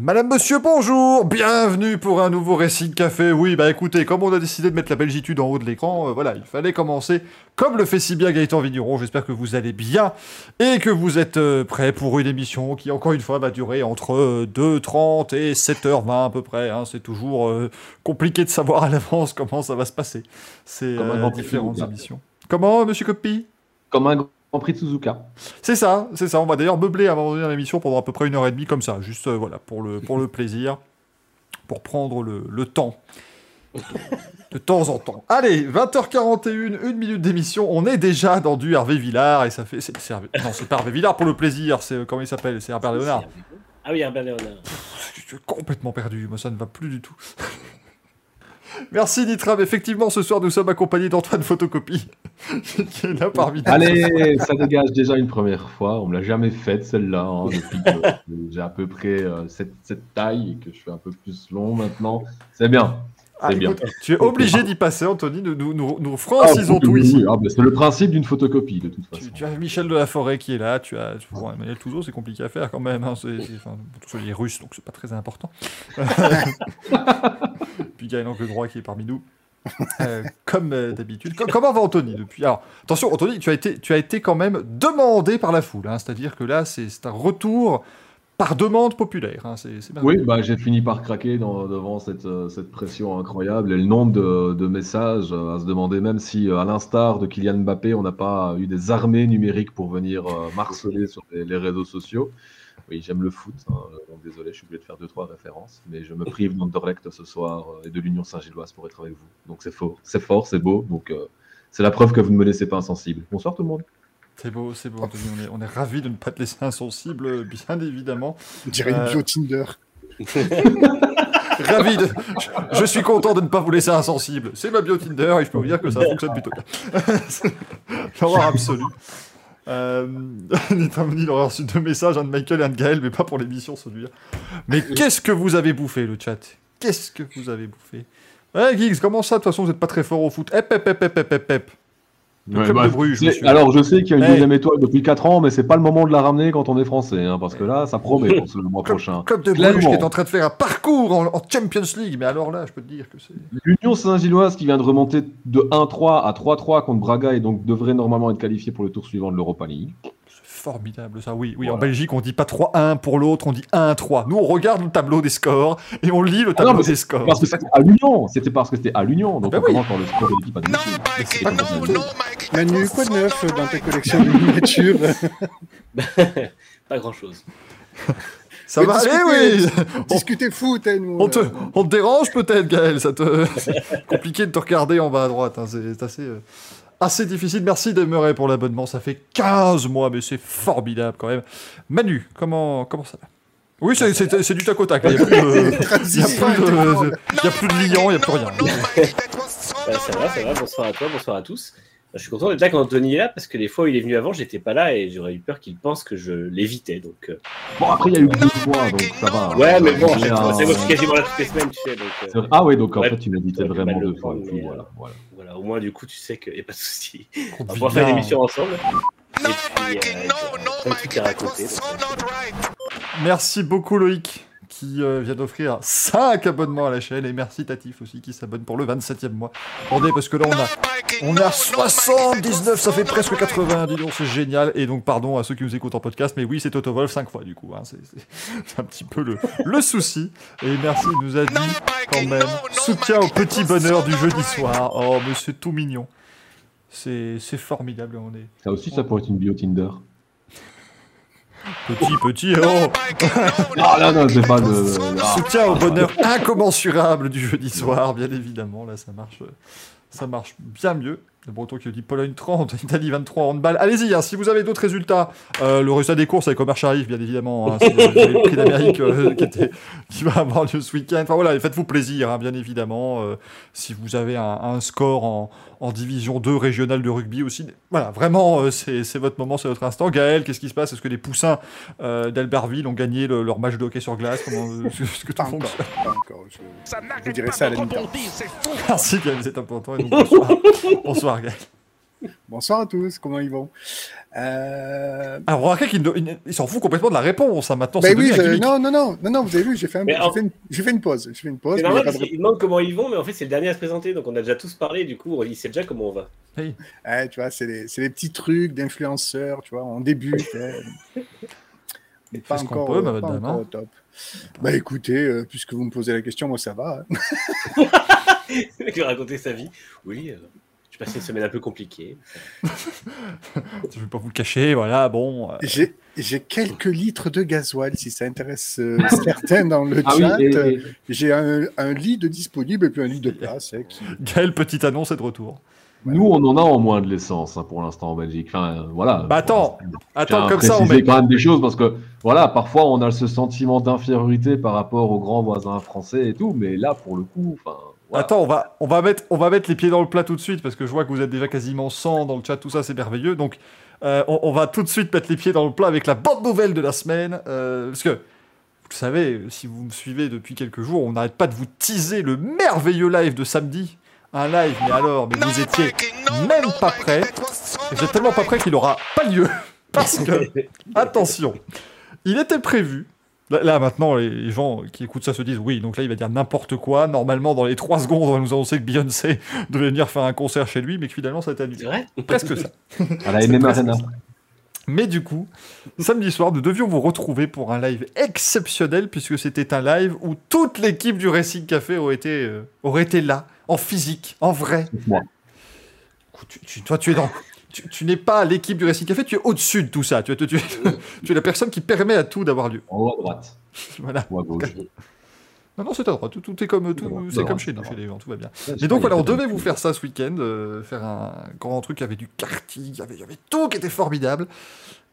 Madame, monsieur, bonjour Bienvenue pour un nouveau récit de café. Oui, bah écoutez, comme on a décidé de mettre la belgitude en haut de l'écran, euh, voilà, il fallait commencer comme le fait si bien Gaëtan Vigneron. J'espère que vous allez bien et que vous êtes euh, prêts pour une émission qui, encore une fois, va durer entre euh, 2h30 et 7h20 à peu près. hein. C'est toujours euh, compliqué de savoir à l'avance comment ça va se passer. C'est euh, différentes émissions. Comment, monsieur Coppi Comme un Grand Prix de Suzuka. C'est ça, c'est ça. On va d'ailleurs meubler à un moment donné dans l'émission pendant à peu près une heure et demie comme ça, juste euh, voilà pour le pour le plaisir, pour prendre le, le temps. De temps en temps. Allez, 20h41, une minute d'émission. On est déjà dans du Hervé Villard et ça fait. c'est- c'est Hervé- Non, c'est pas Hervé Villard pour le plaisir. C'est comment il s'appelle? C'est Herbert Léonard. Ah oui, Herbert Léonard. Je suis complètement perdu. Moi, ça ne va plus du tout. Merci Nitram. Effectivement, ce soir, nous sommes accompagnés d'Antoine Photocopie, qui est là parmi nous. Allez, ça dégage déjà une première fois. On me l'a jamais faite celle-là. hein, depuis que j'ai à peu près euh, cette, cette taille et que je suis un peu plus long maintenant. C'est bien. Ah, C'est bien. écoute, tu es obligé d'y passer, Anthony. Nous, nous, nous, nous Ah, francisons oui, tout oui, ici. oui. Ah, bah, c'est le principe d'une photocopie de toute façon. Tu, tu as Michel de la Forêt qui est là, tu as bon, Emmanuel Touzeau, c'est compliqué à faire quand même. Hein, c'est, c'est- enfin, tout ça, il est russe, donc c'est pas très important. Puis Gaël Angle Droit qui est parmi nous. Euh, comme euh, d'habitude. Co- comment va Anthony depuis? Alors, attention, Anthony, tu as été, tu as été quand même demandé par la foule. hein, c'est-à-dire que là, c'est, c'est un retour par demande populaire. hein, c'est Oui, bah, j'ai fini par craquer dans- devant cette, euh, cette pression incroyable et le nombre de, de messages euh, à se demander même si, euh, à l'instar de Kylian Mbappé, on n'a pas eu des armées numériques pour venir marceler sur les, les réseaux sociaux. Oui, j'aime le foot, hein, donc désolé, je suis obligé de faire deux trois références, mais je me prive d'Anderlecht ce soir et de l'Union Saint-Gilloise pour être avec vous. Donc c'est fort, c'est fort, c'est beau, donc euh, c'est la preuve que vous ne me laissez pas insensible. Bonsoir tout le monde. C'est beau, c'est beau, Anthony. On est, on est ravis de ne pas te laisser insensible, bien évidemment. On dirait Euh, une bio Tinder. Ravi de... je, suis content de ne pas vous laisser insensible. C'est ma bio Tinder et je peux vous dire que ça fonctionne plutôt bien. L'horreur absolue. Euh... Il aura reçu deux messages, un de Michael et un de Gaël, mais pas pour l'émission celui-là. Mais qu'est-ce que vous avez bouffé, le chat? Qu'est-ce que vous avez bouffé? Ouais, Giggs, comment ça? De toute façon, vous n'êtes pas très fort au foot. Hep, hep, hep, hep, hep, hep, Le club de Bruges, monsieur. alors je sais qu'il y a une Hey. deuxième étoile depuis 4 ans, mais c'est pas le moment de la ramener quand on est français, hein, parce que là, ça promet pour ce mois Club, prochain. club de Bruges qui est en train de faire un parcours en, en Champions League. Mais alors là, je peux te dire que c'est... L'Union Saint-Gilloise qui vient de remonter de 1-3 à 3-3 contre Braga et donc devrait normalement être qualifié pour le tour suivant de l'Europa League. Formidable ça, oui. oui En Voilà. Belgique, on dit pas 3-1 pour l'autre, on dit 1-3. Nous, on regarde le tableau des scores et on lit le Ah tableau non, mais des scores. Parce que c'était à l'Union, c'était parce que c'était à l'Union, donc Ben on oui. commence par le score de l'équipe adversaire. C'est pas comme ça. Manu, quoi de neuf dans ta collection de miniatures Pas grand chose. Ça va aller, oui Discuter foot, hein, nous. on te, euh, on te dérange peut-être, Gaël ça te... Compliqué de te regarder en bas à droite. hein, C'est assez, euh, assez difficile. Merci Demeuré pour l'abonnement. Ça fait 15 mois, mais c'est formidable quand même. Manu, comment, comment ça va? Oui, c'est- c'est c'est du tac au tac. Il n'y a plus de, il y a plus de, de liant, il n'y a plus rien. Bah, ça va, ça va. Bonsoir à toi, bonsoir à tous. Je suis content d'être là quand Anthony est là parce que les fois où il est venu avant, j'étais pas là et j'aurais eu peur qu'il pense que je l'évitais. Donc, euh, Bon, après, il y a eu deux fois, donc ça va. ouais, mais bon, c'est euh, moi, je suis quasiment là toutes les semaines, tu sais. Donc, euh. Ah ouais, donc en Ouais, fait, tu m'évitais vraiment deux fois. mais, voilà, voilà. au moins du coup, tu sais qu'il n'y a pas de souci. On pouvoir faire une émission ensemble. Et puis, euh, il y a plein de trucs à raconter. donc, euh, Merci beaucoup Loïc qui euh, vient d'offrir 5 abonnements à la chaîne et merci Tatif aussi qui s'abonne pour le 27e mois. Attendez parce que là on a on à 79, ça fait presque 80, dis donc c'est génial et donc pardon à ceux qui nous écoutent en podcast mais oui c'est Autovolve 5 fois du coup, hein, c'est un petit peu le, le souci et merci il nous a dit quand même soutien au petit bonheur du jeudi soir. Oh mais c'est tout mignon. C'est c'est formidable on est Ça aussi, ça pourrait être une bio Tinder. Petit petit oh Ah non, non, c'est pas de. Ah. Soutien au bonheur incommensurable du jeudi soir, bien évidemment. Là, ça marche, ça marche bien mieux. Le Breton qui dit Pologne 30, Italie 23 en handball. Allez-y, hein, si vous avez d'autres résultats, euh, le résultat des courses avec Omar Sharif, bien évidemment. hein, c'est le, prix d'Amérique euh, qui, va avoir lieu ce week-end. Enfin voilà, faites-vous plaisir, hein, bien évidemment. euh, si vous avez un, un score en, en division 2 régionale de rugby aussi, voilà, vraiment, euh, c'est votre moment, c'est votre instant. Gaël, qu'est-ce qui se passe? Est-ce que les poussins euh, d'Albertville ont gagné le- leur match de hockey sur glace? Comment est-ce que tout Pas encore, fonctionne. Je, je vous dirai ça à la. Merci Gaël, c'est important. Et donc, bonsoir. bonsoir Gaël. Bonsoir à tous, comment ils vont? Euh... Alors, qu'il ne- il, il s'en fout complètement de la réponse. hein. Maintenant, Ben c'est oui, je- non, non, non, non, non, vous avez vu, j'ai fait, un- Mais en- fait, une... j'ai fait une pause. J'ai fait une pause. Mais il de qu'il demande comment ils vont, mais en fait, c'est le dernier à se présenter, donc on a déjà tous parlé, du coup, il sait déjà comment on va. Ouais, tu vois, c'est les, c'est les petits trucs d'influenceurs, tu vois, on débute. hein. Mais pas encore, peut, euh, pas encore au top. Bah écoutez, euh, puisque vous me posez la question, moi ça va. hein. Le mec raconter sa vie. Oui, euh, j'ai passé une semaine un peu compliquée. Je vais pas vous le cacher, voilà, bon. euh, J'ai j'ai quelques litres de gasoil, si ça intéresse euh, certains dans le Ah chat. Euh, et- J'ai un, un lit de disponible et puis un lit de place. hein, qui- Gaël, petite annonce est de retour. nous, on en a en moins de l'essence hein, pour l'instant en Belgique. Enfin, euh, voilà. Bah attends, Je attends, comme ça, on met. quand même des choses parce que voilà, parfois on a ce sentiment d'infériorité par rapport aux grands voisins français et tout, mais là pour le coup, enfin. Attends, on va, on, va mettre, on va mettre les pieds dans le plat tout de suite parce que je vois que vous êtes déjà quasiment 100 dans le chat, tout ça c'est merveilleux. Donc euh, on, on va tout de suite mettre les pieds dans le plat avec la bonne nouvelle de la semaine. euh, parce que, vous le savez, si vous me suivez depuis quelques jours, on n'arrête pas de vous teaser le merveilleux live de samedi. Un live, mais alors, mais vous étiez même pas prêts. Et Vous êtes tellement pas prêts qu'il n'aura pas lieu. Parce que, attention, il était prévu. Là, là, maintenant, les- gens qui écoutent ça se disent oui, donc là, il va dire n'importe quoi. Normalement, dans les 3 secondes, on va nous annoncer que Beyoncé devait venir faire un concert chez lui, mais que finalement, ça a été C'est annulé. vrai? Presque ça. à la Arena. Mais du coup, samedi soir, nous devions vous retrouver pour un live exceptionnel, puisque c'était un live où toute l'équipe du Racing Café aurait été, euh, aurait été là, en physique, en vrai. Tu- toi, tu es dans. Tu, tu n'es pas l'équipe du Racing Café, tu es au-dessus de tout ça. Tu, es- tu es- tu es la personne qui permet à tout d'avoir lieu. En haut à droite Voilà. ou à gauche. Non, non, c'est à droite. Tout, tout est comme, tout, c'est droite, comme chez nous, chez les gens, tout va bien. Mais donc voilà, on devait vous faire ça ce week-end, euh, faire un grand truc, il y avait du karting, il y avait, il y avait tout qui était formidable.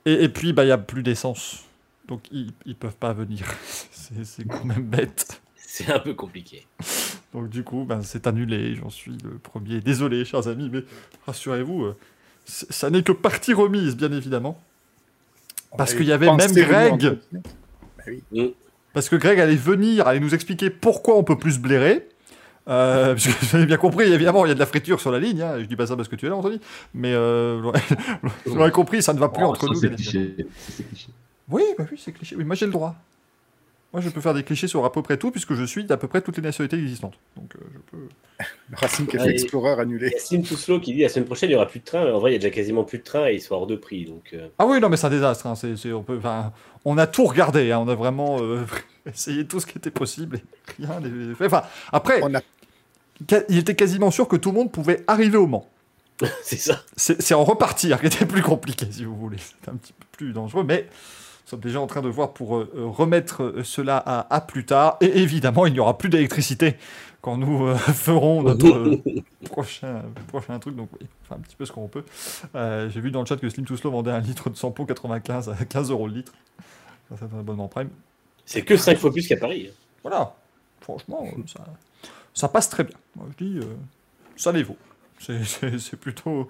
Et, et puis, bah, il n'y a plus d'essence. Donc, ils ne peuvent pas venir. C'est quand même bête. C'est un peu compliqué. Donc, du coup, ben, c'est annulé. J'en suis le premier. Désolé, chers amis, mais rassurez-vous, euh, ça n'est que partie remise, bien évidemment. Parce qu'il y avait même Greg. Bah oui. Parce que Greg allait venir, allait nous expliquer pourquoi on peut plus se blairer. Euh, parce que vous avez bien compris, évidemment, il y a de la friture sur la ligne. Hein. Je dis pas ça parce que tu es là, Anthony. Mais euh, vous l'aurez- vous l'aurez compris, ça ne va plus Oh, entre ça, nous. c'est cliché. Oui, bah oui, c'est cliché. Oui, moi j'ai le droit. Moi je peux faire des clichés sur à peu près tout, puisque je suis d'à peu près toutes les nationalités existantes. Donc euh, je peux. Le Racing Café. Explorer annulé. Yacine Touslo qui dit la semaine prochaine il n'y aura plus de train. En vrai, il y a déjà quasiment plus de train et ils sont hors de prix. Donc, euh, Ah oui, non, mais c'est un désastre. hein. C'est- c'est- on, peut, enfin, on a tout regardé. hein. On a vraiment euh, essayé tout ce qui était possible. Et rien n'est fait. Enfin, après, On a ca- il était quasiment sûr que tout le monde pouvait arriver au Mans. c'est ça. C'est c'est en repartir qui était plus compliqué, si vous voulez. C'était un petit peu plus dangereux, mais nous sommes déjà en train de voir pour euh, euh, remettre euh, cela à, à plus tard. Et évidemment, il n'y aura plus d'électricité quand nous euh, ferons notre prochain, prochain truc. Donc, oui, enfin, un petit peu ce qu'on peut. J'ai vu dans le chat que Slim Touslo vendait un litre de sampo 95 à 15 euros le litre. Ça, C'est un abonnement prime. C'est que 5 fois plus qu'à Paris. Voilà, franchement, ça, ça passe très bien. Moi, je dis, ça les vaut. C'est- plutôt,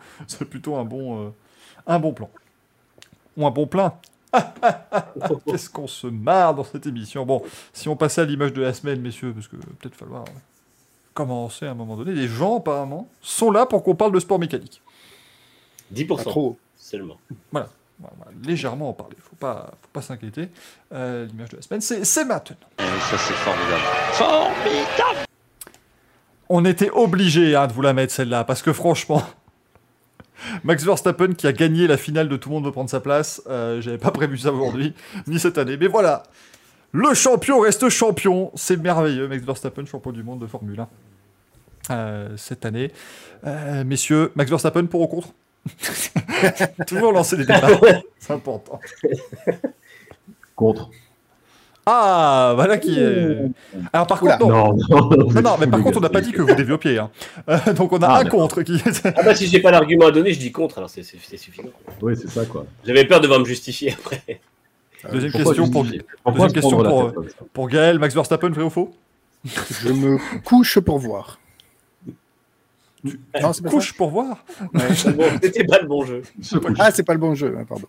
plutôt un bon, euh, un bon plan. Ou un bon plein. Qu'est-ce qu'on se marre dans cette émission. Bon, si on passait à l'image de la semaine, messieurs, parce que peut-être falloir commencer à un moment donné. Les gens, apparemment, sont là pour qu'on parle de sport mécanique. 10% pas trop. seulement. Voilà, voilà, légèrement en parler. Faut pas, faut pas s'inquiéter. Euh, l'image de la semaine, c'est c'est maintenant. ça c'est formidable. Formidable On était obligé hein, de vous la mettre celle-là, parce que franchement, Max Verstappen qui a gagné la finale de Tout le monde veut prendre sa place, euh, j'avais pas prévu ça aujourd'hui, ni cette année, mais voilà, le champion reste champion, c'est merveilleux, Max Verstappen, champion du monde de Formule 1 euh, cette année. Euh, messieurs, Max Verstappen pour ou contre? Toujours lancer des débats, c'est important. Contre. Ah, voilà qui est... Alors par Oula. contre, non, Non, non, vous non, êtes non, mais par contre, on n'a pas dit que vous développiez. Hein. Euh, donc on a Ah, un contre qui... Ah bah si j'ai pas l'argument à donner, je dis contre, alors c'est suffisant. Oui, c'est ça, quoi. J'avais peur de devoir me justifier après. Deuxième Pourquoi question pour, deuxième question pour, tête ça pour Gaël, Max Verstappen, vrai ou faux? Je me couche pour voir. Non, c'est pas Couche pour voir? Ouais. C'était pas le bon jeu. Ah, c'est pas le bon jeu, hein, pardon.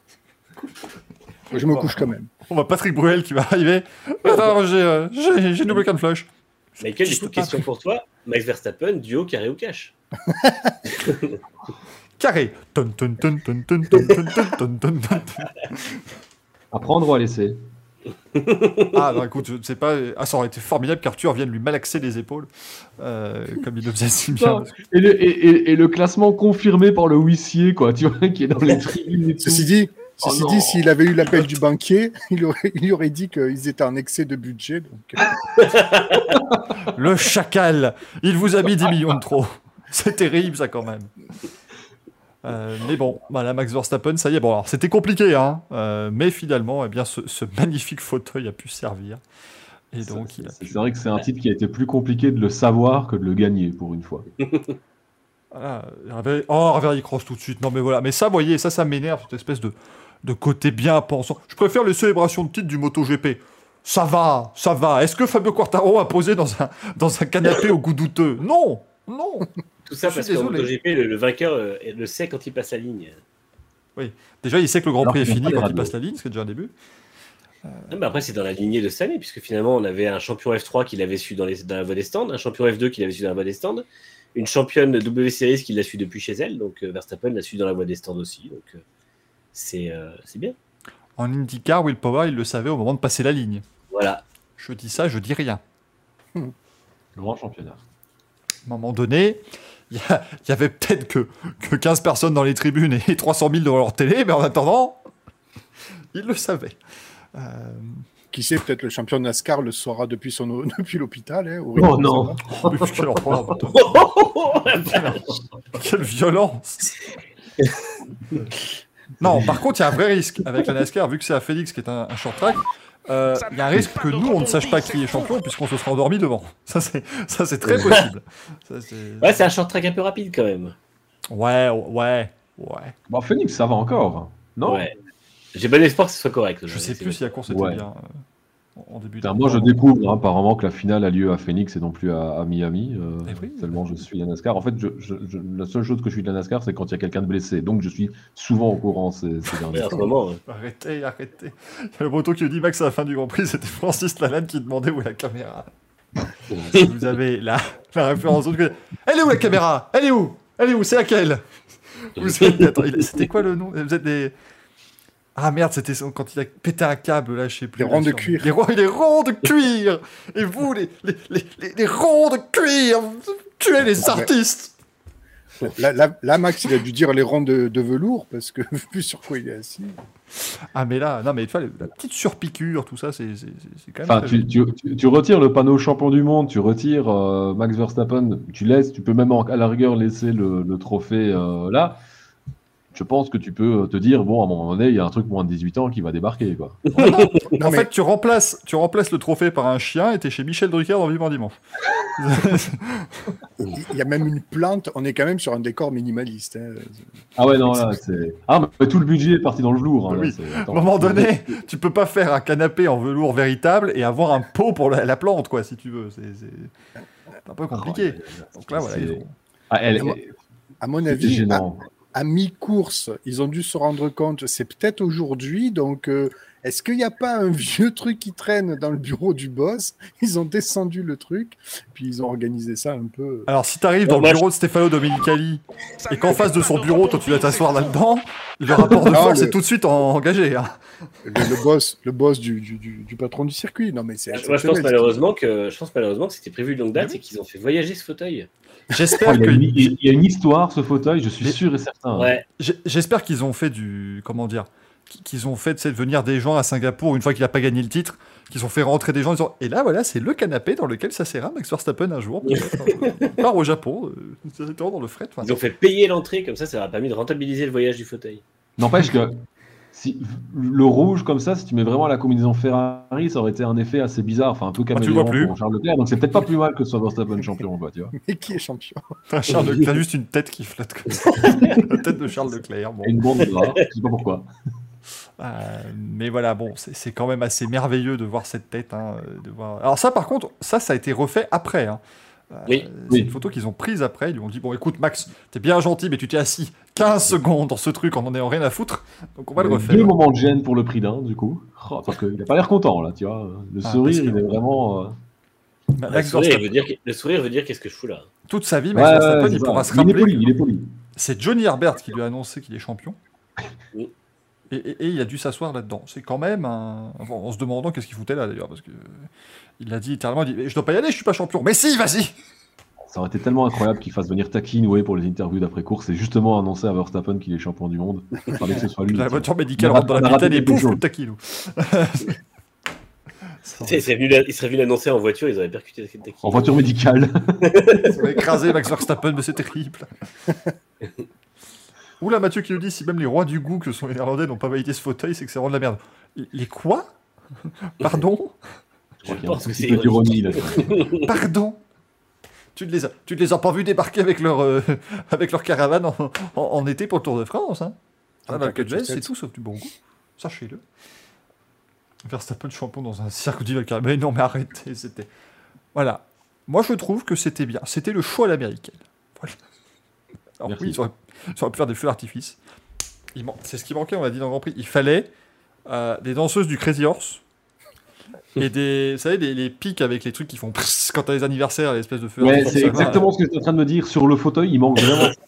Je me couche quand même. On voit Patrick Bruel qui va arriver. Attends, j'ai euh, double can flush. Michael, j'ai une question pour toi. Max Verstappen, duo carré ou cash Carré. À prendre ou à laisser ah, non, écoute, je sais pas. Ah, ça aurait été formidable qu'Arthur vienne lui malaxer les épaules, euh, comme il le faisait si bien. Et, le, et, et, et le, classement confirmé par le huissier, quoi, tu vois, qui est dans les tribunes. Ceci dit, ceci non. dit, s'il avait eu l'appel du banquier, il aurait, il aurait dit qu'ils étaient en excès de budget. Donc, euh, Le chacal, il vous a mis 10 millions de trop. C'est terrible, ça, quand même. Euh, mais bon, voilà, Max Verstappen, ça y est. Bon, alors c'était compliqué, hein, euh, mais finalement, eh bien, ce, ce magnifique fauteuil a pu servir. Et donc, C'est- il a c'est pu- c'est vrai que c'est un titre qui a été plus compliqué de le savoir que de le gagner pour une fois. Voilà, Ravel- oh, Ravelry Cross tout de suite. Non, mais voilà. Mais ça, vous voyez, ça, ça m'énerve, cette espèce de, de côté bien pensant. Je préfère les célébrations de titre du MotoGP. Ça va, ça va. Est-ce que Fabio Quartaro a posé dans un, dans un canapé au goût douteux? Non, non. Tout ça parce qu'en. MotoGP, le, le vainqueur euh, le sait quand il passe la ligne. Déjà, il sait que le Grand Alors Prix est fini quand il passe la ligne, ce qui est déjà un début. Mais après, c'est dans la lignée de cette année, puisque finalement, on avait un champion F3 qui l'avait su dans, les, dans la voie des stands, un champion F2 qui l'avait su dans la voie des stands, une championne W Series qui l'a su depuis chez elle, donc euh, Verstappen l'a su dans la voie des stands aussi. Donc, euh, c'est euh, bien. En IndyCar, Will Power, il le savait au moment de passer la ligne. Voilà. Je dis ça, je dis rien. Grand championnat. À un moment donné, il y, avait peut-être que, que 15 personnes dans les tribunes et 300 000 devant leur télé, mais en attendant, il le savait. Euh, qui sait, peut-être le champion de NASCAR le saura depuis, son, depuis l'hôpital. hein, Oh non. oh, putain. Quelle violence Non, par contre, il y a un vrai risque avec la NASCAR, vu que c'est à Félix qui est un, un short track. euh, Il y a un risque que nous, on ne sache pas qui est champion, puisqu'on se sera endormi devant. Ça, c'est ça, c'est très possible. Ça, Ouais, c'est un short track un peu rapide quand même. ouais, ouais, ouais. Bon, Phoenix, ça va encore. Non? Ouais. J'ai bon espoir que ce soit correct. Je sais plus si la course était Ouais. bien euh, en- en début Putain, de moi, je découvre hein, apparemment que la finale a lieu à Phoenix et non plus à, à Miami. euh, Eh oui. Tellement je suis la NASCAR. En fait, je, je- je- la seule chose que je suis de la NASCAR, c'est quand il y a quelqu'un de blessé. Donc, je suis souvent au courant ces, ces derniers temps. hein. Arrêtez, arrêtez. Il y a le breton qui dit Max à la fin du Grand Prix, c'était Francis Lalanne qui demandait où est la caméra. Vous avez la, la référence. Elle est où la caméra? Elle est où? Elle est où? C'est laquelle? Vous êtes... Attends, il- C'était quoi le nom? Vous êtes des... Ah merde, c'était quand il a pété un câble là, je sais plus. Les ronds de cuir. Les, ronds- les ronds de cuir Et vous, les, les, les, les- les ronds de cuir vous Tuez les Ah, mais- artistes Là, là- là, Max, il a dû dire les ronds de, de velours, parce que vu sur quoi il est assis. Ah mais là, non mais tu vois, la petite surpiqûre, tout ça, c'est quand même... Enfin, tu, tu- tu- tu retires le panneau champion du monde, tu retires euh, Max Verstappen, tu laisses, tu peux même en- à la rigueur laisser le, le trophée euh, là. Je pense que tu peux te dire, bon, à un moment donné, il y a un truc moins de 18 ans qui va débarquer. Quoi. Non, en mais- fait, tu remplaces, tu remplaces le trophée par un chien et t'es chez Michel Drucker dans Vivant Dimanche. Il y a même une plante, on est quand même sur un décor minimaliste. hein. Ah ouais, non, là, c'est. Ah, mais tout le budget est parti dans le velours. hein, là, c'est- À un moment donné, tu peux pas faire un canapé en velours véritable et avoir un pot pour la, la plante, quoi, si tu veux. C'est c'est- c'est un peu compliqué. Donc là, voilà. C'est- ils ont- Ah, elle, Moi, elle- À mon c'est avis, à, gênant. À mi-course, ils ont dû se rendre compte, c'est peut-être aujourd'hui, donc euh, est-ce qu'il n'y a pas un vieux truc qui traîne dans le bureau du boss? Ils ont descendu le truc, puis ils ont organisé ça un peu. Alors, si t'arrives dans Moi, le je- bureau de Stefano Domenicali et qu'en face de son bureau, toi, tu vas t'asseoir là-dedans, le rapport de force le- est tout de suite en- engagé. hein. Le, le boss, le boss du, du- du- du patron du circuit. Non, mais c'est Moi, je pense malheureusement que je pense malheureusement que c'était prévu de longue date et qu'ils ont fait voyager ce fauteuil. Oh, J'espère il, y a que. une, il y a une histoire, ce fauteuil, je suis Mais- sûr et certain. Ouais. J'espère qu'ils ont fait du. Comment dire qu- Qu'ils ont fait sais, venir des gens à Singapour une fois qu'il a pas gagné le titre, qu'ils ont fait rentrer des gens en disant Et là, voilà, c'est le canapé dans lequel s'assera Max Verstappen un jour. Il part au Japon, euh, dans le fret. enfin, Ils ont fait payer l'entrée comme ça, ça leur a permis de rentabiliser le voyage du fauteuil. N'empêche que si, le rouge comme ça, si tu mets vraiment la combinaison Ferrari, ça aurait été un effet assez bizarre, enfin un peu Ah, tu vois plus. Charles Leclerc. Donc c'est peut-être pas plus mal que ce soit Verstappen champion, quoi, tu vois. Mais qui est champion? Enfin, Charles Leclerc, juste une tête qui flotte comme ça. La tête de Charles Leclerc. Bon. Et une bande noire, je sais pas pourquoi. Euh, mais voilà, bon, c'est c'est quand même assez merveilleux de voir cette tête. hein, de voir... Alors, ça, par contre, ça, ça a été refait après. hein. Euh, Oui. C'est Oui. une photo qu'ils ont prise après. Ils lui ont dit Bon, écoute, Max, t'es bien gentil, mais tu t'es assis 15 secondes dans ce truc, on en est rien à foutre. Donc, on va le Il y a refaire. Deux moments de gêne pour le prix d'un, du coup. Oh, parce qu'il a pas l'air content, là, tu vois. Le Ah, sourire, il est vraiment. euh, Le sourire, veut dire, le sourire veut dire qu'est-ce que je fous là toute sa vie, Max ouais, il pourra se il est rappeler. poli, il est poli. c'est Johnny Herbert qui lui a annoncé qu'il est champion. Oui. Et, et- et il a dû s'asseoir là-dedans. C'est quand même un. enfin, en se demandant qu'est-ce qu'il foutait là d'ailleurs, parce que il a dit littéralement, il dit, je dois pas y aller, je suis pas champion. Mais si, vas-y. Ça aurait été tellement incroyable qu'il fasse venir Taki Inoue pour les interviews d'après-course et justement annoncer à Verstappen qu'il est champion du monde. Il fallait que ce soit lui. La voiture médicale rentre dans la pitaine et pouf, le sais, Il serait venu la- il serait venu l'annoncer en voiture, ils auraient percuté la Kentucky. En voiture médicale. Ça va écraser Max Verstappen, mais c'est terrible. Oula, Mathieu qui nous dit si même les rois du goût que sont les Néerlandais n'ont pas validé ce fauteuil, c'est que c'est vraiment de la merde. Les quoi? Pardon? Je pense que c'est d'ironie là. Pardon tu ne, les as, tu ne les as pas vus débarquer avec leur, euh, avec leur caravane en, en- en été pour le Tour de France. Hein? Ah, que Jet, c'est tout sauf du bon goût. Sachez-le. Verstappen champion dans un cirque du Val Mais non, mais arrêtez. C'était. Voilà. Moi, je trouve que c'était bien. C'était le choix à l'américaine. Voilà. Alors, Merci. oui, ils auraient, ils auraient pu faire des feux d'artifice. C'est ce qui manquait, on l'a dit dans le Grand Prix. Il fallait euh, des danseuses du Crazy Horse. Et des, vous savez, des, les pics avec les trucs qui font pss quand t'as les anniversaires, l'espèce de feu. Ouais, c'est exactement ce que j'étais en train de me dire. Sur le fauteuil, il manque vraiment ça.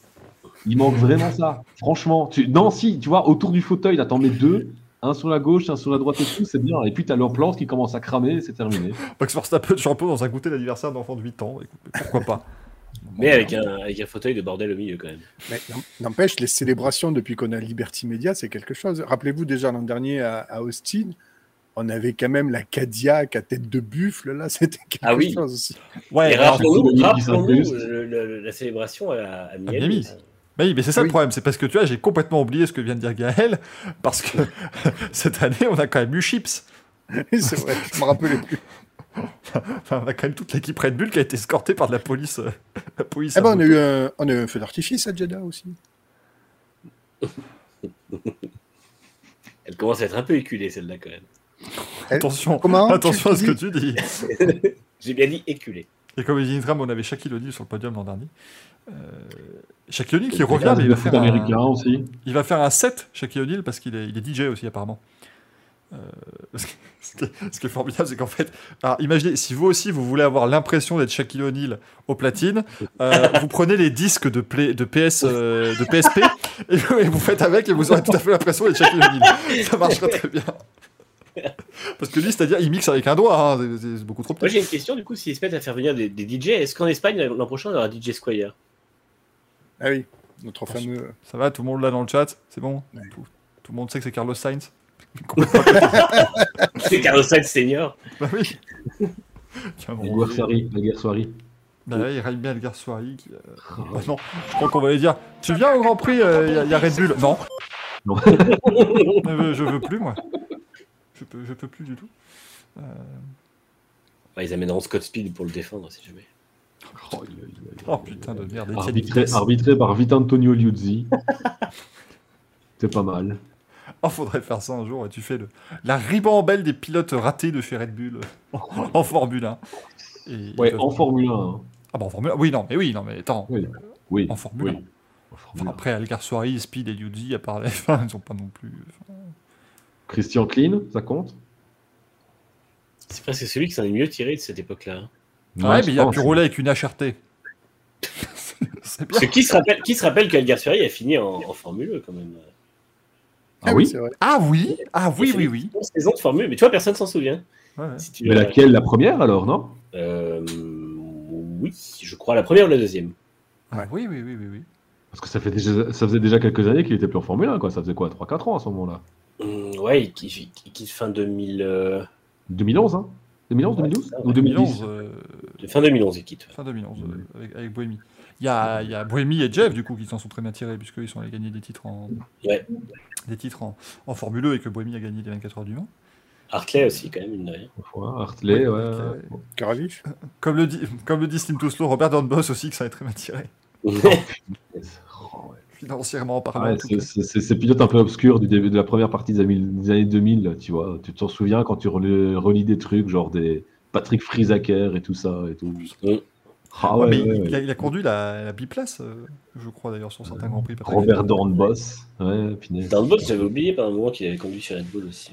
Il manque vraiment ça. Franchement. Tu... Non, si, tu vois, autour du fauteuil, là, t'en mets deux. Un sur la gauche, un sur la droite et tout, c'est bien. Et puis t'as leur plante qui commence à cramer et c'est terminé. Max Verstappen champion dans un goûter d'anniversaire d'enfant de 8 ans. Écoute, pourquoi pas? Mais avec un, avec un fauteuil de bordel au milieu quand même. Mais n'em- n'empêche, les célébrations depuis qu'on a Liberty Media, c'est quelque chose. Rappelez-vous déjà l'an dernier à, à Austin, on avait quand même la Cadillac à tête de buffle, là, c'était quelque Ah oui. chose aussi. Ouais, rappelons-nous la célébration à, à Miami. Miami. mais oui, mais c'est ça Oui. le problème, c'est parce que tu vois, j'ai complètement oublié ce que vient de dire Gaël, parce que cette année, on a quand même eu Chips. c'est vrai, je me rappelais plus. Enfin, on a quand même toute l'équipe Red Bull qui a été escortée par de la police. euh, la police Eh à ben, on, a eu un, on a eu un feu d'artifice à Jeddah aussi. Elle commence à être un peu éculée celle-là quand même. Attention, Comment attention à ce que tu dis. J'ai bien dit éculée. Et comme il dit Tram, on avait Shaquille O'Neal sur le podium l'an dernier. Euh, Shaquille O'Neal qui revient, mais il va, faire américain un, aussi. il va faire un set, Shaquille O'Neal, parce qu'il est, il est DJ aussi apparemment. Euh, ce, qui est, ce qui est formidable, c'est qu'en fait, alors, imaginez, si vous aussi vous voulez avoir l'impression d'être Shaquille O'Neal au platine, euh, vous prenez les disques de, play- de, PS, euh, de PSP et vous, et vous faites avec et vous aurez tout à fait l'impression d'être Shaquille O'Neal. Ça marchera très bien. Parce que lui, c'est-à-dire, il mixe avec un doigt, hein, c'est- c'est beaucoup trop Moi petit. j'ai une question du coup, s'ils se mettent à faire venir des, des DJ, est-ce qu'en Espagne l'an prochain on aura DJ Squire? Ah oui, notre fameux. Ça va, tout le monde là dans le chat, c'est bon? Ouais. tout, tout le monde sait que c'est Carlos Sainz C'est Carlos Sainz Senior. Bah oui. Guerre soirée. La guerre soirée. Bah ouais, il règne bien Edgar Soirée. Qui, euh, bah non, je crois qu'on va lui dire Tu viens au Grand Prix, il y, a- y a Red Bull? Non. Non. je veux plus, moi. Je peux, je peux plus du tout. Euh, Bah, ils amèneront Scott Speed pour le défendre si jamais. Oh, il- il- il- Oh putain de merde, Arbitré, arbitré par Vitantonio Liuzzi. C'est pas mal. Oh, faudrait faire ça un jour et tu fais le, la ribambelle des pilotes ratés de chez Red Bull en, Formule 1. Et Ouais, en Formule 1. hein. Ah bah en Formule 1, oui, non, mais oui, non, mais attends. Oui. Oui. En Formule 1. oui. En Formule Enfin, 1. après, Algar Soirée, Speed et Liuzzi, à part la F1, ils sont pas non plus. enfin, Christian Klein, ça compte? C'est presque celui qui s'en est mieux tiré de cette époque-là. hein. ouais, mais il a pu rouler avec une HRT. c'est bien. Parce que qui se rappelle, qui se rappelle qu'Algar Ferry a fini en, en Formule E quand même? Ah oui c'est vrai. Ah oui Ah oui, Il a fait oui, oui. saisons de Formule E, mais tu vois, personne s'en souvient. Ouais, ouais. Si tu Mais veux- laquelle? La première alors, non? Euh, Oui, je crois la première ou la deuxième. Ah oui, oui, oui, oui, oui. Parce que ça, fait déjà, ça faisait déjà quelques années qu'il était plus en Formule 1, quoi. Ça faisait quoi? 3-4 ans à ce moment-là Hum, ouais, il quitte, il quitte fin 2000, euh, 2011, hein 2011, 2012 Ouais, Ou 2010 2011, euh, fin 2011, il quitte. fin 2011, euh, avec, avec Bohémie. Il y a, il y a Bohémie et Jeff, du coup, qui s'en sont très bien tirés, puisqu'ils sont allés gagner des titres en, Ouais. des titres en, en Formule 2 et que Bohémie a gagné les 24 heures du Mans. Hartley aussi, quand même, mine de rien. Fois, Hartley, ouais. Ouais. Comme le dit, comme le dit Slim Toslo, Robert Dornbos aussi, que ça a très bien tiré. Financièrement parlant, Ouais, c'est- ces pilotes un peu obscurs du début de la première partie des années, des années 2000, tu vois. Tu t'en souviens quand tu relis, relis des trucs, genre des Patrick Friesacker et tout ça et tout. Ah Ouais, ouais, mais ouais, il, ouais. il a, il a conduit la, la biplace, euh, je crois d'ailleurs, sur certains Grands Prix. Patrick. Robert Dornbos, ouais, j'avais oublié par un moment qu'il avait conduit chez Red Bull aussi.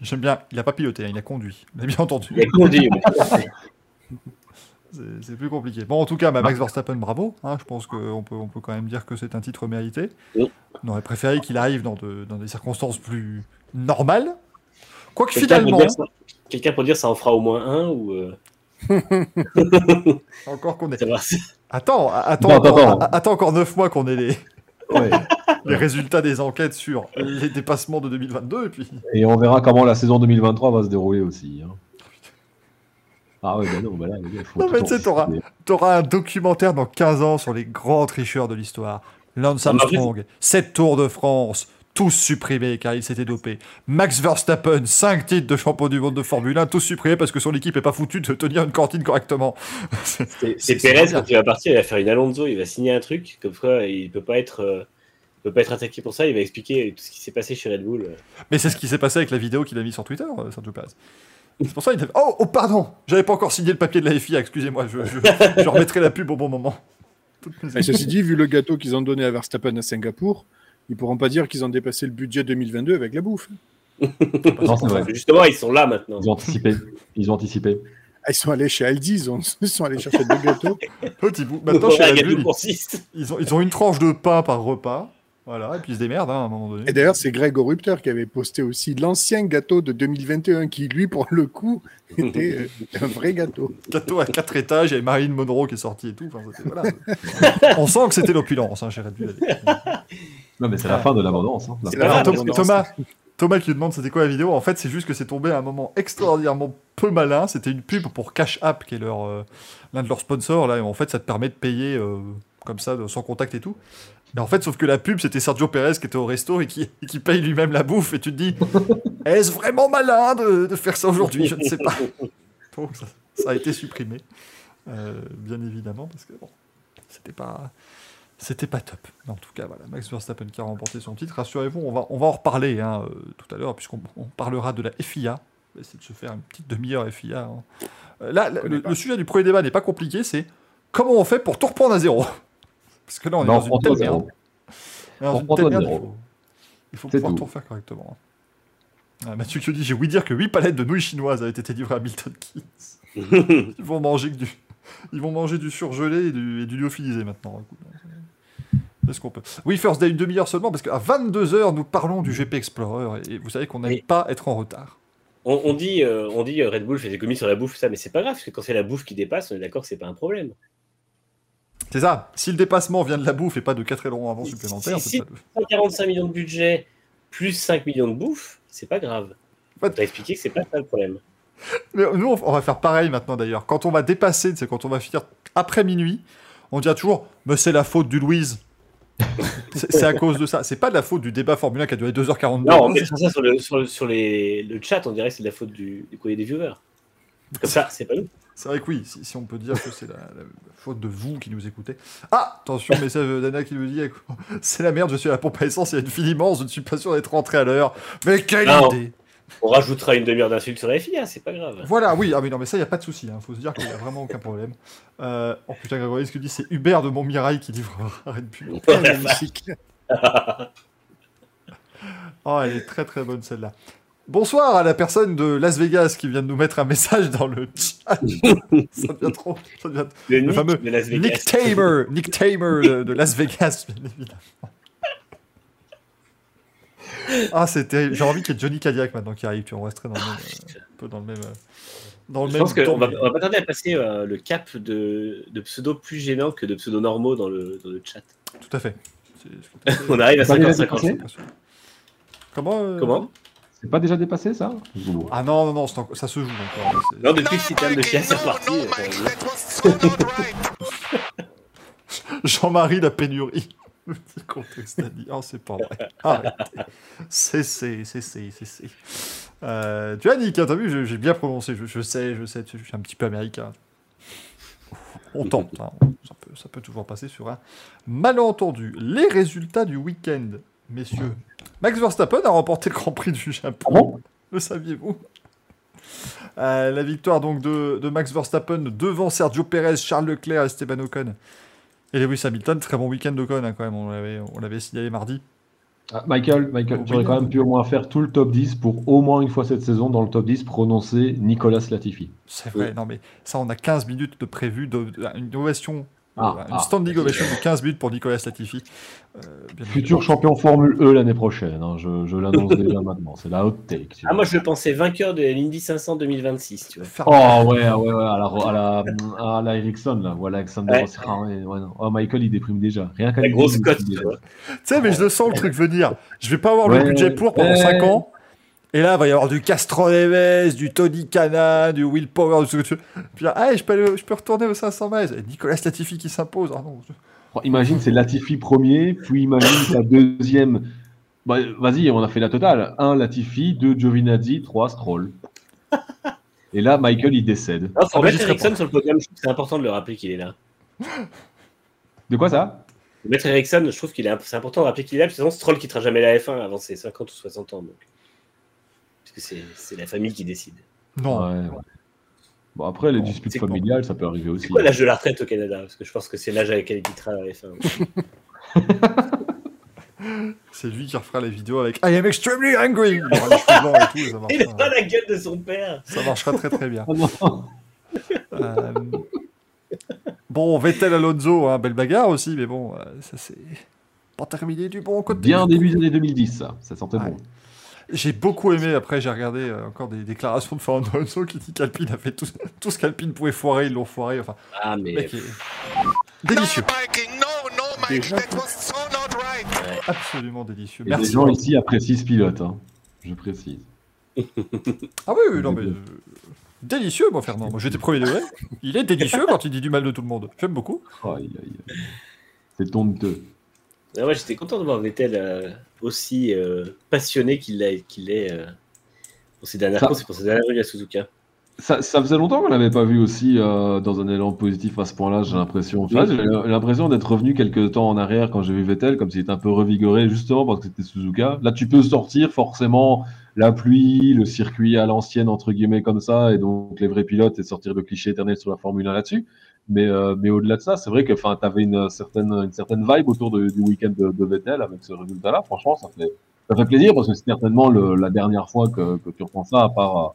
J'aime bien, il a pas piloté, hein, il a conduit. On a bien entendu. Il a conduit, mais- C'est plus compliqué. Bon, en tout cas, bah, Max Verstappen, bravo. hein, je pense qu'on peut, on peut quand même dire que c'est un titre mérité. Oui. On aurait préféré qu'il arrive dans, de- dans des circonstances plus normales. Quoique Quelqu'un finalement, quelqu'un pour dire ça en fera au moins un ou euh, encore qu'on est. ça va, c'est- Attends, attends, Non, encore, attends. a- attends encore 9 mois qu'on ait les, Ouais. les résultats des enquêtes sur les dépassements de 2022. Et puis, Et on verra comment la saison 2023 va se dérouler aussi. hein. Ah ouais, bah non, bah là, les gars, il faut Non, tout mais tu sais, t'auras- un documentaire dans 15 ans sur les grands tricheurs de l'histoire. Lance Armstrong, 7 Tours de France, tous supprimés car il s'était dopé. Max Verstappen, 5 titres de champion du monde de Formule 1, tous supprimés parce que son équipe est pas foutue de tenir une cantine correctement. c'est Perez quand il va partir, il va faire une Alonso, il va signer un truc comme quoi il peut pas être euh, il peut pas être attaqué pour ça, il va expliquer tout ce qui s'est passé chez Red Bull. Mais c'est ce qui s'est passé avec la vidéo qu'il a mis sur Twitter, euh, Sergio Perez. C'est pour ça qu'il a fait Oh, oh, pardon J'avais pas encore signé le papier de la FIA, excusez-moi, je, je, je remettrai la pub au bon moment. Et ceci dit, vu le gâteau qu'ils ont donné à Verstappen à Singapour, ils pourront pas dire qu'ils ont dépassé le budget 2022 avec la bouffe. Non, c'est vrai. Justement, ils sont là maintenant. Ils ont anticipé. Ils ont anticipé. Ah, ils sont allés chez Aldi, ils, ont- ils sont allés chercher deux gâteaux. Petit bout. Maintenant, chez pour six. ils, ont, ils ont une tranche de pain par repas. Voilà, et puis ils se démerdent hein, à un moment donné. Et d'ailleurs, c'est Greg Rupter qui avait posté aussi l'ancien gâteau de 2021, qui lui, pour le coup, était euh, un vrai gâteau. Gâteau à quatre étages, il y avait Marine Monroe qui est sortie et tout. Enfin, voilà. On sent que c'était l'opulence hein. Non, mais c'est la fin de l'abondance. Hein. La C'est fin. pas Alors, grave, Tom- mais Thomas, Thomas qui lui demande c'était quoi la vidéo. En fait, c'est juste que c'est tombé à un moment extraordinairement peu malin. C'était une pub pour Cash App, qui est leur, euh, l'un de leurs sponsors. Là, et en fait, ça te permet de payer euh, comme ça, de- sans contact et tout. Mais en fait, sauf que la pub, c'était Sergio Perez qui était au resto et qui, et qui paye lui-même la bouffe. Et tu te dis, est-ce vraiment malin de, de faire ça aujourd'hui? Je ne sais pas. Donc, ça, ça a été supprimé, euh, bien évidemment, parce que bon, c'était pas, c'était pas top. Mais en tout cas, voilà, Max Verstappen qui a remporté son titre. Rassurez-vous, on va, on va en reparler hein, euh, tout à l'heure, puisqu'on on parlera de la FIA. On va essayer de se faire une petite demi-heure FIA. hein. Euh, là, le, le sujet du premier débat n'est pas compliqué, c'est comment on fait pour tout reprendre à zéro? Parce que là, on est Non, dans une telle merde. Il faut, pouvoir tout. refaire correctement. Ah, Mathieu qui dit J'ai ouï dire que 8 palettes de nouilles chinoises avaient été livrées à Milton Keynes. Ils vont manger que du, ils vont manger du surgelé et du, et du lyophilisé maintenant. Écoute, c'est- C'est ce qu'on peut. Oui, First Day, une demi-heure seulement, parce qu'à 22h, nous parlons du GP Explorer, et vous savez qu'on n'aime Oui. pas être en retard. On, on dit, euh, on dit euh, Red Bull fait des commis sur la bouffe, ça, mais c'est pas grave, parce que quand c'est la bouffe qui dépasse, on est d'accord que c'est pas un problème. C'est ça. Si le dépassement vient de la bouffe et pas de 4 ailerons avant Si- supplémentaires, si- c'est pas... 145 millions de budget plus 5 millions de bouffe, c'est pas grave. On t'a expliqué que c'est pas ça le problème. Mais nous, on va faire pareil maintenant d'ailleurs. Quand on va dépasser, c'est quand on va finir après minuit, on dira toujours Mais c'est la faute du Louise. c'est à cause de ça. C'est pas de la faute du débat Formule 1 qui a duré 2h42. Non, on mettra ça sur, le, sur, le- sur les, le chat, on dirait que c'est de la faute du, du courrier des viewers. Comme ça, c'est pas nous. C'est vrai que oui, si, si on peut dire que c'est la, la faute de vous qui nous écoutez. Ah Attention, message d'Anna qui nous dit C'est la merde, je suis à la pompe à essence, il y a une file immense, je ne suis pas sûr d'être rentré à l'heure. Mais quelle Non. idée On rajoutera une demi-heure d'insultes sur la FIA, c'est pas grave. Voilà, oui, ah oui, non, mais ça, il n'y a pas de souci. Il faut se dire qu'il n'y a vraiment aucun problème. Euh, oh putain, Grégory, ce que dit, c'est Hubert de Montmirail qui livre Red Bull. Très magnifique. Oh, elle est très très bonne celle-là. Bonsoir à la personne de Las Vegas qui vient de nous mettre un message dans le chat. ça devient trop. Ça devient... Le, Le Nick fameux de Las Vegas. Nick Tamer, Nick Tamer de, de Las Vegas, bien évidemment. Ah, c'est terrible. J'ai envie qu'il y ait Johnny Cadillac maintenant qui arrive. Tu en resterais dans le même, euh, un peu dans le même, euh, dans le Je même. pense qu'on va, on va pas tarder à passer euh, le cap de, de pseudo plus gênant que de pseudo normaux dans le, dans le chat. Tout à fait. On arrive à Ça y est, 50-50. dépassé Comment euh, Comment? C'est pas déjà dépassé ça Ah non, non, non, ça se joue encore. C'est- Non, depuis le citerne de Chia, c'est reparti. euh, Jean-Marie la pénurie. Le petit contexte a dit. Oh, c'est pas vrai. Arrêtez. Cessez, cessez, cessez. Euh, tu as hein, t'as vu, je- j'ai bien prononcé. Je, je sais, je sais, je suis un petit peu américain. On tente, hein. ça, peut, ça peut toujours passer sur un malentendu. Les résultats du week-end, messieurs. Max Verstappen a remporté le Grand Prix du Japon. Ah bon Le saviez-vous Euh, La victoire donc de, de Max Verstappen devant Sergio Perez, Charles Leclerc et Esteban Ocon. Et Lewis Hamilton, très bon week-end d'Ocon hein, quand même, on l'avait, signalé mardi. Ah, Michael, Michael, tu Oui. aurais quand même pu au moins faire tout le top 10 pour au moins une fois cette saison dans le top 10 prononcer Nicolas Latifi. C'est vrai, non mais ça, on a 15 minutes de prévu, de, une ovation, Ah, une ah. standing ovation de 15 minutes pour Nicolas Latifi. Euh, Futur champion Formule E l'année prochaine, hein, je, je l'annonce déjà maintenant. C'est la hot take. Ah, vois. moi, je le pensais vainqueur de l'Indy 500 2026, tu vois. Oh ouais, ouais, ouais, à la, à la, à la Ericsson, là. Voilà, Alexander Ouais. Rossi. Ah ouais, ouais, non. Oh, Michael, il déprime déjà. Rien qu'à grosse cote, tu sais, mais je le sens le truc venir. Je vais pas avoir le budget pour pendant ouais. 5 ans. Et là, il va y avoir du Castro Neves, du Tony Cana, du Will Power, du ce que tu veux. Puis là, ah, je peux, aller- je peux retourner au 500 miles. Et Nicolas Latifi qui s'impose. Ah non. Oh, Imagine, c'est Latifi premier, puis imagine ta deuxième. Bah, Vas-y, on a fait la totale. Un Latifi, deux Giovinazzi, trois Stroll. Et là, Michael, il décède. Non, mettre Ericsson sur le podium, je trouve que c'est important de le rappeler qu'il est là. De quoi ça? Mettre Ericsson, je trouve qu'il est c'est important de rappeler qu'il est là, parce que sinon Stroll quittera jamais la F1 avant ses 50 ou 60 ans. Donc. Que c'est, la famille qui décide. Non. Ouais, ouais. Bon, après, les Bon, disputes quoi familiales, ça peut arriver aussi. C'est quoi l'âge de la retraite au Canada? Parce que je pense que c'est l'âge avec lequel il quittera la F1. C'est lui qui refera les vidéos avec I am extremely angry. Il aura et tout, et ça Il a marchera, pas la gueule de son père ça marchera très très bien. Ah. Euh, Bon, Vettel Alonso, hein, belle bagarre aussi, mais bon, euh, ça c'est pas terminé du bon côté. Bien début des années 2010, ça. Ça sentait Ouais. bon. J'ai beaucoup aimé, après j'ai regardé euh, encore des déclarations de Fernando Alonso qui dit qu'Alpine a fait tout, tout ce qu'Alpine pouvait foirer, ils l'ont foiré, enfin, Ah, mais. mec est délicieux, absolument délicieux. Et les Merci. gens ici apprécient ce pilote, hein. je précise. Ah oui, oui, non mais... euh, délicieux, moi, Fernand. Moi, j'étais premier degré. Il est délicieux quand il dit du mal de tout le monde. J'aime beaucoup. Aïe, aïe, aïe. C'est honteux. Ah ouais, j'étais content de voir Vettel euh, aussi euh, passionné qu'il est euh, pour ses dernières Ça- courses et pour ses dernières rues à Suzuka. Ça, ça faisait longtemps qu'on l'avait pas vu aussi dans un élan positif à ce point-là, j'ai l'impression. Enfin, j'ai l'impression d'être revenu quelques temps en arrière quand j'ai vu Vettel, comme s'il était un peu revigoré, justement parce que c'était Suzuka. Là, tu peux sortir forcément la pluie, le circuit à l'ancienne, entre guillemets, comme ça, et donc les vrais pilotes, et sortir le cliché éternel sur la Formule 1 là-dessus. Mais, euh, mais au-delà de ça, c'est vrai que tu avais une certaine, une certaine vibe autour de- du week-end de, de Vettel avec ce résultat-là. Franchement, ça fait, ça fait plaisir parce que c'est certainement le- la dernière fois que, que tu reprends ça, à part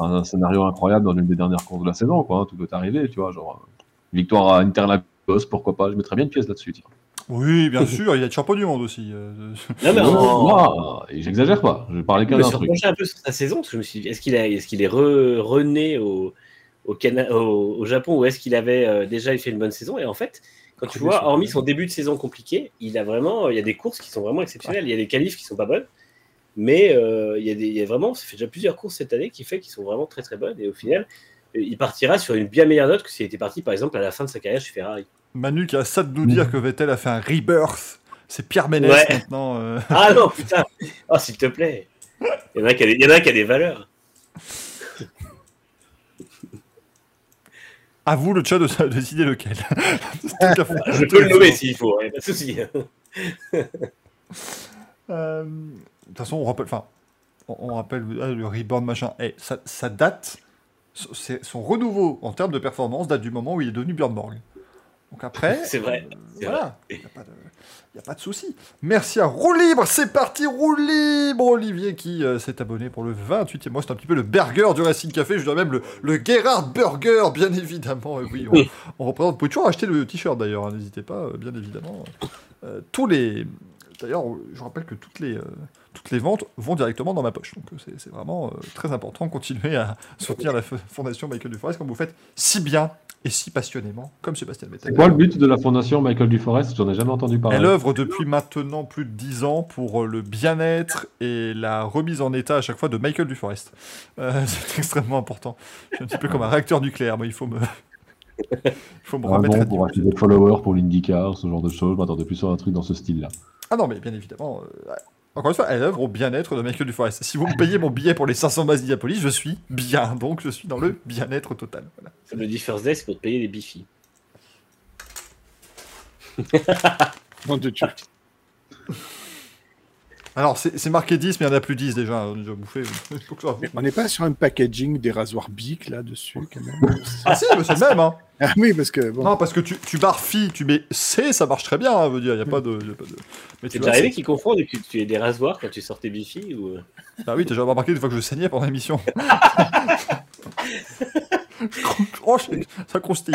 euh, un scénario incroyable dans l'une des dernières courses de la saison. Quoi, hein. Tout peut arriver, tu vois. Genre, euh, victoire à Interlagos, pourquoi pas. Je mettrais bien une pièce là-dessus. tiens. Oui, bien sûr, il y a de champion du monde aussi. euh, Non, mais en- Non, et j'exagère pas. Je parlais Je qu'un me d'un suis truc. repenché un peu sur sa saison, parce que je me suis dit, est-ce qu'il est, est qu'il est re- rené au, au, Cana- au, au Japon ou est-ce qu'il avait euh, déjà fait une bonne saison Et en fait, quand tu René vois, hormis son début de saison compliqué, il a vraiment, il y a des courses qui sont vraiment exceptionnelles. Il y a des qualifs qui sont pas bonnes, mais euh, il, y a des, il y a vraiment, ça fait déjà plusieurs courses cette année qui fait qu'ils sont vraiment très très bonnes. Et au final, euh, il partira sur une bien meilleure note que s'il était parti, par exemple, à la fin de sa carrière chez Ferrari. Manu qui a ça de nous dire que Vettel a fait un rebirth. C'est Pierre Ménès Ouais. maintenant. euh. Ah non, putain Oh, s'il te plaît Il y en a qui a des, il y en a qui a des valeurs. À vous le chat de, de décider lequel. Je peux le nommer s'il faut, hein, pas de souci. Euh, De toute façon, on rappelle, enfin, on, on rappelle ah, le reborn machin. Eh, ça, ça date, c'est- son renouveau en termes de performance date du moment où il est devenu Björn Borg. Donc après, C'est vrai, euh, voilà, il n'y a pas de, y a pas de souci. Merci à Roue Libre, c'est parti Roue Libre, Olivier qui euh, s'est abonné pour le 28e mois. C'est un petit peu le burger du Racing Café, je dirais même le, le Gerhard Burger, bien évidemment. Et oui, on, on représente. Vous pouvez toujours acheter le t-shirt d'ailleurs, hein, n'hésitez pas, euh, bien évidemment. Euh, tous les. D'ailleurs, je rappelle que toutes les, euh, toutes les ventes vont directement dans ma poche. Donc euh, c'est- c'est vraiment euh, très important. Continuez à soutenir la Fondation Michael Duforest comme vous faites si bien et si passionnément, comme Sébastien Vettel. C'est quoi le but de la fondation Michael Duforest? J'en ai jamais entendu parler. Elle œuvre depuis maintenant plus de 10 ans pour euh, le bien-être et la remise en état à chaque fois de Michael Duforest. Euh, c'est extrêmement important. Je suis un petit peu comme un réacteur nucléaire, moi il faut me, il faut me Ah remettre bon, à pour acheter des followers pour l'IndyCar, ce genre de choses. Je m'attendais plus sur un truc dans ce style-là. Ah non, mais bien évidemment. euh, encore une fois, elle œuvre au bien-être de Michael Duforest. Si vous me payez mon billet pour les 500 bases d'Indianapolis, je suis bien. Donc je suis dans le bien-être total. Voilà. Le dit First Day, c'est pour te payer les bifis. De Dieu. Alors, c'est marqué 10, mais il y en a plus 10 déjà. On a déjà bouffé. On n'est pas sur un packaging des rasoirs Bic là-dessus, quand même. Ah si, mais c'est le même. Hein. ah oui, parce que bon. Non, parce que tu, tu barres phi, tu mets C, ça marche très bien. Hein, veut dire, il y a pas de. y a pas de... Mais tu vois, arrivé qu'ils confondent et que tu aies des rasoirs quand tu sortais Bifi ou... Ah oui, t'as déjà remarqué une fois que je saignais pendant l'émission. oh, ça croustille.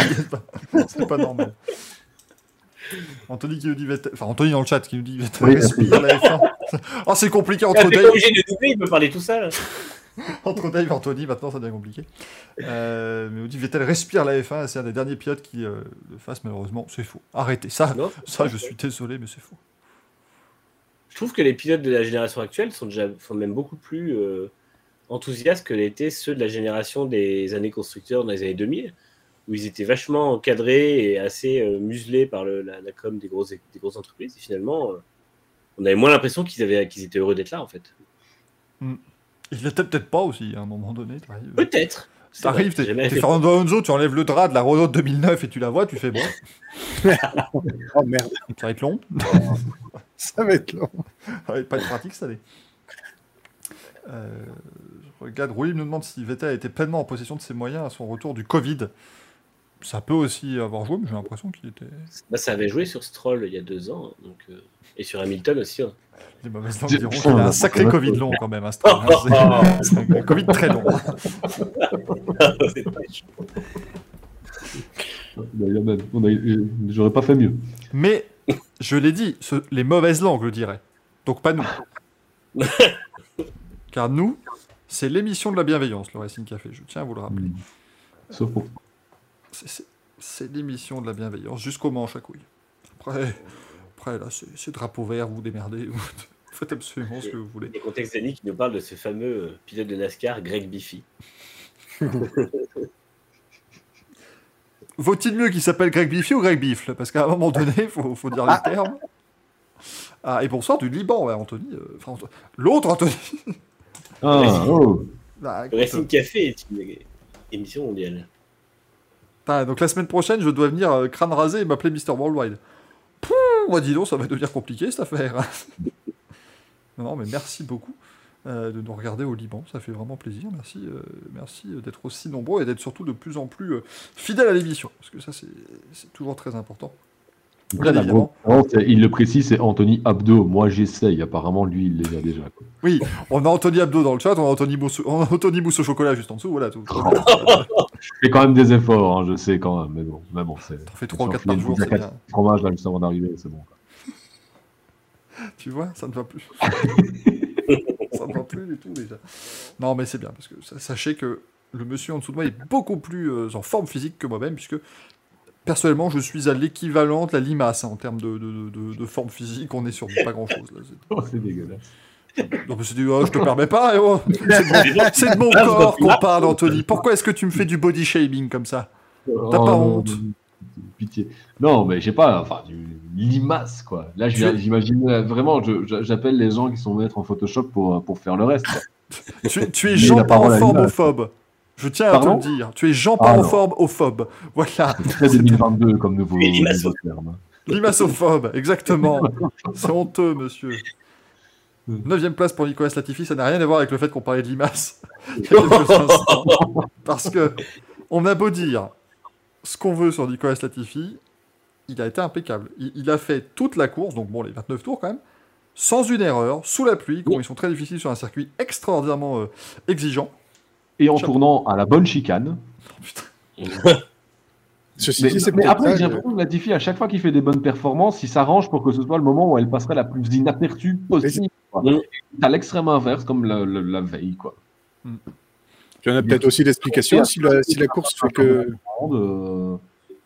C'est pas normal. Anthony qui nous dit Vettel- enfin Anthony dans le chat qui nous dit Vettel Oui, respire la F1. Oh c'est compliqué entre Dave, obligé de doubler, il peut parler tout seul. entre Dave et Anthony maintenant ça devient compliqué. Euh, mais on dit Vettel respire la F1 c'est un des derniers pilotes qui euh, le fasse malheureusement c'est faux. Arrêtez ça. Non Ça je suis désolé mais c'est faux. Je trouve que les pilotes de la génération actuelle sont déjà sont même beaucoup plus euh, enthousiastes que l'étaient ceux de la génération des années constructeurs dans les années 2000, où ils étaient vachement encadrés et assez euh, muselés par le- la, la com des grosses, des grosses entreprises. Et finalement, euh, on avait moins l'impression qu'ils avaient qu'ils étaient heureux d'être là, en fait. Il l'était peut-être pas aussi à un moment donné. t'arrives- Peut-être. J'ai t'es t'es Fernando Alonso, tu enlèves le drap de la Renault 2009 et tu la vois, tu fais bon, Oh merde, ça va être long. ça va être long. Ça va pas être pratique, ça l'est. Euh, je regarde, Rouy me demande si Vettel a été pleinement en possession de ses moyens à son retour du Covid. Ça peut aussi avoir joué, mais j'ai l'impression qu'il était. Bah, ça avait joué sur Stroll il y a deux ans, donc, euh, et sur Hamilton aussi. hein. Les mauvaises langues diront qu'il a un sacré Covid long quand même. hein, Stroll, hein, un Covid très long. J'aurais pas fait mieux. Mais, je l'ai dit, ce- les mauvaises langues le diraient. Donc pas nous. Car nous, c'est l'émission de la bienveillance, le Racing Café. Je tiens à vous le rappeler. Sauf pour. C'est- l'émission de la bienveillance jusqu'au manche à couilles. Après, après là, c'est drapeau vert, vous vous démerdez. Vous faites absolument ce que vous voulez. Les contextes d'Annie qui nous parle de ce fameux euh, pilote de NASCAR, Greg Biffy. Vaut-il mieux qu'il s'appelle Greg Biffy ou Greg Biffle? Parce qu'à un moment donné, il faut, faut dire les termes. Ah, et bonsoir du Liban, ouais, Anthony. euh, enfin, L'autre Anthony. Ah, oh. Ah, Le écoute, Racing Café est une émission mondiale. Donc la semaine prochaine, je dois venir euh, crâne rasé et m'appeler Mr. Worldwide. Pouh, moi dis donc, ça va devenir compliqué cette affaire. non, non, mais merci beaucoup euh, de nous regarder au Liban, ça fait vraiment plaisir. Merci, euh, merci d'être aussi nombreux et d'être surtout de plus en plus fidèles à l'émission, parce que ça c'est toujours très important. Évidemment. il le précise, c'est Anthony Abdo. Moi, j'essaye. Apparemment, lui, il les a déjà. quoi. Oui, on a Anthony Abdo dans le chat, on a Anthony Mousse, on a Anthony Mousse au chocolat juste en dessous, voilà tout. Je fais quand même des efforts, hein, je sais quand même. Mais bon, mais bon c'est. T'en fais 3 ou J'ai 4 par jour, c'est bien. Fromage là juste avant d'arriver, c'est bon. quoi. Tu vois, ça ne va plus. ça ne va plus du tout déjà. Non, mais c'est bien, parce que sa- sachez que le monsieur en dessous de moi est beaucoup plus euh, en forme physique que moi-même, puisque personnellement, je suis à l'équivalent de la limace hein, en termes de, de- de- de forme physique. On est sur pas grand-chose. là. C'est- Oh, c'est dégueulasse. Non, mais c'est du, oh, je te permets pas. oh. C'est de mon, corps qu'on parle, Anthony. Pourquoi est-ce que tu me fais du body shaming comme ça? T'as pas honte Pitié. Non, mais je sais pas, enfin, du limace, quoi. Là, j'imagine euh, vraiment, j'appelle les gens qui sont maîtres en Photoshop pour, pour faire le reste. quoi. Tu, es- tu es Mais Jean Je tiens à te le dire. Tu es Jean Ah, formophobe. Voilà. C'est très 2022 comme nouveau, terme. Limassophobe, exactement. C'est honteux, monsieur. Hmm. Neuvième place pour Nicolas Latifi, ça n'a rien à voir avec le fait qu'on parlait de limace. il y a quelques instants. Parce que on a beau dire ce qu'on veut sur Nicolas Latifi, il a été impeccable. Il, il a fait toute la course, donc bon, les 29 tours quand même, sans une erreur, sous la pluie, comme ils sont très difficiles sur un circuit extraordinairement euh, exigeant. Et en tournant à la bonne chicane. Ceci Mais, dit, c'est mais après, j'ai l'impression que Latifi, à chaque fois qu'il fait des bonnes performances, il s'arrange pour que ce soit le moment où elle passerait la plus inaperçue possible. Mm. C'est à l'extrême inverse, comme la, la- la veille, quoi. Tu en as peut-être aussi l'explication si la, si la course fait que. Euh,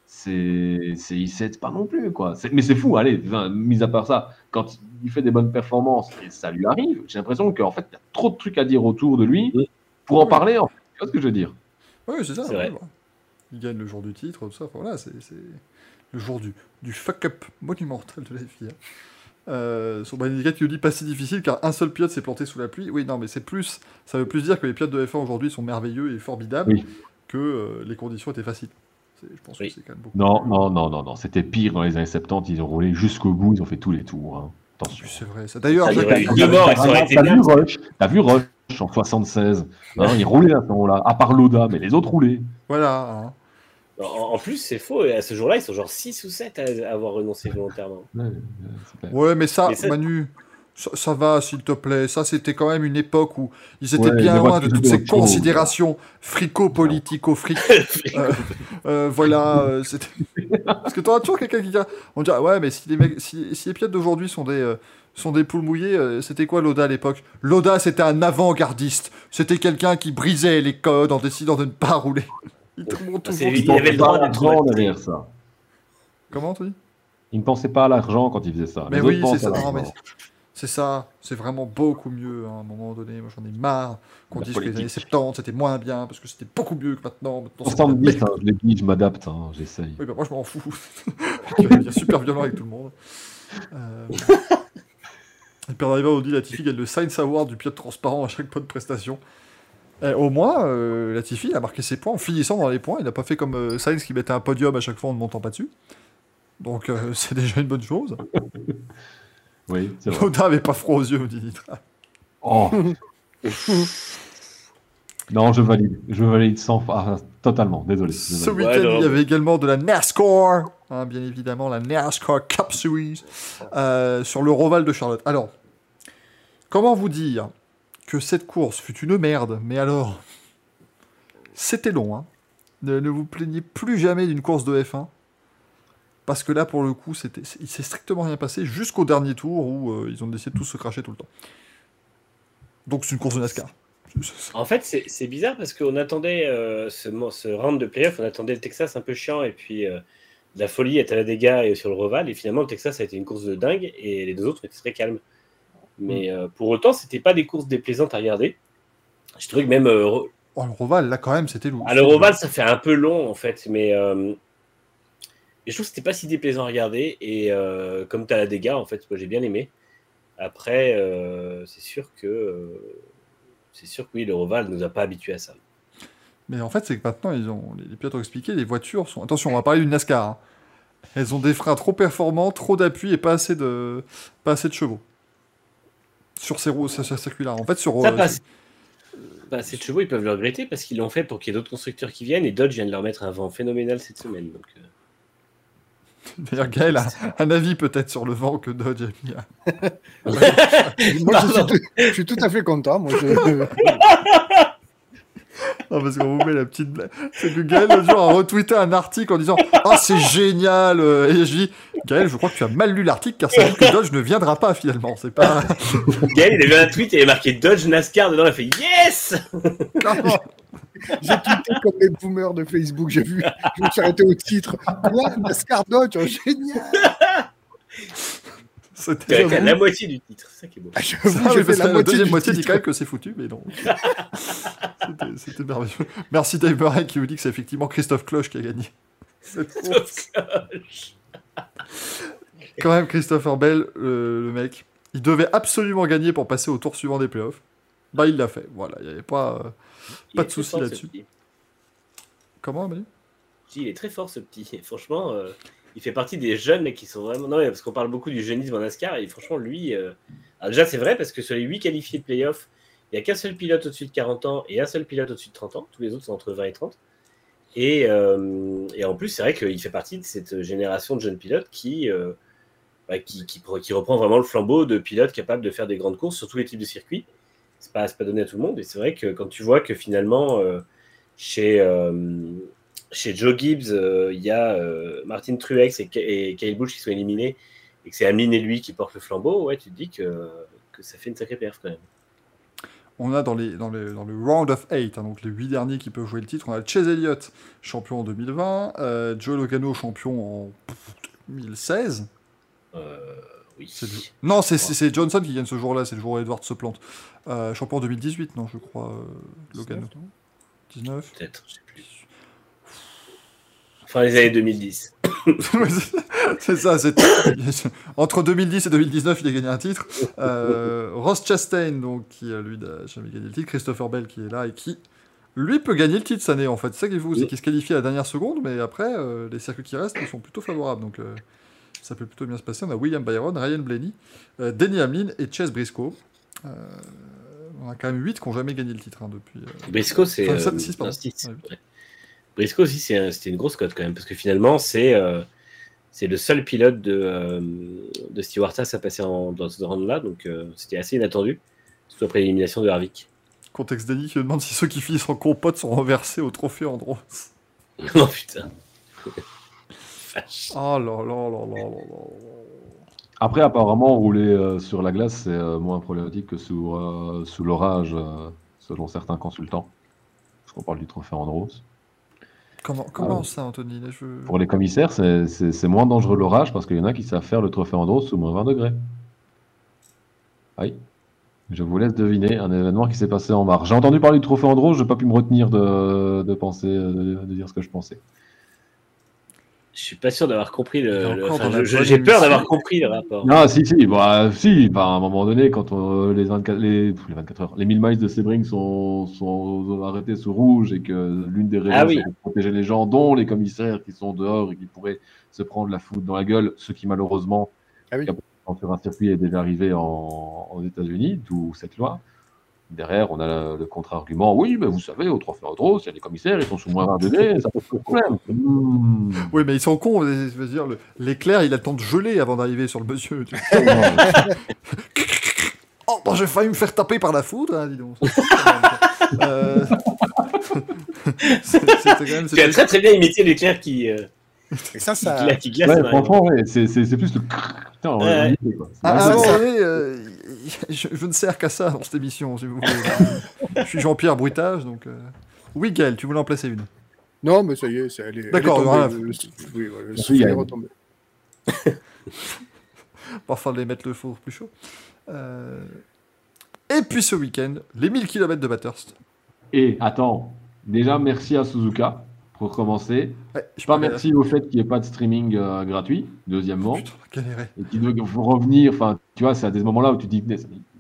c'est c'est il sait pas non plus quoi mais c'est fou allez mis à part ça quand il fait des bonnes performances et ça lui arrive j'ai l'impression qu'en fait il y a trop de trucs à dire autour de lui Oui. Pour en parler en fait. tu vois ce que je veux dire? Oui, c'est ça. C'est vrai. voilà. Il gagne le jour du titre, tout ça. Enfin, voilà, c'est le jour du, du fuck-up monumental de la FIA. Euh, sur Bandicat qui nous dit pas si difficile car un seul pilote s'est planté sous la pluie. Oui, non, mais c'est plus. Ça veut plus dire que les pilotes de F1 aujourd'hui sont merveilleux et formidables Oui. que euh, les conditions étaient faciles. C'est- Je pense Oui. que c'est quand même beaucoup. non non non non non c'était pire dans les années 70 ils ont roulé jusqu'au bout ils ont fait tous les tours hein. Attention. C'est vrai. ça. D'ailleurs, T'as vu Rush en 76 hein, Il roulait à ce moment-là, à part Loda, mais les autres roulaient. voilà. hein. En, plus, c'est faux. À ce jour-là, ils sont genre 6 ou 7 à avoir renoncé volontairement. Ouais, euh, mais ça, Mais ça- Manu, ça, ça va, s'il te plaît. Ça, c'était quand même une époque où ils étaient Ouais, bien loin de toutes ces considérations frico-politico, fric. Euh, euh, voilà. euh, Parce que t'auras toujours quelqu'un qui dit, on dirait, ouais, mais si les mecs, si, si les pilotes d'aujourd'hui sont des euh, sont des poules mouillées, euh, c'était quoi Loda à l'époque? Loda, c'était un avant-gardiste. C'était quelqu'un qui brisait les codes en décidant de ne pas rouler. Il Ah, c'est toujours- Il y avait le droit d'être derrière ça. Comment tu dis Il ne pensait pas à l'argent quand il faisait ça. Mais Les oui, c'est ça. C'est ça, c'est vraiment beaucoup mieux hein, à un moment donné. Moi j'en ai marre qu'on dise que les années politique. 70 c'était moins bien parce que c'était beaucoup mieux que maintenant. maintenant 70, hein, je dit, je m'adapte, hein, j'essaye. Oui, bah moi je m'en fous. Vas devenir super violent avec tout le monde. Euh... Et Pierre Driver nous dit Latifi gagne le Science Award du pilote transparent à chaque point de prestation. Eh, au moins, euh, Latifi a marqué ses points en finissant dans les points. Il n'a pas fait comme euh, Sainz qui mettait un podium à chaque fois en ne montant pas dessus. Donc euh, c'est déjà une bonne chose. Oui, c'est vrai. Loda avait pas froid aux yeux, dit Nitra. Oh. non, je valide. Je valide sans. Ah, totalement, désolé. Ce week-end, Ouais, il y avait également de la NASCAR, hein, bien évidemment, la NASCAR Cup Series, euh, sur le Roval de Charlotte. Alors, comment vous dire que cette course fut une merde, mais alors, c'était long. Hein. Ne, vous plaignez plus jamais d'une course de F1. Parce que là, pour le coup, c'était, il s'est strictement rien passé jusqu'au dernier tour où euh, ils ont décidé de tous se cracher tout le temps. Donc c'est une course de NASCAR. En fait, c'est bizarre parce qu'on attendait euh, ce, round de playoff, on attendait le Texas un peu chiant et puis euh, la folie à Talladega et sur le Roval. Et finalement, le Texas a été une course de dingue et les deux autres étaient très calmes. Mais euh, pour autant, c'était pas des courses déplaisantes à regarder. Je trouvais que même euh, Oh, le Roval, là, quand même, c'était lourd. à le Roval, ça fait un peu long en fait, mais, euh, mais je trouve que c'était pas si déplaisant à regarder. Et euh, comme Talladega, en fait, moi j'ai bien aimé. Après, euh, c'est sûr que euh, c'est sûr que oui, le Roval nous a pas habitués à ça. Mais en fait, c'est que maintenant, ils ont, les, pilotes ont expliqué, les voitures sont. Attention, on va parler d'une NASCAR. hein. Elles ont des freins trop performants, trop d'appui et pas assez de, pas assez de chevaux. Sur ces roues, sur ce circuit-là. En fait, sur. Ça euh, passe. Bah, ces chevaux, ils peuvent le regretter parce qu'ils l'ont fait pour qu'il y ait d'autres constructeurs qui viennent et Dodge vient de leur mettre un vent phénoménal cette semaine. Donc, euh, D'ailleurs, Gaël a un avis peut-être sur le vent que Dodge a mis. à- Moi, je, suis tout, je suis tout à fait content. Moi, je- Non, parce qu'on vous met la petite blague. C'est que Gaël, l'autre jour, a retweeté un article en disant Ah, c'est génial euh, Et je dis Gaël, je crois que tu as mal lu l'article car ça dit que Dodge ne viendra pas finalement. C'est pas. Gaël, il a vu un tweet et il a marqué Dodge NASCAR dedans. Il a fait Yes J'ai tweeté comme les boomers de Facebook. J'ai vu, je me suis arrêté au titre. Quoi? NASCAR Dodge, oh, génial C'était la moitié du titre. C'est ça qui est beau. Ah, Ça, parce fait que la la, moitié deuxième du moitié dit titre. quand même que c'est foutu, mais non. C'était- merveilleux. Merci Dave Murray qui vous dit que c'est effectivement Christophe Cloche qui a gagné. cette course. Quand même, Christopher Bell, le, le mec, il devait absolument gagner pour passer au tour suivant des playoffs. Bah, il l'a fait. Voilà, il n'y avait pas. euh, Pas de souci là-dessus. Comment, dis, Il est très fort ce petit. Et franchement, euh, il fait partie des jeunes qui sont vraiment. Non, parce qu'on parle beaucoup du jeunisme en NASCAR et franchement, lui. euh, alors déjà, c'est vrai parce que sur les 8 qualifiés de playoff, il n'y a qu'un seul pilote au-dessus de 40 ans et un seul pilote au-dessus de 30 ans. Tous les autres sont entre 20 et 30. Et, euh, et en plus, c'est vrai qu'il fait partie de cette génération de jeunes pilotes qui, euh, bah, qui, qui, pre- qui reprend vraiment le flambeau de pilotes capables de faire des grandes courses sur tous les types de circuits. C'est pas, pas donné à tout le monde. Et c'est vrai que quand tu vois que finalement, euh, chez, chez Joe Gibbs, il y a Martin Truex et, Kyle Busch qui sont éliminés et que c'est Amine et lui qui portent le flambeau, ouais, tu te dis que, que ça fait une sacrée perf quand même. On a dans, les, dans, les, dans le round of 8, donc les 8 derniers qui peuvent jouer le titre, on a Chase Elliott, champion en 2020, euh, Joe Logano, champion en 2016. Euh, oui. Le- Non, c'est- Johnson qui gagne ce jour-là, c'est le jour où Edward se plante. Euh, champion en 2018, non, je crois, Logano. 19 Peut-être, je sais plus. Fin des années 2010. C'est ça, c'est entre 2010 et 2019, il a gagné un titre. Euh, Ross Chastain, donc, qui euh, lui n'a jamais gagné le titre. Christopher Bell qui est là et qui, lui, peut gagner le titre cette année en fait. C'est ça qui est fou, c'est qu'il se qualifie à la dernière seconde, mais après, euh, les circuits qui restent sont plutôt favorables. Donc, euh, ça peut plutôt bien se passer. On a William Byron, Ryan Blaney, Denny Hamlin et Chase Briscoe. On a quand même 8 qui n'ont jamais gagné le titre hein, depuis. Briscoe, c'est. Enfin, pardon. Ouais. Briscoe aussi, un- c'était une grosse cote quand même, parce que finalement, c'est euh, c'est le seul pilote de, euh, de Stewart Haas à passer en, dans ce round-là, donc euh, c'était assez inattendu, surtout après l'élimination de Harvick. Contexte Denny qui demande si ceux qui finissent en compote sont reversés au trophée Andros. oh putain. Vache. Oh là là là là là là. Après, apparemment, rouler euh, sur la glace, c'est euh, moins problématique que sous, euh, sous l'orage, euh, selon certains consultants. Parce qu'on parle du trophée Andros. Comment, comment ça, Anthony là, je... Pour les commissaires, c'est- moins dangereux l'orage parce qu'il y en a qui savent faire le trophée Andros sous moins 20 degrés. Oui. Je vous laisse deviner un événement qui s'est passé en mars. J'ai entendu parler du trophée Andros, je n'ai pas pu me retenir de, de penser, de, de dire ce que je pensais. Je suis pas sûr d'avoir compris le. enfin, J'ai peur d'avoir compris le rapport. Non, si, si, bah, si, bah, à un moment donné, quand euh, les, 24, les, pff, les 24 heures, les 1000 miles de Sebring sont, sont arrêtés sous rouge et que l'une des raisons, Ah oui. c'est de protéger les gens, dont les commissaires qui sont dehors et qui pourraient se prendre la foudre dans la gueule, ce qui malheureusement, Ah oui. sur un circuit est déjà arrivé en, aux États-Unis, d'où cette loi. Derrière, on a le, le contre-argument. Oui, mais vous savez, au Trophée Andros, il y a des commissaires, ils sont sous moins 20 degrés, ça pose problème. Hmm. Oui, mais ils sont cons. Je veux dire, le- l'éclair, il a le temps de geler avant d'arriver sur le monsieur. tu. Oh, bah, j'ai failli me faire taper par la foudre, hein, dis donc. Euh, c'est- C'était quand même. Tu as c'était- très très bien imité l'éclair qui, euh, Et ça, qui, ça. qui glace. Ouais, dans la- franchement, ouais, c'est c'est- c'est plus le. Putain, on va Ouais. Ah, donné, euh, je, je ne sers qu'à ça dans cette émission, si vous voulez. je suis Jean-Pierre Bruitage, donc. euh, Oui, Gaël, tu voulais en placer une. Non, mais ça y est, c'est- elle est. D'accord, tombée, voilà. le- oui, le souffle est retombé. Parfois, les mettre le four plus chaud. Euh, Et puis ce week-end, les 1000 km de Bathurst. Et attends, déjà merci à Suzuka pour commencer. Ouais, je Pas merci au fait qu'il n'y ait pas de streaming euh, gratuit, deuxièmement. Putain, galéré. Et qu'il doit faut revenir, enfin, tu vois, c'est à des moments-là où tu dis,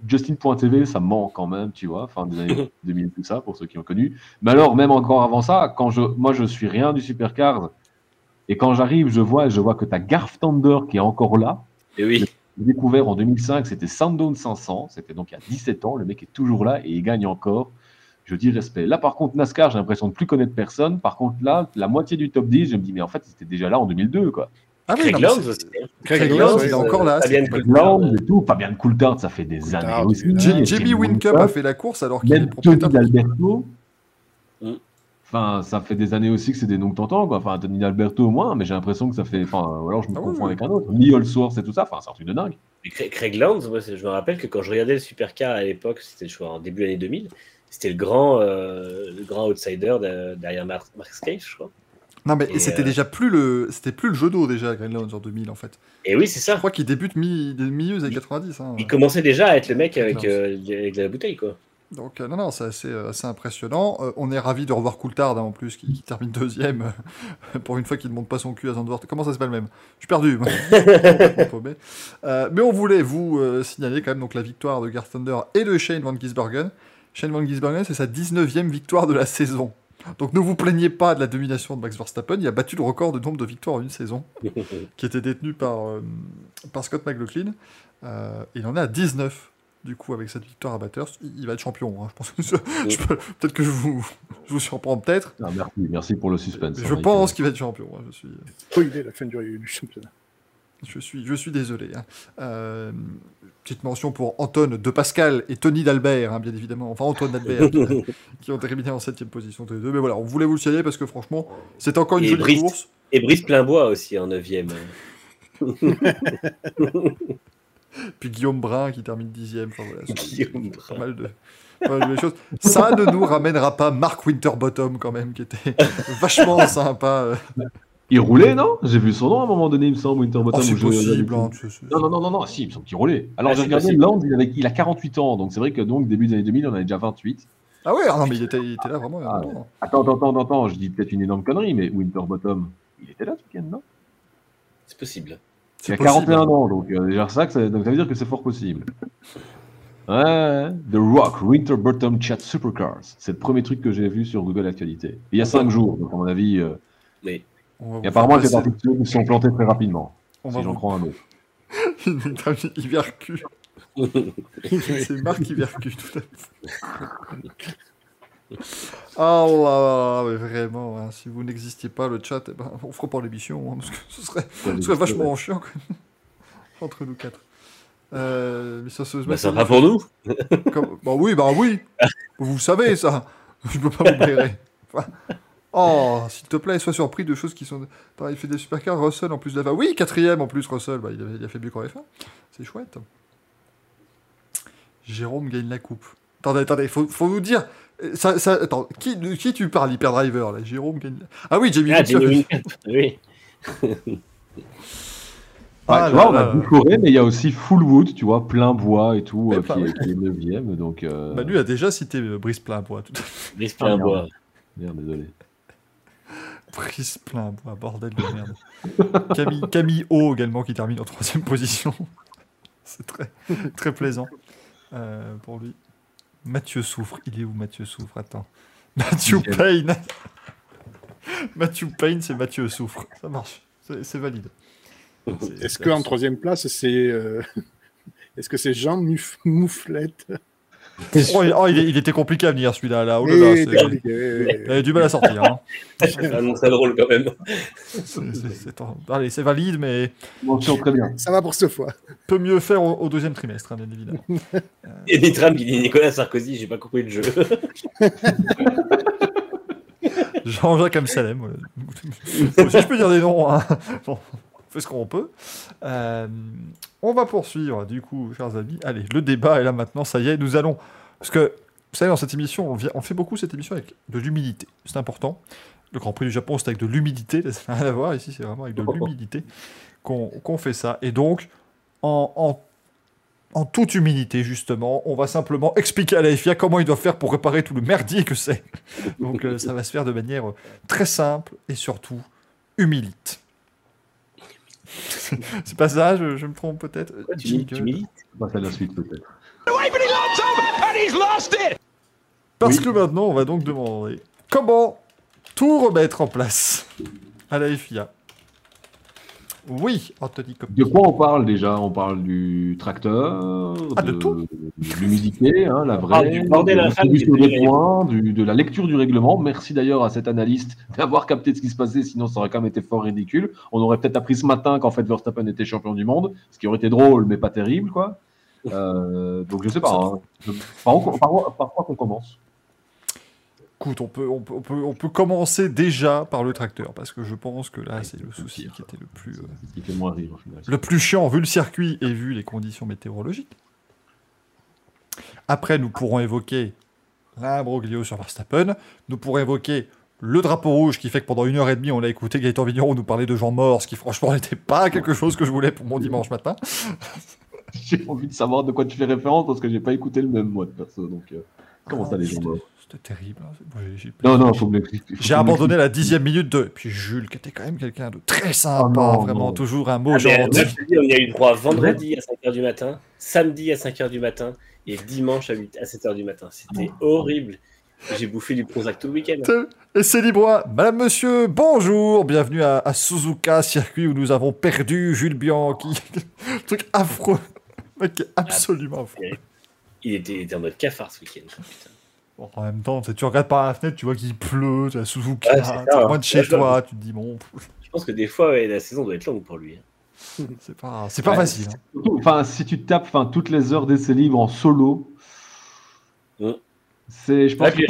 Justin.tv, ça manque quand même, tu vois, fin des années 2000, tout ça, pour ceux qui ont connu. Mais alors, même encore avant ça, quand je, moi, je suis rien du Supercars, et quand j'arrive, je vois, je vois que t'as Garth Thunder qui est encore là, Et oui. découvert en 2005, c'était Sandown 500, c'était donc il y a 17 ans, le mec est toujours là et il gagne encore. Je dis respect. Là, par contre, NASCAR, j'ai l'impression de plus connaître personne. Par contre, là, la moitié du top 10, je me dis, mais en fait, c'était déjà là en 2002, quoi. Ah oui, Craig Lowndes aussi. hein. Craig Lowndes, il est euh, encore là. Coulthard. Et tout, Fabien Coulthard, ça fait des Coulthard, années aussi. il est là. J- Et Jamie puis Wincup a fait la course alors qu'il est Même Tony propriétaire. d'Alberto. Mm. Enfin, ça fait des années aussi que c'est des noms que t'entends, quoi. Enfin, Tony d'Alberto au moins, mais j'ai l'impression que ça fait. Enfin, ou alors je me Ah confonds oui. avec un autre. Lee Allsworth et tout ça. Enfin, c'est un truc de dingue. Mais Craig Lowndes, moi, c'est- je me rappelle que quand je regardais le Supercar à l'époque, c'était je crois, en début année 2000, c'était le grand, euh, le grand outsider de- derrière Mar Mark Skaife, je crois. Non, mais Et, c'était euh, déjà plus le, c'était plus le jeu d'eau déjà, Green Lowndes en 2000 en fait. Et oui, c'est Je ça. crois qu'il débute mi, des milieux des années 90. hein. Il commençait déjà à être le mec avec, euh, avec la bouteille, quoi. Donc euh, non, non, c'est assez, euh, assez impressionnant. Euh, on est ravi de revoir Coulthard hein, en plus, qui, qui termine deuxième euh, pour une fois qu'il ne monte pas son cul à Zandvoort. Comment ça s'appelle même? Je suis perdu. moi. Euh, mais on voulait vous euh, signaler quand même donc la victoire de Garth Thunder et de Shane Van Gisbergen. Shane Van Gisbergen, c'est sa 19e victoire de la saison. Donc ne vous plaignez pas de la domination de Max Verstappen, il a battu le record de nombre de victoires en une saison, qui était détenu par, euh, par Scott McLaughlin. Euh, il en est à 19 du coup avec cette victoire à Bathurst. Il, va être champion. hein. Je pense que je- je peux- peut-être que je vous, je vous surprends peut-être. Ah, merci, merci pour le suspense. Je hein, pense qu'il va être champion. hein. Je suis, Spoiler la fin du, du championnat. Je suis, je suis désolé. hein. Euh, petite mention pour Anton de Pascal et Tony d'Albert, hein, bien évidemment. Enfin, Antoine d'Albert, qui, qui ont terminé en 7 position tous les deux. Mais voilà, on voulait vous le signaler parce que franchement, c'est encore une Et jolie Brice. course. Et Brice Plainbois aussi en 9ème. Puis Guillaume Brun qui termine dixième. Enfin, voilà, c'est Guillaume pas Brun. pas mal de choses. Ça ne nous ramènera pas Mark Winterbottom quand même, qui était vachement sympa. Il roulait, non? J'ai vu son nom à un moment donné, il me semble, Winterbottom. Oh, c'est possible. hein, Non, non, non, non, non, si, il me semble qu'il roulait. Alors, Ah, j'ai regardé. Land, il, avait- il a 48 ans, donc c'est vrai que donc début des années 2000, on avait déjà 28. Ah ouais, ah non, mais il était, il était là vraiment. Ah. Attends, attends, attends, attends, je dis peut-être une énorme connerie, mais Winterbottom, il était là ce week-end, non? C'est possible. Il a possible. 41 ans, donc euh, déjà ça, que ça, donc ça veut dire que c'est fort possible. Ouais, The Rock, Winterbottom Chat Supercars. C'est le premier truc que j'ai vu sur Google Actualité. Il y a 5 jours, donc à mon avis, euh, Mais Va apparemment, il faire fait passer- partie de ceux qui se sont plantés très rapidement. On va si j'en vous... crois un autre. Notre ami Ivercu. C'est Marc Ivercu, tout à fait. Oh là là, mais vraiment, hein, si vous n'existiez pas, le chat, eh ben, on fera pas l'émission, hein, parce que ce serait, ce serait vachement chiant, quand même, entre nous quatre. Euh, mais ça se Bah, sympa pour nous. Comme- Bah oui, bah oui. Vous savez ça. Je peux pas vous blairer. Enfin, Oh, s'il te plaît, sois surpris de choses qui sont. Attends, il fait des supercars. Russell en plus de la. Oui, quatrième en plus, Russell. Bah, il, a, il a fait mieux qu'en F1. C'est chouette. Jérôme gagne la coupe. Attendez, attendez, faut, faut nous dire. Ça, ça, attends, qui, de qui tu parles, Hyperdriver là? Jérôme gagne. la- Ah oui, Jamie Ah. Jamie oui. Ah Ouais, tu vois, là on a là. Bucoré, mais il y a aussi Fullwood, tu vois, plein bois et tout, euh, qui, est, qui est 9ème. Donc, euh, Bah, lui a déjà cité euh, Brice plein bois. Tout. Brice plein Ah, bois. merde, désolé. Brice plein bois, bordel de merde. Camille, Camille O également qui termine en troisième position. C'est très, très plaisant euh, pour lui. Mathieu souffre. Il est où Mathieu souffre Attends. Matthew Nickel. Payne. Matthew Payne, c'est Mathieu souffre. Ça marche. C'est c'est valide. C'est- Est-ce qu'en troisième place, c'est. euh, Est-ce que c'est Jean Mouflette Oh, il, oh, il était compliqué à venir celui-là. Là. Oh là là, oui, il avait du mal à sortir. hein. Ça annonce ça drôle quand même. C'est- Allez, c'est valide, mais Mention très bien. Ça va pour cette fois. peut mieux faire au, au deuxième trimestre, hein, bien évidemment. Et Nitram qui dit Nicolas Sarkozy, j'ai pas compris le jeu. Jean-Jacques Amsalem. Moi aussi, je peux dire des noms. hein. Bon, fait ce qu'on peut. Euh, on va poursuivre, du coup, chers amis. Allez, le débat est là maintenant. Ça y est, nous allons. Parce que, vous savez, dans cette émission, on, fait beaucoup cette émission avec de l'humilité. C'est important. Le Grand Prix du Japon, c'est avec de l'humilité. Là, Ça n'a rien à voir. Ici, c'est vraiment avec de l'humilité qu'on fait ça. Et donc, en, toute humilité, justement, on va simplement expliquer à la FIA comment ils doivent faire pour réparer tout le merdier que c'est. Donc euh, ça va se faire de manière très simple et surtout humilite. c'est pas ça, je, je me trompe peut-être. Tu, milites? La suite peut-être. Parce que maintenant, on va donc demander comment tout remettre en place à la FIA. Oui, Anthony Coppi. De quoi on parle déjà? On parle du tracteur, Ah, de tout de l'humidité, hein, la vraie, parle du bordel des points, du- de la lecture du règlement. Merci d'ailleurs à cet analyste d'avoir capté ce qui se passait, sinon ça aurait quand même été fort ridicule. On aurait peut-être appris ce matin qu'en fait Verstappen était champion du monde, ce qui aurait été drôle mais pas terrible, quoi. Euh, donc je sais pas. hein. Par, où- par où- par quoi qu'on commence? Écoute, on peut, on, peut, on, peut, on peut commencer déjà par le tracteur, parce que je pense que là, c'est le souci qui était le plus, euh, Ce qui fait moins rire au final. le plus chiant, vu le circuit et vu les conditions météorologiques. Après, nous pourrons évoquer l'imbroglio sur Verstappen. Nous pourrons évoquer le drapeau rouge qui fait que pendant une heure et demie, on a écouté Gaëtan Vigneron nous parler de gens morts, ce qui franchement n'était pas quelque chose que je voulais pour mon dimanche matin. J'ai envie de savoir de quoi tu fais référence parce que j'ai pas écouté le même moi de perso. Donc euh, comment ça les gens morts C'était terrible. hein. J'ai- Non non, faut me J'ai me abandonné la dixième minute de. Puis Jules, qui était quand même quelqu'un de très sympa, Oh non, vraiment, non. toujours un mot Ah, je te dis, on y a eu droit vendredi à 5h du matin, samedi à 5h du matin et dimanche à, 8 à 7h du matin. C'était horrible. J'ai bouffé du Prozac tout le week-end. Et c'est Libois. Madame, monsieur, bonjour. Bienvenue à, à Suzuka, circuit où nous avons perdu Jules Bianchi. truc affreux. Mec est absolument affreux. Il était, il était en mode cafard ce week-end. Putain. Bon, en même temps, tu tu regardes par la fenêtre, tu vois qu'il pleut, tu as Suzuka, t'es hein. loin de chez toi, tu te dis, bon, Je pense que des fois, ouais, la saison doit être longue pour lui. hein. c'est pas, c'est pas Ouais. facile. hein. Enfin, si tu tapes enfin, toutes les heures d'essai libre en solo, Mm. C'est, je pense Ouais,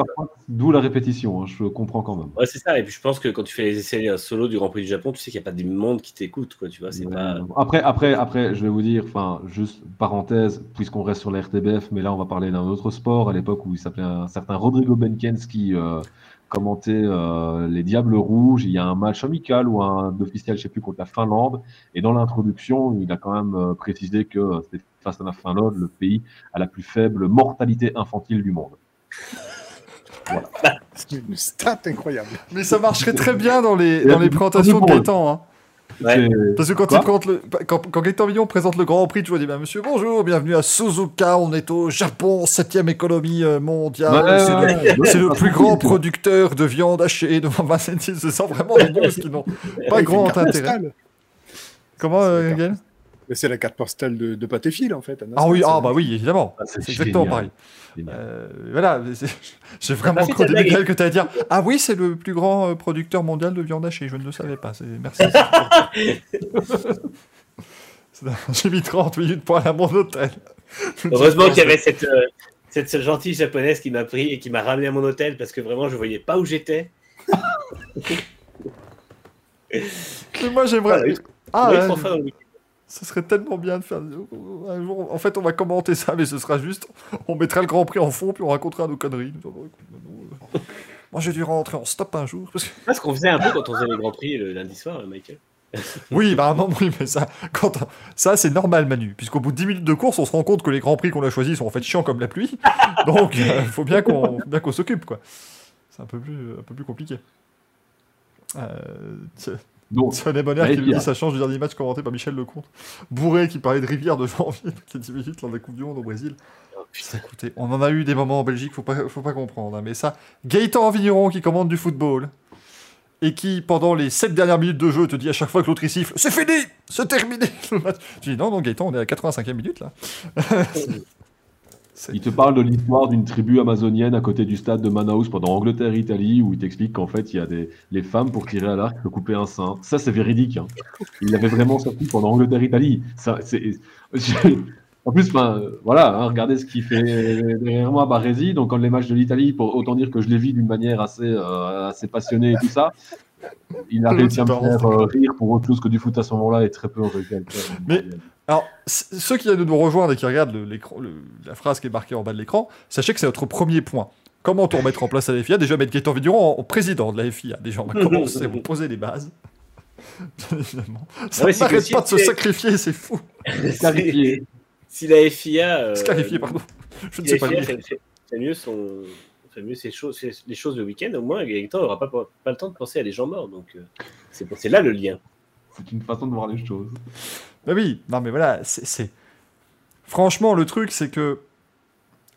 d'où la répétition. hein, je comprends quand même. Ouais, c'est ça. Et puis je pense que quand tu fais les essais euh, solo du Grand Prix du Japon, tu sais qu'il n'y a pas des mondes qui t'écoutent, quoi. Tu vois, c'est Ouais. pas. Après, après, après, je vais vous dire, enfin, juste parenthèse, puisqu'on reste sur la RTBF, mais là, on va parler d'un autre sport à l'époque où il s'appelait un certain Rodrigo Benkens qui euh, commentait euh, les Diables Rouges. Il y a un match amical ou un officiel, je sais plus, contre la Finlande. Et dans l'introduction, il a quand même précisé que c'était face à la Finlande, le pays à la plus faible mortalité infantile du monde. C'est une stat incroyable. Mais ça marcherait très bien dans les, dans les présentations de. Gaëtan. Hein. Ouais. Parce que quand, il présente le, quand, quand Gaëtan Villon présente le Grand Prix, tu vois, il dit bah, Monsieur, bonjour, bienvenue à Suzuka, on est au Japon, septième économie euh, mondiale, Ouais, c'est ouais, le, ouais, c'est ouais, le ouais, plus grand producteur de viande hachée Vincennes. Ce sont vraiment des news qui n'ont pas grand intérêt. Comment, euh, Gaël? Mais C'est la carte postale de, de pâté fil en fait. à Ah oui, ah bah oui, évidemment. Ah, c'est c'est exactement pareil. Euh, voilà, j'ai vraiment début, blague. Gaël, que tu allais dire Ah oui, c'est le plus grand euh, producteur mondial de viande hachée. Je ne le savais pas. C'est... Merci. J'ai mis 30 minutes pour aller à mon hôtel. Heureusement qu'il y avait cette, euh, cette, cette gentille japonaise qui m'a pris et qui m'a ramené à mon hôtel parce que vraiment je voyais pas où j'étais. Mais moi, j'aimerais. oui. Ah, Oui, le ce serait tellement bien de faire. Un jour, en fait, on va commenter ça, mais ce sera juste. On mettra le Grand Prix en fond, puis on racontera nos conneries. Euh, Moi, j'ai dû rentrer en stop un jour. Parce que... C'est ce qu'on faisait un peu quand on faisait les Grands Prix le lundi soir, Michael. Oui, bah non, oui, mais ça, quand, ça c'est normal, Manu. Puisqu'au bout de 10 minutes de course, on se rend compte que les grands prix qu'on a choisis sont en fait chiants comme la pluie. Donc, il faut bien qu'on s'occupe, quoi. C'est un peu plus, un peu plus compliqué. Euh, Donc, Sonnet Bonheur Allez, qui nous dit ça change du dernier match commenté par Michel Lecomte. Bourré qui parlait de rivière de janvier, qui est 10 minutes lors de la Coupe du Monde au Brésil. Oh, putain. Écoutez, on en a eu des moments en Belgique, faut pas, faut pas comprendre. hein, mais ça, Gaëtan Vigneron qui commande du football et qui, pendant les 7 dernières minutes de jeu, te dit à chaque fois que l'autre il siffle C'est fini C'est terminé le match. Tu dis Non, non, Gaëtan, on est à la 85e minute là. Il te parle de l'histoire d'une tribu amazonienne à côté du stade de Manaus pendant Angleterre-Italie où il t'explique qu'en fait il y a des les femmes pour tirer à l'arc peuvent couper un sein. Ça c'est véridique. hein. Il avait vraiment sorti pendant. Ça c'est j'ai- en plus euh, voilà hein, regardez ce qu'il fait derrière moi Baresi donc quand les matchs de l'Italie pour autant dire que je les vis d'une manière assez euh, assez passionnée et tout ça. Il a Le réussi à me faire euh, rire pour autre chose que du foot à ce moment-là et très peu à le faire. Mais- Alors, ceux qui viennent de nous rejoindre et qui regardent le- la phrase qui est marquée en bas de l'écran, sachez que c'est notre premier point. Comment on remettre en place à la FIA Déjà mettre Gaëtan Vigneron en, en président de la FIA. Déjà, on va commencer, on poser les bases. Ça ouais, n'arrête que pas de se si- sacrifier, c'est fou. Si la FIA. euh, Scarifié, pardon. Je ne si sais pas le FIA dire. fait, mieux, son, fait mieux ses choses, ses- les choses le week-end, au moins Gaëtan n'aura pas, pas le temps de penser à des gens morts. Donc euh, c'est là le lien. C'est une façon de voir les choses. Bah oui, non mais voilà, c'est-. Franchement, le truc, c'est que.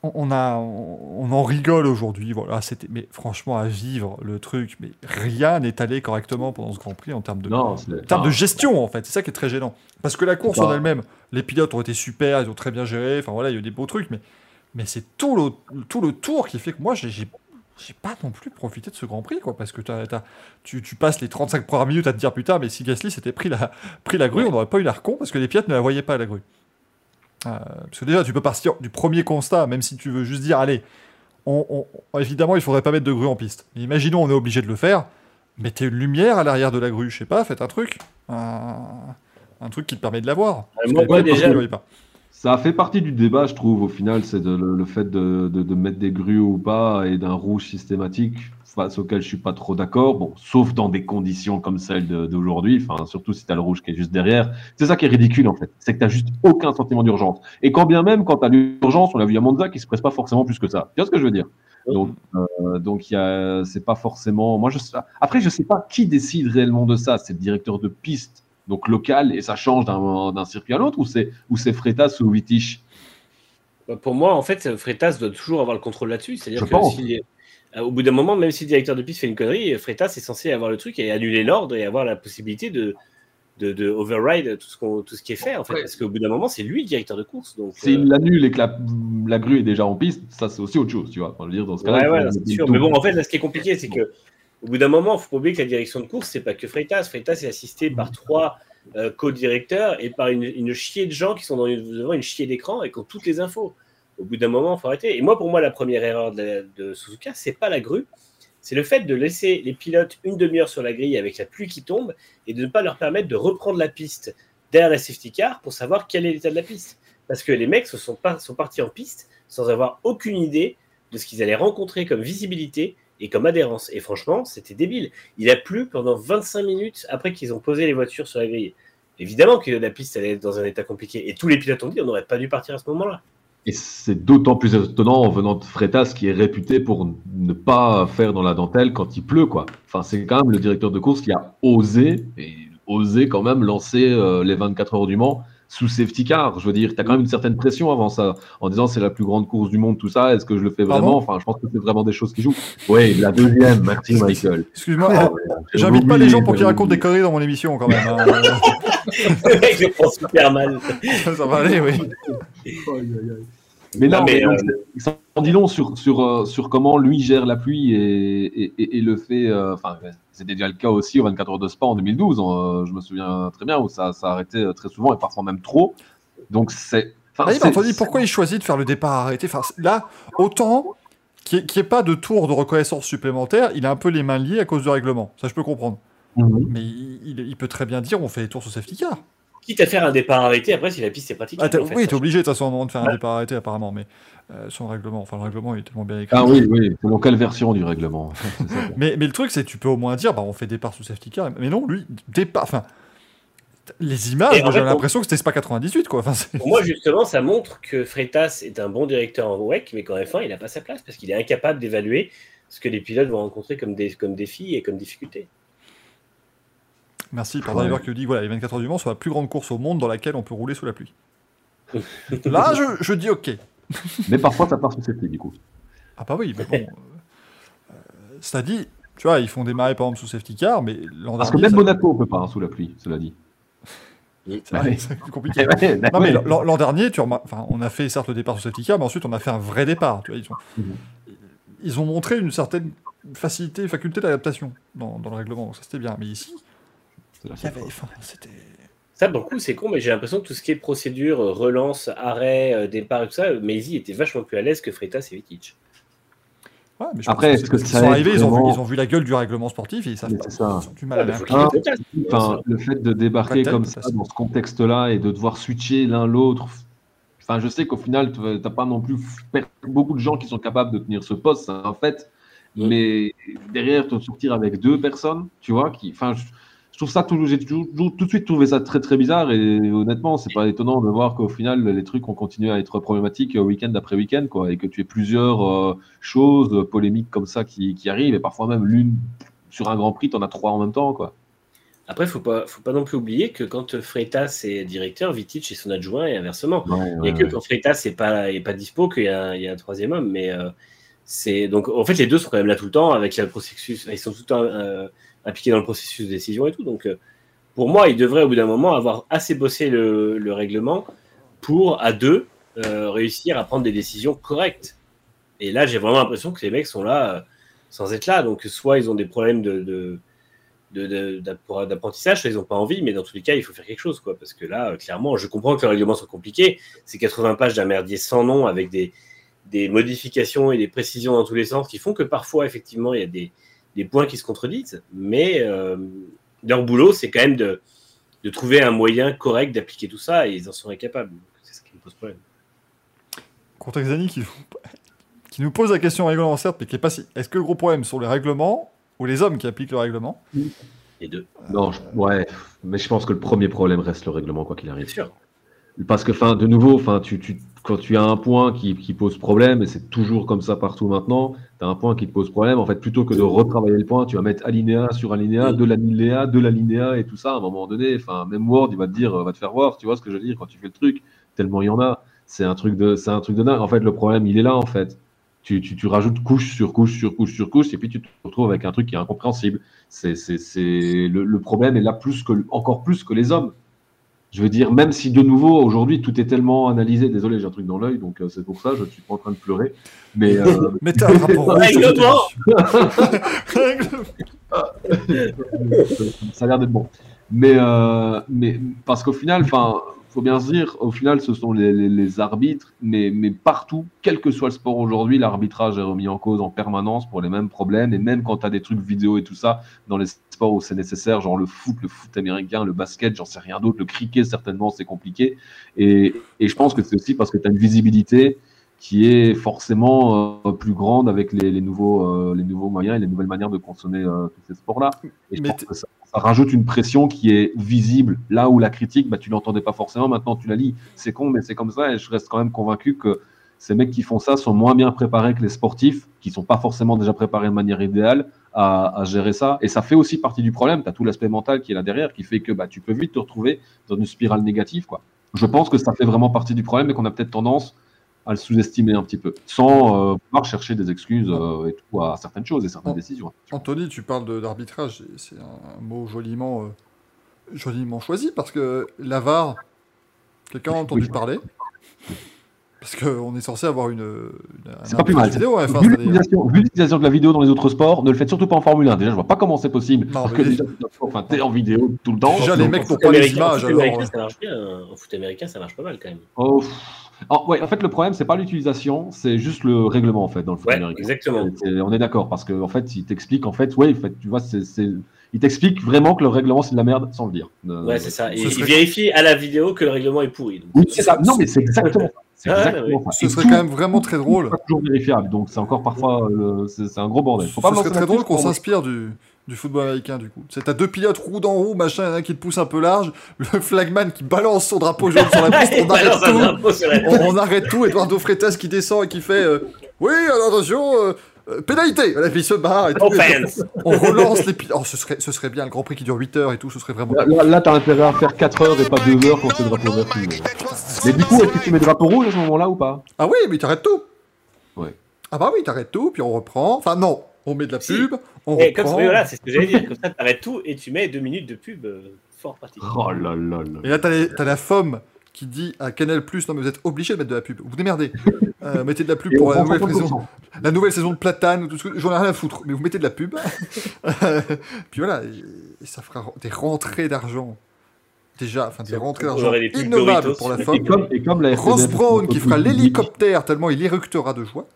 On, a, on, en rigole aujourd'hui, voilà, c'était, mais franchement, à vivre le truc, mais rien n'est allé correctement pendant ce Grand Prix en termes de, Non, en termes de gestion, en fait, c'est ça qui est très gênant. Parce que la course en elle-même, les pilotes ont été super, ils ont très bien géré, enfin voilà, il y a eu des beaux trucs, mais, mais c'est tout le, tout le tour qui fait que moi, j'ai, j'ai, pas non plus profité de ce Grand Prix, quoi, parce que t'as- tu, tu passes les 35 premières minutes à te dire, putain, mais si Gasly s'était pris la, pris la grue, on n'aurait pas eu l'air con, parce que les pilotes ne la voyaient pas, la grue. Euh, parce que déjà, tu peux partir du premier constat, même si tu veux juste dire, allez, on, on- évidemment, il faudrait pas mettre de grue en piste. Mais imaginons, on est obligé de le faire. Mettez une lumière à l'arrière de la grue, je sais pas, faites un truc. Un, un truc qui te permet de la voir. Moi, pilotes, déjà- pas. Ça fait partie du débat, je trouve, au final, c'est le, le fait de, de- de mettre des grues ou pas et d'un rouge systématique face auquel je suis pas trop d'accord. Bon, sauf dans des conditions comme celles de- d'aujourd'hui, enfin, surtout si tu as le rouge qui est juste derrière. C'est ça qui est ridicule, en fait. C'est que tu juste aucun sentiment d'urgence. Et quand bien même, quand tu as l'urgence, on l'a vu à Monza, qui se presse pas forcément plus que ça. Tu vois ce que je veux dire? Donc, euh, donc c'est pas forcément. Moi, je. Après, je sais pas qui décide réellement de ça. C'est le directeur de piste, donc local, et ça change d'un circuit à l'autre, ou c'est ou c'est Freitas ou Wittich Bah, Pour moi, en fait, Freitas doit toujours avoir le contrôle là-dessus. C'est-à-dire Je que si, euh, au bout d'un moment, même si le directeur de piste fait une connerie, Freitas est censé avoir le truc et annuler l'ordre et avoir la possibilité de, de, de override tout ce, qu'on- tout ce qui est fait. En fait, Ouais. parce qu'au bout d'un moment, c'est lui le directeur de course. Donc, S'il euh, l'annule et que la, la grue est déjà en piste, ça c'est aussi autre chose, tu vois. Enfin, je veux dire, dans ce cas-là, Ouais, ouais, c'est sûr. Mais bon, en fait, là, ce qui est compliqué, c'est que au bout d'un moment, il faut pas oublier que la direction de course, c'est pas que Freitas. Freitas est assisté par trois euh, co-directeurs et par une, une chier de gens qui sont dans une- devant une chier d'écran et qui ont toutes les infos. Au bout d'un moment, il faut arrêter. Et moi, pour moi, la première erreur de, la- de Suzuka, c'est pas la grue, c'est le fait de laisser les pilotes une demi-heure sur la grille avec la pluie qui tombe et de ne pas leur permettre de reprendre la piste derrière la safety car pour savoir quel est l'état de la piste. Parce que les mecs se sont, pas, sont partis en piste sans avoir aucune idée de ce qu'ils allaient rencontrer comme visibilité et comme adhérence. Et franchement, c'était débile. Il a plu pendant 25 minutes après qu'ils ont posé les voitures sur la grille. Évidemment que la piste allait être dans un état compliqué. Et tous les pilotes ont dit on n'aurait pas dû partir à ce moment-là. Et c'est d'autant plus étonnant en venant de Freitas, qui est réputé pour ne pas faire dans la dentelle quand il pleut, quoi. Enfin, c'est quand même le directeur de course qui a osé, et osé quand même lancer euh, les 24 heures du Mans sous safety car. Je veux dire, tu as quand même une certaine pression avant ça, en disant c'est la plus grande course du monde, tout ça, est-ce que je le fais Pardon vraiment? Enfin, je pense que c'est vraiment des choses qui jouent. Oui, la deuxième, merci Michael. Excuse-moi, ah, j'invite pas les gens pour qu'ils racontent des conneries dans mon émission quand même. hein. Le prend super mal. ça va aller, oui. Mais non, Non, mais, mais, donc, euh, c'est- ça en dit long sur, sur, euh, sur comment lui gère la pluie et, et, et- et le fait. euh, Enfin, c'était déjà le cas aussi au 24 heures de Spa en 2012. euh, je me souviens très bien où ça, ça arrêtait très souvent et parfois même trop. Donc c'est. enfin, Ah Anthony, pourquoi il choisit de faire le départ arrêté? Enfin, Là, autant qu'il n'y ait, pas de tour de reconnaissance supplémentaire, il a un peu les mains liées à cause du règlement. Ça, je peux comprendre. Mhm. Mais il, il- il peut très bien dire on fait les tours sur safety car. Quitte à faire un départ arrêté, après, si la piste est pratique. Ah, en oui, ça. t'es obligé de toute façon à un moment de faire un départ arrêté apparemment, mais euh, son règlement, enfin le règlement est tellement bien écrit. Ah oui, oui. Selon quelle version du règlement. Mais, mais le truc c'est que tu peux au moins dire bah on fait départ sous safety car, mais non lui départ, enfin les images, fait, l'impression que c'était Spa 98 quoi. Enfin, Pour moi, justement, ça montre que Freitas est un bon directeur en WEC, mais qu'en F1, il n'a pas sa place parce qu'il est incapable d'évaluer ce que les pilotes vont rencontrer comme, des, comme défis et comme difficultés. Merci par Ouais. Driver qui dit voilà les 24 heures du Mans sont la plus grande course au monde dans laquelle on peut rouler sous la pluie. Là je, je dis ok. Mais parfois ça part sous safety du coup. Ah bah oui, mais bon. euh, euh, cela dit, tu vois, ils font démarrer par exemple sous safety car, mais l'an Parce que dernier, même ça- Monaco on peut pas hein, sous la pluie, cela dit. c'est compliqué. Ouais, Non mais l'an dernier, tu remar- enfin, on a fait certes le départ sous safety car, mais ensuite on a fait un vrai départ. Tu vois, ils, ont... Mhm. ils ont montré une certaine facilité, faculté d'adaptation dans, dans le règlement, donc ça c'était bien. Mais ici, Ça, pour le coup, c'est con, mais j'ai l'impression que tout ce qui est procédure, euh, relance, arrêt, euh, départ et tout ça, Maisy était vachement plus à l'aise que Freitas et Vitic. Ouais, mais je Après, est-ce que ça sont arrivés, ils ont, vu, ils ont vu la gueule du règlement sportif et ils savent pas. ça. Ils ont du mal à. Ah, ait Freitas. Enfin, le fait de débarquer comme ça dans ce contexte-là et de devoir switcher l'un l'autre. Enfin, je sais qu'au final, tu n'as pas non plus beaucoup de gens qui sont capables de tenir ce poste, un fait. Mm. Mais derrière, te sortir avec deux personnes, tu vois, qui, enfin, je trouve ça toujours, j'ai toujours, tout de suite trouvé ça très très bizarre et honnêtement, c'est pas étonnant de voir qu'au final, les trucs ont continué à être problématiques week-end après week-end, quoi, et que tu aies plusieurs euh, choses polémiques comme ça qui, qui arrivent et parfois même l'une sur un Grand Prix, tu en as trois en même temps, quoi. Après, faut pas, faut pas non plus oublier que quand Freitas est directeur, Vitic est son adjoint et inversement. Ouais, ouais, a que ouais. quand Freitas n'est pas, est pas dispo qu'il y, a un- il y a un troisième homme. Mais euh, c'est donc en fait les deux sont quand même là tout le temps avec le processus. Ils sont tout le temps euh, impliqués dans le processus de décision et tout. Donc euh, pour moi, ils devraient au bout d'un moment avoir assez bossé le, le règlement pour à deux euh, réussir à prendre des décisions correctes. Et là, j'ai vraiment l'impression que les mecs sont là euh, sans être là. Donc soit ils ont des problèmes de, de de- de- d'app- d'apprentissage, soit ils n'ont pas envie, mais dans tous les cas, il faut faire quelque chose, quoi. Parce que là, clairement, je comprends que le règlement soit compliqué. C'est 80 pages d'un merdier sans nom avec des modifications et des précisions dans tous les sens qui font que parfois, effectivement, il y a des, des points qui se contredisent. Mais euh, leur boulot, c'est quand même de, de trouver un moyen correct d'appliquer tout ça et ils en sont incapables. C'est ce qui me pose problème. Contexani qui, qui nous pose la question règlement certes, mais qui est pas si. Est-ce que le gros problème sont les règlements ou les hommes qui appliquent le règlement? Les deux, Non, je- ouais, mais je pense que le premier problème reste le règlement, quoi qu'il bien arrive. sûr. Parce que, enfin, de nouveau, enfin, tu, tu, quand tu as un point qui, qui pose problème, et c'est toujours comme ça partout maintenant, tu as un point qui te pose problème, en fait, plutôt que de retravailler le point, tu vas mettre alinéa sur alinéa, de l'alinéa, de l'alinéa et tout ça, à un moment donné, enfin, même Word, il va te dire, euh, va te faire voir, tu vois ce que je veux dire, quand tu fais le truc, tellement il y en a. C'est un truc de, c'est un truc de dingue. En fait, le problème, il est là, en fait. Tu, tu, tu rajoutes couche sur couche sur couche sur couche, et puis tu te retrouves avec un truc qui est incompréhensible. C'est, c'est, c'est, le, le problème est là plus que, encore plus que les hommes. Je veux dire, même si de nouveau, aujourd'hui, tout est tellement analysé, désolé, j'ai un truc dans l'œil, donc euh, c'est pour ça, je ne suis pas en train de pleurer. Mais euh, un sur cette Règlement émission. ça a l'air d'être bon. Mais, euh, mais parce qu'au final, enfin, faut bien se dire, au final, ce sont les, les- les arbitres, mais, mais partout, quel que soit le sport aujourd'hui, l'arbitrage est remis en cause en permanence pour les mêmes problèmes. Et même quand tu as des trucs vidéo et tout ça, dans les sports où c'est nécessaire, genre le foot, le foot américain, le basket, j'en sais rien d'autre, le cricket, certainement, c'est compliqué. Et, et je pense que c'est aussi parce que tu as une visibilité qui est forcément euh, plus grande avec les, les nouveaux, euh, les nouveaux moyens et les nouvelles manières de consommer euh, tous ces sports-là. Et je Mais pense que ça, ça rajoute une pression qui est visible. Là où la critique, bah, tu l'entendais pas forcément, maintenant tu la lis. C'est con, mais c'est comme ça. Et je reste quand même convaincu que ces mecs qui font ça sont moins bien préparés que les sportifs, qui sont pas forcément déjà préparés de manière idéale à, à gérer ça. Et ça fait aussi partie du problème. Tu as tout l'aspect mental qui est là derrière, qui fait que bah, tu peux vite te retrouver dans une spirale négative. Quoi. Je pense que ça fait vraiment partie du problème et qu'on a peut-être tendance à le sous-estimer un petit peu, sans euh, pouvoir chercher des excuses euh, et tout à certaines choses et certaines décisions. Anthony, tu parles de- d'arbitrage, c'est un mot joliment euh, joliment choisi parce que l'avare, quelqu'un a entendu parler Parce qu'on est censé avoir une. une C'est un pas plus mal. vidéo en F1 Vu l'utilisation vu l'utilisation de la vidéo dans les autres sports, ne le faites surtout pas en Formule 1. Déjà, je vois pas comment c'est possible. Non, parce que déjà, enfin, t'es en vidéo tout le temps. Déjà, les mecs, pour foot pas les en images, américain, euh, ça marche bien. hein. En foot américain, ça marche pas mal quand même. Oh. Ah, ouais, en fait, le problème, c'est pas l'utilisation, c'est juste le règlement, en fait, dans le foot Ouais, américain. exactement. On est d'accord, parce qu'en en fait, il t'explique, en fait, ouais, en fait, tu vois, c'est, c'est- il t'explique vraiment que le règlement, c'est de la merde, sans le dire. Euh, Ouais, c'est ça. Et ce il serait- vérifie à la vidéo que le règlement est pourri. donc. Oui, c'est ça. Non, mais c'est exactement ça. Exactement. Ce serait tout quand même vraiment très drôle. pas toujours vérifiable, donc c'est encore parfois, euh, c'est, c'est un gros bordel. Faut pas Ce serait très drôle qu'on s'inspire du, du football américain, du coup. C'est t'as deux pilotes roue dans roue, machin, il y en a un qui te pousse un peu large, le flagman qui balance son drapeau jaune sur la piste, on arrête tout. On, on arrête tout, Eduardo Freitas qui descend et qui fait euh, Oui, alors attention, euh, euh, pénalité Voilà, puis il se barre et tout. On relance les pilotes. Oh, ce serait, ce serait bien, le Grand Prix qui dure 8 heures et tout, ce serait vraiment. Là, là, là, t'as intérêt à faire 4 heures et pas 2 heures quand c'est drapeau vert. monde. Mais du coup, est-ce que tu mets drapeau rouge à ce moment-là ou pas? Ah oui, mais t'arrêtes tout Ouais. Ah bah oui, t'arrêtes tout, puis on reprend. Enfin, non, on met de la Si. pub, on Et comme reprend. oui, voilà, c'est ce que j'allais dire. Comme ça, t'arrêtes tout et tu mets deux minutes de pub. euh, Fort pratique. Oh là là là. Et là, t'as la FOM qui dit à Canal non mais vous êtes obligé de mettre de la pub. Vous démerdez. Euh, mettez de la pub Et pour on la nouvelle, 50%. saison, la nouvelle saison de Platane ou tout ce que j'en ai rien à foutre. Mais vous mettez de la pub. Puis voilà, et, et ça fera des rentrées d'argent. Déjà, enfin des rentrées On d'argent innommables pour la Et comme, et comme la RTBF Ross Brown qui fera l'hélicoptère tellement il éructera de joie.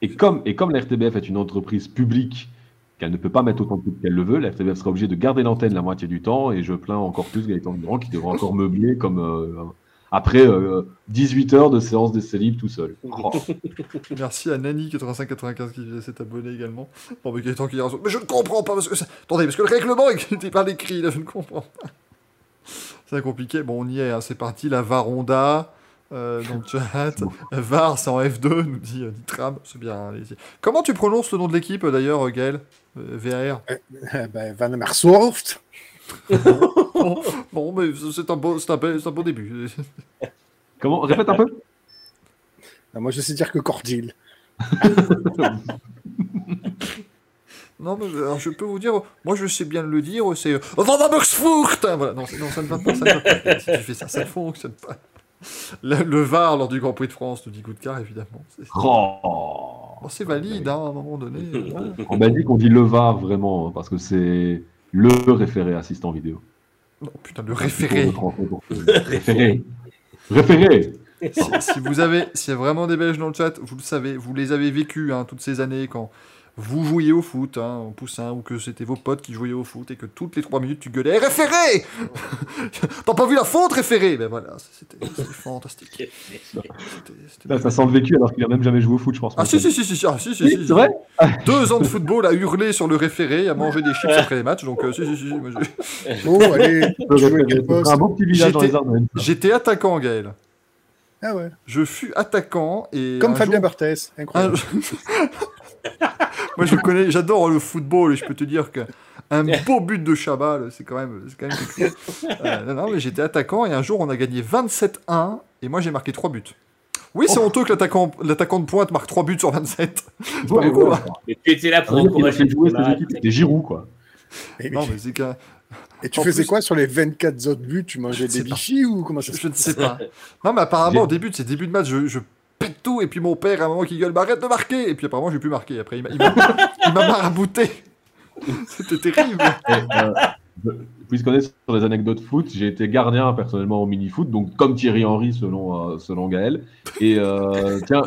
Et comme, et comme la RTBF est une entreprise publique qu'elle ne peut pas mettre autant de pubs qu'elle le veut, la RTBF sera obligée de garder l'antenne la moitié du temps et je plains encore plus Gaëtan Durand qui devra encore meubler comme euh, après euh, 18 heures de séance d'essai libre tout seul. Oh. Merci à Nani8595 qui s'est abonné également. Bon, mais Gaëtan qui a raison. Mais je ne comprends pas parce que ça... Attendez, parce que le règlement n'était pas écrit là, je ne comprends pas. C'est compliqué. Bon, on y est, hein, c'est parti. La Varonda. Euh, dans le chat. VAR, c'est en F2, nous dit euh, Nitram. C'est bien, hein, allez-y. Comment tu prononces le nom de l'équipe euh, d'ailleurs, euh, Gaël Euh, VAR Eh ben, Van Amersfoort. bon, bon, mais c'est un, beau, c'est un, c'est un beau début. Comment Répète un peu? Moi, je sais dire que Cordil. Non, mais alors, je peux vous dire, moi je sais bien le dire, c'est euh, Van Amersfoort Voilà, non, c'est- non, ça ne va pas, ça ne va pas. Si tu fais ça, ça ne fonctionne pas. Le, le VAR lors du Grand Prix de France, nous dit Goudcar, évidemment. C'est Oh. valide, hein, à un moment donné. euh, En Belgique, on dit le VAR vraiment, hein, parce que c'est le référé assistant vidéo. Non, putain, le référé. Référé. Référé. si, si vous avez, s'il y a vraiment des Belges dans le chat, vous le savez, vous les avez vécus hein, toutes ces années quand vous jouiez au foot, hein, en poussin, ou que c'était vos potes qui jouaient au foot et que toutes les trois minutes tu gueulais référé T'as pas vu la faute référé Ben voilà, c'était fantastique. Là, ça sent le vécu alors qu'il a même jamais joué au foot, je pense. Ah si si si si, si, ah, si, si, Oui, si, c'est si. vrai Deux ans de football à hurler sur le référé, à manger des chips après les matchs, donc euh, si si si. si, moi, j'ai- Oh, allez, un beau petit village dans J'étais- les Ardennes. J'étais attaquant Gaël. Ah ouais. Je fus attaquant et Comme Fabien jour- Barthès. Incroyable. Moi, je connais, j'adore le football et je peux te dire que un beau but de Chabal, c'est quand même, c'est quand même quelque chose. Euh, non, non, mais j'étais attaquant et un jour on a gagné 27-1 et moi j'ai marqué 3 buts. Oui, c'est honteux que l'attaquant, l'attaquant de pointe marque 3 buts sur 27. C'est pas beaucoup, ouais. hein. Mais tu étais là pour encourager. C'était Giroud, quoi. Et, Non, mais c'est qu'un. et tu en faisais plus- quoi sur les 24 autres buts? Tu mangeais des bichis ou comment ça se Je ne sais pas. Non, mais apparemment, au début de ces débuts de match, je, je pète tout et puis mon père, à un moment, qui gueule, bah, arrête de marquer. Et puis apparemment, j'ai pu marquer. Après, il m'a, marabouté. C'était terrible. Et, euh, Puisqu'on est sur les anecdotes foot, j'ai été gardien personnellement au mini-foot, donc comme Thierry Henry selon, euh, selon Gaël. Et euh, tiens,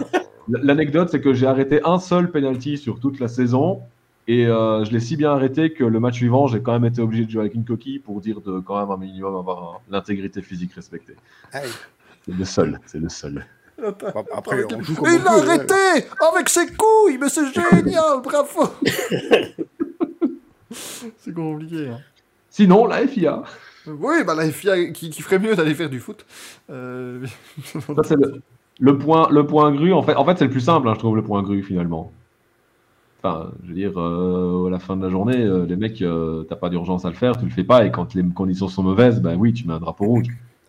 l'anecdote, c'est que j'ai arrêté un seul penalty sur toute la saison. Et euh, je l'ai si bien arrêté que le match suivant, j'ai quand même été obligé de jouer avec une coquille pour dire de quand même un minimum avoir l'intégrité physique respectée. C'est le seul, c'est le seul. Bon, Après, on joue comme Et on il l'a ouais. arrêté avec ses couilles, mais c'est génial, bravo. c'est compliqué. Hein. Sinon, la FIA, Oui, bah la FIA qui, qui ferait mieux d'aller faire du foot. Euh, ça c'est le, le point, le point gru. En fait, en fait c'est le plus simple, hein, je trouve, le point gru finalement. Enfin, je veux dire, euh, à la fin de la journée, euh, les mecs, euh, t'as pas d'urgence à le faire, tu le fais pas, et quand les conditions sont mauvaises, ben oui, tu mets un drapeau rouge.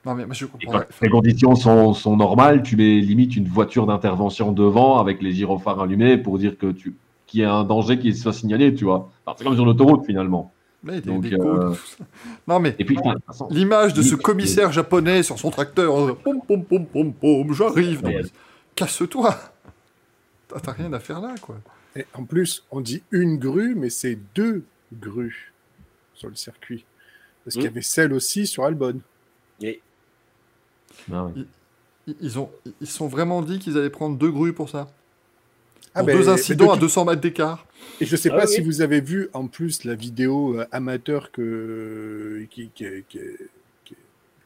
Non mais moi je Et comprends. quand les conditions sont, sont normales, tu mets limite une voiture d'intervention devant avec les gyrophares allumés pour dire que tu qu'il y a un danger qui soit signalé, tu vois. Enfin, c'est comme sur l'autoroute finalement. Là, Donc, euh. Non, mais l'image de ce commissaire japonais sur son tracteur, euh, pom pom pom pom pom, j'arrive. Casse-toi. T'as rien à faire là, quoi. Et en plus, on dit une grue, mais c'est deux grues sur le circuit. Parce qu'il y avait celle aussi sur Albon. Et ah. Ils- Ils ont, ils sont vraiment dit qu'ils allaient prendre deux grues pour ça. Ah Pour ben, deux incidents de à tout- 200 mètres d'écart. Et je sais Ah pas oui. si vous avez vu en plus la vidéo euh, amateur que, qui, qui- qui- qui-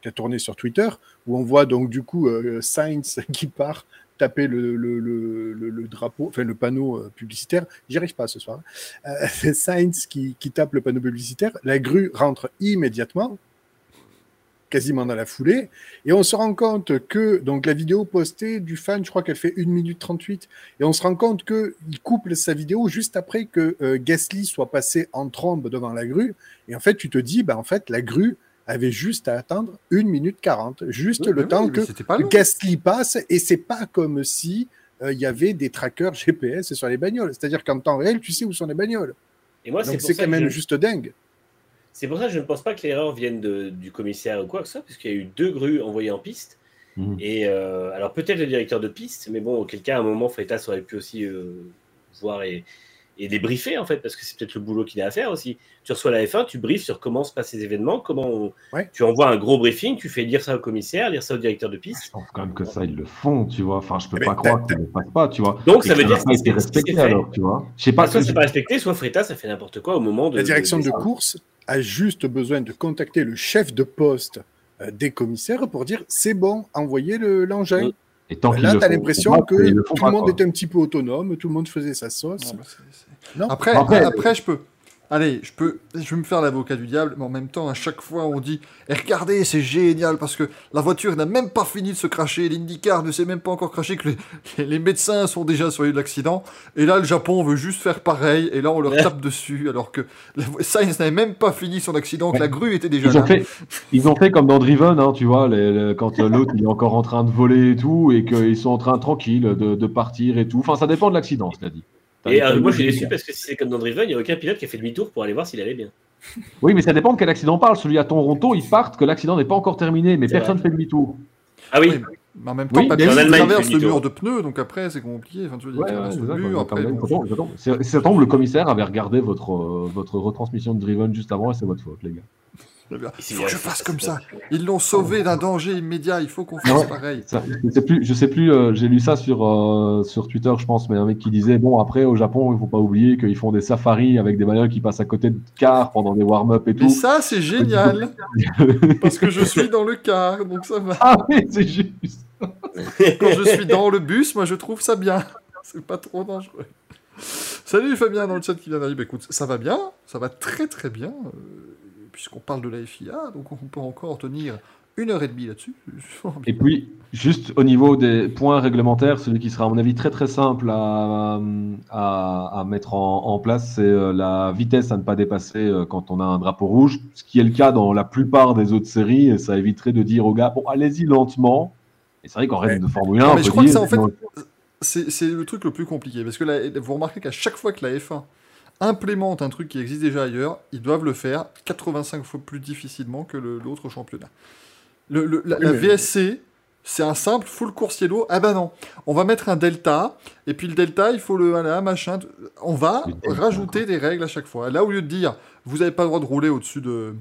qui a tourné sur Twitter, où on voit donc du coup euh, Sainz qui part taper le, le, le, le- le drapeau, enfin le panneau euh, publicitaire. J'y arrive pas ce soir. hein. Euh, c'est Sainz qui, qui tape le panneau publicitaire. La grue rentre immédiatement, quasiment dans la foulée, et on se rend compte que donc la vidéo postée du fan, je crois qu'elle fait 1 minute 38, et on se rend compte qu'il couple sa vidéo juste après que euh, Gasly soit passé en trombe devant la grue. Et en fait, tu te dis, bah, en fait, la grue avait juste à attendre 1 minute 40, juste Oui, le temps que pas. Gasly passe. Et c'est pas comme si euh, il y avait des trackers GPS sur les bagnoles. C'est-à-dire qu'en temps réel, tu sais où sont les bagnoles. Et moi, c'est quand même je- juste dingue. C'est pour ça que je ne pense pas que l'erreur vienne de- du commissaire ou quoi que ce soit, parce qu'il y a eu deux grues envoyées en piste. Mhm. Et euh, alors peut-être le directeur de piste, mais bon, auquel cas, à un moment, Freitas aurait pu aussi euh, voir et, et les briefer, en fait, parce que c'est peut-être le boulot qu'il a à faire aussi. Tu reçois la F1, tu briefes sur comment se passent ces événements, comment on- Ouais. tu envoies un gros briefing, tu fais lire ça au commissaire, lire ça au directeur de Je piste. pense quand même que ça, ils le font, tu vois. Enfin, je peux Mais pas croire qu'ils ne le fassent pas, tu vois. Donc Et ça veut que dire n'a que pas c'est respecté alors, tu vois. Je sais pas Pas soit c'est pas respecté, soit Freitas a fait n'importe quoi au moment de. La direction de de- course a juste besoin de contacter le chef de poste euh, des commissaires pour dire c'est bon, envoyez le- l'engin. Oui. Et tant qu'ils Là, le tu as l'impression que le tout le monde quoi. était un petit peu autonome, tout le monde faisait sa sauce. Non, Non. Après, Après- après, je peux. Allez, je peux, je vais me faire l'avocat du diable, mais en même temps, à chaque fois, on dit Eh, regardez, c'est génial parce que la voiture n'a même pas fini de se cracher, l'IndyCar ne s'est même pas encore craché, que les, médecins sont déjà sur de l'accident. Et là, le Japon veut juste faire pareil, et là, on leur tape dessus, alors que la, Sainz n'avait même pas fini son accident, que la grue était déjà Ils ont, là. fait, ils ont fait comme dans Driven, hein, tu vois, les- les- quand euh, l'autre il est encore en train de voler et tout, et qu'ils sont en train tranquille de, de partir et tout. Enfin, ça dépend de l'accident, cela dit. Et euh, moi, je suis déçu parce que si c'est comme dans Driven, il n'y a aucun pilote qui a fait demi-tour pour aller voir s'il allait bien. Oui, mais ça dépend de quel accident on parle. Celui à Toronto, ils partent que l'accident n'est pas encore terminé, mais personne ne fait demi-tour. Ah oui, Oui, Mais en même temps, Oui, pas traverse c'est le du mur de pneus, donc après, c'est compliqué. Enfin, tu veux dire, Ouais, ouais, le mur, après, donc-. C'est- Ça tombe, le commissaire avait regardé votre, euh, votre retransmission de Driven juste avant et c'est votre faute, les gars. Très bien. Ici, Il faut que je fasse comme ça. Ils l'ont sauvé d'un danger immédiat, il faut qu'on fasse Ouais. pareil. Ça, je sais plus, je sais plus euh, j'ai lu ça sur, euh, sur Twitter, je pense, mais un mec qui disait bon, après au Japon, il faut pas oublier qu'ils font des safaris avec des bagnoles qui passent à côté de cars pendant des warm-up et Mais tout. ça, c'est génial, parce que je suis dans le car, donc ça va. Ah oui, c'est juste. Quand je suis dans le bus, moi, je trouve ça bien. C'est pas trop dangereux. Salut Fabien dans le chat qui vient d'arriver. Écoute, ça va bien, ça va très très bien, euh, puisqu'on parle de la FIA, donc on peut encore tenir une heure et demie là-dessus. Et puis, juste au niveau des points réglementaires, celui qui sera à mon avis très très simple à, à, à mettre en, en place, c'est euh, la vitesse à ne pas dépasser euh, quand on a un drapeau rouge, ce qui est le cas dans la plupart des autres séries, et ça éviterait de dire aux gars, bon, allez-y lentement. Et c'est vrai qu'en règle de Formule 1, Non, on mais je peut crois que ça, en fait, C'est le truc le plus compliqué, parce que vous remarquez qu'à chaque fois que la F1 implémente un truc qui existe déjà ailleurs, ils doivent le faire 85 fois plus difficilement que l'autre championnat. Le- le- la, Oui, la mais- VSC, c'est un simple full coursier-lot. Ah ben non, on va mettre un delta, et puis le delta, il faut le voilà, machin. On va rajouter des règles à chaque fois. Là, au lieu de dire, vous n'avez pas le droit de rouler au-dessus de,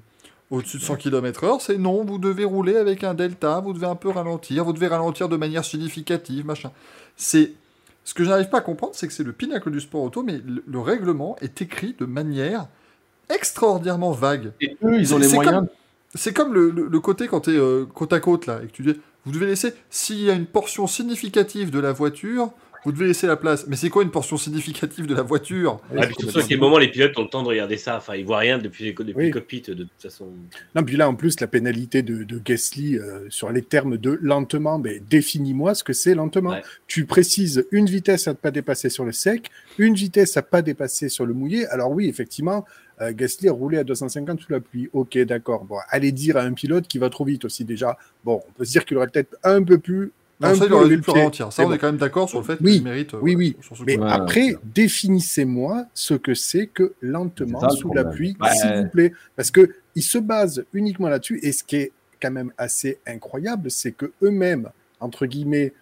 au-dessus de 100 km/h, c'est non, vous devez rouler avec un delta, vous devez un peu ralentir, vous devez ralentir de manière significative, machin. C'est ce que je n'arrive pas à comprendre, c'est que c'est le pinacle du sport auto, mais le, le règlement est écrit de manière extraordinairement vague. Et eux, ils ont les moyens. comme- C'est comme le, le- le côté quand tu es côte à côte là, et que tu dis, vous devez laisser, s'il y a une portion significative de la voiture, vous devez laisser la place. Mais c'est quoi une portion significative de la voiture? Ah, puis surtout à quel moment les pilotes ont le temps de regarder ça. Enfin, ils voient rien depuis, les depuis Oui. le cockpit de toute façon. Non, puis là, en plus, la pénalité de, de Gasly euh, sur les termes de lentement, ben, définis-moi ce que c'est lentement. Ouais. Tu précises une vitesse à ne pas dépasser sur le sec, une vitesse à ne pas dépasser sur le mouillé. Alors oui, effectivement, euh, Gasly a roulé à 250 sous la pluie. Ok, d'accord. Bon, allez dire à un pilote qui va trop vite aussi déjà. Bon, on peut se dire qu'il aurait peut-être un peu plus Non, un ça, il aurait dû le plus pied. ralentir. Ça, on bon. est quand même d'accord sur le fait Oui, qu'il mérite. euh, oui, oui. sur ce Mais coup. Après, ouais. définissez-moi ce que c'est que lentement, ça, sous la pluie, Ouais. s'il vous plaît. Parce que ils se basent uniquement là-dessus. Et ce qui est quand même assez incroyable, c'est que eux-mêmes, entre guillemets,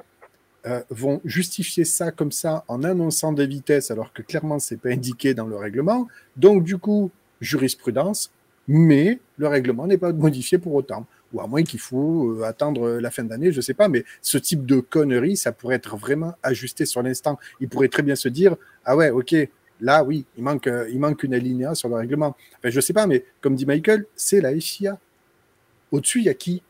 euh, vont justifier ça comme ça en annonçant des vitesses, alors que clairement, c'est pas indiqué dans le règlement. Donc, du coup, jurisprudence, mais le règlement n'est pas modifié pour autant. Ou à moins qu'il faut euh, attendre la fin d'année, je sais pas, mais ce type de conneries, ça pourrait être vraiment ajusté sur l'instant. Il pourrait très bien se dire, ah ouais, ok, là, oui, il manque, euh, il manque une alinéa sur le règlement. Enfin, je sais pas, mais comme dit Michael, c'est la FIA. Au-dessus, il y a qui?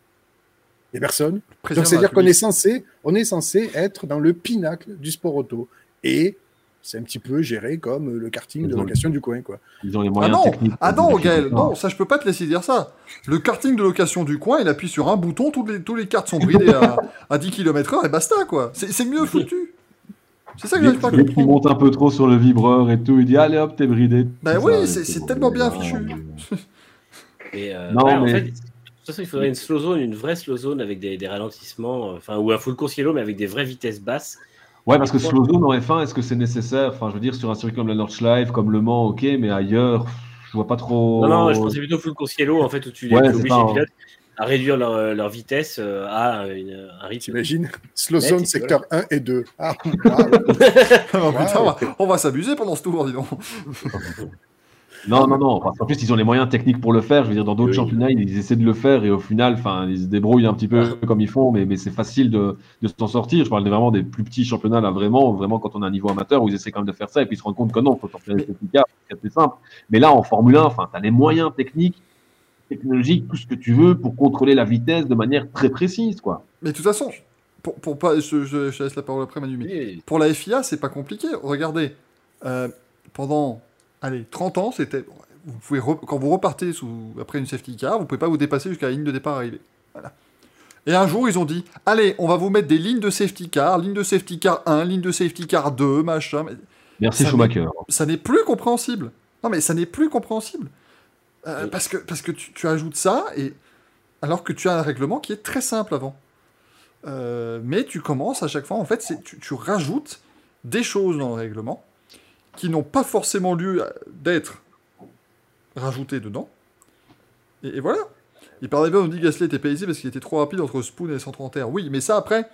Il n'y a personne. Donc, c'est-à-dire qu'on est censé, on est censé être dans le pinacle du sport auto. Et c'est un petit peu géré comme le karting de location du coin, quoi. Ils ont les Ah non, techniques. ah non, Gaël, non, ça je peux pas te laisser dire ça. Le karting de location du coin, il appuie sur un bouton, tous les, tous les cartes sont bridées à, à 10 km/h et basta quoi. C'est mieux foutu. C'est ça que j'arrive pas à comprendre. monte un peu trop sur le vibreur et tout, il dit allez hop, t'es bridé. Bah Tout oui, c'est- tellement bien fichu. mais- Et, euh, Non, ouais, en mais- fait, de toute façon, il faudrait une slow zone, une vraie slow zone avec des, des ralentissements, euh, enfin, ou un full course yellow, mais avec des vraies vitesses basses. Ouais, parce que slow zone en F1, est-ce que c'est nécessaire? Enfin, je veux dire, sur un circuit comme la Nordschleife, comme Le Mans, ok, mais ailleurs, je vois pas trop. Non, non, je pensais plutôt full course yellow, en fait, où tu les Ouais, obliges les hein. pilotes à réduire leur, leur vitesse euh, à une- un rythme. T'imagines? Slow Net, zone et secteur 1 et 2. Ah. Ah, putain, on va, on va s'abuser pendant ce tour, dis donc. Non, non, non. Parce qu'en plus, ils ont les moyens techniques pour le faire. Je veux dire, dans d'autres Oui. championnats, ils essaient de le faire et au final, enfin, ils se débrouillent un petit peu comme ils font, mais, mais c'est facile de, de s'en sortir. Je parle vraiment des plus petits championnats, là, vraiment, vraiment quand on a un niveau amateur où ils essaient quand même de faire ça et puis ils se rendent compte que non, faut sortir certificats, c'est plus simple. Mais là, en Formule 1, enfin, tu as les moyens techniques, technologiques, tout ce que tu veux pour contrôler la vitesse de manière très précise, quoi. Mais de toute façon, pour, pour pas, je, je- je laisse la parole après Manu, mais Oui, pour la FIA, c'est pas compliqué. Regardez, euh, pendant allez, 30 ans, c'était. Vous pouvez re- quand vous repartez sous, après une safety car, vous pouvez pas vous dépasser jusqu'à la ligne de départ arrivée. Voilà. Et un jour, ils ont dit Allez, on va vous mettre des lignes de safety car, ligne de safety car 1, ligne de safety car 2, machin. Merci Ça Schumacher. ça n'est plus compréhensible. Non, mais ça n'est plus compréhensible. Euh, Oui. Parce que, parce que tu, tu ajoutes ça, et alors que tu as un règlement qui est très simple avant. Euh, mais tu commences à chaque fois, en fait, tu, tu rajoutes des choses dans le règlement qui n'ont pas forcément lieu d'être rajoutées dedans. Et, et voilà. Il parlait bien, on dit Gasly était pénalisé parce qu'il était trop rapide entre Spoon et 131. Oui, mais ça après,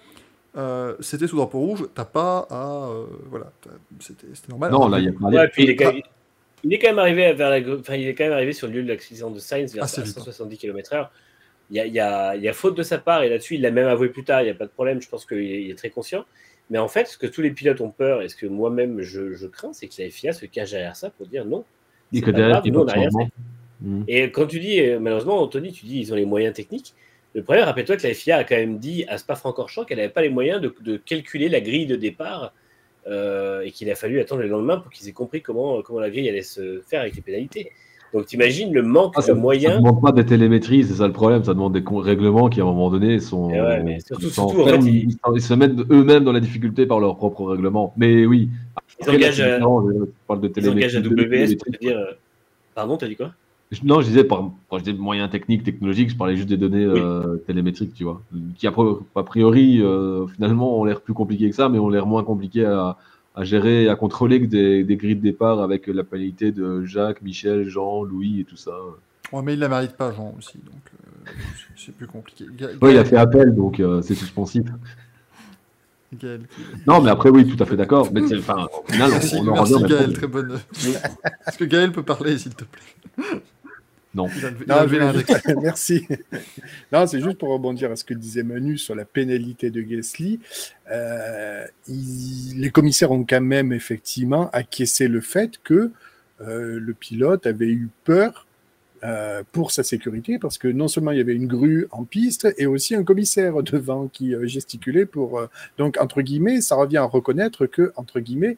euh, c'était sous drapeau rouge, t'as pas à. euh, voilà, c'était normal. Non, là, il y a pas Ouais, puis il est, quand Ah. même, il est quand même arrivé vers la, enfin, il est quand même arrivé sur le lieu de l'accident de Sainz vers vite. 170 km/h. Il y, a, il, y a, il y a faute de sa part et là-dessus il l'a même avoué plus tard. Il n'y a pas de problème. Je pense qu'il est, est très conscient. Mais en fait, ce que tous les pilotes ont peur et ce que moi-même je, je crains, c'est que la FIA se cache derrière ça pour dire non. Et que derrière, grave, nous, on rien. Et quand tu dis, euh, malheureusement, Anthony, tu dis ils ont les moyens techniques. Le problème, rappelle-toi que la FIA a quand même dit à Spa-Francorchamps qu'elle n'avait pas les moyens de, de calculer la grille de départ euh, et qu'il a fallu attendre le lendemain pour qu'ils aient compris comment, comment la grille allait se faire avec les pénalités. Donc t'imagines le manque Ah, ça, de ça moyens. demande pas des télémétries, c'est ça le problème. Ça demande des règlements qui, à un moment donné, sont. Et ouais, mais surtout- ils surtout, en fait, s'enferment, ils- ils, ils se mettent eux-mêmes dans la difficulté par leurs propres règlements. Mais oui. Ils Après, engagent, c'est euh, je parle de Ils engagent à WS pour dire. euh, Pardon, t'as dit quoi? Non, je disais, par, quand je disais moyens techniques, technologiques, je parlais juste des données Oui. euh, télémétriques, tu vois, qui a, pri- a priori, euh, finalement, ont l'air plus compliqués que ça, mais ont l'air moins compliqués à, à gérer et à contrôler que des, des grilles de départ avec la pénalité de Jacques, Michel, Jean, Louis et tout ça. Ouais, mais il la mérite pas, Jean, aussi, donc euh, c'est- plus compliqué. Ouais, il a fait appel, donc euh, c'est suspensif. Gaël Non, mais après, oui, tout à fait d'accord. Mais enfin, au final, Merci, on en merci revient au même Gaël, très bonne. Est-ce que Gaël peut parler, s'il te plaît? Non. Il a levé, il Non, a je levé voulais l'index. juste- Merci. Non, c'est juste pour rebondir à ce que disait Manu sur la pénalité de Gasly. Euh, il- les commissaires ont quand même effectivement acquiescé le fait que euh, le pilote avait eu peur euh, pour sa sécurité parce que non seulement il y avait une grue en piste et aussi un commissaire devant qui euh, gesticulait pour euh, donc entre guillemets ça revient à reconnaître que entre guillemets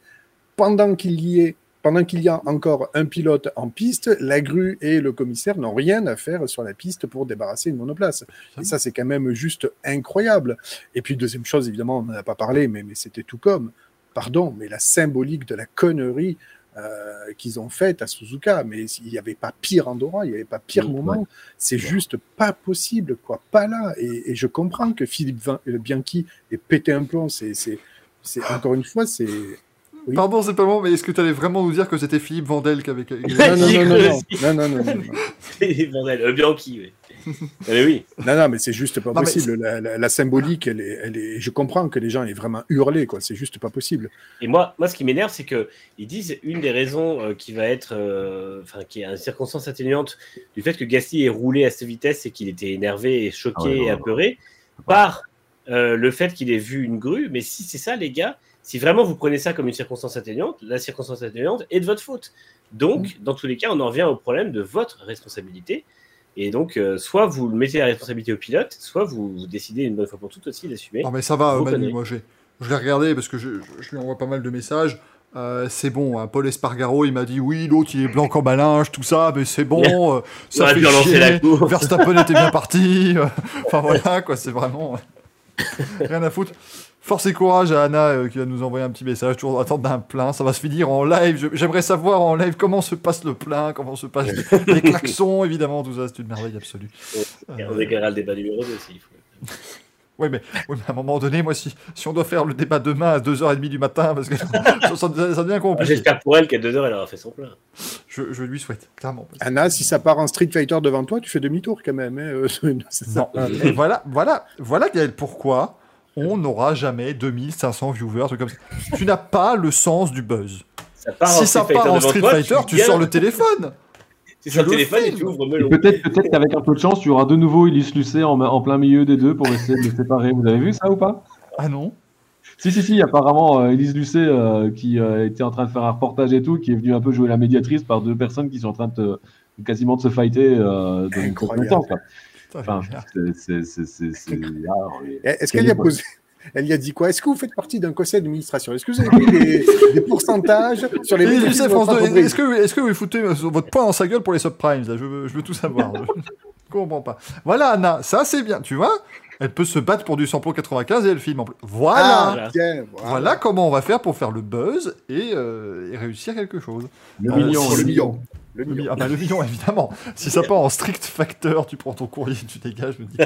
pendant qu'il y ait pendant qu'il y a encore un pilote en piste, la grue et le commissaire n'ont rien à faire sur la piste pour débarrasser une monoplace. Et ça, c'est quand même juste incroyable. Et puis, deuxième chose, évidemment, on n'en a pas parlé, mais, mais c'était tout comme. Pardon, mais la symbolique de la connerie, euh, qu'ils ont faites à Suzuka, mais il n'y avait pas pire endroit, il n'y avait pas pire Oui, moment. ouais. C'est juste pas possible, quoi, pas là. Et, et je comprends que Philippe euh, Bianchi ait pété un plomb. C'est, c'est, c'est encore une fois, c'est Oui. Pardon, c'est pas bon, mais est-ce que tu allais vraiment nous dire que c'était Philippe Vandel qui avait. non, non, non, non, non, non, non. C'est bordel. Euh, Bianchi, oui. Mais oui. Non, non, mais c'est juste pas Non, possible. La, la- la symbolique, elle est, elle est. Je comprends que les gens aient vraiment hurlé, quoi. C'est juste pas possible. Et moi, moi, ce qui m'énerve, c'est que ils disent une des raisons euh, qui va être, euh, enfin, qui est une circonstance atténuante du fait que Gasly ait roulé à cette vitesse, c'est qu'il était énervé et choqué Ah ouais, et ouais, apeuré par euh, le fait qu'il ait vu une grue. Mais si c'est ça, les gars, si vraiment vous prenez ça comme une circonstance atténuante, la circonstance atténuante est de votre faute. Donc, dans tous les cas, on en revient au problème de votre responsabilité. Et donc, euh, soit vous mettez la responsabilité au pilote, soit vous, vous décidez une bonne fois pour toutes aussi d'assumer. Non, mais ça va, Manu, moi. Je l'ai regardé parce que je, je- je lui envoie pas mal de messages. Euh, c'est bon, hein, Paul Espargaro, il m'a dit oui, l'autre il est blanc comme un linge, tout ça, mais c'est bon, euh, ça fait pu relancer chier. la. Verstappen était bien parti. euh, Enfin voilà, quoi, c'est vraiment rien à foutre. Force et courage à Anna euh, qui va nous envoyer un petit message, toujours dans l'attente d'un plein. Ça va se finir en live. J'aimerais savoir en live comment se passe le plein, comment se passent les, les klaxons, évidemment, tout ça, c'est une merveille absolue. Et On éclairera le débat numéro 2 s'il faut. Oui mais, oui, mais à un moment donné, moi, si, si on doit faire le débat demain à 2h30 du matin, parce que ça, ça- ça devient Ah, compliqué. J'espère pour elle qu'à 2 heures, elle aura fait son plein. Je, je lui souhaite, clairement. Anna, si ça part en Street Fighter devant toi, tu fais demi-tour quand même. hein, euh, c'est ça. Non. Et voilà, voilà, voilà, Gaël, pourquoi on n'aura jamais 2500 viewers, truc comme ça. Tu n'as pas le sens du buzz. Ça part si en ça Street part Fighter en Street toi, Fighter, tu sors le téléphone. Tu sors tu le téléphone et filmes. tu ouvres Et melon. Peut-être peut-être qu'avec un peu de chance, tu auras de nouveau Ellis Lucet en, en plein milieu des deux pour essayer de les séparer. Vous avez vu ça ou pas? Ah non Si, si, si, apparemment, euh, Elise Lucet, euh, qui euh, était en train de faire un reportage et tout, qui est venu un peu jouer la médiatrice par deux personnes qui sont en train de te- quasiment de se fighter euh, dans une Incroyable. quoi. Enfin, c'est-. Est-ce qu'elle y a posé Elle y a dit quoi? Est-ce que vous faites partie d'un conseil d'administration? Est-ce que vous avez pris des, des pourcentages sur les bénéfices Est-ce que, est-ce que vous foutez euh, votre poing dans sa gueule pour les subprimes là? Je, veux, je veux tout savoir. je comprends pas. Voilà, Anna, ça c'est bien, tu vois? Elle peut se battre pour du samplon 95 et elle filme en plus. Voilà Ah, Voilà. voilà. Voilà comment on va faire pour faire le buzz et, euh, et réussir quelque chose. Le Euh, million, si- le le million. Le million. ah bah, le million, évidemment. Si ça part en strict facteur, tu prends ton courrier, tu dégages, je me dis.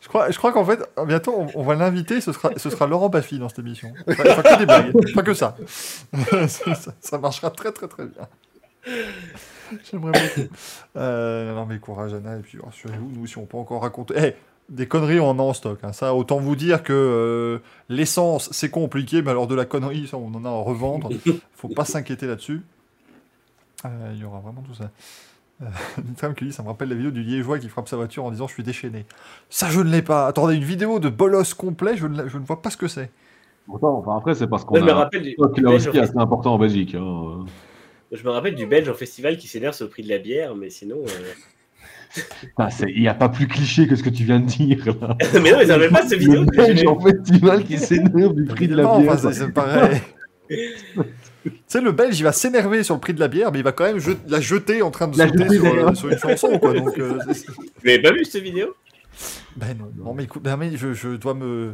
Je crois, je crois qu'en fait, bientôt, on, on va l'inviter, ce sera, ce sera Laurent Baffy dans cette émission. Que des blagues, pas que ça. ça. ça marchera très très très bien. J'aimerais beaucoup. Euh, non mais courage Anna, et puis rassurez-vous, nous si on peut encore raconter... Eh, des conneries on en a en stock. hein. Ça, autant vous dire que euh, l'essence c'est compliqué, mais alors de la connerie, ça, on en a à revendre. Faut pas s'inquiéter là-dessus. Euh, Il y aura vraiment tout ça. Euh, une femme qui dit ça me rappelle la vidéo du liégeois qui frappe sa voiture en disant je suis déchaîné. Ça je ne l'ai pas. Attendez, une vidéo de bolos complet, je ne, je ne vois pas ce que c'est. Pourtant, enfin, après, c'est parce qu'on Moi, je me a un rappelle du, stock Belge assez important en Belgique. hein. Je me rappelle du Belge en festival qui s'énerve sur le prix de la bière, mais sinon. C'est- Il n'y a pas plus cliché que ce que tu viens de dire. Là. mais non, ils n'avaient pas cette vidéo. Le Belge en festival qui s'énerve du prix de la bière. enfin, c'est- c'est pareil. tu sais, le Belge, il va s'énerver sur le prix de la bière, mais il va quand même je- la jeter en train de La sauter jeter sur, euh, sur une chanson, quoi. Donc, euh, Vous n'avez pas vu cette vidéo? Ben non. Non, mais écoute, ben, mais je, je dois me,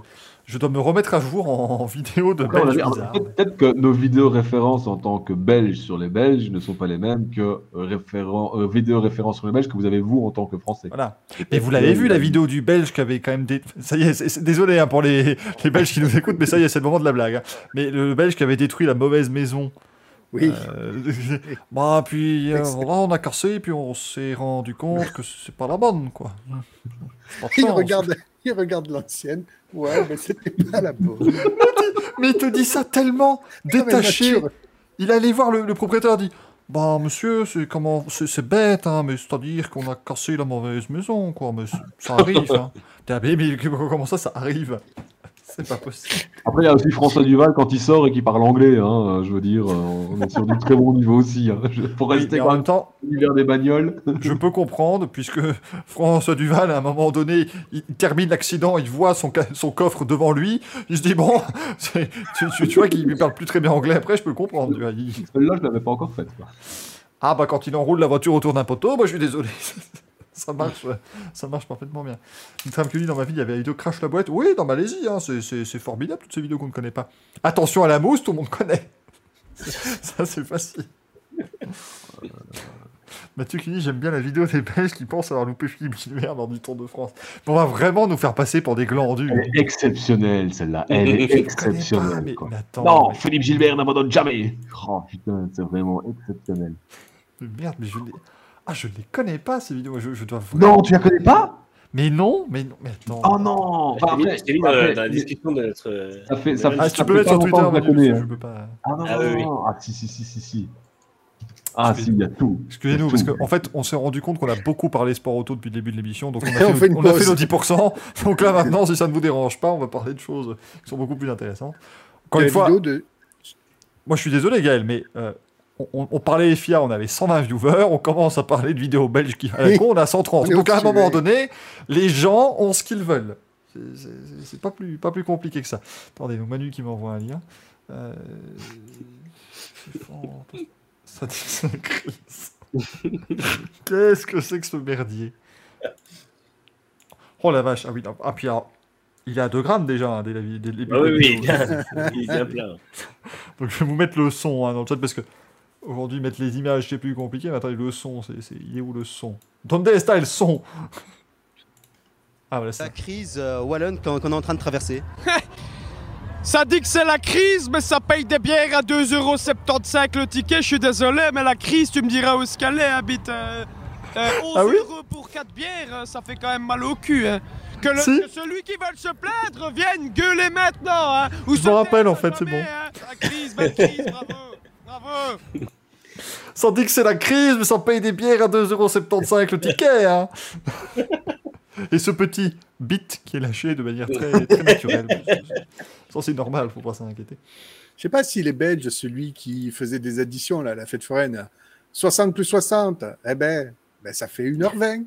je dois me remettre à jour en, en vidéo de Après, on a Belge dit- alors, bizarre. Peut-être que nos vidéos références en tant que Belges sur les Belges ne sont pas les mêmes que euh, référents, euh, vidéos références sur les Belges que vous avez vous en tant que Français. Voilà. Mais vous l'avez vu la vidéo du Belge qui avait quand même des. Ça y est, c'est- désolé hein, pour les, les Belges qui nous écoutent, mais ça y est, c'est le moment de la blague. hein. Mais le Belge qui avait détruit la mauvaise maison. Oui. Euh, bah, puis euh, voilà, on a cassé, puis on s'est rendu compte que c'est pas la bonne, quoi. Il chance. regarde, il regarde l'ancienne. Ouais, mais c'était pas la bonne. Mais il te dit ça tellement détaché. Il allait voir le, le propriétaire, il dit Bah, monsieur, c'est comment c'est bête, hein, mais c'est-à-dire qu'on a cassé la mauvaise maison, quoi. Mais ça arrive, hein. T'es ah, mais, mais comment ça, ça arrive? C'est pas possible. Après, il y a aussi François Duval quand il sort et qui parle anglais. Hein, je veux dire, euh, on est sur du très bon niveau aussi. Hein, pour Oui, rester mais en quand même temps, l'univers des bagnoles. je peux comprendre, puisque François Duval, à un moment donné, il termine l'accident, il voit son, son coffre devant lui, il se dit Bon, tu, tu- tu vois qu'il ne parle plus très bien anglais, après, je peux le comprendre. Celle-là, je l'avais pas encore faite. Ah, bah, quand il enroule la voiture autour d'un poteau, bah, je suis désolé. ça marche, ça marche parfaitement bien. Une trame que dit dans ma vie, il y avait la vidéo Crash la boîte. Oui, non, mais allez-y, hein, c'est- formidable toutes ces vidéos qu'on ne connaît pas. Attention à la mousse, tout le monde connaît. ça, c'est facile. Mathieu qui dit J'aime bien la vidéo des Belges qui pensent avoir loupé Philippe Gilbert lors du Tour de France. On va vraiment nous faire passer pour des glandus. Elle est exceptionnelle, celle-là. Elle est Je connais pas, exceptionnelle. mais- quoi. mais attends, Non, mais- Philippe Gilbert n'abandonne jamais. Oh putain, c'est vraiment exceptionnel. merde, mais je. Ah, je les connais pas ces vidéos. Je, je dois vraiment- Non, tu la connais pas Mais non, mais non, mais attends. Oh non Je t'ai mis- je t'ai mis dans, après, dans la discussion de notre. Ça fait, ça fait, Ah, tu ça peux mettre pas sur Twitter, Manu, connais, je peux pas. Ah non, Ah non, oui. Ah si, si, si, si, si. Ah si, il y a tout. Excusez-nous, parce qu'en fait, on s'est rendu compte qu'on a beaucoup parlé sport auto depuis le début de l'émission, donc on a, On fait, on a fait nos 10%. Donc là, maintenant, si ça ne vous dérange pas, on va parler de choses qui sont beaucoup plus intéressantes. Encore une fois, de... moi je suis désolé, Gaël, mais euh, on, parlait FIA, on avait 120 viewers, on commence à parler de vidéos belges qui à la con, on a 130. On est Donc à un moment donné, les gens ont ce qu'ils veulent. C'est- pas plus, pas plus compliqué que ça. Attendez, donc Manu qui m'envoie un lien. Euh... Ça. Qu'est-ce que c'est que ce merdier? Oh la vache, ah oui, non. ah puis alors, il est à 2 grammes déjà, hein, dès la dès Ah oui, oui, il bien plein. Donc je vais vous mettre le son hein, dans le chat parce que aujourd'hui mettre les images c'est plus compliqué, mais attendez, le son, c'est, c'est- il est où le son? Donde está le son Ah voilà, la c'est crise euh, wallonne qu'on qu'on est en train de traverser. Ça dit que c'est la crise, mais ça paye des bières à 2,75€ le ticket. Je suis désolé, mais la crise, tu me diras où ce qu'elle est, habite. Euh, euh, 11 Ah oui? euros pour 4 bières, euh, ça fait quand même mal au cul. Hein. Que, le- Si? que celui qui veut se plaindre vienne gueuler maintenant. Hein, ou Je se me rappelle, en fait, c'est bon. hein. La crise, belle crise, bravo. Bravo. Sans dire que c'est la crise, mais ça paye des bières à 2,75€ le ticket hein Et ce petit bit qui est lâché de manière très, très naturelle. Ça c'est normal, faut pas s'en inquiéter. Je sais pas s'il est belge, celui qui faisait des additions là, à la fête foraine. 60 plus 60, eh ben, ben ça fait 1h20.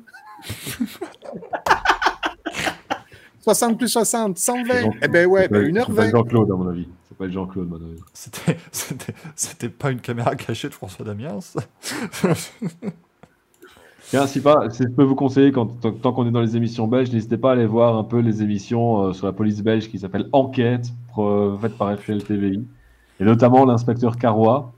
60 plus 60, 120. Eh ben ouais, ben C'est pas 1h20. Jean-Claude, à mon avis. Jean-Claude, avis. C'était, c'était, c'était pas une caméra cachée de François Damiens. Tiens, si pas, si je peux vous conseiller, quand, tant, qu'on est dans les émissions belges, n'hésitez pas à aller voir un peu les émissions euh, sur la police belge qui s'appellent Enquête, euh, faites par FL TVI, et notamment l'inspecteur Carrois,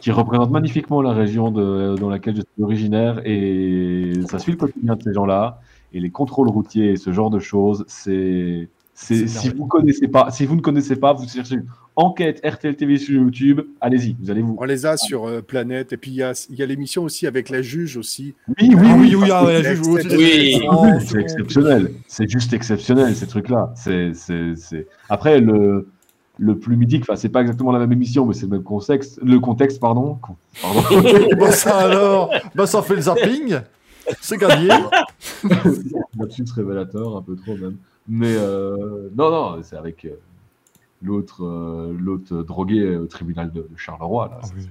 qui représente magnifiquement la région de, dans laquelle je suis originaire, et ça suit le quotidien de ces gens-là, et les contrôles routiers et ce genre de choses, c'est... si vous connaissez pas, si vous ne connaissez pas, vous cherchez Enquête RTL TV sur YouTube, allez-y, vous allez vous. On les a sur euh, Planète. Et puis il y a, il y a l'émission aussi avec la juge aussi. Oui, oui, oui, oui, ah joue exceptionnel. Oui. C'est exceptionnel. C'est juste exceptionnel, ces trucs-là. C'est, c'est, c'est... Après, le, le plus mythique, enfin, c'est pas exactement la même émission, mais c'est le même contexte. Le contexte, pardon. pardon. bah ça alors, bah ça fait le zapping, c'est gagné. Là-dessus, révélateur, un peu trop même. Mais euh, non, non, c'est avec euh, l'autre, euh, l'autre drogué au tribunal de, de Charleroi. Là. Ah oui.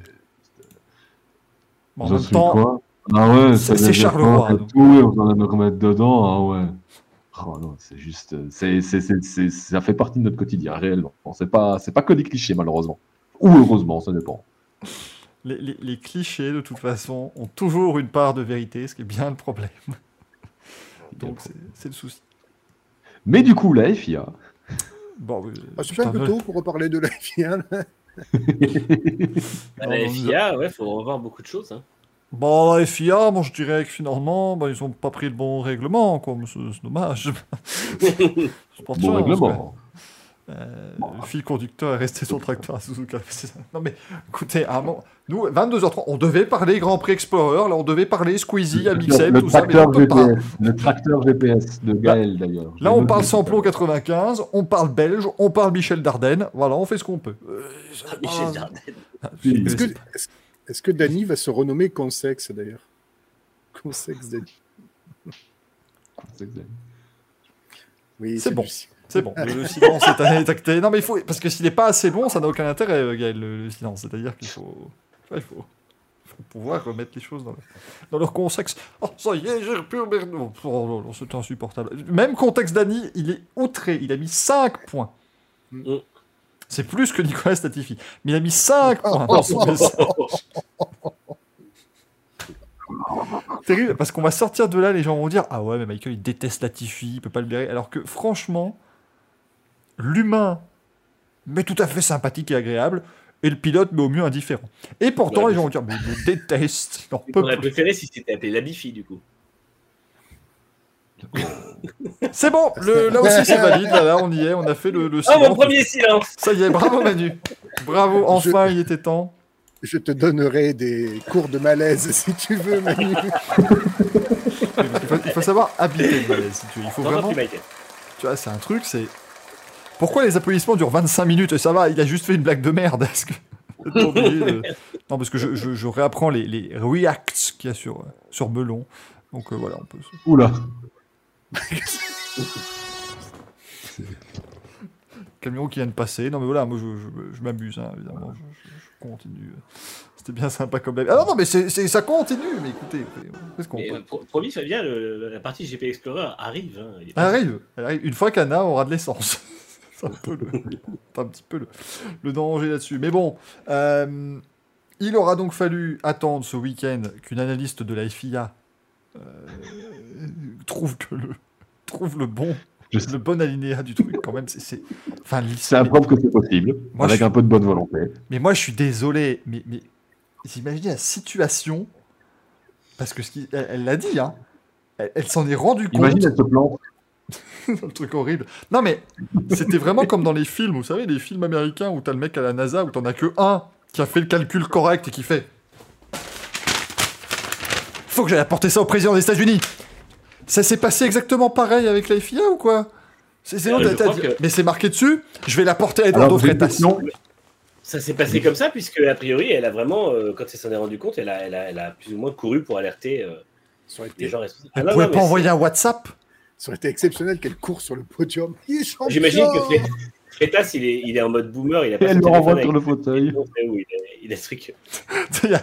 Bon, en même temps, Ah ouais, c'est- Charleroi, donc. Tout, oui, on en a remettre dedans, ah ouais. Oh non, c'est juste, c'est, ça fait partie de notre quotidien, réellement. C'est pas, c'est pas que des clichés, malheureusement. Ou heureusement, ça dépend. les, les- les clichés, de toute façon, ont toujours une part de vérité, ce qui est bien le problème. Donc c'est le souci. Mais du coup, la FIA, Bon, euh, Ah, c'est pas un peu tôt pour reparler de la FIA. Non, la FIA, ouais, faut revoir beaucoup de choses. Hein. Bon, la FIA, moi je dirais que finalement, bah, ils ont pas pris le bon règlement, quoi. C'est, dommage. C'est pas de bon règlement. Quoi. Euh, le fil conducteur est resté sur le tracteur à Suzuka. Ça. Non mais, écoutez, à un moment- nous, 22h30, on devait parler Grand Prix Explorer, là on devait parler Squeezie, Amixem, le tout ça, mais tracteur pas. GPS, le tracteur GPS de Gaël d'ailleurs. Là, on le parle samplon 95, on parle belge, on parle Michel Dardenne. Voilà, on fait ce qu'on peut. Euh, Michel Dardenne. Est-ce que, Dany va se renommer Consex d'ailleurs? Consex Dany. C'est exact. Oui, C'est bon. C'est bon, le, le silence est, acté. Non, mais il faut. Parce que s'il n'est pas assez bon, ça n'a aucun intérêt, euh, Gaël, le, le silence. C'est-à-dire qu'il faut. Il faut, pouvoir remettre les choses dans, le- dans leur contexte. Oh, ça y est, j'ai repu merde. Oh, oh, non, non, c'est insupportable. Même contexte d'Annie, il est outré. Il a mis 5 points. Mm. C'est plus que Nicolas Statifi. Mais il a mis 5 points dans son terrible parce qu'on va sortir de là, les gens vont dire Ah ouais, mais Michael il déteste Latifi, il peut pas le blairer. Alors que franchement, l'humain, mais tout à fait sympathique et agréable, et le pilote, mais au mieux indifférent. Et pourtant, Ouais, les gens vont dire Mais le déteste. peut aurait préféré si c'était appelé la Bifi, du coup. C'est bon, le- là aussi c'est valide. Là, là, on y est, on a fait le, le Oh, mon silence. premier silence Ça y est, bravo Manu. Bravo, enfin il était temps. Je te donnerai des cours de malaise si tu veux, Manu. Il faut, il faut savoir habiter le malaise, si tu veux. Il faut vraiment. Tu vois, c'est un truc, c'est. Pourquoi les applaudissements durent 25 minutes ça va, il a juste fait une blague de merde. De- Non, parce que je, je- je réapprends les, les reacts qu'il y a sur, sur Melon. Donc euh, voilà, on peut. Oula. Camion qui vient de passer. Non, mais voilà, moi je, je- je m'amuse, hein, évidemment. Je, je- je continue. C'était bien sympa comme blague. Ah non, non, mais c'est, ça continue. Mais écoutez, qu'est-ce qu'on peut euh, pro- promis, Fabien, le- la partie GP Explorer arrive. hein. Elle arrive, elle arrive. Une fois qu'Anna aura de l'essence. C'est un peu le, un petit peu le, le danger là-dessus. Mais bon, euh, il aura donc fallu attendre ce week-end qu'une analyste de la FIA euh, trouve que le trouve le bon le bon alinéa du truc quand même. C'est. Enfin, preuve que c'est possible, Moi, avec un peu de bonne volonté. mais moi, je suis désolé. Mais, mais imaginez la situation parce que ce qui, elle, elle l'a dit, hein. Elle, elle s'en est rendue compte. Imagine, elle se plante. le truc horrible. Non, mais c'était vraiment comme dans les films, vous savez, les films américains où t'as le mec à la NASA, où t'en as que un qui a fait le calcul correct et qui fait. Faut que j'aille apporter ça au président des États-Unis. Ça s'est passé exactement pareil avec la FIA ou quoi? C'est, Euh, que- Mais c'est marqué dessus, je vais l'apporter à Eduardo Freitas. Ça s'est passé comme ça, puisque a priori, elle a vraiment, euh, quand elle s'en est rendue compte, elle a, elle, a, elle a plus ou moins couru pour alerter euh, les gens responsables. Elle Ah non, pouvait non, pas envoyer un WhatsApp? Ça aurait été exceptionnel qu'elle court sur le podium. J'imagine que Fre- Freitas, il est, il est en mode boomer, il a pas Elle le renvoie sur le fauteuil. Il est- il est strict. il, a...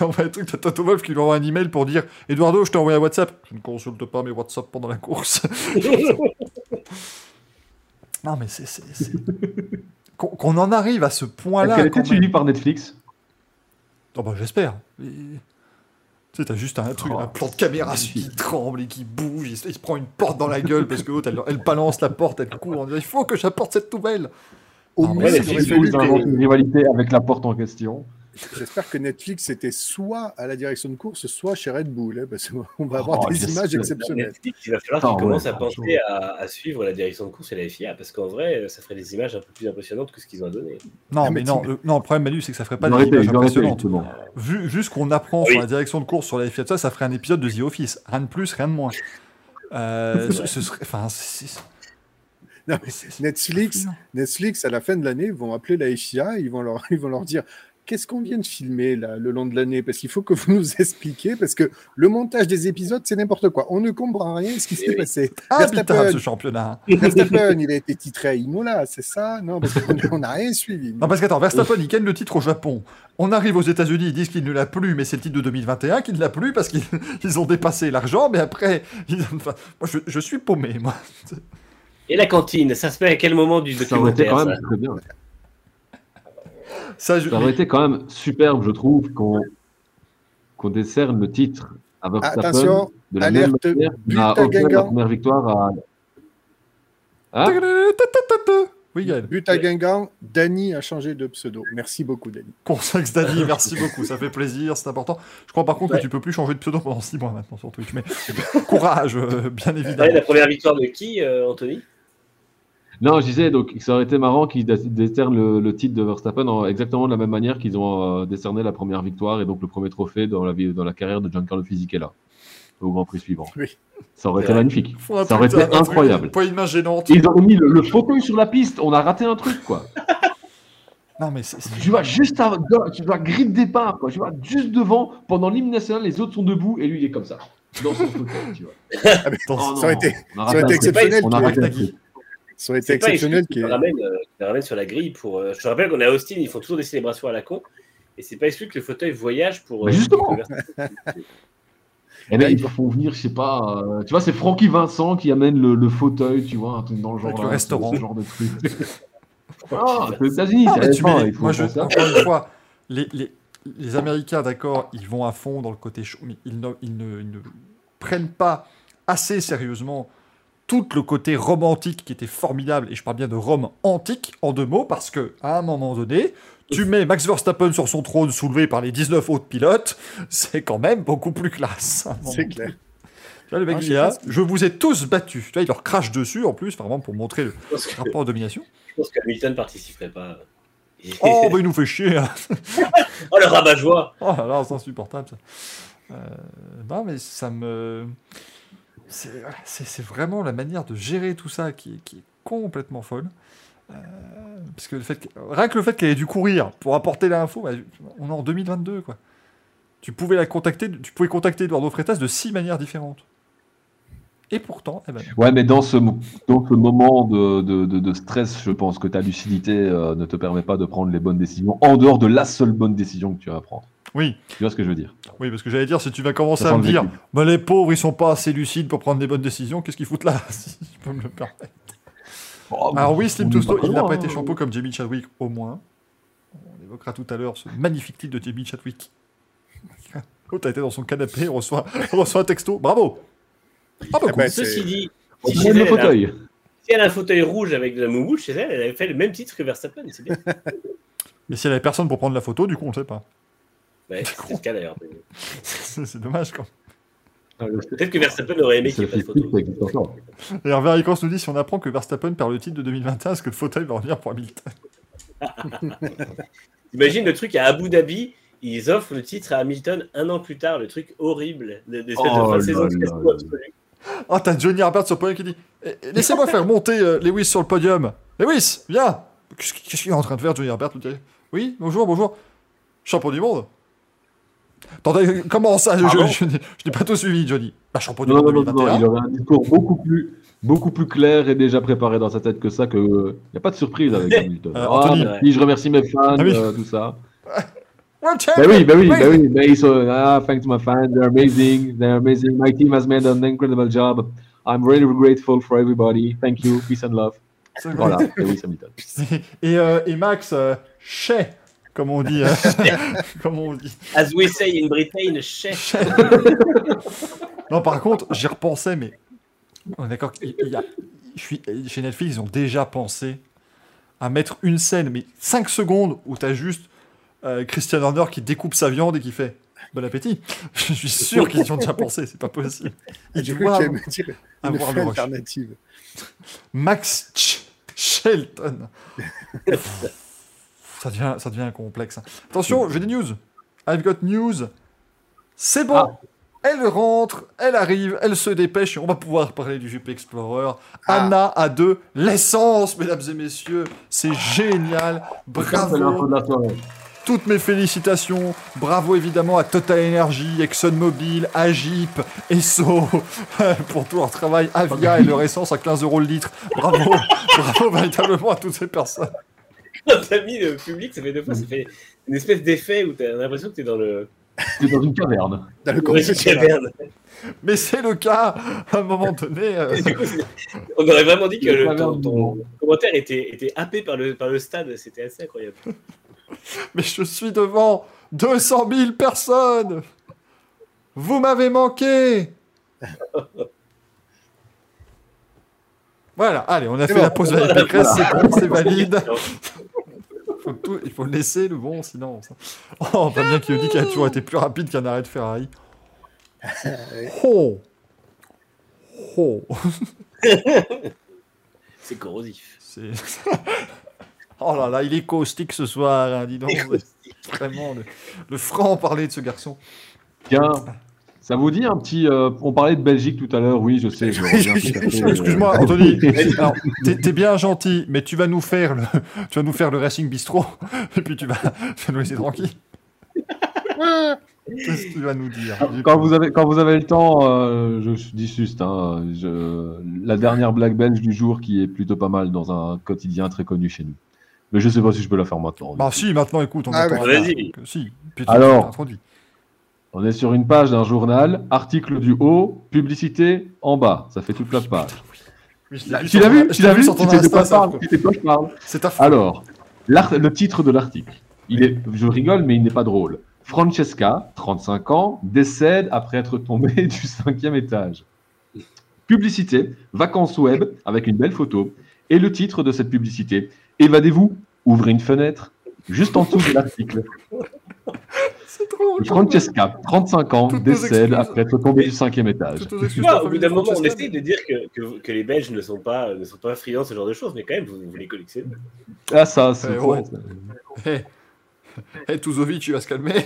envoie un truc, t'as Toto Wolff qui lui envoie un email pour dire Eduardo, je t'ai envoyé un WhatsApp. Je ne consulte pas mes WhatsApp pendant la course. non, mais c'est. Qu'on en arrive à ce point-là. Était suivie par Netflix. Oh, bah, J'espère. Et- Tu sais, t'as juste un truc, Oh. un plan de caméra qui tremble et qui bouge, il se, il se prend une porte dans la gueule parce que l'autre, elle, elle balance la porte, elle court, en disant il faut que j'apporte cette nouvelle. Au mieux, Ils inventent une rivalité avec la porte en question. J'espère que Netflix était soit à la direction de course, soit chez Red Bull, hein, parce qu'on va avoir Oh, des j'espère. images exceptionnelles. Netflix, il va falloir Attends, qu'il commence ouais, à penser à, à suivre la direction de course et la FIA, parce qu'en vrai, ça ferait des images un peu plus impressionnantes que ce qu'ils ont donné. Non, Ah, mais mais non, le, non, le problème, Manu, c'est que ça ferait pas des images impressionnantes. justement. Vu, vu ce qu'on apprend Oui. sur la direction de course sur la FIA, ça, ça ferait un épisode de The Office. Rien de plus, rien de moins. Euh, ce, ce serait. Enfin, c'est- c'est- Non, mais c'est- Netflix, Netflix, à la fin de l'année, vont appeler la FIA, ils vont leur, ils vont leur dire qu'est-ce qu'on vient de filmer là, le long de l'année? Parce qu'il faut que vous nous expliquiez, parce que le montage des épisodes, c'est n'importe quoi. On ne comprend rien de ce qui s'est oui. passé. Habitable Verstappen, ce championnat. Verstappen, il a été titré à Imola, c'est ça? Non, parce qu'on n'a rien suivi. Non, parce qu'attends, Verstappen, il gagne le titre au Japon. On arrive aux États-Unis, ils disent qu'il ne l'a plus, mais c'est le titre de 2021 qu'il ne l'a plus parce qu'ils ils ont dépassé l'argent, mais après, ils- enfin, moi, je, je suis paumé, moi. Et la cantine, ça se fait à quel moment du Ça documentaire ça même très bien. Ça, je- Ça aurait été quand même superbe, je trouve, qu'on qu'on décerne le titre à Verstappen Attention, de la alerte, même manière à la première victoire à... Hein Oui, Gaël. But à Guingamp, Dany a changé de pseudo. Merci beaucoup, Dany. Consex Dany, merci beaucoup, ça fait plaisir, c'est important. Je crois par contre Ouais. que tu peux plus changer de pseudo pendant 6 mois maintenant sur Twitch, mais courage, euh, bien Ouais, évidemment. la première victoire de qui, euh, Anthony? Non, je disais, donc ça aurait été marrant qu'ils dé- décernent le, le titre de Verstappen en- exactement de la même manière qu'ils ont euh, décerné la première victoire et donc le premier trophée dans la, vie- dans la carrière de Giancarlo Fisichella au Grand Prix suivant. Oui. Ça aurait été magnifique. Ça aurait été incroyable. Pas gênante. Ils ont mis le, le fauteuil sur la piste, on a raté un truc, quoi. Non, mais c'est. c'est- Tu vois, juste à, tu grille de départ, quoi. Tu vois, juste devant, pendant l'hymne national, les autres sont debout et lui, il est comme ça, dans son fauteuil, tu vois. Attends, Oh ça aurait été- ça aurait été exceptionnel On a raté. Ça aurait été C'est pas exceptionnel le ramènent, euh, sur la grille pour. euh, je te rappelle qu'on est à Austin, ils font toujours des célébrations à la con. Et c'est pas exclu que le fauteuil voyage pour. Mais euh, justement. pour Verstappen. Et là, ils font venir, je sais pas, euh, tu vois, c'est Francky Vincent qui amène le, le fauteuil, tu vois, un truc dans le genre, Avec le là, restaurant. Ce, ce genre de truc. ah, c'est aux États-Unis, Non, c'est mais faut moi, je, encore une fois, les, les, les Américains, d'accord, ils vont à fond dans le côté show, mais ils ne, ils ne- ils ne prennent pas assez sérieusement tout le côté romantique qui était formidable, et je parle bien de Rome antique en deux mots, parce que à un moment donné, tu mets Max Verstappen sur son trône soulevé par les 19 autres pilotes, c'est quand même beaucoup plus classe. C'est clair. Tu vois, le mec, Ah, là, je vous ai tous battus. Tu vois, il leur crache dessus en plus, vraiment pour montrer le Je pense que, rapport de domination. je pense qu'Hamilton participerait pas. Et- Oh, bah il nous fait chier. hein. Oh, le rabat-joie Oh là là, c'est insupportable ça. Euh, non, mais ça me. C'est vraiment la manière de gérer tout ça qui, est- complètement folle. Euh, rien que le fait qu'elle ait dû courir pour apporter l'info, bah, on est en 2022 quoi. Tu pouvais la contacter, tu pouvais contacter Eduardo Freitas de six manières différentes. Et pourtant, eh ben. Ouais, mais dans ce, dans ce moment de, de, de- stress, je pense que ta lucidité euh, ne te permet pas de prendre les bonnes décisions en dehors de la seule bonne décision que tu vas prendre. oui, Tu vois ce que je veux dire? Oui, parce que j'allais dire, si tu vas commencer à me dire, bah, les pauvres ils sont pas assez lucides pour prendre des bonnes décisions, qu'est-ce qu'ils foutent là Si je peux me le permettre? Oh, Alors oui, Slim pas il n'a pas hein. été champion comme Jamie Chadwick au moins. On évoquera tout à l'heure ce magnifique titre de Jamie Chadwick. L'autre a été dans son canapé, on reçoit, on reçoit un texto. Bravo Ah bah Ah cool. bah, Ceci dit, si chez elle, le elle a- fauteuil. si elle a un fauteuil rouge avec de la moumoute chez elle, elle avait fait le même titre que Verstappen, c'est bien. Mais si elle avait personne pour prendre la photo, du coup, on ne sait pas. Ouais, c'est le cas d'ailleurs. C'est c'est dommage quand Peut-être que Verstappen aurait aimé qu'il n'y ait pas de photo. Hervé Haricos nous dit si on apprend que Verstappen perd le titre de 2021, est-ce que le fauteuil va revenir pour Hamilton? Imagine le truc à Abu Dhabi, ils offrent le titre à Hamilton un an plus tard, le truc horrible de, de, Oh de fin de saison Ah, t'as Johnny Herbert sur le podium qui dit Eh, eh, Laissez-moi faire monter euh, Lewis sur le podium. Lewis, viens Qu'est-ce qu'il est en train de faire, Johnny Herbert Oui, bonjour, bonjour. Champion du monde Attendez, comment ça je, Pardon? je, je n'ai je n'ai pas tout suivi, Johnny. Bah, champion du Non, monde non, non, non, 2021. il aurait un discours beaucoup plus, beaucoup plus clair et déjà préparé dans sa tête que ça, que il n'y a pas de surprise avec Hamilton. Euh, Anthony. merci, je remercie mes fans, Ah oui. euh, tout ça. World Bah champion oui, bah oui, bah Oui. mais ils sont, ah, thanks to my fans, they're amazing, they're amazing. My team has made an incredible job. I'm really grateful for everybody. Thank you, peace and love. Voilà, et oui. Et, euh, et Max, euh, chez, comme on dit. euh, comme on dit. As we say in Britain, chef. Non, par contre, j'y repensais, mais on est d'accord. qu'il y a- je suis, chez Netflix, ils ont déjà pensé à mettre une scène, mais 5 secondes, où tu as juste euh, Christian Horner qui découpe sa viande et qui fait Bon appétit. Je suis sûr qu'ils y ont déjà pensé, c'est pas possible. Dire avoir fin le rush. alternative. Max Ch- Shelton. ça, devient, ça devient complexe. hein. Attention, j'ai des news. I've got news. C'est bon. Ah. Elle rentre, elle arrive, elle se dépêche et on va pouvoir parler du GP Explorer. Ah. Anna a de l'essence, mesdames et messieurs. C'est génial. C'est l'info Bravo. Toutes mes félicitations. Bravo évidemment à Total Energy, ExxonMobil, Agip, Esso pour tout leur travail. Avia et leur essence à 15 euros le litre. Bravo. Bravo véritablement à toutes ces personnes. Quand t'as mis le public, ça fait deux fois, ça fait une espèce d'effet où t'as l'impression que t'es dans le. C'est dans une caverne. Dans le dans une caverne. Mais c'est le cas à un moment donné. euh, du coup, on aurait vraiment dit que Le ton, commentaire était, était happé par le, par le stade, c'était assez incroyable. Mais je suis devant 200 000 personnes. Vous m'avez manqué. Voilà, allez, on a fait bon. la pause avec Pécresse, c'est bon, c'est valide. Non. Faut tout- il faut laisser le bon, sinon. ça- Oh, Fabien qui dit qu'il a toujours été plus rapide qu'un arrêt de Ferrari. Oh Oh C'est corrosif. C'est- Oh là là, il est caustique ce soir, hein, dis donc. Vraiment, le, le franc parler de ce garçon. Tiens, ça vous dit un petit. euh, on parlait de Belgique tout à l'heure, oui, je sais. euh, Excuse-moi, Anthony. T'es, t'es bien gentil, mais tu vas nous faire le, tu vas nous faire le Racing Bistro, et puis tu vas, tu vas nous laisser tranquille. Qu'est-ce que tu vas nous dire? Quand vous avez, quand vous avez le temps, euh, je dis juste, hein, je- la dernière blague belge du jour qui est plutôt pas mal dans un quotidien très connu chez nous. Mais je sais pas si je peux la faire maintenant. Bah si, maintenant écoute, on Ah attend. donc, Si. Puis tu- Alors. On est sur une page d'un journal, article du haut, publicité en bas. Ça fait toute la page. Oui, tu l'as vu Tu l'as vu sur ton Tu sais de quoi je parle C'est. Alors, le titre de l'article. Il est, je rigole, mais il n'est pas drôle. Francesca, 35 ans, décède après être tombée du cinquième étage. Publicité, vacances web avec une belle photo. Et le titre de cette publicité, Évadez-vous, ouvrez une fenêtre, juste en dessous de l'article. C'est trop Francesca, 35 ans, Toutes décède après être tombée du cinquième étage. Au bout d'un de moment, on essaye de dire que, que, que les Belges ne sont pas, ne sont pas friands de ce genre de choses, mais quand même, vous, vous les collectionnez. Ah, ça, c'est Eh, ouais. ça. Hé, hey, Tuzovic, tu vas se calmer.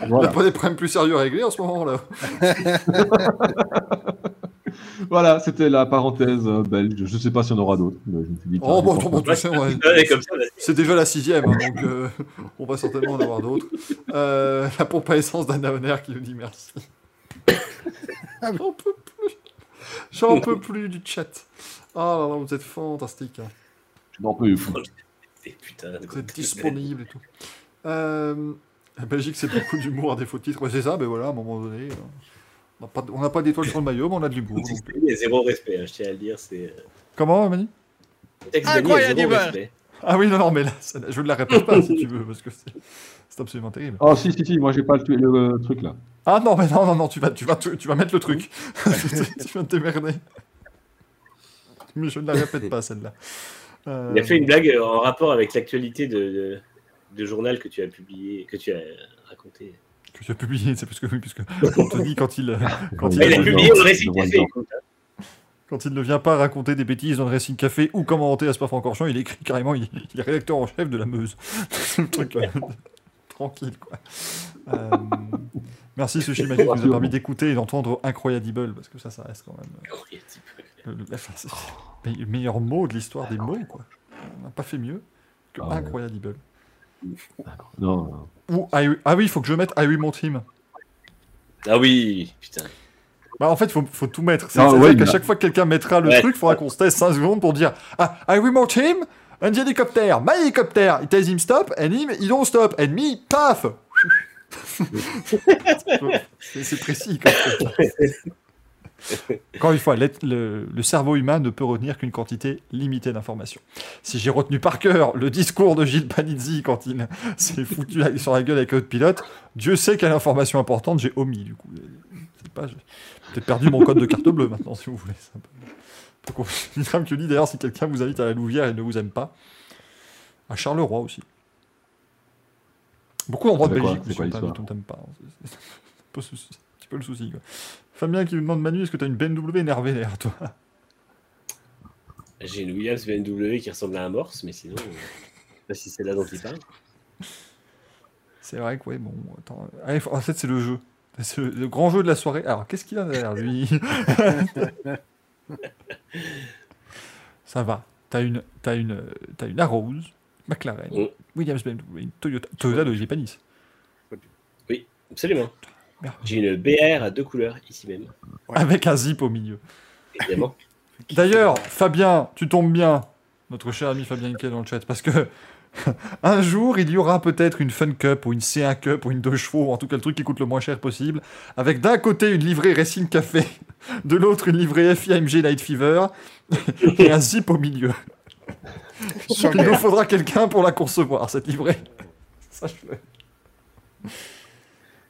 Il Voilà. a pas des problèmes plus sérieux à régler en ce moment là. Voilà, c'était la parenthèse euh, belge. Je ne sais pas si on aura d'autres. Oh, bon, bon, ouais. C'est déjà la sixième, hein, donc euh, on va certainement en avoir d'autres. Euh, la pompe à essence d'Anna Honner qui nous dit merci. J'en peux plus. J'en peux plus du chat. Ah là là, vous êtes fantastique. hein. je n'en peux plus. Vous êtes disponible et tout. Euh, la Belgique, c'est beaucoup d'humour à défaut de titre. Ouais, c'est ça, mais voilà, à un moment donné. euh, on n'a pas, on n'a pas d'étoile sur le maillot, mais on a de l'humour. Il y a zéro respect, hein, je tiens à le dire. C'est euh, Comment, Mani Incroyable. respect. Ah oui, non, non, mais là, ça- je ne la répète pas si tu veux, parce que c'est c'est absolument terrible. Oh, si, si, si, moi, j'ai pas le, le- le truc là. Ah non, mais non, non, non, tu vas, tu vas, tu, tu vas mettre le truc. tu vas te démerder. Mais je ne la répète pas, celle-là. Euh, Il a fait une blague euh, en rapport avec l'actualité de, de, de journal que tu as publié, que tu as raconté. Que tu as publié, c'est parce que oui, puisque Anthony, quand il, quand Ouais, il, il a publié le récit café. écoute, hein. quand il ne vient pas raconter des bêtises dans le Racing Café ou commenter à Spa-Francorchamps, il écrit carrément, il, il est rédacteur en chef de la Meuse. C'est le truc là. Tranquille, quoi. Euh, merci, Sushi Magic, qui nous a permis d'écouter et d'entendre Incroyable, parce que ça, ça reste quand même. Peu. Le, le- enfin, c'est- mais le meilleur mot de l'histoire des mots, quoi. On n'a pas fait mieux que Ah. Incroyable. Non, non. Ou I- ah oui, il faut que je mette I Want Him. Ah oui, putain. Bah, en fait, il faut, faut tout mettre. C'est- C'est-à-dire ouais, qu'à chaque fois que quelqu'un mettra le Ouais. truc, il faudra qu'on se taise 5 secondes pour dire Ah, I him, and the helicopter, my helicopter, it tells him stop, and him, he don't stop, and me, paf C'est précis. Comme. Encore une fois, le, le cerveau humain ne peut retenir qu'une quantité limitée d'informations. Si j'ai retenu par cœur le discours de Gilles Panizzi quand il s'est foutu sur la gueule avec Code Pilote, Dieu sait quelle information importante j'ai omis du coup. Pas, j'ai peut-être perdu mon code de carte bleue maintenant si vous voulez. C'est un peu- dit d'ailleurs si quelqu'un vous invite à la Louvière et ne vous aime pas. À Charleroi aussi. Beaucoup d'endroits de Belgique où si on t'aime pas. C'est- un peu le souci. Quoi. Fabien qui nous demande Manu, est-ce que t'as une BMW énervée derrière toi? J'ai une Williams BMW qui ressemble à un morse, mais sinon, euh, je sais pas si c'est là dont il parle. C'est vrai que, ouais, bon, attends. Ah, en fait, c'est le jeu. C'est le, le grand jeu de la soirée. Alors, qu'est-ce qu'il a derrière lui? Ça va. T'as une, t'as une, t'as une Arrows, McLaren, Mm. Williams BMW, Toyota, Toyota de Japanis. Absolument. J'ai une BR à deux couleurs, ici même, Avec un zip au milieu. évidemment. D'ailleurs, Fabien, tu tombes bien, notre cher ami Fabien qui est dans le chat, parce que un jour, il y aura peut-être une Fun Cup ou une C1 Cup ou une 2 chevaux, ou en tout cas le truc qui coûte le moins cher possible, avec d'un côté une livrée Racing Café, de l'autre une livrée FIMG Night Fever, et un zip au milieu. Il nous faudra quelqu'un pour la concevoir, cette livrée. Sache-le.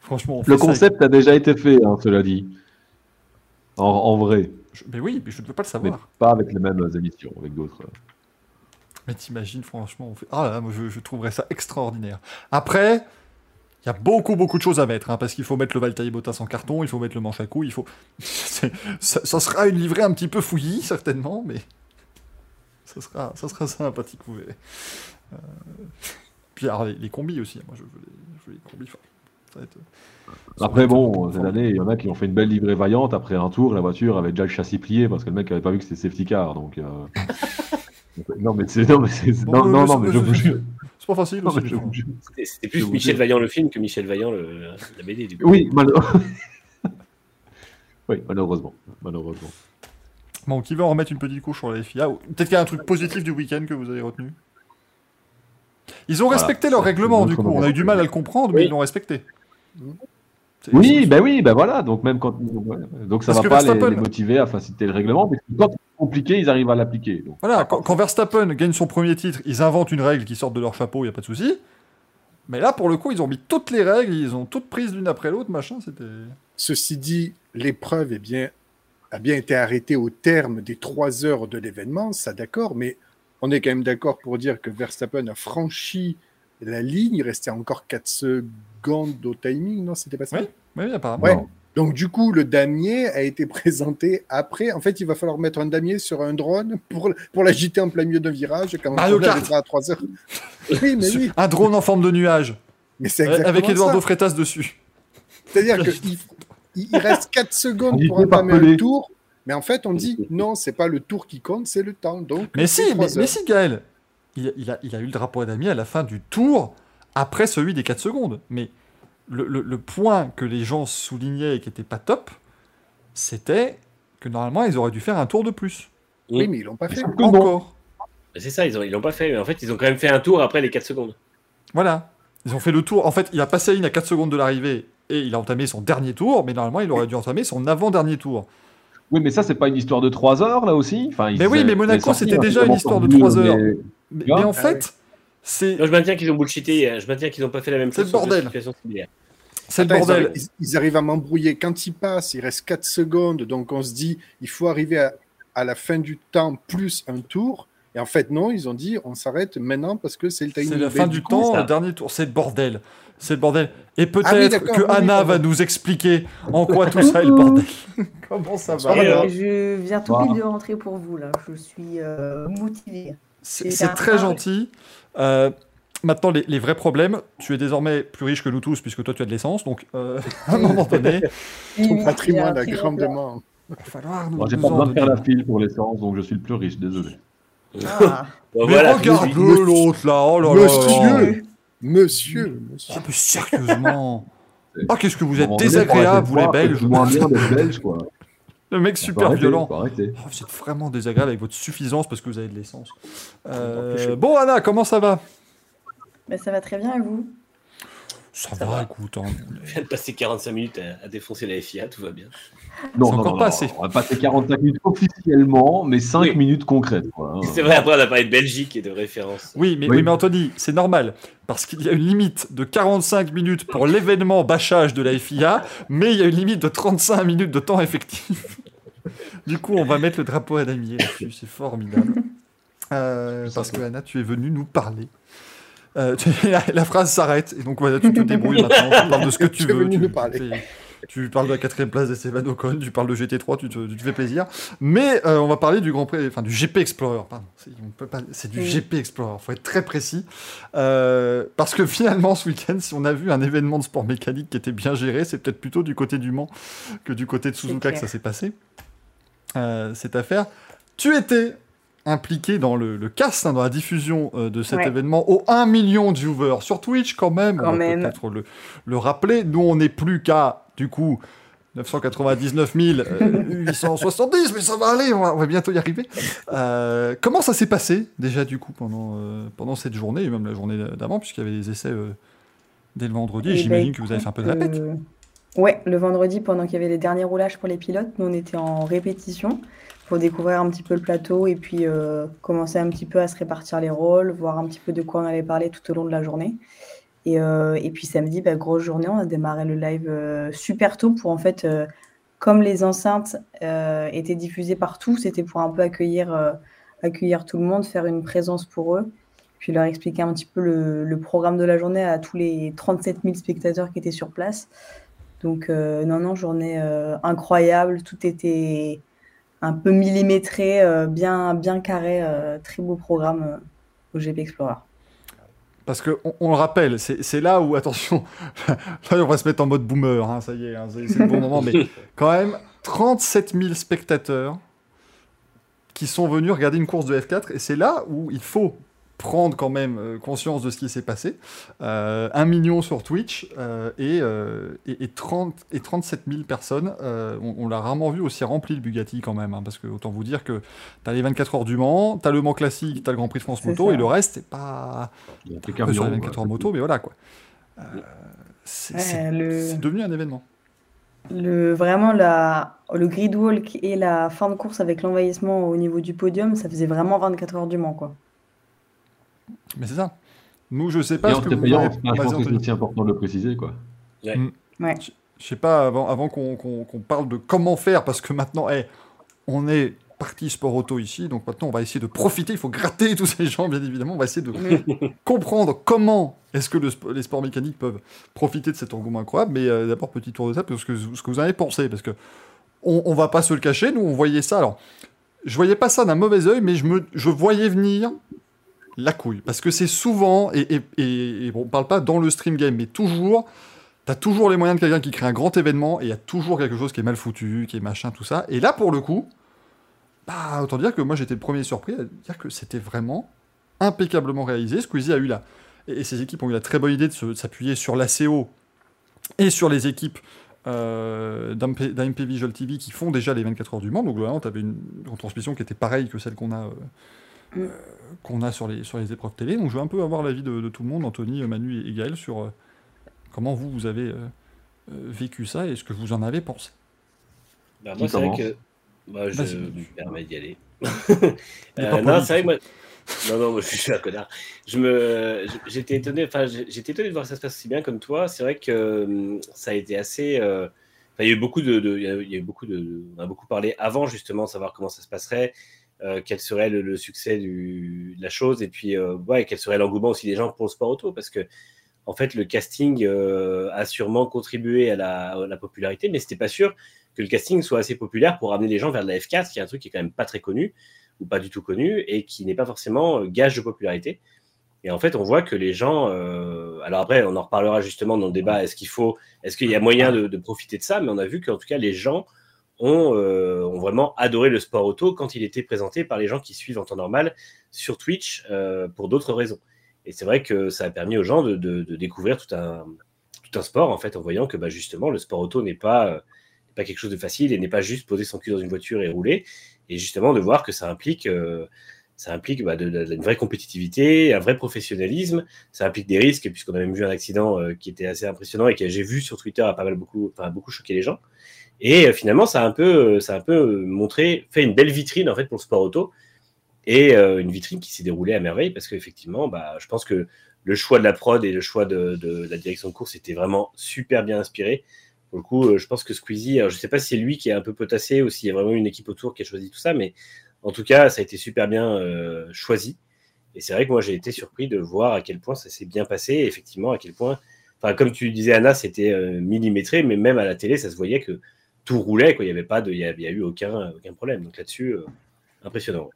Franchement, on fait Le ça concept a déjà été fait, hein, cela dit. En, en vrai. Je- Mais oui, mais je ne veux pas le Mais savoir. pas avec les mêmes émissions, avec d'autres. Mais t'imagines, franchement, on fait... Ah là là, moi je, je trouverais ça extraordinaire. Après, il y a beaucoup, beaucoup de choses à mettre, hein, parce qu'il faut mettre le Valtteri Bottas en carton, il faut mettre le manche à coups, il faut... Ça, ça sera une livrée un petit peu fouillie, certainement, mais ça sera, ça sera sympathique, vous verrez. Euh, Puis alors, les, les combis aussi, moi je veux les, je veux les combis. Après, bon, cette année, il y en a qui ont fait une belle livrée vaillante. Après un tour, la voiture avait déjà le châssis plié parce que le mec avait pas vu que c'était safety car. Donc, euh, non, mais c'est. Non, mais c'est. Bon, Non, non, mais je vous jure. C'est pas facile. C'était plus Michel. Vaillant le film que Michel Vaillant le, la BD, du coup. Oui, malheureusement. Malheureusement. Bon, qui veut en remettre une petite couche sur la FIA Peut-être qu'il y a un truc positif du week-end que vous avez retenu? Ils ont Voilà, respecté leur règlement, du coup. On a eu du mal à le comprendre, mais ils l'ont respecté. Oui, ben oui, ben voilà. Donc, même quand. Donc, ça Parce va pas les, Verstappen- les motiver à faciliter le règlement. Mais quand c'est compliqué, ils arrivent à l'appliquer. Donc, Voilà, quand, quand Verstappen gagne son premier titre, ils inventent une règle qui sort de leur chapeau, il n'y a pas de souci. Mais là, pour le coup, ils ont mis toutes les règles, ils ont toutes prises l'une après l'autre, machin, c'était... Ceci dit, l'épreuve est bien, a bien été arrêtée au terme des trois heures de l'événement, ça d'accord, mais on est quand même d'accord pour dire que Verstappen a franchi la ligne, il restait encore 4 secondes au timing, non C'était pas ça Oui, oui, apparemment. Ouais. Donc du coup, le damier a été présenté après. En fait, il va falloir mettre un damier sur un drone pour, pour l'agiter en plein milieu d'un virage quand Mario on Kart. à 3 heures. Oui, mais oui, Un drone en forme de nuage, mais c'est exactement avec Eduardo ça. Freitas dessus. C'est-à-dire qu'il il il reste 4 secondes pour entamer un tour, mais en fait, on dit non, c'est pas le tour qui compte, c'est le temps. Donc, Mais si, mais, mais si, Gaël, il, il a, il a eu le drapeau à damier à la fin du tour, après celui des 4 secondes. Mais le, le- le point que les gens soulignaient et qui était pas top, c'était que normalement, ils auraient dû faire un tour de plus. Oui, mais ils l'ont pas fait. Encore. C'est ça, ils ont- ils l'ont pas fait. Mais en fait, ils ont quand même fait un tour après les 4 secondes. Voilà. Ils ont fait le tour. En fait, il a passé la ligne à 4 secondes de l'arrivée et il a entamé son dernier tour, mais normalement, il aurait dû entamer son avant-dernier tour. Oui, mais ça, c'est pas une histoire de 3 heures, là aussi enfin, Mais oui, mais Monaco, c'était déjà une histoire de entendu, 3 heures. mais- en Ah fait, c'est je maintiens qu'ils ont bullshité. euh, Je maintiens qu'ils n'ont pas fait la même C'est chose le sur deux bordel. c'est le bordel. Ils, ils arrivent à m'embrouiller. Quand ils passent, il reste 4 secondes. Donc on se dit, il faut arriver à, à la fin du temps plus un tour. Et en fait, non, ils ont dit, on s'arrête maintenant parce que c'est le timing. C'est la fin du coup, temps, le dernier tour. C'est le bordel. C'est le bordel. Et peut-être Ah oui, d'accord, que oui, oui, Anna va nous expliquer en quoi tout ça est le bordel. Comment ça va Je viens tout pile de rentrer pour vous, là. Je suis euh, motivée. C'est très gentil. Euh, maintenant, les, les vrais problèmes. Tu es désormais plus riche que nous tous, puisque toi, tu as de l'essence. Donc, euh, à un moment donné, Ton patrimoine a grandement. il va falloir nous, Moi, j'ai nous pas besoin de faire la file pour l'essence, donc je suis le plus riche, désolé. Ah, Bon, Mais voilà, regarde l'autre là. Oh là là là. Monsieur, monsieur. Ah, mais sérieusement. Ah, qu'est-ce que vous êtes désagréable, vous les Belges. moins bien d'être belge, quoi. Le mec super arrêter, violent. Oh, vous êtes vraiment désagréable avec votre suffisance parce que vous avez de l'essence. Euh, bon, Anna, comment ça va? Ben, ça va très bien, et vous? Ça, Ça va, va. écoute. hein. Je viens de passer 45 minutes à, à défoncer la FIA, tout va bien. Non, C'est encore non, pas non, assez. On va passer 45 minutes officiellement, mais 5 Oui. minutes concrètes. Quoi, hein. C'est vrai, après, on a parlé de Belgique et de référence. Oui, mais, Oui. oui, mais Anthony, c'est normal. Parce qu'il y a une limite de 45 minutes pour l'événement bâchage de la FIA, mais il y a une limite de 35 minutes de temps effectif. Du coup, on va mettre le drapeau à damier là-dessus, c'est formidable. Euh, parce que Anna, tu es venue nous parler. Euh, tu- la, la phrase s'arrête, et donc voilà, tu te débrouilles maintenant, tu parles de ce que tu Tu es veux. Tu, nous parler. Tu parles de la quatrième place d'Esteban Ocon, tu parles de GT3, tu te, tu te fais plaisir. Mais euh, on va parler du Grand Prix, enfin du GP Explorer, pardon. C'est, du. GP Explorer, faut être très précis. Euh, parce que finalement, ce week-end, si on a vu un événement de sport mécanique qui était bien géré, c'est peut-être plutôt du côté du Mans que du côté de Suzuka que ça s'est passé. Euh, cette affaire. Tu étais impliqué dans le, le cast, hein, dans la diffusion euh, de cet Ouais. événement aux 1 million de viewers sur Twitch quand même. Quand on va peut-être le, le rappeler. Nous, on n'est plus qu'à, du coup, 999 euh, 870, mais ça va aller, on va, on va bientôt y arriver. Euh, comment ça s'est passé déjà du coup pendant, euh, pendant cette journée et même la journée d'avant, puisqu'il y avait des essais euh, dès le vendredi. Eh ben, J'imagine que vous avez fait un peu de répète. Euh, Ouais, le vendredi, pendant qu'il y avait les derniers roulages pour les pilotes, nous on était en répétition pour découvrir un petit peu le plateau et puis euh, commencer un petit peu à se répartir les rôles, voir un petit peu de quoi on allait parler tout au long de la journée. Et, euh, et puis samedi, bah, grosse journée, on a démarré le live euh, super tôt pour en fait, comme les enceintes étaient diffusées partout, c'était pour un peu accueillir, accueillir tout le monde, faire une présence pour eux, puis leur expliquer un petit peu le, programme de la journée à tous les 37 000 spectateurs qui étaient sur place. Donc, non, non, journée incroyable. Tout était un peu millimétré, euh, bien, bien carré. euh, très beau programme euh, au GP Explorer. Parce que on, le rappelle, c'est là où, attention, on va se mettre en mode boomer, hein, ça y est, hein, c'est le bon moment, mais quand même, 37 000 spectateurs qui sont venus regarder une course de F4, et c'est là où il faut prendre quand même euh, conscience de ce qui s'est passé. Euh, 1 million sur Twitch euh, et, euh, et, et 30, et 37 000 personnes. Euh, on on l'a rarement vu aussi rempli le Bugatti quand même, hein, parce que autant vous dire que tu as les 24 heures du Mans, tu as le Mans classique, tu as le Grand Prix de France Moto, ça. et le reste, c'est pas... Il y a sur les million, 24 quoi. heures moto, mais voilà quoi. Euh, c'est Ouais, c'est- le- c'est devenu un événement. Le, vraiment, la, le grid walk et la fin de course avec l'envahissement au niveau du podium, ça faisait vraiment 24 heures du Mans, quoi. Mais c'est ça. Nous, je sais pas Et ce en que vous payant, je pense que c'est aussi important de le préciser, quoi. Ouais. Je sais pas, avant, avant qu'on qu'on- qu'on parle de comment faire, parce que maintenant, eh, on est parti sport auto ici, donc maintenant on va essayer de profiter, il faut gratter tous ces gens, bien évidemment, on va essayer de comprendre comment est-ce que le sp- les sports mécaniques peuvent profiter de cet engouement incroyable, mais euh, d'abord petit tour de table, parce que ce que vous en avez pensé, parce que on, on va pas se le cacher, nous on voyait ça, alors je voyais pas ça d'un mauvais œil, mais je, me, je voyais venir la couille, parce que c'est souvent, et, et, et- on parle pas dans le stream game, mais toujours, T'as toujours les moyens de quelqu'un qui crée un grand événement et il y a toujours quelque chose qui est mal foutu, qui est machin, tout ça. Et là, pour le coup, bah, autant dire que moi j'étais le premier surpris à dire que c'était vraiment impeccablement réalisé. Squeezie a eu la. Et ses équipes ont eu la très bonne idée de s'appuyer sur l'ACO et sur les équipes euh, d'AMP Visual TV qui font déjà les 24 heures du Mans. Donc, globalement, tu avais une retransmission qui était pareille que celle qu'on a. euh, euh, qu'on a sur les, sur les épreuves télé. Donc je veux un peu avoir l'avis de, de tout le monde, Anthony, Manu et, Gaël, sur euh, comment vous, vous avez euh, vécu ça et ce que vous en avez pensé. Bah, moi, c'est vrai que. Bah, je Vas-y. me permets d'y aller. Euh, non, c'est vrai que moi. Non, non, moi, je suis un connard. Je me, j'étais étonné. Enfin, j'ai- j'étais étonné de voir que ça se passe si bien comme toi. C'est vrai que hum, ça a été assez. euh, Enfin, il y a eu beaucoup de, de- il y a eu- beaucoup de, on a beaucoup parlé avant justement de savoir comment ça se passerait, euh, quel serait le, succès de la chose, et puis euh, ouais, quel serait l'engouement aussi des gens pour le sport auto, parce que en fait, le casting euh, a sûrement contribué à la, popularité, mais c'était pas sûr que le casting soit assez populaire pour amener les gens vers la F4, qui est un truc qui est quand même pas très connu ou pas du tout connu et qui n'est pas forcément euh, gage de popularité. Et en fait, on voit que les gens. euh, alors après, on en reparlera justement dans le débat. Est-ce qu'il faut, est-ce qu'il y a moyen de, de profiter de ça Mais on a vu qu'en tout cas, les gens ont, euh, ont vraiment adoré le sport auto quand il était présenté par les gens qui suivent en temps normal sur Twitch euh, pour d'autres raisons. Et c'est vrai que ça a permis aux gens de, découvrir tout un, sport en fait, en voyant que bah, justement le sport auto n'est pas, quelque chose de facile et n'est pas juste poser son cul dans une voiture et rouler. Et justement de voir que ça implique, euh, ça implique bah, de, une vraie compétitivité, un vrai professionnalisme. Ça implique des risques puisqu'on a même vu un accident qui était assez impressionnant et que j'ai vu sur Twitter a pas mal beaucoup, beaucoup choqué les gens. Et euh, finalement, ça a un peu, euh, ça a un peu euh, montré, fait une belle vitrine en fait pour le sport auto et une vitrine qui s'est déroulée à merveille parce qu'effectivement, bah, je pense que le choix de la prod et le choix de, de la direction de course était vraiment super bien inspiré. Pour le coup, je pense que Squeezie, je sais pas si c'est lui qui est un peu potassé ou s'il y a vraiment une équipe autour qui a choisi tout ça, mais en tout cas, ça a été super bien choisi. Et c'est vrai que moi, j'ai été surpris de voir à quel point ça s'est bien passé, effectivement, à quel point, enfin, comme tu disais, Anna, c'était millimétré, mais même à la télé, ça se voyait que tout roulait, quoi. Il n'y avait pas de, il y a, il y a eu aucun, aucun problème. Donc là-dessus, euh, impressionnant.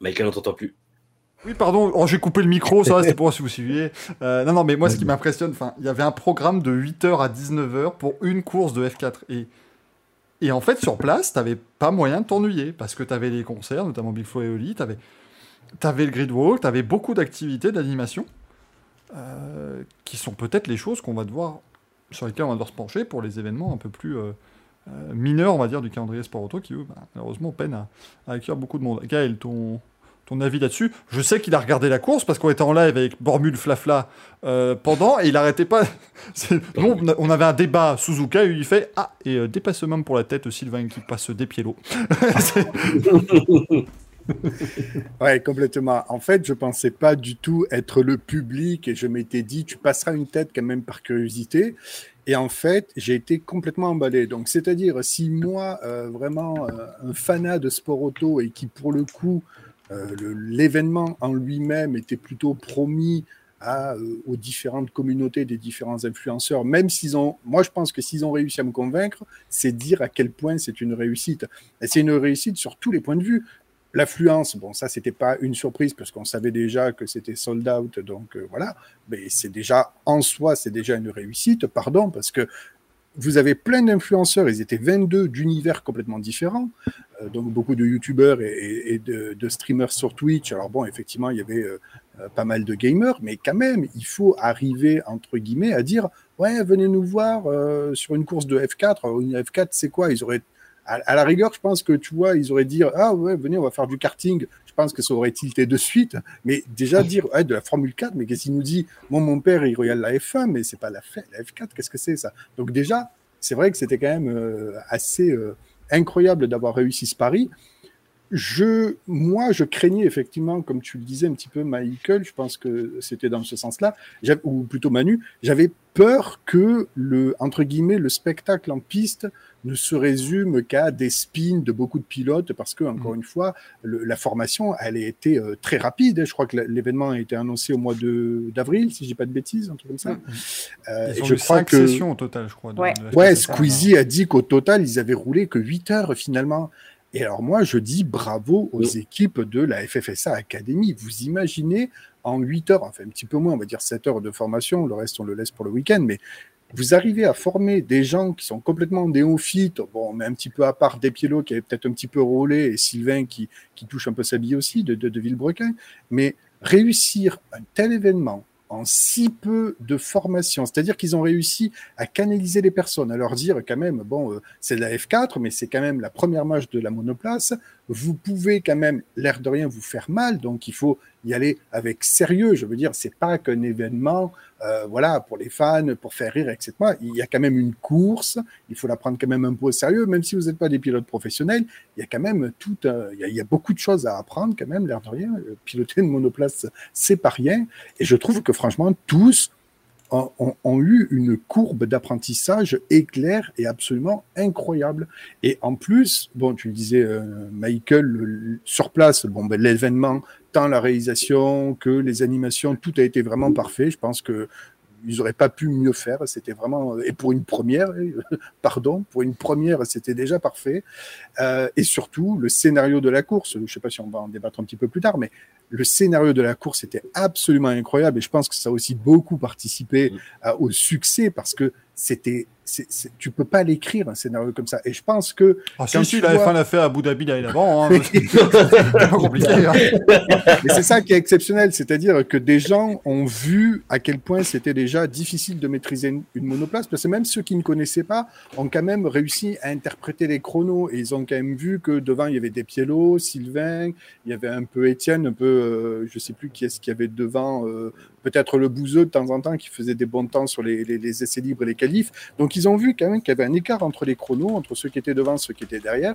Michael, on t'entend plus. Oui, pardon, oh, j'ai coupé le micro, ça c'était pour voir si vous suiviez. Euh, non, non, mais moi, ce qui m'impressionne, il y avait un programme de 8h à 19h pour une course de F4. Et, et en fait, sur place, t'avais pas moyen de t'ennuyer, parce que t'avais les concerts, notamment Big Flo et Oli, t'avais avais le grid walk, t'avais beaucoup d'activités, d'animation, euh, qui sont peut-être les choses qu'on va devoir, sur lesquelles on va devoir se pencher pour les événements un peu plus euh, euh, mineurs, on va dire, du calendrier sport auto, qui, bah, malheureusement, peinent à, à accueillir beaucoup de monde. Gaël, ton, ton avis là-dessus? Je sais qu'il a regardé la course parce qu'on était en live avec Bormule Flafla pendant et il arrêtait pas. Nous, on avait un débat Suzuka et il fait Ah, et euh, dépassement pour la tête, Sylvain qui passe des pieds. Ouais, complètement. En fait, je pensais pas du tout être le public et je m'étais dit, tu passeras une tête quand même par curiosité. Et en fait, j'ai été complètement emballé. Donc, c'est-à-dire, si moi, euh, vraiment, euh, un fanat de sport auto et qui, pour le coup, euh, l'événement en lui-même était plutôt promis aux différentes communautés des différents influenceurs, même s'ils ont, moi je pense que s'ils ont réussi à me convaincre, c'est dire à quel point c'est une réussite. Et c'est une réussite sur tous les points de vue. L'affluence, bon, ça, c'était pas une surprise parce qu'on savait déjà que c'était sold out, donc euh, voilà. Mais c'est déjà, en soi, c'est déjà une réussite, pardon, parce que vous avez plein d'influenceurs, ils étaient 22 d'univers complètement différents, euh, donc beaucoup de youtubeurs et, de, streamers sur Twitch. Alors bon, effectivement, il y avait euh, pas mal de gamers, mais quand même, il faut arriver, entre guillemets, à dire, ouais, venez nous voir sur une course de F4. Une F4, c'est quoi? Ils auraient à, à la rigueur, je pense que tu vois, ils auraient dit ah ouais, venez, on va faire du karting. Je pense que ça aurait tilté de suite. Mais déjà dire ouais, de la Formule 4, mais qu'est-ce qu'il nous dit? Moi, mon père, il regarde la F1, mais c'est pas la, F- la F4. Qu'est-ce que c'est ça? Donc déjà, c'est vrai que c'était quand même euh, assez euh, incroyable d'avoir réussi ce pari. je, moi, je craignais effectivement, comme tu le disais un petit peu, Michael, je pense que c'était dans ce sens-là, ou plutôt Manu, j'avais peur que le, entre guillemets, le spectacle en piste ne se résume qu'à des spins de beaucoup de pilotes, parce que, encore une fois, le- la formation, elle a été euh, très rapide. Je crois que l'événement a été annoncé au mois de- d'avril, si je dis pas de bêtises, un truc comme ça. Euh, Ils et ont je eu crois cinq que sessions au total, je crois. Ouais. de Ouais, FP7. Squeezie a dit qu'au total, ils avaient roulé que 8 heures finalement. Et alors moi, je dis bravo aux équipes de la FFSA Academy. Vous imaginez en 8 heures, enfin un petit peu moins, on va dire 7 heures de formation, le reste on le laisse pour le week-end, mais vous arrivez à former des gens qui sont complètement néophytes, bon, mais un petit peu à part Despiello qui avait peut-être un petit peu roulé et Sylvain qui, qui touche un peu sa bille aussi de, de, de Villebrequin, mais réussir un tel événement en si peu de formation, c'est-à-dire qu'ils ont réussi à canaliser les personnes, à leur dire quand même, bon, euh, c'est la F4, mais c'est quand même la première marche de la monoplace, vous pouvez quand même, l'air de rien, vous faire mal, donc il faut y aller avec sérieux, je veux dire, c'est pas qu'un événement, euh, voilà, pour les fans, pour faire rire, etc. Il y a quand même une course, il faut la prendre quand même un peu au sérieux, même si vous n'êtes pas des pilotes professionnels, il y a quand même il y a beaucoup de choses à apprendre quand même, l'air de rien, Euh, piloter une monoplace, c'est pas rien, et je trouve que franchement, tous ont, eu une courbe d'apprentissage éclair et absolument incroyable. Et en plus, bon, tu le disais, euh, Michael, le- sur place, bon, ben, l'événement, tant la réalisation que les animations, tout a été vraiment parfait. Je pense que ils n'auraient pas pu mieux faire. C'était vraiment et pour une première, pardon, pour une première, c'était déjà parfait. Euh, et surtout, le scénario de la course. Je ne sais pas si on va en débattre un petit peu plus tard, mais le scénario de la course était absolument incroyable. Et je pense que ça a aussi beaucoup participé euh, au succès parce que c'était, tu peux pas l'écrire un scénario comme ça. Et je pense que Ah, si, si, la vois- F1 l'a fait à Abu Dhabi l'année d'avant. Hein. c'est compliqué. hein. Mais c'est ça qui est exceptionnel, c'est-à-dire que des gens ont vu à quel point c'était déjà difficile de maîtriser une, une monoplace, parce que même ceux qui ne connaissaient pas ont quand même réussi à interpréter les chronos, et ils ont quand même vu que devant il y avait des Pielo, Sylvain, il y avait un peu Étienne, un peu, euh, je sais plus qui est-ce qu'il y avait devant, euh, peut-être le bouseux de temps en temps qui faisait des bons temps sur les, essais libres et les qualifs. Donc ils ont vu quand même qu'il y avait un écart entre les chronos, entre ceux qui étaient devant ceux qui étaient derrière.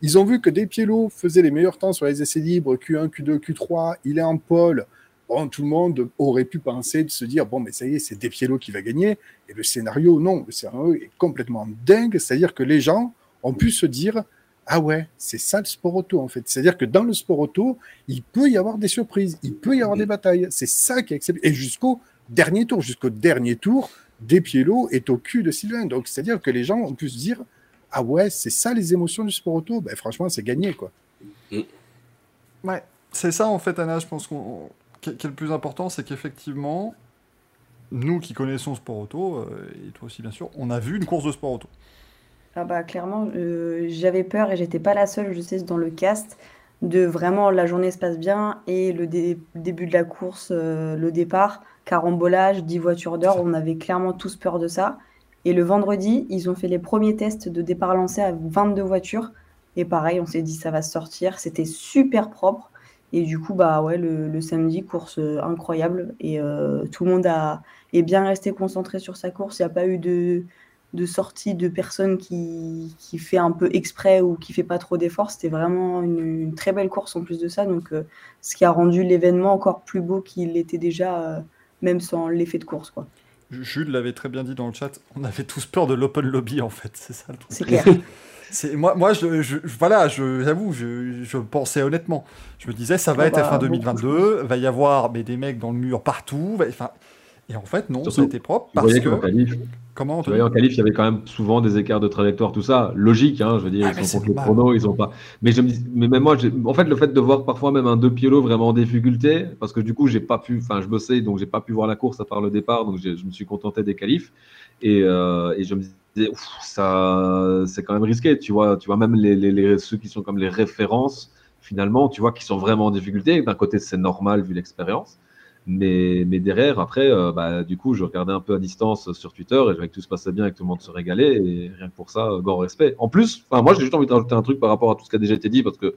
Ils ont vu que Despiello faisait les meilleurs temps sur les essais libres, Q1, Q2, Q3, il est en pole. Bon, tout le monde aurait pu penser de se dire, bon, mais ça y est, c'est Despiello qui va gagner. Et le scénario, non, le scénario est complètement dingue. C'est-à-dire que les gens ont pu se dire, ah ouais, c'est ça le sport auto, en fait. C'est-à-dire que dans le sport auto, il peut y avoir des surprises, il peut y avoir des batailles. C'est ça qui est exceptionnel. Et jusqu'au dernier tour, jusqu'au dernier tour, Despiello est au cul de Sylvain. Donc, c'est-à-dire que les gens ont pu se dire, ah ouais, c'est ça les émotions du sport auto. Ben, franchement, c'est gagné, quoi. Ouais, c'est ça en fait, Anna. Je pense qu'on qui qui est le plus important, c'est qu'effectivement, nous qui connaissons sport auto, euh, et toi aussi bien sûr, on a vu une course de sport auto. Ah bah clairement, euh, j'avais peur et j'étais pas la seule, je sais, dans le cast, de vraiment la journée se passe bien et le dé- début de la course, euh, le départ, carambolage, 10 voitures d'or, on avait clairement tous peur de ça. Et le vendredi, ils ont fait les premiers tests de départ lancé à 22 voitures. Et pareil, on s'est dit ça va sortir, c'était super propre. Et du coup, bah ouais, le, samedi, course euh, incroyable. Et tout le monde a, est bien resté concentré sur sa course. Il n'y a pas eu de, de sortie de personne qui, qui fait un peu exprès ou qui fait pas trop d'efforts. C'était vraiment une, une très belle course en plus de ça. Donc, euh, ce qui a rendu l'événement encore plus beau qu'il était déjà, euh, même sans l'effet de course. quoi. Jules l'avait très bien dit dans le chat, on avait tous peur de l'open lobby en fait, c'est ça le truc. C'est clair. C'est moi, moi, je, je- voilà, je- j'avoue, je, je pensais honnêtement, je me disais ça va Ah être bah, F1 beaucoup, 2022, va y avoir mais, des mecs dans le mur partout, enfin, et en fait non, ça a Surtout, été propre parce que qu'en qualif, comment tu voyais en qualif, il y avait quand même souvent des écarts de trajectoire, tout ça. Logique, hein, je veux dire, Ah, ils sont contre le chrono, ils ont pas. Mais je me dis, mais même moi, en fait, le fait de voir parfois même un deux pilots vraiment en difficulté, parce que du coup, j'ai pas pu, enfin, je bossais, donc j'ai pas pu voir la course à part le départ, donc je me suis contenté des qualifs. Et, euh, et je me disais, ouf, ça, c'est quand même risqué. Tu vois, tu vois même les, les- les- ceux qui sont comme les références, finalement, tu vois, qui sont vraiment en difficulté. D'un côté, c'est normal vu l'expérience. Mais, mais derrière, après, euh, bah, du coup, je regardais un peu à distance sur Twitter et je voyais que tout se passait bien et que tout le monde se régalait. Et rien que pour ça, euh, grand respect. En plus, moi, j'ai juste envie de rajouter un truc par rapport à tout ce qui a déjà été dit parce que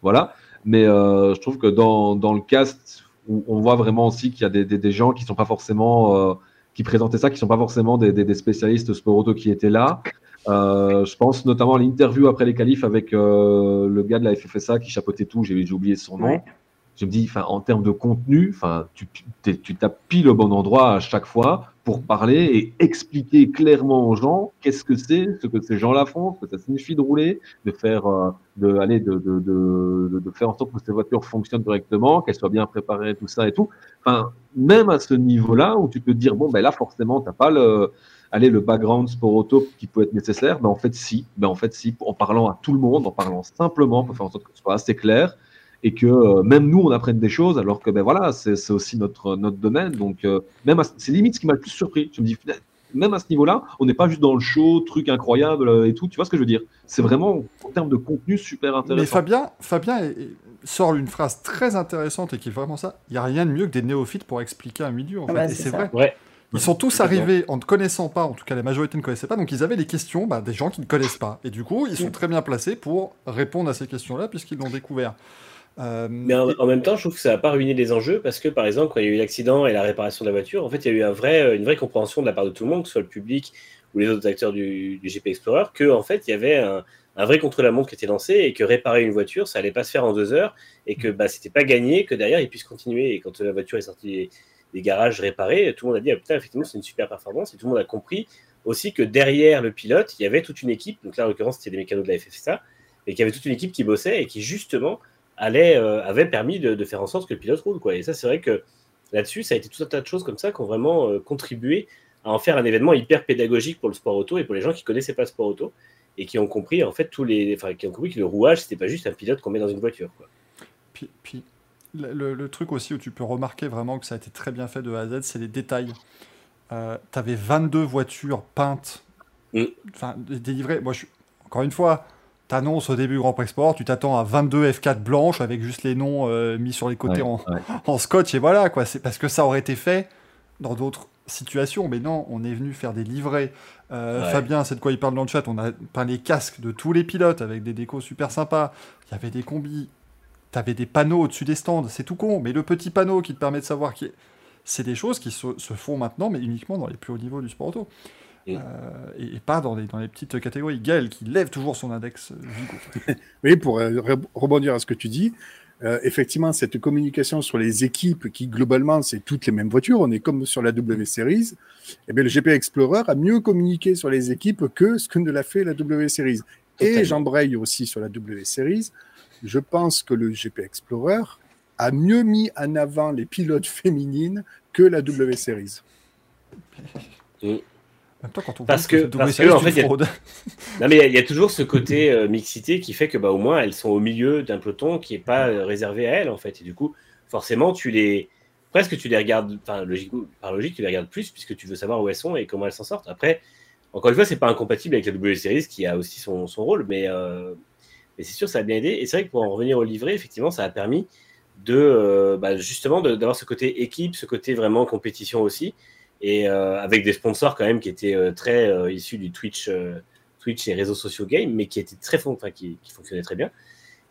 voilà. Mais euh, je trouve que dans, dans le cast, où on voit vraiment aussi qu'il y a des, des, gens qui sont pas forcément, euh, qui présentaient ça, qui sont pas forcément des, des, spécialistes sport auto qui étaient là. Euh, je pense notamment à l'interview après les qualifs avec euh, le gars de la FFSA qui chapeautait tout, j'ai oublié son nom. Ouais. Je me dis, en termes de contenu, enfin, tu, tu tapes au bon endroit à chaque fois pour parler et expliquer clairement aux gens qu'est-ce que c'est, ce que ces gens-là font, ce que ça signifie de rouler, de faire, euh, de, aller, de, faire en sorte que ces voitures fonctionnent correctement, qu'elles soient bien préparées, tout ça et tout. Enfin, même à ce niveau-là où tu peux dire, bon, ben là, forcément, t'as pas le, aller le background sport auto qui peut être nécessaire, ben en fait si, ben en fait si, en parlant à tout le monde, en parlant simplement pour faire en sorte que ce soit assez clair et que euh, même nous on apprenne des choses alors que ben voilà c'est c'est aussi notre notre domaine donc euh, même c'est limite ce qui m'a le plus surpris. Je me dis même à ce niveau-là, on n'est pas juste dans le show, truc incroyable euh, et tout. Tu vois ce que je veux dire? C'est vraiment en termes de contenu super intéressant. Mais Fabien, Fabien est- est- sort une phrase très intéressante et qui est vraiment ça. Il n'y a rien de mieux que des néophytes pour expliquer un milieu. En Ah fait. bah, et c'est vrai. Ouais. Ils sont tous arrivés en ne connaissant pas, en tout cas la majorité ne connaissait pas, donc ils avaient les questions bah, des gens qui ne connaissent pas. Et du coup, ils sont très bien placés pour répondre à ces questions-là puisqu'ils l'ont découvert. Euh, Mais en, en même temps, je trouve que ça n'a pas ruiné les enjeux parce que, par exemple, quand il y a eu l'accident et la réparation de la voiture, en fait, il y a eu un vrai, euh, une vraie compréhension de la part de tout le monde, que ce soit le public ou les autres acteurs du, du GP Explorer, que en fait, il y avait un, un vrai contre-la-montre qui était lancé et que réparer une voiture, ça allait pas se faire en deux heures et que bah, c'était pas gagné, que derrière, ils puissent continuer. Et quand la voiture est sortie des, des garages réparés, tout le monde a dit, ah, putain, effectivement, c'est une super performance et tout le monde a compris aussi que derrière le pilote, il y avait toute une équipe, donc là, en l'occurrence, c'était des mécanos de la FFSA, et qu'il y avait toute une équipe qui bossait et qui, justement, allait, euh, avait permis de, de faire en sorte que le pilote roule. Quoi. Et ça, c'est vrai que là-dessus, ça a été tout un tas de choses comme ça qui ont vraiment euh, contribué à en faire un événement hyper pédagogique pour le sport auto et pour les gens qui connaissaient pas le sport auto et qui ont compris en fait tous les, enfin, qui ont compris que le rouage c'était pas juste un pilote qu'on met dans une voiture. Quoi. Puis, puis le, truc aussi où tu peux remarquer vraiment que ça a été très bien fait de A à Z, c'est les détails. Euh, T'avais 22 voitures peintes, Mm. enfin dé- délivrées. Moi, je, encore une fois, t'annonces au début Grand Prix Sport, tu t'attends à 22 F4 blanches avec juste les noms euh, mis sur les côtés Ouais, en, ouais. en scotch et voilà quoi. C'est parce que ça aurait été fait dans d'autres situations, mais non, on est venu faire des livrets. Euh, Ouais. Fabien, c'est de quoi il parle dans le chat. On a peint les casques de tous les pilotes avec des décos super sympas. Il y avait des combis. T'avais des panneaux au-dessus des stands. C'est tout con, mais le petit panneau qui te permet de savoir qui est. C'est des choses qui se, se font maintenant, mais uniquement dans les plus hauts niveaux du sport auto. Euh, et, et pas dans les, dans les petites catégories. Gaël qui lève toujours son index euh, Vigo. Oui, pour euh, re- rebondir à ce que tu dis, euh, effectivement, cette communication sur les équipes qui, globalement, c'est toutes les mêmes voitures, on est comme sur la W Series, eh bien, le GP Explorer a mieux communiqué sur les équipes que ce que ne l'a fait la W Series. Et j'embraye aussi sur la W Series. Je pense que le GP Explorer a mieux mis en avant les pilotes féminines que la W Series. En même temps, quand on Parce que- parce que, en fait, y a-. Non mais il y a- il y, a toujours ce côté euh, mixité qui fait que bah au moins elles sont au milieu d'un peloton qui est pas euh, réservé à elles en fait. Et du coup forcément tu les presque tu les regardes enfin logique par logique tu les regardes plus puisque tu veux savoir où elles sont et comment elles s'en sortent. Après encore une fois c'est pas incompatible avec la W Series qui a aussi son, son rôle mais euh, mais c'est sûr ça a bien aidé. Et c'est vrai que pour en revenir au livret effectivement ça a permis de bah, justement d'avoir ce côté équipe ce côté vraiment compétition aussi et euh, avec des sponsors quand même qui étaient euh, très euh, issus du Twitch Twitch et réseaux sociaux game, mais qui était très enfin, qui, qui fonctionnait très bien.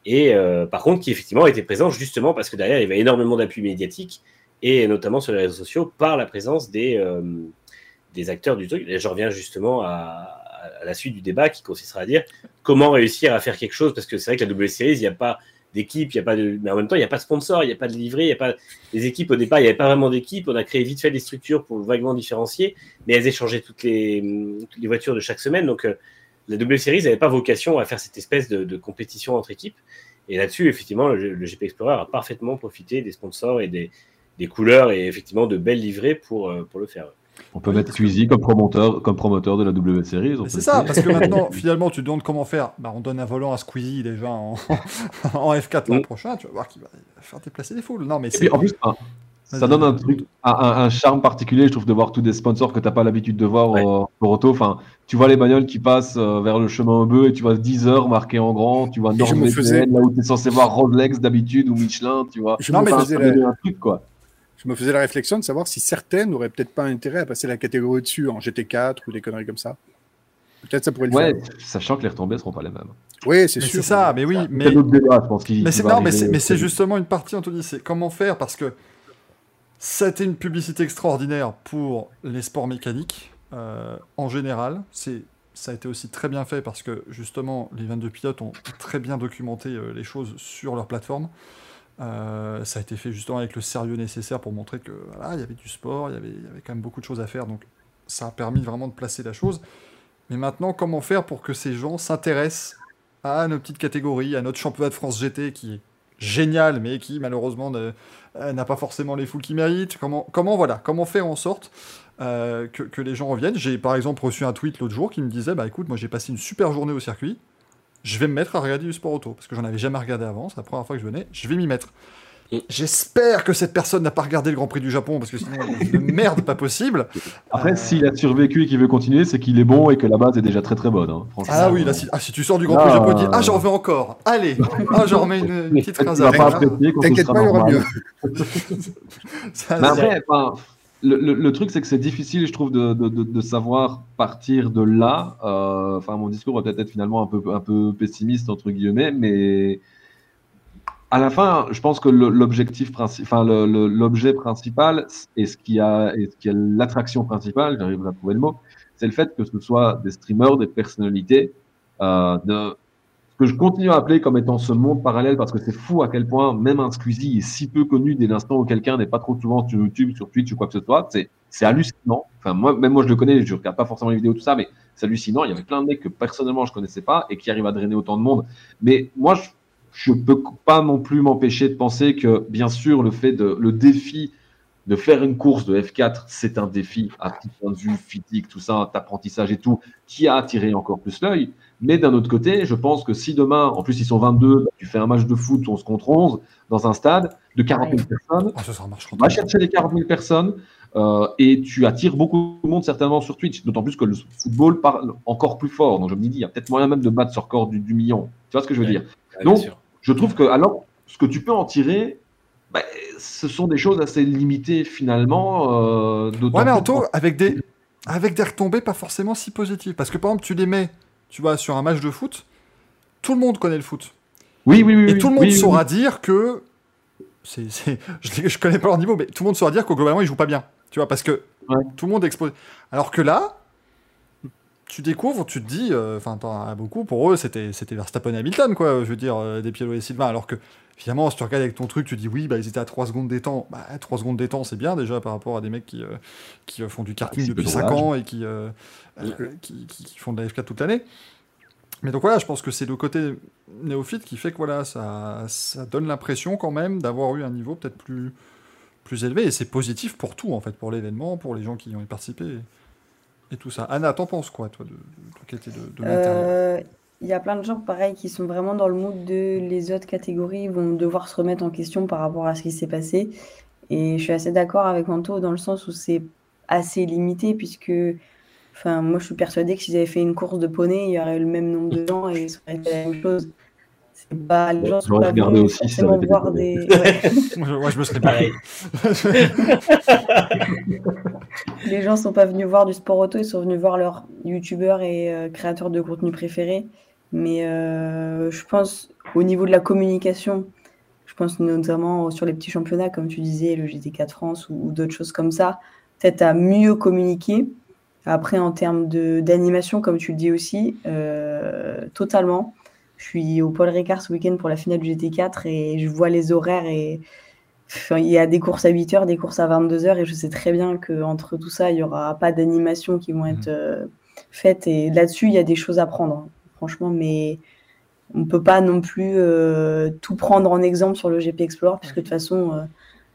Et par contre, qui effectivement était présent justement parce que derrière, il y avait énormément d'appui médiatique et notamment sur les réseaux sociaux par la présence des, des acteurs du truc. Et je reviens justement à, à la suite du débat qui consistera à dire comment réussir à faire quelque chose parce que c'est vrai que la W Series, il n'y a pas d'équipe, il y a pas de, mais en même temps, il n'y a pas de sponsor, il n'y a pas de livret, il n'y a pas des équipes au départ, il n'y avait pas vraiment d'équipe. On a créé vite fait des structures pour vaguement différencier, mais elles échangeaient toutes les, les voitures de chaque semaine. Donc, euh, la W Series n'avait pas vocation à faire cette espèce de, compétition entre équipes. Et là-dessus, effectivement, le, le GP Explorer a parfaitement profité des sponsors et des, des couleurs et effectivement de belles livrées pour, euh, pour le faire. On peut Oui, mettre que- Squeezie comme promoteur, comme promoteur de la W Series. C'est ça, parce que maintenant, finalement, tu te demandes comment faire. Bah, on donne un volant à Squeezie déjà en, en F4 l'an prochain, tu vas voir qu'il va faire déplacer des foules. Non, mais c'est. en plus, ça donne un truc, un, charme particulier, je trouve, de voir tous des sponsors que t'as pas l'habitude de voir Ouais. au au auto. Enfin, tu vois les bagnoles qui passent euh, vers le chemin bœuf et tu vois 10 heures marqué en grand, tu vois Norwegian, faisais- là où tu es censé voir Rolex d'habitude ou Michelin, tu vois. Je Non, mais faisais la- un truc, quoi. Je me faisais la réflexion de savoir si certaines n'auraient peut-être pas intérêt à passer la catégorie dessus en GT4 ou des conneries comme ça. Peut-être ça pourrait le Ouais, faire. sachant que les retombées seront pas les mêmes. Oui, c'est Mais sûr. c'est ça, mais oui, mais. C'est d'autres débats, je pense. qui- Mais c'est non, mais c'est justement une partie, Anthony. C'est comment faire parce que c'était une publicité extraordinaire pour les sports mécaniques euh, en général. C'est ça a été aussi très bien fait parce que justement, les 22 pilotes ont très bien documenté euh, les choses sur leur plateforme. Euh, ça a été fait justement avec le sérieux nécessaire pour montrer que voilà, il y avait du sport, il y avait, quand même beaucoup de choses à faire. Donc ça a permis vraiment de placer la chose. Mais maintenant, comment faire pour que ces gens s'intéressent à nos petites catégories, à notre championnat de France GT qui est génial, mais qui malheureusement euh, n'a pas forcément les foules qu'il mérite? Comment, comment voilà, comment faire en sorte euh, que, que les gens reviennent? J'ai par exemple reçu un tweet l'autre jour qui me disait bah écoute, moi j'ai passé une super journée au circuit, je vais me mettre à regarder du sport auto parce que j'en avais jamais regardé avant, c'est la première fois que je venais, je vais m'y mettre. J'espère que cette personne n'a pas regardé le Grand Prix du Japon parce que sinon une merde pas possible. Après, Euh, s'il a survécu et qu'il veut continuer, c'est qu'il est bon et que la base est déjà très très bonne. hein. Franchement, Ah oui, là, si, ah, si tu sors du Grand Prix du Japon, tu dis Ah, j'en veux encore. Allez, ah, j'en remets une, une petite phrase T'inquiète pas, il y aura mieux. Ça, Mais c'est- après, enfin, le, le- le truc, c'est que c'est difficile, je trouve, de, de- de- de savoir partir de là. Euh, Enfin, mon discours va peut-être être finalement un peu, un peu pessimiste, entre guillemets, mais à la fin, je pense que l'objectif principal, enfin, l'objet principal et ce qui a, et ce qui est l'attraction principale, j'arrive à trouver le mot, c'est le fait que ce soit des streamers, des personnalités, euh, de, que je continue à appeler comme étant ce monde parallèle parce que c'est fou à quel point même un Squeezie est si peu connu dès l'instant où quelqu'un n'est pas trop souvent sur YouTube, sur Twitch ou quoi que ce soit. C'est, c'est hallucinant. Enfin, moi, même moi, je le connais, je regarde pas forcément les vidéos, tout ça, mais c'est hallucinant. Il y avait plein de mecs que personnellement je connaissais pas et qui arrivent à drainer autant de monde. Mais moi, je, je peux pas non plus m'empêcher de penser que, bien sûr, le fait de, le défi de faire une course de F4, c'est un défi à point de vue physique, tout ça, d'apprentissage et tout, qui a attiré encore plus l'œil. Mais d'un autre côté, je pense que si demain, en plus ils sont 22, bah, tu fais un match de foot 11 contre 11 dans un stade de 40 000 personnes, Ah, ça tu vas chercher les 40 000 personnes euh, et tu attires beaucoup de monde certainement sur Twitch. D'autant plus que le football parle encore plus fort. Donc je me dis, il y a peut-être moyen même de battre ce record du, du million. Tu vois ce que je veux Ouais. dire? Donc, je trouve que alors, ce que tu peux en tirer, bah, ce sont des choses assez limitées finalement. Euh, Ouais, mais plus- Anto, avec des, avec des retombées pas forcément si positives. Parce que par exemple, tu les mets, tu vois, sur un match de foot, tout le monde connaît le foot. Oui, oui, oui. Et tout le monde oui, oui, saura dire que. c'est c'est- je, je connais pas leur niveau, mais tout le monde saura dire que globalement, ils jouent pas bien. Tu vois, parce que Ouais. tout le monde est exposé. Alors que là, tu découvres, tu te dis, euh, enfin, t'en as beaucoup, pour eux, c'était Verstappen et Hamilton, quoi, je veux dire, euh, des Pielo et Sylvain. Alors que, finalement, si tu regardes avec ton truc, tu dis, oui, bah, ils étaient à 3 secondes des temps. Bah, 3 secondes des temps, c'est bien déjà par rapport à des mecs qui, euh, qui euh, font du karting Ah, depuis peu 5 dommage. ans et qui, euh, qui, qui- qui font de la F4 toute l'année. Mais donc voilà, je pense que c'est le côté néophyte qui fait que voilà, ça, ça donne l'impression quand même d'avoir eu un niveau peut-être plus, plus élevé. Et c'est positif pour tout, en fait, pour l'événement, pour les gens qui y ont participé et, et tout ça. Anna, t'en penses quoi, toi, de, de, de, de, de l'intérieur? Euh, Il y a plein de gens, pareil, qui sont vraiment dans le mood de les autres catégories vont devoir se remettre en question par rapport à ce qui s'est passé. Et je suis assez d'accord avec Anto dans le sens où c'est assez limité, puisque enfin, moi je suis persuadée que s'ils avaient fait une course de poney, il y aurait eu le même nombre de gens et ça aurait été la même chose. C'est pas, les gens sont pas regardé venus aussi forcément voir des ouais. moi, je, moi, je me serais Pareil. Les gens sont pas venus voir du sport auto, ils sont venus voir leurs youtubeurs et euh, créateurs de contenu préférés. Mais euh, je pense au niveau de la communication, je pense notamment sur les petits championnats, comme tu disais, le GT4 France ou, ou d'autres choses comme ça, peut-être à mieux communiquer. Après, en termes d'animation, comme tu le dis aussi, euh, totalement. Je suis au Paul Ricard ce week-end pour la finale du GT4 et je vois les horaires et Enfin, il y a des courses à 8 heures, des courses à 22 heures, et je sais très bien qu'entre tout ça, il n'y aura pas d'animation qui vont être euh, faites. Et là-dessus, il y a des choses à prendre, hein, franchement, mais on ne peut pas non plus euh, tout prendre en exemple sur le GP Explorer, puisque de toute façon,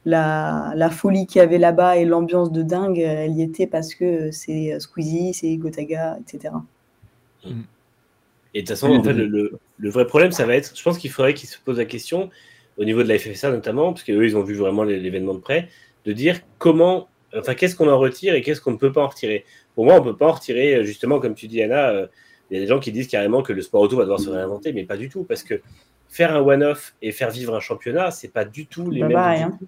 la, la folie qu'il y avait là-bas et l'ambiance de dingue, elle y était parce que c'est Squeezie, c'est Gotaga, etc. Et de toute façon, en fait, le, le- le vrai problème, ça va être, je pense qu'il faudrait qu'ils se posent la question, au niveau de la FFSA notamment, parce qu'eux, ils ont vu vraiment l'é- l'événement de près, de dire comment, enfin, qu'est-ce qu'on en retire et qu'est-ce qu'on ne peut pas en retirer. Pour moi, on ne peut pas en retirer, euh, justement, comme tu dis, Anna, euh, il y a des gens qui disent carrément que le sport auto va devoir se réinventer, mais pas du tout, parce que faire un one-off et faire vivre un championnat, c'est pas du tout les Bah, mêmes. hein.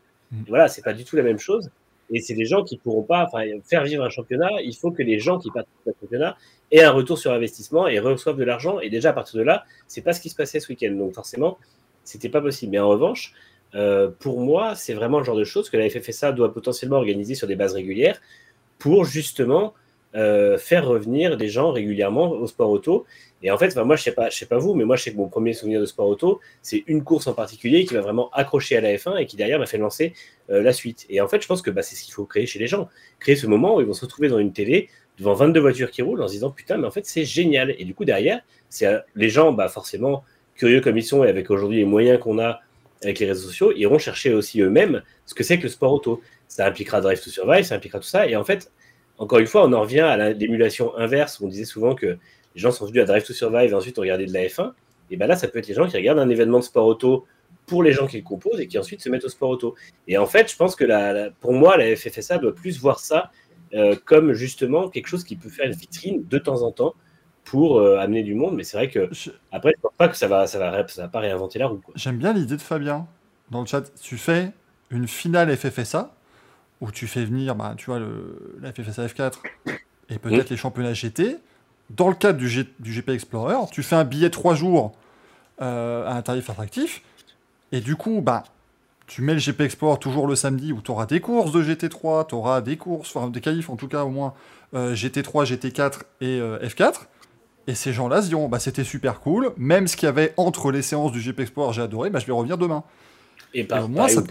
Voilà, c'est pas du tout la même chose. Et c'est des gens qui pourront pas, faire vivre un championnat. Il faut que les gens qui participent au championnat aient un retour sur investissement et reçoivent de l'argent. Et déjà à partir de là, c'est pas ce qui se passait ce week-end. Donc forcément, c'était pas possible. Mais en revanche, euh, pour moi, c'est vraiment le genre de choses que la FFSA doit potentiellement organiser sur des bases régulières pour justement euh, faire revenir des gens régulièrement au sport auto. Et en fait, enfin, moi, je sais pas, sais pas vous, mais moi, je sais que mon premier souvenir de sport auto, c'est une course en particulier qui m'a vraiment accroché à la F1 et qui derrière m'a fait lancer euh, la suite. Et en fait, je pense que bah, c'est ce qu'il faut créer chez les gens. Créer ce moment où ils vont se retrouver dans une télé devant 22 voitures qui roulent en se disant putain, mais en fait, c'est génial. Et du coup, derrière, c'est euh, les gens, bah, forcément, curieux comme ils sont et avec aujourd'hui les moyens qu'on a avec les réseaux sociaux, iront chercher aussi eux-mêmes ce que c'est que le sport auto. Ça impliquera Drive to Survive, ça impliquera tout ça. Et en fait, encore une fois, on en revient à l'émulation inverse où on disait souvent que les gens sont venus à Drive to Survive et ensuite ont regardé de la F1. Et bien là, ça peut être les gens qui regardent un événement de sport auto pour les gens qui le composent et qui ensuite se mettent au sport auto. Et en fait, je pense que la, la- pour moi, la FFSA doit plus voir ça euh, comme justement quelque chose qui peut faire une vitrine de temps en temps pour euh, amener du monde. Mais c'est vrai que après, je pense pas que ça va, ça va, ça va pas réinventer la roue. J'aime bien l'idée de Fabien dans le chat. Tu fais une finale FFSA où tu fais venir, bah, tu vois, le, la FFSA F4 et peut-être les championnats GT. Dans le cadre du, G- du GP Explorer, tu fais un billet 3 jours euh, à un tarif attractif. Et du coup, bah, tu mets le GP Explorer toujours le samedi où tu auras des courses de GT3, tu auras des courses, enfin des qualifs en tout cas au moins, euh, GT3, GT4 et euh, F4. Et ces gens-là se diront, bah, c'était super cool, même ce qu'il y avait entre les séances du GP Explorer, j'ai adoré, bah, je vais revenir demain. Et par, au moins, pareil, ça-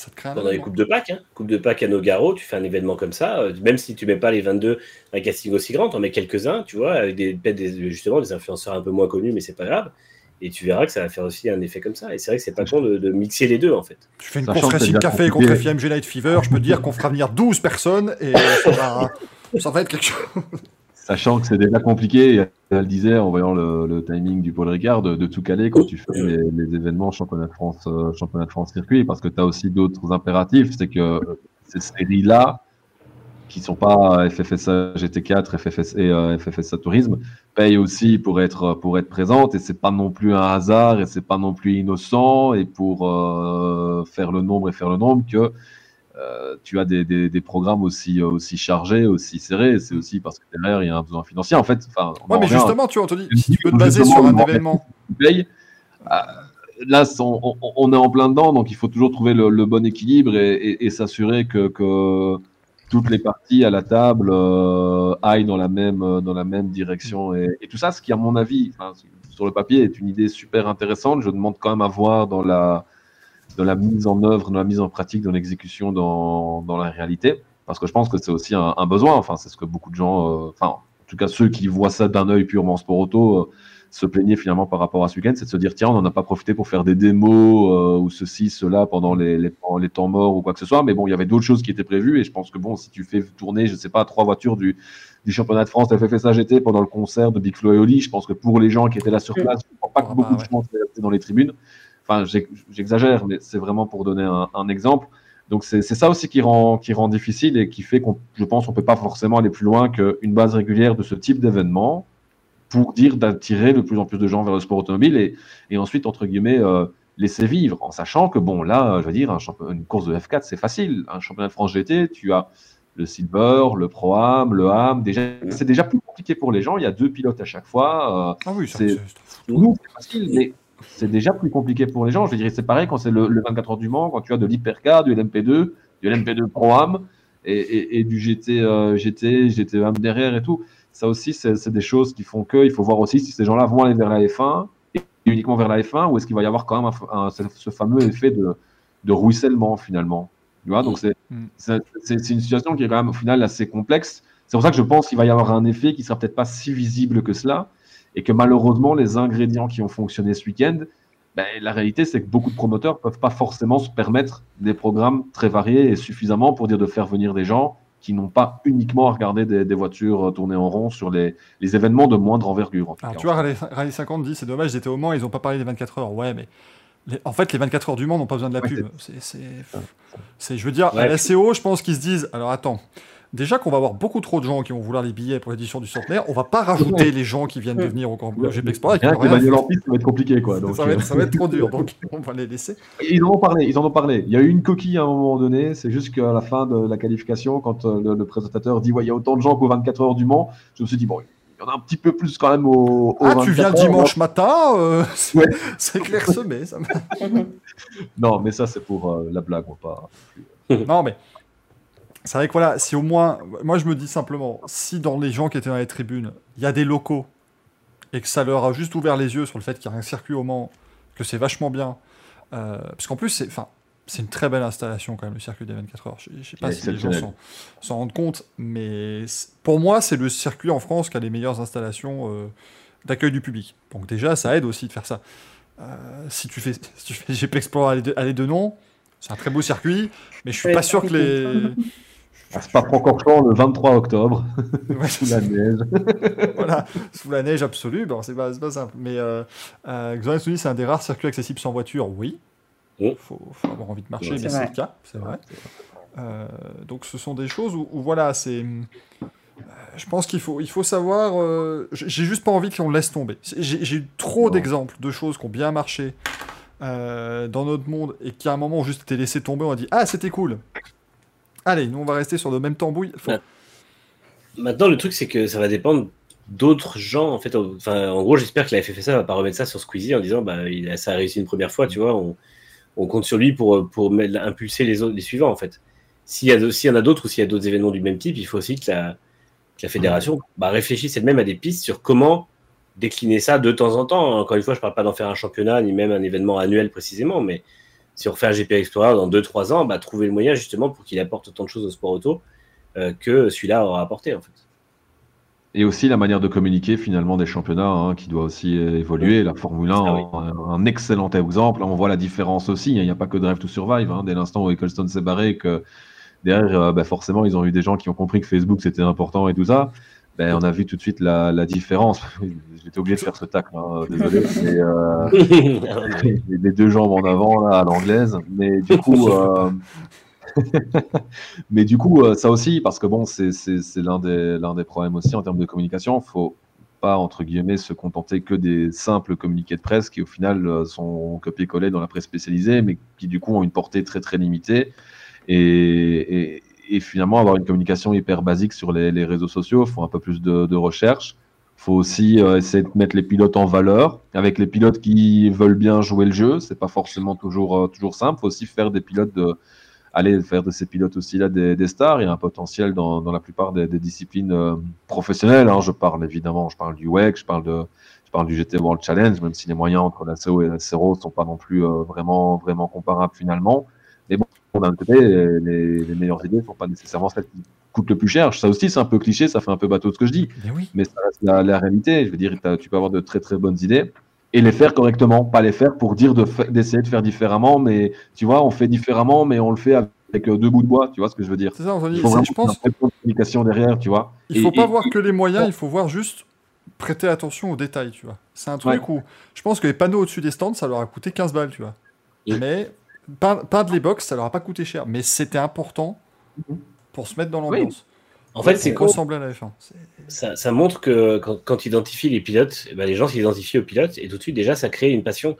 Ça te crée un pendant les coupes de Pâques, hein. coupe de Pâques à Nogaro, tu fais un événement comme ça, euh, même si tu mets pas les 22 un casting aussi grand, t'en mets quelques-uns, tu vois, avec des, justement des influenceurs un peu moins connus, mais c'est pas grave. Et tu verras que ça va faire aussi un effet comme ça. Et c'est vrai que c'est pas con de, de mixer les deux en fait. Tu fais une Racing déjà Café compliqué. contre FIMG Light Fever, je peux te dire qu'on fera venir 12 personnes et ça va, ça va être quelque chose. Sachant que c'est déjà compliqué, elle le disait en voyant le, timing du Paul Ricard, de, de tout caler quand tu fais les, événements championnat de France, euh, championnat de France circuit, parce que tu as aussi d'autres impératifs, c'est que euh, ces séries-là, qui sont pas FFSA GT4 FFS, et euh, FFSA Tourisme, payent aussi pour être, pour être présentes, et c'est pas non plus un hasard, et c'est pas non plus innocent, et pour euh, faire le nombre et faire le nombre que euh, tu as des, des, des programmes aussi, aussi chargés, aussi serrés. C'est aussi parce que derrière, il y a un besoin financier. En fait, enfin, Ouais, mais à- justement, tu vois, Anthony, si tu peux te baser sur un événement. paye. Euh, Là, on, on- on est en plein dedans, donc il faut toujours trouver le, le bon équilibre et, et- et s'assurer que, que toutes les parties à la table euh, aillent dans la même, euh, dans la même direction. Et, et tout ça, ce qui, à mon avis, sur le papier, est une idée super intéressante. Je demande quand même à voir dans la, dans la mise en œuvre, dans la mise en pratique, dans l'exécution, dans, dans la réalité. Parce que je pense que c'est aussi un, un besoin. Enfin, c'est ce que beaucoup de gens, euh, enfin, en tout cas ceux qui voient ça d'un œil purement sport auto, euh, se plaignaient finalement par rapport à ce week-end, c'est de se dire tiens, on n'en a pas profité pour faire des démos euh, ou ceci, cela pendant les, les, temps morts ou quoi que ce soit. Mais bon, il y avait d'autres choses qui étaient prévues et je pense que bon, si tu fais tourner, je sais pas, trois voitures du, du championnat de France FFSA GT pendant le concert de Big Flo et Oli, je pense que pour les gens qui étaient là sur place, je crois pas que Ah, beaucoup bah, de gens étaient dans les tribunes. Enfin, j'ex- j'exagère, mais c'est vraiment pour donner un, un exemple. Donc c'est ça aussi qui rend, qui rend difficile et qui fait qu'on, je pense, on peut pas forcément aller plus loin qu'une base régulière de ce type d'événement pour dire d'attirer de plus en plus de gens vers le sport automobile et, et ensuite, entre guillemets, euh, laisser vivre, en sachant que, bon, là, je veux dire, un une course de F4, c'est facile. Un championnat de France GT, tu as le Silver, le Pro-Am, le Ham, déjà, c'est déjà plus compliqué pour les gens, il y a deux pilotes à chaque fois. euh, Ah oui, c'est facile, mais c'est déjà plus compliqué pour les gens. Je dirais, c'est pareil quand c'est le, le 24 heures du Mans, quand tu as de l'hypercar, du LMP2, du LMP2 Pro-Am et, et- et du GT, euh, GT, GT1 derrière et tout. Ça aussi, c'est des choses qui font que il faut voir aussi si ces gens-là vont aller vers la F1 et uniquement vers la F1 ou est-ce qu'il va y avoir quand même un- un- ce, ce fameux effet de, de ruissellement finalement. Tu vois, donc c'est Mm. c'est une situation qui est quand même au final assez complexe. C'est pour ça que je pense qu'il va y avoir un effet qui sera peut-être pas si visible que cela et que malheureusement les ingrédients qui ont fonctionné ce week-end, ben, la réalité c'est que beaucoup de promoteurs peuvent pas forcément se permettre des programmes très variés et suffisamment pour dire de faire venir des gens qui n'ont pas uniquement à regarder des, des voitures euh, tourner en rond sur les, les événements de moindre envergure. En Alors, tu vois, Rallye, Rallye 50 dit c'est dommage, ils étaient au Mans, ils n'ont pas parlé des 24 heures. Ouais, mais les- en fait, les 24 heures du Mans n'ont pas besoin de la Ouais, pub. C'est, je veux dire, à Ouais. la CO, je pense qu'ils se disent alors attends, déjà qu'on va avoir beaucoup trop de gens qui vont vouloir les billets pour l'édition du centenaire, on va pas rajouter les gens qui viennent de venir au Grand GP Explorer. Rien que ça va être compliqué. Quoi. Donc, ça, va euh, être, ça va être trop dur, donc on va les laisser. Ils en ont parlé, ils en ont parlé. Il y a eu une coquille à un moment donné. C'est juste qu'à la fin de la qualification, quand euh, le, le présentateur dit ouais, il y a autant de gens qu'aux 24 heures du Mans, je me suis dit bon, il y en a un petit peu plus quand même au. au Ah, tu 24 viens heures. dimanche matin, euh, c'est, Ouais. c'est clairsemé. Ça Non, mais ça c'est pour euh, la blague, on pas. non, mais c'est vrai que voilà, si au moins, moi je me dis simplement, si dans les gens qui étaient dans les tribunes, il y a des locaux et que ça leur a juste ouvert les yeux sur le fait qu'il y a un circuit au Mans, que c'est vachement bien, euh, parce qu'en plus c'est, enfin, c'est une très belle installation quand même le circuit des 24 heures. Je, je sais pas Ouais, si les gens s'en, s'en rendent compte, mais pour moi c'est le circuit en France qui a les meilleures installations euh, d'accueil du public. Donc déjà ça aide aussi de faire ça. Euh, si tu fais, si tu fais GP Explorer aller de, aller de nom, c'est un très beau circuit, mais je suis Ouais, pas sûr que les Ah, C'est pas Francorchamps le 23 octobre, Ouais, sous la neige. voilà, sous la neige absolue, bon, c'est pas, c'est pas simple. Mais euh, euh, Xanadu c'est un des rares circuits accessibles sans voiture, oui. Oui. faut, faut avoir envie de marcher, Ouais, mais c'est le cas, c'est vrai. Euh, donc ce sont des choses où, où voilà, c'est. euh, Je pense qu'il faut, il faut savoir. euh, j'ai juste pas envie qu'on laisse tomber. J'ai eu trop d'exemples de choses qui ont bien marché euh, dans notre monde et qui à un moment ont juste été laissées tomber. On a dit Ah, c'était cool. Allez, nous on va rester sur le même tambouille. Maintenant, le truc, c'est que ça va dépendre d'autres gens. En fait, en gros, j'espère que la FFSA va pas remettre ça sur Squeezie en disant bah, ça a réussi une première fois, tu vois. On, compte sur lui pour, impulser les, suivants, en fait. S'il y, en a d'autres ou s'il y a d'autres événements du même type, il faut aussi que la, fédération bah, réfléchisse elle-même à des pistes sur comment décliner ça de temps en temps. Encore une fois, je parle pas d'en faire un championnat ni même un événement annuel précisément, mais si on refait un GP Explorer dans 2-3 ans, bah, trouver le moyen justement pour qu'il apporte autant de choses au sport auto euh, que celui-là aura apporté en fait. Et aussi la manière de communiquer finalement des championnats hein, qui doit aussi euh, évoluer. La Formule 1, Ah oui. un, un excellent exemple. On voit la différence aussi. hein. Il n'y a pas que Drive to Survive. hein. Dès l'instant où Eccleston s'est barré, que derrière, euh, bah, forcément, ils ont eu des gens qui ont compris que Facebook c'était important et tout ça. Ben, on a vu tout de suite la, la différence. J'étais obligé de faire ce tacle, hein, désolé. Mais, euh, les deux jambes en avant là à l'anglaise mais du coup euh, mais du coup euh, ça aussi parce que bon c'est l'un des problèmes aussi en termes de communication faut pas entre guillemets se contenter que des simples communiqués de presse qui au final sont copiés-collés dans la presse spécialisée mais qui du coup ont une portée très très limitée et, et, et finalement avoir une communication hyper basique sur les, réseaux sociaux faut un peu plus de, recherche faut aussi euh, essayer de mettre les pilotes en valeur. Avec les pilotes qui veulent bien jouer le jeu, c'est pas forcément toujours, euh, toujours simple. Faut aussi faire des pilotes de, aller faire de ces pilotes aussi là des, des stars. Il y a un potentiel dans, la plupart des, disciplines euh, professionnelles. hein. Je parle évidemment, je parle du WEC, je parle de, je parle du GT World Challenge, même si les moyens entre la CO et la CERO sont pas non plus vraiment, vraiment comparables finalement. Mais bon, d'un côté, les, les meilleures idées sont pas nécessairement celles qui coûtent le plus cher. Ça aussi, c'est un peu cliché, ça fait un peu bateau de ce que je dis Mais oui. mais ça reste la, la réalité. Je veux dire, tu peux avoir de très très bonnes idées et les faire correctement, pas les faire pour dire d'essayer de faire différemment, mais tu vois, on fait différemment, mais on le fait avec euh, deux bouts de bois, tu vois ce que je veux dire? C'est ça, Anthony. Il faut vraiment Je pense une communication derrière, tu vois. Il faut Et- pas et- voir que les moyens, il faut voir juste prêter attention aux détails, tu vois. C'est un truc où je pense que les panneaux au-dessus des stands, ça leur a coûté 15 balles, tu vois. Mais peindre peindre les box, ça leur a pas coûté cher. Mais c'était important pour se mettre dans l'ambiance. En fait, c'est ressembler à la F1. C'est- Ça, ça montre que quand, quand tu identifies les pilotes, eh ben, les gens s'identifient aux pilotes et tout de suite déjà ça crée une passion.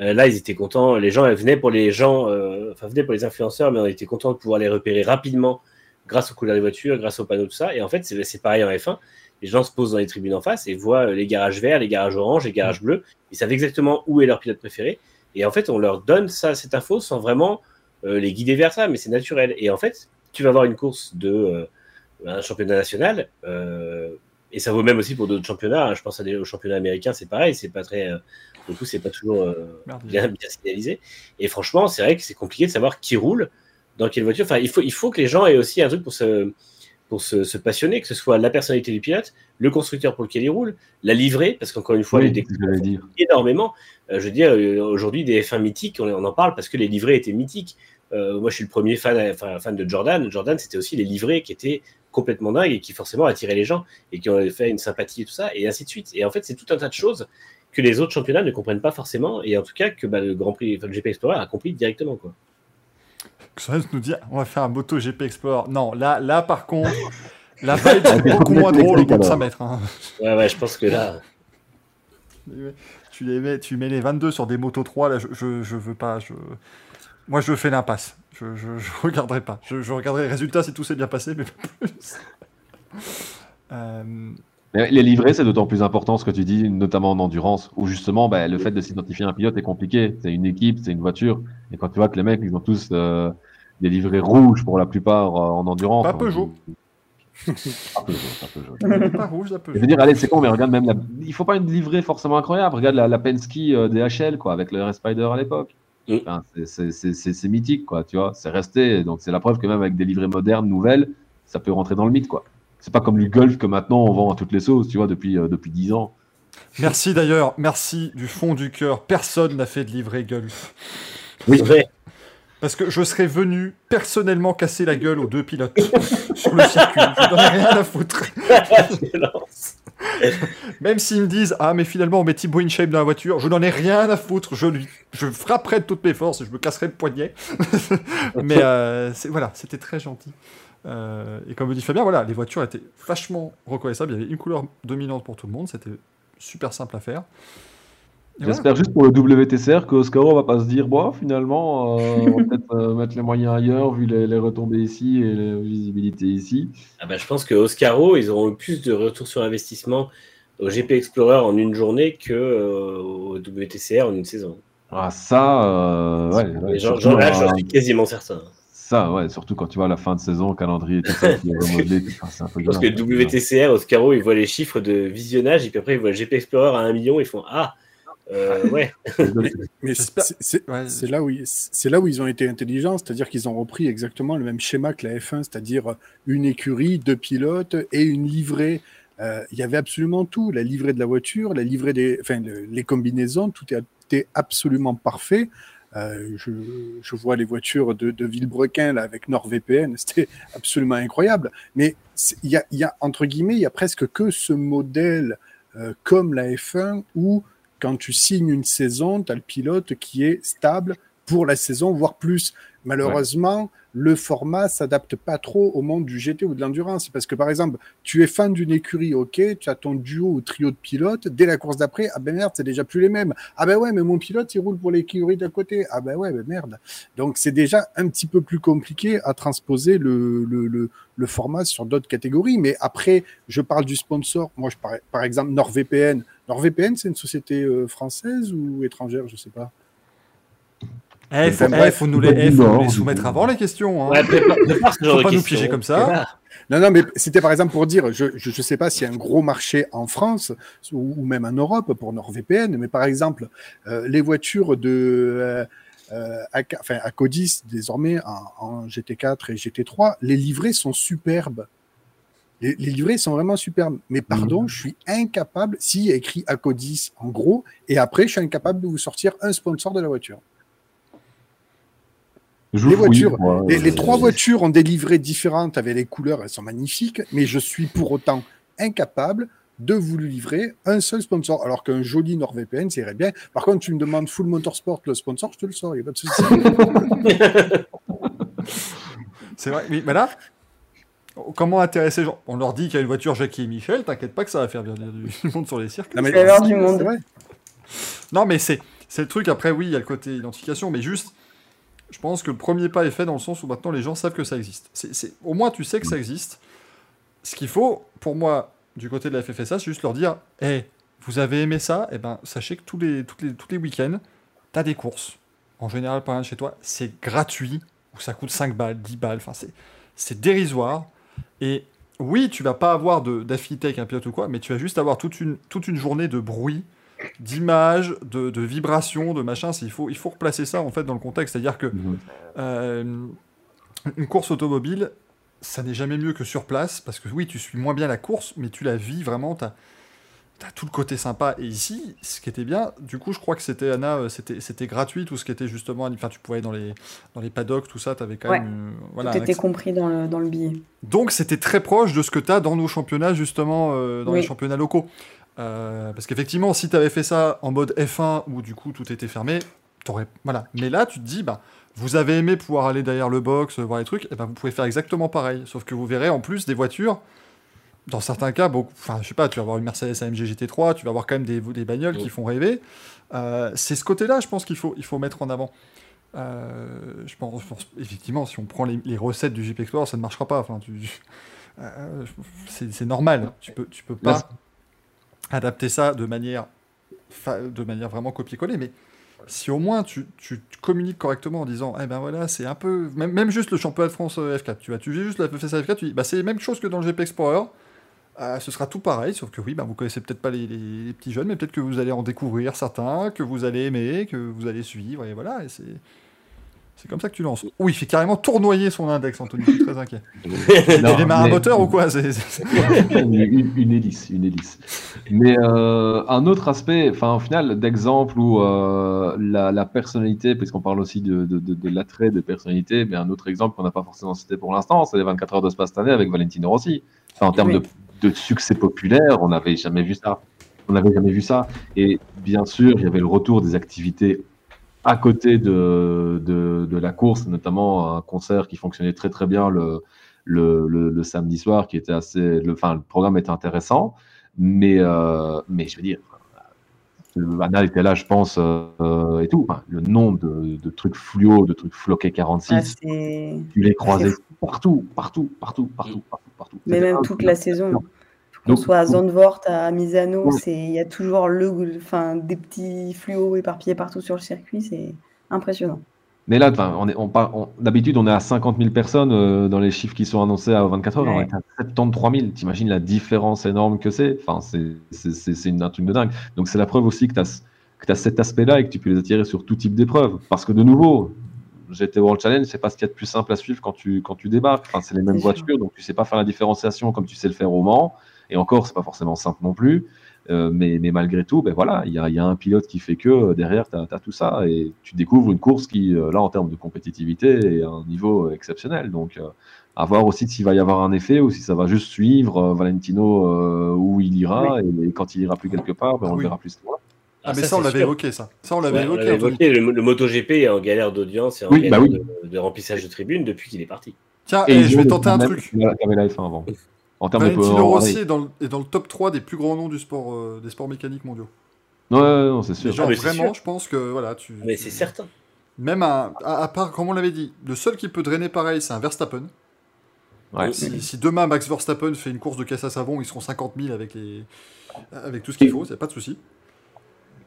Euh, là, ils étaient contents. Les gens venaient pour les gens, euh, enfin venaient pour les influenceurs, mais on était contents de pouvoir les repérer rapidement grâce aux couleurs des voitures, grâce aux panneaux, tout ça. Et en fait, c'est pareil en F1. Les gens se posent dans les tribunes en face et voient euh, les garages verts, les garages orange, les garages bleus. Ils savent exactement où est leur pilote préféré. Et en fait, on leur donne ça, cette info sans vraiment euh, les guider vers ça, mais c'est naturel. Et en fait, tu vas avoir une course de euh, un championnat national, euh, et ça vaut même aussi pour d'autres championnats. hein. Je pense à des, au championnat américain, c'est pareil, c'est pas très, du coup, c'est pas toujours bien, bien signalisé. Et franchement, c'est vrai que c'est compliqué de savoir qui roule dans quelle voiture. Enfin, il faut, il faut que les gens aient aussi un truc pour se, pour se, se passionner, que ce soit la personnalité du pilote, le constructeur pour lequel il roule, la livrée, parce qu'encore une fois, Oui, les dire. énormément. Euh, je veux dire, euh, aujourd'hui, des F1 mythiques, on, on en parle parce que les livrets étaient mythiques. Euh, moi, je suis le premier fan, enfin, fan de Jordan. Jordan, c'était aussi les livrets qui étaient complètement dingues et qui forcément attiraient les gens et qui ont fait une sympathie et tout ça, et ainsi de suite. Et en fait, c'est tout un tas de choses que les autres championnats ne comprennent pas forcément, et en tout cas que bah, le Grand Prix, enfin, le GP Explorer a compris directement. Quoi. Nous dit on va faire un moto GP Explorer. Non, là, là par contre, la vibe est beaucoup moins drôle au bout de 5 mètres. hein. Ouais, ouais, je pense que là, Tu, les mets, tu mets les 22 sur des motos 3, là, je, je, je veux pas. Je... Moi, je fais l'impasse. Je, je, je regarderai pas. Je, je regarderai les résultats si tout s'est bien passé, mais pas plus. Euh, Les livrets, c'est d'autant plus important ce que tu dis, notamment en endurance, où justement, bah, le fait de s'identifier à un pilote est compliqué. C'est une équipe, c'est une voiture. Et quand tu vois que les mecs, ils ont tous, euh, des livrets rouges pour la plupart euh, en endurance. Pas Peugeot. Pas Peugeot, pas Peugeot. Pas rouge, un peu. Je veux dire, allez, c'est con, mais regarde même la... Il faut pas une livrée forcément incroyable. Regarde la, la Penske euh, DHL, quoi, avec le RS Spider à l'époque. Mm. Enfin, c'est- mythique, quoi, tu vois. C'est resté. Donc, c'est la preuve que même avec des livrées modernes, nouvelles, ça peut rentrer dans le mythe, quoi. C'est pas comme le Golf que maintenant on vend à toutes les sauces, tu vois, depuis, euh, depuis 10 ans. Merci d'ailleurs, merci du fond du cœur. Personne n'a fait de livret Gulf. Oui. Ouais. Parce que je serais venu personnellement casser la gueule aux deux pilotes sur le circuit. Je n'en ai rien à foutre. Même s'ils me disent Ah, mais finalement, on met Thibaut InShape dans la voiture, je n'en ai rien à foutre. Je, lui, je frapperai de toutes mes forces et je me casserai le poignet. mais euh, voilà, c'était très gentil. Euh, et comme le dit Fabien, voilà, les voitures étaient vachement reconnaissables. Il y avait une couleur dominante pour tout le monde. C'était super simple à faire. J'espère juste pour le WTCR que Oscaro va pas se dire, bon, finalement, euh, on va peut-être euh, mettre les moyens ailleurs, vu les, les retombées ici et les visibilités ici. Ah bah, je pense que Oscaro, ils auront eu plus de retour sur investissement au GP Explorer en une journée que euh, au WTCR en une saison. Ah, ça, euh, ouais, là, euh, j'en suis quasiment certain. ça, ouais, surtout quand tu vois la fin de saison, calendrier, tout ça, qui est remodelé, tout ça, c'est un peu Je pense que gênant. WTCR, Oscaro, ils voient les chiffres de visionnage et puis après ils voient le GP Explorer à 1 million, ils font Ah, euh, ouais. Mais c'est- Ouais, là, où là où ils ont été intelligents, c'est-à-dire qu'ils ont repris exactement le même schéma que la F1, c'est-à-dire une écurie, deux pilotes et une livrée. Euh, Il y avait absolument tout, la livrée de la voiture, la livrée des, enfin, le- les combinaisons, tout était absolument parfait. Euh, je, je vois les voitures de, de Villebrequin là, avec NordVPN, c'était absolument incroyable. Mais c'est- il y a, il y a, entre guillemets, il y a presque que ce modèle euh, comme la F1 où quand tu signes une saison, tu as le pilote qui est stable pour la saison, voire plus. Malheureusement, le format s'adapte pas trop au monde du GT ou de l'endurance. Parce que, par exemple, tu es fan d'une écurie, ok, tu as ton duo ou trio de pilotes, dès la course d'après, ah ben merde, c'est déjà plus les mêmes. Ah ben ouais, mais mon pilote, il roule pour l'écurie d'à côté. Ah ben ouais, ben merde. Donc, c'est déjà un petit peu plus compliqué à transposer le, format sur d'autres catégories. Mais après, je parle du sponsor. Moi, je par, par exemple, NordVPN. NordVPN, c'est une société euh, française ou étrangère, je sais pas. Eh, faut, eh, bref, faut nous les, eh, faut nous les soumettre avant les questions. Hein. Ouais, prépare, prépare ce genre Faut de pas nous piéger comme ça. Non, non, mais c'était par exemple pour dire, je je, je sais pas s'il y a un gros marché en France ou, ou même en Europe pour NordVPN, mais par exemple, euh, les voitures de euh, euh, Ac- enfin, Acodis désormais en, en GT4 et GT3, les livrets sont superbes. Les, les livrets sont vraiment superbes. Mais pardon, je suis incapable, s'il y a écrit Acodis en gros, et après, je suis incapable de vous sortir un sponsor de la voiture. Je Les voitures, moi, Les, les euh, trois voitures ont des livrées différentes avec les couleurs, elles sont magnifiques, mais je suis pour autant incapable de vous livrer un seul sponsor. Alors qu'un joli NordVPN, ça irait bien. Par contre, tu me demandes Full Motorsport, le sponsor, je te le sors, il n'y a pas de souci. C'est vrai. Mais là, comment intéresser les gens? On leur dit qu'il y a une voiture Jackie et Michel, t'inquiète pas que ça va faire venir du du monde sur les circuits. Non, mais- C'est l'heure du c'est monde. vrai. Non, mais c'est c'est le truc. Après, oui, il y a le côté identification, mais juste, je pense que le premier pas est fait dans le sens où maintenant les gens savent que ça existe. C'est c'est- au moins, tu sais que ça existe. Ce qu'il faut, pour moi, du côté de la FFSA, c'est juste leur dire Hé, vous avez aimé ça? Eh ben, sachez que tous les, tous les, tous les week-ends, t'as des courses. En général, par rien de chez toi, c'est gratuit, ou ça coûte 5 balles, 10 balles. Enfin, c'est- c'est dérisoire. Et oui, tu vas pas avoir de- d'affinité avec un pilote ou quoi, mais tu vas juste avoir toute une, toute une journée de bruit d'images, de, de vibrations, de machin. Il faut, il faut replacer ça en fait dans le contexte. C'est-à-dire que Mhm. euh, une course automobile, ça n'est jamais mieux que sur place, parce que oui, tu suis moins bien la course, mais tu la vis vraiment, tu as, tout le côté sympa. Et ici, ce qui était bien, du coup, je crois que c'était, Anna, euh, c'était, c'était gratuit, tout ce qui était justement, enfin, tu pouvais aller dans les, dans les paddocks, tout ça, tu avais quand Ouais. même... euh, voilà, Tout était compris dans le, dans le billet. donc c'était très proche de ce que tu as dans nos championnats, justement, euh, dans les championnats locaux. Euh, parce qu'effectivement, si tu avais fait ça en mode F1, où du coup tout était fermé, t'aurais... Voilà. Mais là, tu te dis, bah, vous avez aimé pouvoir aller derrière le box, voir les trucs, et ben vous pouvez faire exactement pareil. Sauf que vous verrez en plus des voitures, dans certains cas, beaucoup... enfin, je sais pas, tu vas avoir une Mercedes AMG GT3, tu vas avoir quand même des, des bagnoles qui font rêver. Euh, c'est ce côté-là, je pense qu'il faut, il faut mettre en avant. Euh, je, pense, je pense- effectivement, si on prend les, les recettes du Jeep Explorer, ça ne marchera pas. Enfin, tu, c'est c'est normal. Tu peux, tu peux pas Là, adapter ça de manière, de manière vraiment copier-coller. Mais Si au moins tu, tu communiques correctement en disant, eh ben voilà, c'est un peu. Même, juste le championnat de France euh, F4, tu vois, tu juste la FSA F4, tu bah c'est la même chose que dans le GP Explorer. Euh, ce sera tout pareil, sauf que oui, bah, vous connaissez peut-être pas les, les- les petits jeunes, mais peut-être que vous allez en découvrir certains, que vous allez aimer, que vous allez suivre, et voilà, et c'est. C'est comme ça que tu lances. Oui, il fait carrément tournoyer son index, Anthony, je suis très inquiet. Non, il démarre un mais- moteur ou quoi C'est- c'est- une, une- une hélice, une hélice. Mais euh, un autre aspect, enfin au final, d'exemple où euh, la, la personnalité, puisqu'on parle aussi de, de, de, de l'attrait de personnalité, mais un autre exemple qu'on n'a pas forcément cité pour l'instant, c'est les 24 heures de Spa cette année avec Valentino Rossi. Enfin, en termes Oui. de, de succès populaire, on n'avait jamais vu ça. On n'avait jamais vu ça. Et bien sûr, il y avait le retour des activités à côté de, de, de la course, notamment un concert qui fonctionnait très très bien le, le, le, le samedi soir, qui était assez, le, enfin, le programme était intéressant, mais, euh, mais je veux dire, le Anna était là, je pense, euh, et tout. Enfin, le nombre de, de trucs fluo, de trucs floqués 46, Ah, tu les croisais partout, partout, partout, partout, partout, partout. Mais même toute la saison. Qu'on Donc- soit à Zandvoort, à Misano, Ouais. c'est il y a toujours le, enfin, des petits fluos éparpillés partout sur le circuit, c'est impressionnant. Mais là, on est, on on- d'habitude, on est à 50 000 personnes euh, dans les chiffres qui sont annoncés à 24 heures. On est à 73 000. T'imagines la différence énorme que c'est? Enfin, c'est, un truc de dingue. Donc, c'est la preuve aussi que tu as, que tu cet aspect-là et que tu peux les attirer sur tout type d'épreuve. Parce que, de nouveau, GT World Challenge, c'est pas ce qu'il y a de plus simple à suivre quand tu, quand tu débarques. Enfin, c'est les mêmes voitures, donc tu sais pas faire la différenciation comme tu sais le faire au Mans. Et encore, c'est pas forcément simple non plus. Euh, mais, mais malgré tout, ben voilà, il y a, il y a un pilote qui fait que euh, derrière, tu as, tout ça et tu découvres une course qui, euh, là, en termes de compétitivité, est à un niveau exceptionnel. Donc, euh, à voir aussi s'il va y avoir un effet ou si ça va juste suivre euh, Valentino euh, où il ira et, et quand il ira plus quelque part, ben, on Oui. le verra plus loin. Ah, mais ça, ça, on l'avait évoqué, ça. Ça, on l'avait Ouais, évoqué, évoqué, le, le MotoGP est en galère d'audience et en Oui, bah galère oui. de, de remplissage de tribunes depuis qu'il est parti. Tiens, Et eh, ils je vais tenter un truc. qu'avait la F1 avant. En termes de Valentino en- Rossi est dans, le, est dans le top 3 des plus grands noms du sport, euh, des sports mécaniques mondiaux. Ouais, ouais, non, c'est sûr. Ah, vraiment, sûr. je pense que voilà, tu. Mais c'est certain. Même un- à, à part, comme on l'avait dit, le seul qui peut drainer pareil, c'est un Verstappen. Ouais. Si, si demain Max Verstappen fait une course de caisse à savon, ils seront 50 000 avec, les... avec tout ce qu'il faut, c'est pas de souci.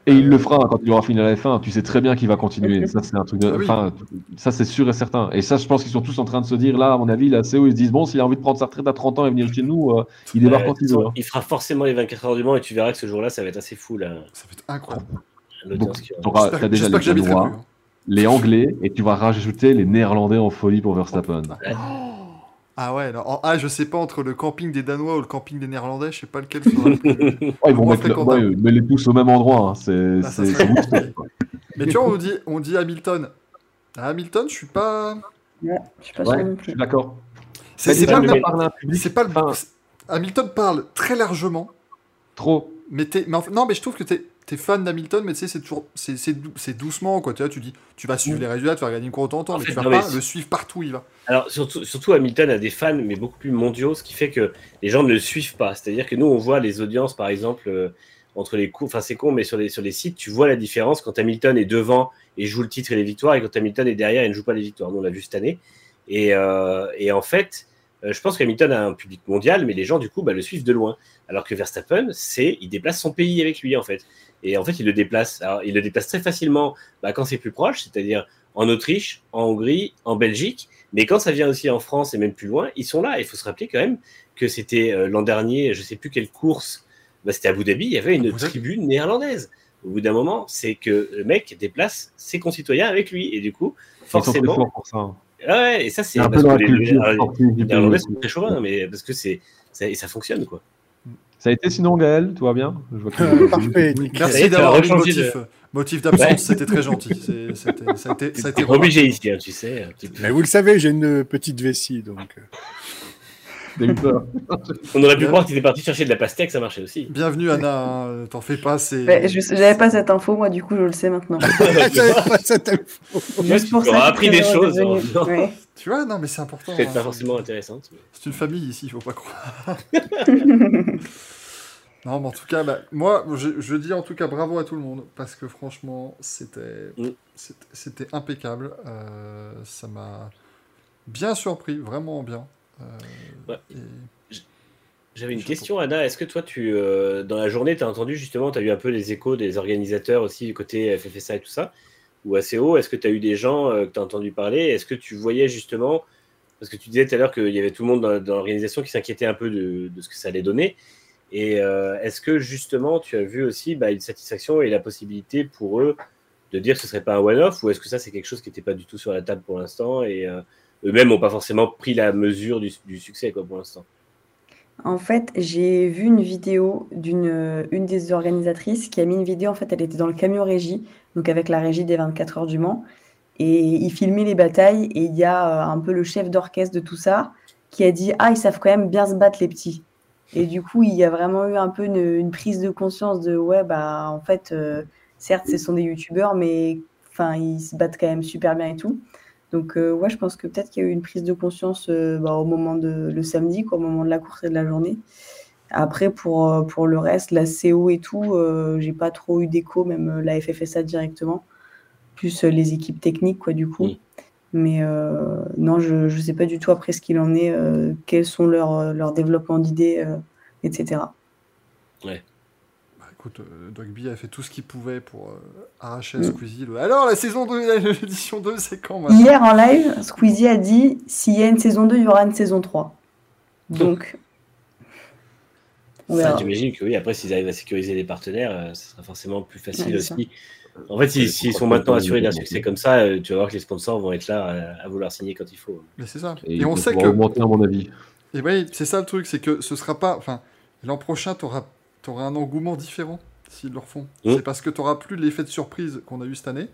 Et il le fera hein, quand il aura fini la F1. Tu sais très bien qu'il va continuer. Ça, c'est un truc de. Ah. Enfin, ça, c'est sûr et certain. Et ça, je pense qu'ils sont tous en train de se dire, là, à mon avis, là, c'est où ils se disent, bon, s'il a envie de prendre sa retraite à 30 ans et venir chez nous, euh, il débarque quand il veut. hein. il fera forcément les 24 heures du Mans et tu verras que ce jour-là, ça va être assez fou, là, Ça va être incroyable. Donc, J'espère t'as déjà les Danois, hein. les Anglais, et tu vas rajouter les Néerlandais en folie pour Verstappen. Ah ouais, alors, en- ah, je sais pas entre le camping des Danois ou le camping des Néerlandais, je sais pas lequel sera le plus. Ouais, ils vont mettre le- fréquentable. ouais, mais les tous au même endroit. hein. C'est Ah. Mais tu vois, on dit, on dit Hamilton. À Hamilton, je suis pas. Ouais, je suis pas Ouais, sûr non je plus. suis d'accord. C'est pas, le c'est pas le. enfin, Hamilton parle très largement, trop. mais, t'es- mais en fait- non, mais je trouve que t'es es fan d'Hamilton, mais tu sais, c'est toujours. C'est c'est dou- c'est doucement, quoi. Tu vois, tu dis, tu vas suivre les résultats, tu vas gagner une course de temps en temps, En mais fait, tu vas non, pas mais le suivre partout où il va. Alors, surtout, surtout Hamilton a des fans, mais beaucoup plus mondiaux, ce qui fait que les gens ne le suivent pas. C'est-à-dire que nous, on voit les audiences, par exemple, euh, entre les coups, enfin, c'est con, mais sur les, sur les sites, tu vois la différence quand Hamilton est devant et joue le titre et les victoires, et quand Hamilton est derrière et ne joue pas les victoires. Nous, on l'a vu cette année. Et, euh, et en fait, euh, je pense qu'Hamilton a un public mondial, mais les gens, du coup, bah, le suivent de loin. Alors que Verstappen, c'est, il déplace son pays avec lui, en fait. Et en fait, il le déplace. Alors, il le déplace très facilement bah, quand c'est plus proche, c'est-à-dire en Autriche, en Hongrie, en Belgique. Mais quand ça vient aussi en France et même plus loin, ils sont là. Il faut se rappeler quand même que c'était euh, l'an dernier, je sais plus quelle course, bah, c'était à Abu Dhabi, il y avait une tribune néerlandaise. Au bout d'un moment, c'est que le mec déplace ses concitoyens avec lui. Et du coup, forcément. forts pour ça. hein. Ouais, et ça, c'est C'est un peu parce dans que la les, Néerlandais sont très chauvins, mais parce que c'est. Ça, et ça fonctionne, quoi. Ça a été sinon, Gaël, tout va bien? Je vois que- Euh, Parfait, Merci d'avoir mis motif. Motif d'absence, c'était très gentil. C'est- c'était- Ça a été, ça a été T'es obligé ici, hein, tu sais. Mais vous le savez, j'ai une petite vessie, donc. euh. On aurait pu croire que tu étais parti chercher de la pastèque, ça marchait aussi. Bienvenue Anna, hein, t'en fais pas, c'est. Ouais, je j'avais pas cette info, moi, du coup, je le sais maintenant. J'avais pas cette info. Juste pour ça, appris des choses, hein. Ouais. Tu vois, non, mais c'est important. Hein. pas forcément intéressante. mais- C'est une famille ici, il faut pas croire. non, mais en tout cas, bah, moi, je, je dis en tout cas bravo à tout le monde parce que franchement, c'était Mm. c'était- impeccable. Euh, ça m'a bien surpris, vraiment bien. Euh, Ouais. et- J'avais une question, Anna. Est-ce que toi, tu, euh, dans la journée, tu as entendu justement, tu as eu un peu les échos des organisateurs aussi du côté FFSA et tout ça, ou ACO Est-ce que tu as eu des gens que tu as entendu parler? Est-ce que tu voyais justement, parce que tu disais tout à l'heure qu'il y avait tout le monde dans, dans l'organisation qui s'inquiétait un peu de, de ce que ça allait donner. Et euh, est-ce que justement, tu as vu aussi bah, une satisfaction et la possibilité pour eux de dire que ce serait pas un one-off, ou est-ce que ça, c'est quelque chose qui n'était pas du tout sur la table pour l'instant et euh, eux-mêmes n'ont pas forcément pris la mesure du, succès quoi, pour l'instant? En fait, j'ai vu une vidéo d'une euh, des organisatrices qui a mis une vidéo. En fait, elle était dans le camion régie, donc avec la régie des 24 heures du Mans, et il filmait les batailles. Et il y a un peu le chef d'orchestre de tout ça qui a dit Ah, ils savent quand même bien se battre, les petits. Et du coup, il y a vraiment eu un peu une, prise de conscience de Ouais, bah, en fait, euh, certes, ce sont des youtubeurs, mais enfin, ils se battent quand même super bien et tout. Donc, euh, ouais, je pense que peut-être qu'il y a eu une prise de conscience euh, bah, au moment de le samedi, quoi, au moment de la course et de la journée. Après, pour, pour le reste, la CO et tout, j'ai pas trop eu d'écho, même la FFSA directement, plus les équipes techniques, quoi, du coup. Mm. Mais euh, non, je ne sais pas du tout après ce qu'il en est, euh, quels sont leurs euh, leurs développements d'idées, euh, etc. Bah, écoute, euh, Dogby a fait tout ce qu'il pouvait pour euh, arracher à Mm. Squeezie. le- Alors, la saison 2, l'édition 2, c'est quand Hier en live, Squeezie a dit s'il y a une saison 2, il y aura une saison 3. Donc. J'imagine que oui, après, s'ils arrivent à sécuriser les partenaires, euh, ce sera forcément plus facile Ouais, aussi. En fait, s'ils c'est sont maintenant assurés d'un succès comme ça, euh, tu vas voir que les sponsors vont être là à, à vouloir signer quand il faut. Mais c'est ça. Et, on sait que. augmenter, à mon avis. Et oui, c'est ça le truc, c'est que ce sera pas. Enfin, l'an prochain, tu auras, un engouement différent s'ils le refont. Mm. C'est parce que tu n'auras plus l'effet de surprise qu'on a eu cette année.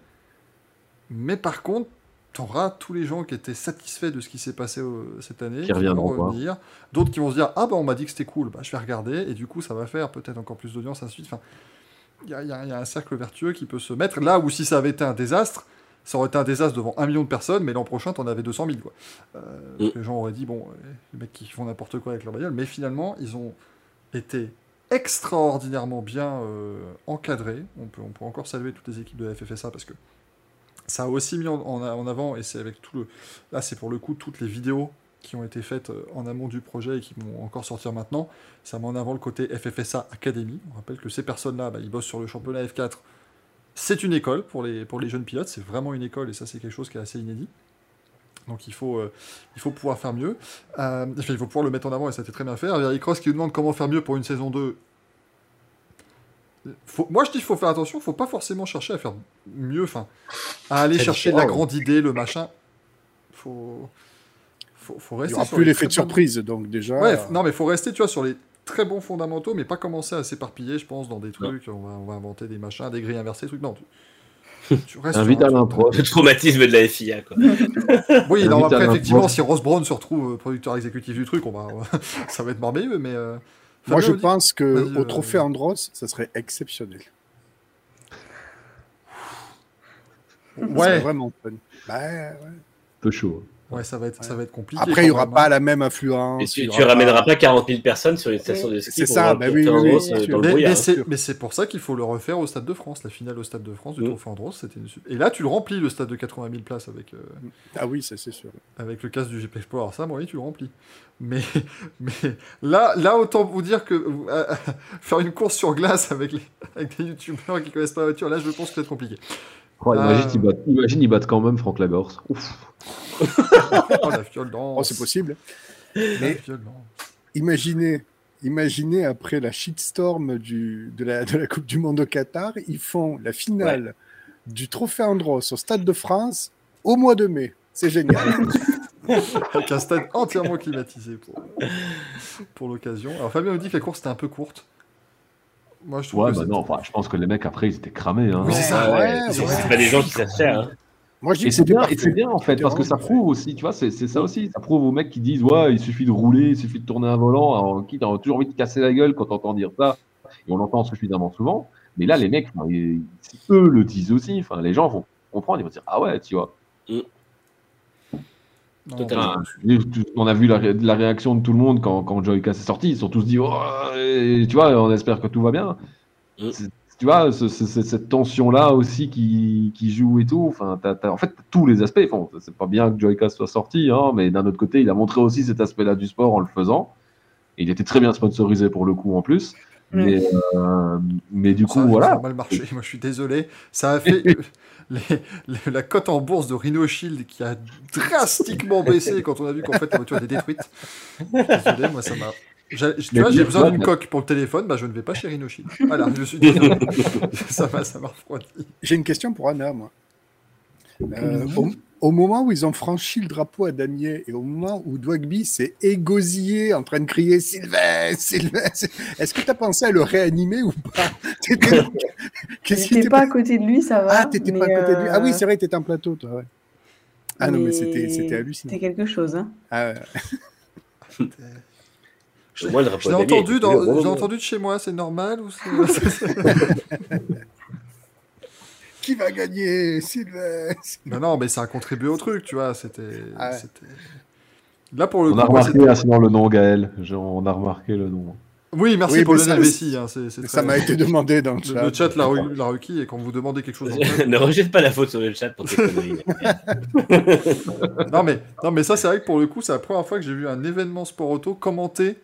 Mais par contre, tu auras tous les gens qui étaient satisfaits de ce qui s'est passé euh, cette année, Qui reviendront revenir. D'autres qui vont se dire Ah, bah on m'a dit que c'était cool, bah, je vais regarder. Et du coup, ça va faire peut-être encore plus d'audience, ainsi de suite. Enfin, il y a, y y un cercle vertueux qui peut se mettre. Là où si ça avait été un désastre, ça aurait été un désastre devant un million de personnes, mais l'an prochain, tu en avais 200 000. Quoi. Euh, que Les gens auraient dit, bon, euh, les mecs qui font n'importe quoi avec leur bagnole, mais finalement, ils ont été extraordinairement bien euh, encadrés. On peut, on peut encore saluer toutes les équipes de la FFSA parce que ça a aussi mis en, en- en avant, et c'est avec tout le. Là, c'est pour le coup toutes les vidéos qui ont été faites euh, en amont du projet et qui vont encore sortir maintenant. Ça met en avant le côté FFSA Academy. On rappelle que ces personnes-là, bah, ils bossent sur le championnat F4. C'est une école pour les, pour les jeunes pilotes, c'est vraiment une école et ça, c'est quelque chose qui est assez inédit. Donc il faut, euh, il faut pouvoir faire mieux. Euh, il faut pouvoir le mettre en avant et ça a été très bien fait. Eric Cross qui nous demande comment faire mieux pour une saison 2. Faut- moi je dis qu'il faut faire attention, faut pas forcément chercher à faire mieux, enfin, à aller chercher la grande idée, le machin. Faut, faut, faut Il rester n'y aura sur plus l'effet de surprise, donc déjà. Ouais, euh, f- non mais faut rester, tu vois, sur les très bons fondamentaux, mais pas commencer à s'éparpiller, je pense, dans des trucs. On va, on va inventer des machins, des grilles inversées, des trucs. Non, tu, tu restes. sur Invite à truc. l'impro. Le traumatisme de la FIA, quoi. Oui, non, après, effectivement, si Ross Brown se retrouve euh, producteur exécutif du truc, on va, ça va être merveilleux, mais. euh, Moi, je pense que au euh, trophée Andros, ça serait exceptionnel. Ça serait Ouais, vraiment fun. Bah, ouais. peu chaud. Ouais, ça va être, ça va être compliqué. Après, il n'y aura pas hein. la même influence. Et tu, tu ramèneras pas- pas 40 000 personnes sur une station de ski C'est pour ça, bah oui, Tour oui, de oui, euh, dans le Mais, brouillard. mais c'est, pour ça qu'il faut le refaire au Stade de France, la finale au Stade de France du Mm. Trophée Andros. C'était une super- Et là, tu le remplis, le stade de 80 000 places avec, euh, Ah oui, c'est sûr. avec le casque du GP Sport. Alors ça, moi, oui, tu le remplis. Mais, mais là, là, autant vous dire que euh, faire une course sur glace avec, les, avec des youtubeurs qui connaissent pas la voiture, là, je pense que c'est compliqué. Oh, imagine, Ah. ils battent, imagine, ils battent quand même Franck Lagorce. Ouf. Oh, la violence. Oh, c'est possible. La Mais violence. imaginez, imaginez après la shitstorm du, de, la, de la Coupe du Monde au Qatar, ils font la finale du Trophée Andros au Stade de France au mois de mai. C'est génial. Avec un stade entièrement climatisé pour, pour l'occasion. Alors Fabien nous dit que la course était un peu courte. Moi, je trouve Ouais, que bah non, enfin, je pense que les mecs après, ils étaient cramés. Hein. Oui, c'est ça. Ouais, Ouais, c'est ouais. c'est pas des gens qui savent faire. hein. Moi, je dis Et c'est bien, et parfait. c'est bien en fait, parce que ça prouve aussi, tu vois, c'est c'est ça aussi, ça prouve aux mecs qui disent ouais, il suffit de rouler, il suffit de tourner un volant, alors qui t'as toujours envie de casser la gueule quand t'entends dire ça, et on l'entend suffisamment souvent, mais là les mecs, ils- eux le disent aussi, enfin, les gens vont comprendre, ils vont dire ah ouais, tu vois. Non, Totalement. Enfin, on a vu la, ré- la réaction de tout le monde quand, quand Joyka s'est sorti, ils sont tous dit oh, et tu vois, on espère que tout va bien. Mm. C'est- Tu vois, ce- ce- ce- cette tension-là aussi qui, qui joue et tout. Enfin, en fait, tous les aspects. Bon, c'est pas bien que Joyka soit sorti, hein, mais d'un autre côté, il a montré aussi cet aspect-là du sport en le faisant. Et il était très bien sponsorisé pour le coup en plus. Mm. Mais, euh, mais du coup, voilà. Ça a mal marché. Moi, je suis désolé. Ça a fait les- les- la cote en bourse de Rhino Shield qui a drastiquement baissé quand on a vu qu'en fait la voiture était détruite. Désolé, moi ça m'a. J'ai- Tu vois, j'ai besoin d'une coque pour le téléphone, bah je ne vais pas chez Rhino Shield. Voilà, je suis désolé. ça m'a ça m'a refroidi. J'ai une question pour Anna, moi. Euh, au, au moment où ils ont franchi le drapeau à Damier et au moment où Dwagby s'est égosillé en train de crier Sylvain, Sylvain, est-ce que tu as pensé à le réanimer ou pas? T'étais- pas à côté de lui, ça va. Ah, t'étais pas à côté de lui. Ah oui, euh, c'est vrai, t'étais en plateau, toi. Ouais. Ah non, mais c'était c'était hallucinant. C'était quelque chose. Hein. Ah, ouais. Je l'ai entendu, dans- entendu de chez moi, c'est normal ou c'est- qui va gagner Sylvain Non, non, mais ça a contribué au truc, tu vois. C'était. Ah ouais. Là pour le On coup, a remarqué ah, sinon le nom Gaël. Genre, on a remarqué le nom. Oui, merci Oui, pour ça- Messi. hein, Ça très- m'a été demandé dans le Le, chat. le chat l'a re- l'a requis et quand vous demandez quelque chose en ne rejette pas la faute sur le chat pour tes conneries. non, mais, non, mais ça, c'est vrai que pour le coup, c'est la première fois que j'ai vu un événement sport auto commenté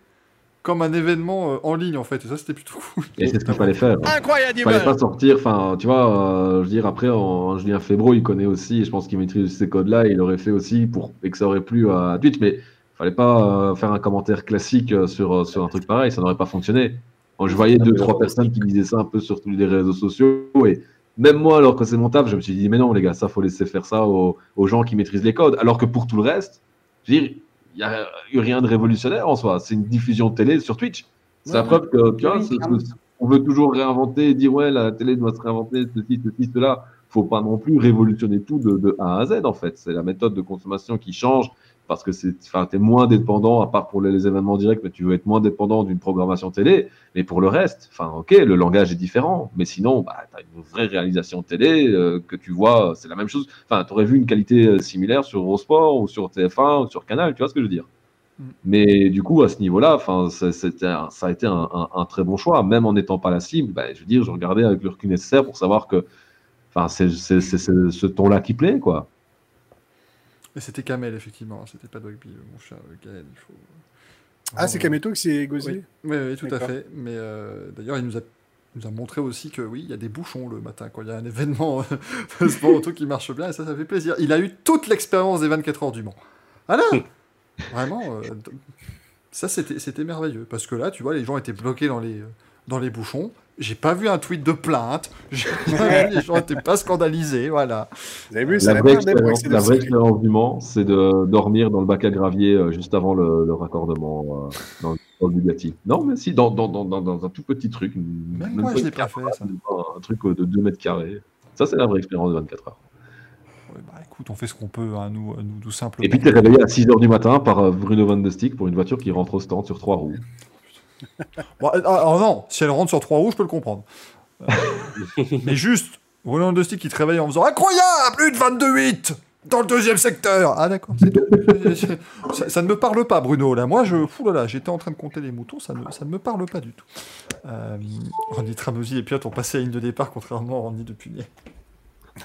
comme un événement euh, en ligne, en fait. Et ça, c'était plutôt cool. Et c'est ce qu'il fallait faire. Incroyable Il fallait pas sortir, enfin, tu vois, euh, je veux dire, après, en, Julien Febro, il connaît aussi, je pense qu'il maîtrise ces codes-là, il aurait fait aussi pour et que ça aurait plu à Twitch, mais fallait pas euh, faire un commentaire classique sur, sur un truc pareil, ça n'aurait pas fonctionné. Moi, je voyais deux, trois personnes qui disaient ça un peu sur tous les réseaux sociaux, et même moi, alors que c'est mon taf, je me suis dit, mais non, les gars, ça, faut laisser faire ça aux, aux gens qui maîtrisent les codes. Alors que pour tout le reste, je veux dire, n'y a eu rien de révolutionnaire en soi, c'est une diffusion de télé sur Twitch. C'est la preuve que, tu vois, on veut toujours réinventer dire ouais la télé doit se réinventer ceci ceci cela. Faut pas non plus révolutionner tout de, de A à Z en fait. C'est la méthode de consommation qui change parce que enfin t'es moins dépendant à part pour les, les événements directs mais tu veux être moins dépendant d'une programmation télé mais pour le reste enfin ok le langage est différent mais sinon bah t'as une vraie réalisation télé euh, que tu vois c'est la même chose enfin t'aurais vu une qualité euh, similaire sur Eurosport ou sur TF1 ou sur Canal tu vois ce que je veux dire? Mm. mais du coup, à ce niveau-là, enfin, ça, ça a été un, un- un très bon choix, même en n'étant pas la cible. bah, je veux dire, je regardais avec le recul nécessaire pour savoir que, c'est ce ton-là qui plaît, quoi. Et c'était Kamel, effectivement. C'était pas Dogby, mon cher euh, Gaël. Il faut... Ah, c'est Kameto qui s'est égosillé Oui, oui, tout à fait. Mais euh, d'ailleurs, il nous a, nous a montré aussi que oui, il y a des bouchons le matin quand il y a un événement euh, sport auto qui marche bien et ça, ça fait plaisir. Il a eu toute l'expérience des 24 heures du Mans. Voilà Vraiment, euh, d- ça c'était c'était merveilleux parce que là, tu vois, les gens étaient bloqués dans les, euh, dans les bouchons. J'ai pas vu un tweet de plainte. J'ai pas vu- les gens étaient pas scandalisés, voilà. Vous avez vu, La la, vraie expérience, la vraie du Mans, c'est de dormir dans le bac à gravier euh, juste avant le, le raccordement euh, dans, le- dans le Bugatti. Non, mais si, dans, dans, dans, dans, dans un tout petit truc. Même moi, je l'ai pas fait, ça. Un truc de 2 mètres carrés. Ça, c'est la vraie expérience de 24 heures. Bah, écoute, on fait ce qu'on peut, hein, nous, nous, nous simplement. Et puis, tu es réveillé à 6 heures du matin par euh, Bruno Van de Stick pour une voiture qui rentre au stand sur trois roues. Bon, euh, alors non, si elle rentre sur trois roues, je peux le comprendre. Euh, mais juste, Roland de qui te réveille en faisant Incroyable, plus de 22-8 dans le deuxième secteur. Ah d'accord, c'est ça, ne me parle pas, Bruno. Là, moi, je, fou là j'étais en train de compter les moutons, ça ne, ça ne me parle pas du tout. Euh, Randy Tramosi et Piot ont passé la ligne de départ, contrairement à Randy de Punier.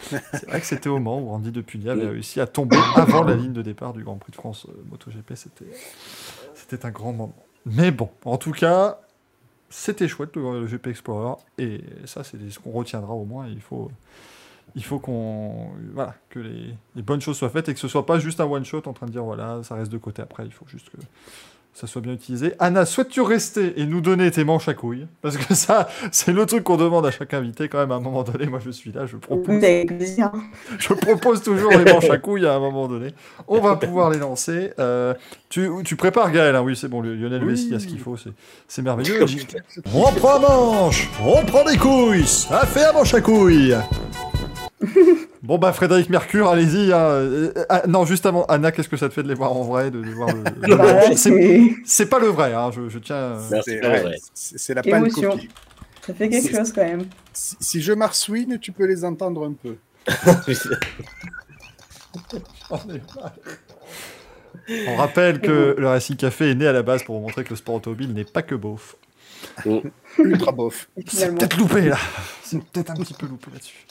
C'est vrai que c'était au Mans où Randy de Punier avait réussi à tomber avant la ligne de départ du Grand Prix de France euh, MotoGP. C'était un grand moment. Mais bon, en tout cas, c'était chouette le, le GP Explorer et ça c'est ce qu'on retiendra au moins. Il faut, il faut qu'on, voilà, que les, les bonnes choses soient faites et que ce soit pas juste un one shot en train de dire voilà, ça reste de côté après. Il faut juste que ça soit bien utilisé. Anna, souhaites-tu rester et nous donner tes manches à couilles? Parce que ça, c'est le truc qu'on demande à chaque invité quand même. À un moment donné, moi je suis là, je propose. Je propose toujours les manches à couilles à un moment donné. On va pouvoir les lancer. Euh, tu, tu prépares Gaël, hein, oui, c'est bon, Lionel Oui. Messi a ce qu'il faut, c'est, merveilleux. on prend manche, on prend des couilles, ça fait un manche à couilles. Bon bah Frédéric Mercure, allez-y. hein. Euh, ah, non, juste avant, Anna, qu'est-ce que ça te fait de les voir en vrai, de, de voir le, le là, manche c'est, pas le vrai, hein, je, je tiens. C'est C'est pas ouais, vrai. c'est- c'est la panne copie. Ça fait quelque chose quand même. Si, si je marsouine, tu peux les entendre un peu. On rappelle que le Racing Café est né à la base pour vous montrer que le sport automobile n'est pas que beauf. Ultra bof. Et C'est peut-être loupé là. C'est peut-être un petit peu loupé là-dessus.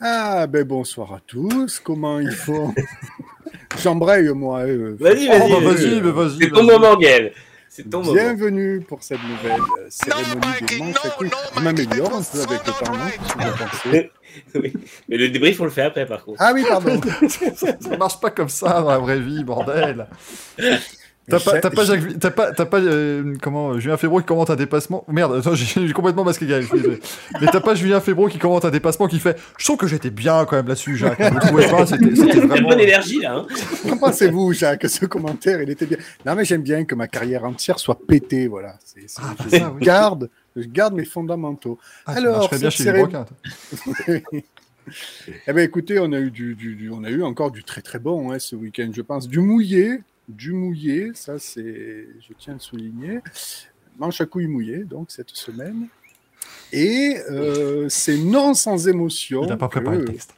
Ah, ben bonsoir à tous. Comment il faut? J'embraye, moi. euh, Vas-y, Oh, vas-y. bah, vas-y. vas-y, mais vas-y. C'est ton moment, Gaël. C'est ton moment. Bienvenue pour cette nouvelle euh, cérémonie Mikey, des manches no, à couilles. no, Je m'améliore un peu avec le temps, non Oui. Mais le débrief, on le fait après, par contre. Ah oui, pardon. ça marche pas comme ça dans la vraie vie, bordel. T'as pas, t'as pas, Jacques- t'as pas, t'as pas euh, comment, Julien Fébro qui commente un dépassement. Merde, attends, j'ai j'ai complètement masqué Gaël, je. Mais t'as pas Julien Fébro qui commente un dépassement qui fait Je trouve que j'étais bien quand même là-dessus, Jacques. Vous trouvez pas C'était c'était vraiment. bonne énergie, là. Hein. Qu'en pensez-vous, Jacques Ce commentaire, il était bien. Non, mais j'aime bien que ma carrière entière soit pétée, voilà. C'est- c'est- Ah, je, ça, oui. garde, je garde mes fondamentaux. Ah, Alors, marcherais bien chez les Broquins, toi. Eh bien, écoutez, on a eu du, du- du- on a eu encore du très très bon hein, ce week-end, je pense. Du mouillé, du mouillé, ça c'est, je tiens à le souligner. Manche à couilles mouillé, donc cette semaine. Et euh, c'est non sans émotion. Il n'a pas que- préparé le texte.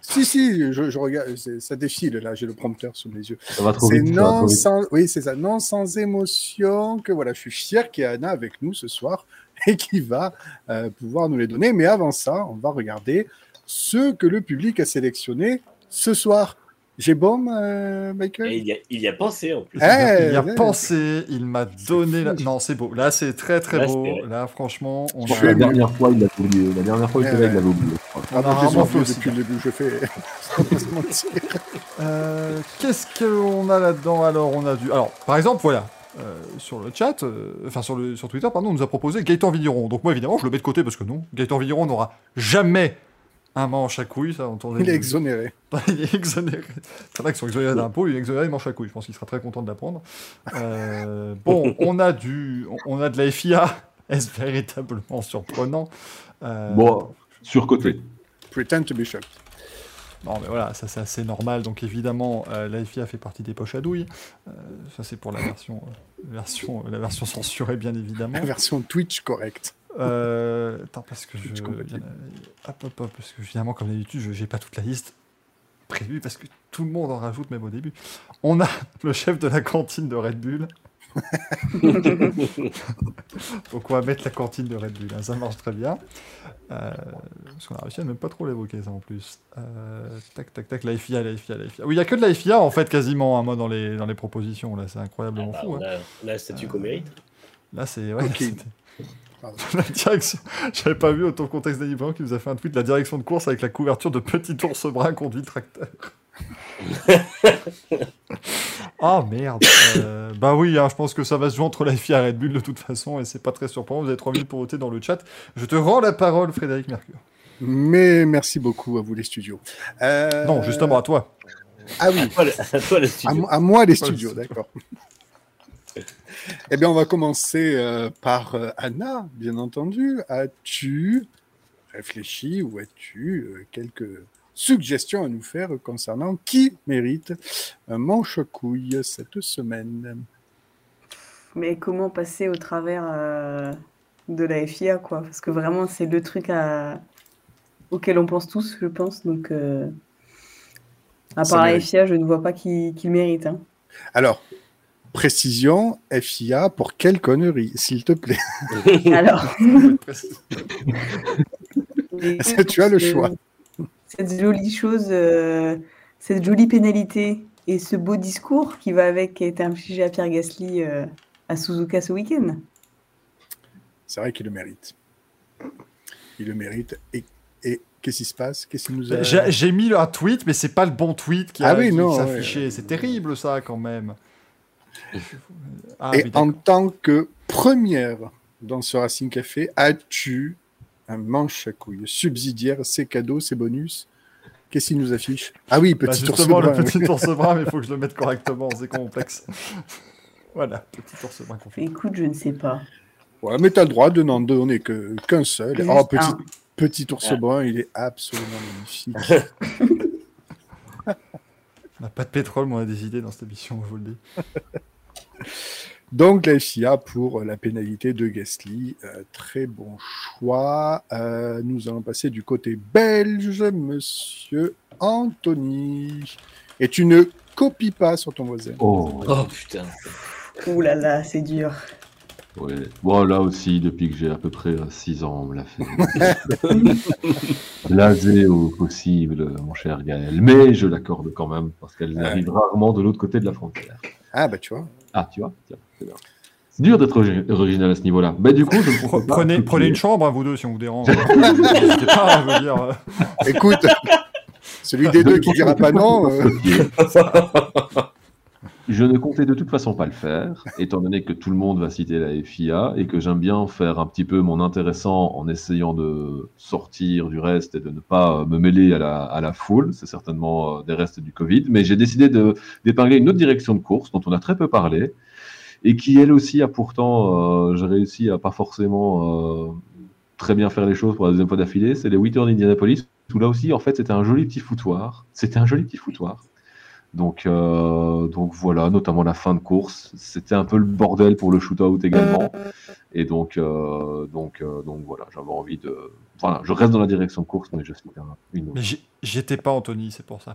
Si, si, je, je regarde, ça défile là, j'ai le prompteur sous mes yeux. Ça va trop C'est vite. ça va trop non sans, oui, c'est ça, non sans émotion que voilà, je suis fier qu'il y ait Anna avec nous ce soir et qui va euh, pouvoir nous les donner. Mais avant ça, on va regarder ce que le public a sélectionné ce soir. J'ai bon, euh, Michael? Et il, y a, il y a pensé, en plus. Eh, il y a pensé, il m'a donné. La... Non, c'est beau. Là, c'est très très Là, beau. Là, franchement, on Je la dernière fois, il l'a oublié. La dernière fois, il savait ouais. l'avait oublié. Ah, On a je les rarement ai fait aussi depuis le début, je fais. Euh, Qu'est-ce qu'on a là-dedans Alors, on a du. Alors, par exemple, voilà. euh, sur le chat, euh, enfin sur, le, sur Twitter, pardon, on nous a proposé Gaëtan Vigneron. Donc moi, évidemment, je le mets de côté parce que non, Gaëtan Vigneron n'aura jamais un manche à couilles. Ça, on Il est exonéré. il est exonéré. C'est vrai qu'ils sont exonérés d'impôts, il est exonéré manche à couilles. Je pense qu'il sera très content de l'apprendre. Euh, bon, on a du, on a de la FIA. Est-ce véritablement surprenant? Euh, Bon, surcoté. Pretend to be shocked. Non, mais voilà, ça c'est assez normal. Donc évidemment, euh, la FIA fait partie des poches à douille. Euh, ça c'est pour la version, euh, version, la version censurée, bien évidemment. La version Twitch correcte. Euh, attends, parce que je. A- Hop, hop, hop, parce que finalement, comme d'habitude, je j'ai pas toute la liste prévue parce que tout le monde en rajoute même au début. On a le chef de la cantine de Red Bull. Donc on va mettre la cantine de Red Bull, hein, ça marche très bien. Euh, parce qu'on a réussi à même pas trop l'évoquer ça en plus. Euh, tac tac tac, la FIA, la FIA, la FIA. Oui, il y a que de la FIA en fait quasiment, hein, moi dans les, dans les propositions là, c'est incroyablement Bah, fou. on, hein. a, on a le statut qu'on mérite. Là c'est... Ouais. la direction... J'avais pas vu autant le contexte d'Annie Brown qui nous a fait un tweet, la direction de course avec la couverture de petit ours brun conduit le tracteur. Ah merde. Euh, bah oui, hein, je pense que ça va se jouer entre la FIA et Red Bull de toute façon, et c'est pas très surprenant. Vous avez 3 minutes pour voter dans le chat. Je te rends la parole, Frédéric Mercure. Mais merci beaucoup à vous les studios. Euh, Non, justement à toi. Ah oui, À toi, le- à toi, moi les studios, studio. d'accord. Eh bien, on va commencer euh, par euh, Anna, bien entendu. As-tu réfléchi ou as-tu euh, quelques suggestions à nous faire concernant qui mérite un manche à couilles cette semaine? Mais comment passer au travers de la FIA, quoi? Parce que vraiment, c'est le truc à... auquel on pense tous, je pense. Donc, à part la. FIA, je ne vois pas qui, qui le mérite. hein. Alors, précision, FIA, pour quelle connerie, s'il te plaît? Alors, Tu as le choix? Cette jolie chose, euh, cette jolie pénalité et ce beau discours qui va avec, qui a été infligé à Pierre Gasly euh, à Suzuka ce week-end. C'est vrai qu'il le mérite. Il le mérite. Et, et qu'est-ce qui se passe? Qu'est-ce qui nous a... J'ai mis un tweet, mais c'est pas le bon tweet qui, a, Ah oui, qui non, s'affichait. ouais. C'est terrible ça quand même. Ah, Et oui, en tant que première dans ce Racing Café, as-tu un manche à couilles subsidiaire, ses cadeaux, ses bonus? Qu'est-ce qu'il nous affiche? Ah oui, Bah, petit ours justement, brun, le petit ours brun, mais il faut que je le mette correctement, c'est complexe. voilà, petit ours brun qu'on fait. Écoute, je ne sais pas. Ouais, mais tu as le droit de n'en donner qu'un seul. Juste Oh, petit, un. petit ours Ah. brun, il est absolument magnifique. On n'a pas de pétrole, mais on a des idées dans cette émission, je vous le dis. Donc la FIA pour la pénalité de Gasly, euh, très bon choix. Euh, nous allons passer du côté belge, monsieur Anthony. Et tu ne copies pas sur ton voisin. Oh, Oh putain. Ouh là là, c'est dur. Ouais. Bon, là aussi, depuis que j'ai à peu près 6 ans, on me l'a fait. Blasé au possible, mon cher Gaël. Mais je l'accorde quand même, parce qu'elle Ouais. arrive rarement de l'autre côté de la frontière. Ah, bah tu vois. Ah, tu vois tiens, c'est bien. C'est dur d'être origi- original à ce niveau-là. Mais du coup, je pas. Prenez, une chambre, hein, vous deux, si on vous dérange. Pas, je veux dire. euh, Écoute, celui des deux qui dira pas non. euh, Je ne comptais de toute façon pas le faire, étant donné que tout le monde va citer la FIA et que j'aime bien faire un petit peu mon intéressant en essayant de sortir du reste et de ne pas euh, me mêler à la, foule. C'est certainement euh, des restes du Covid. Mais j'ai décidé d'épingler une autre direction de course dont on a très peu parlé et qui, elle aussi, a pourtant, euh, j'ai réussi à pas forcément très bien faire les choses pour la deuxième fois d'affilée. C'est les Wheaton d'Indianapolis, où là aussi, en fait, c'était un joli petit foutoir. C'était un joli petit foutoir. Donc, euh, donc voilà, notamment la fin de course, c'était un peu le bordel pour le shootout également. Et donc, euh, donc, euh, donc voilà, j'avais envie de. Voilà, je reste dans la direction de course, mais je suis un, une. Mais j'y- j'y étais pas, Anthony, c'est pour ça.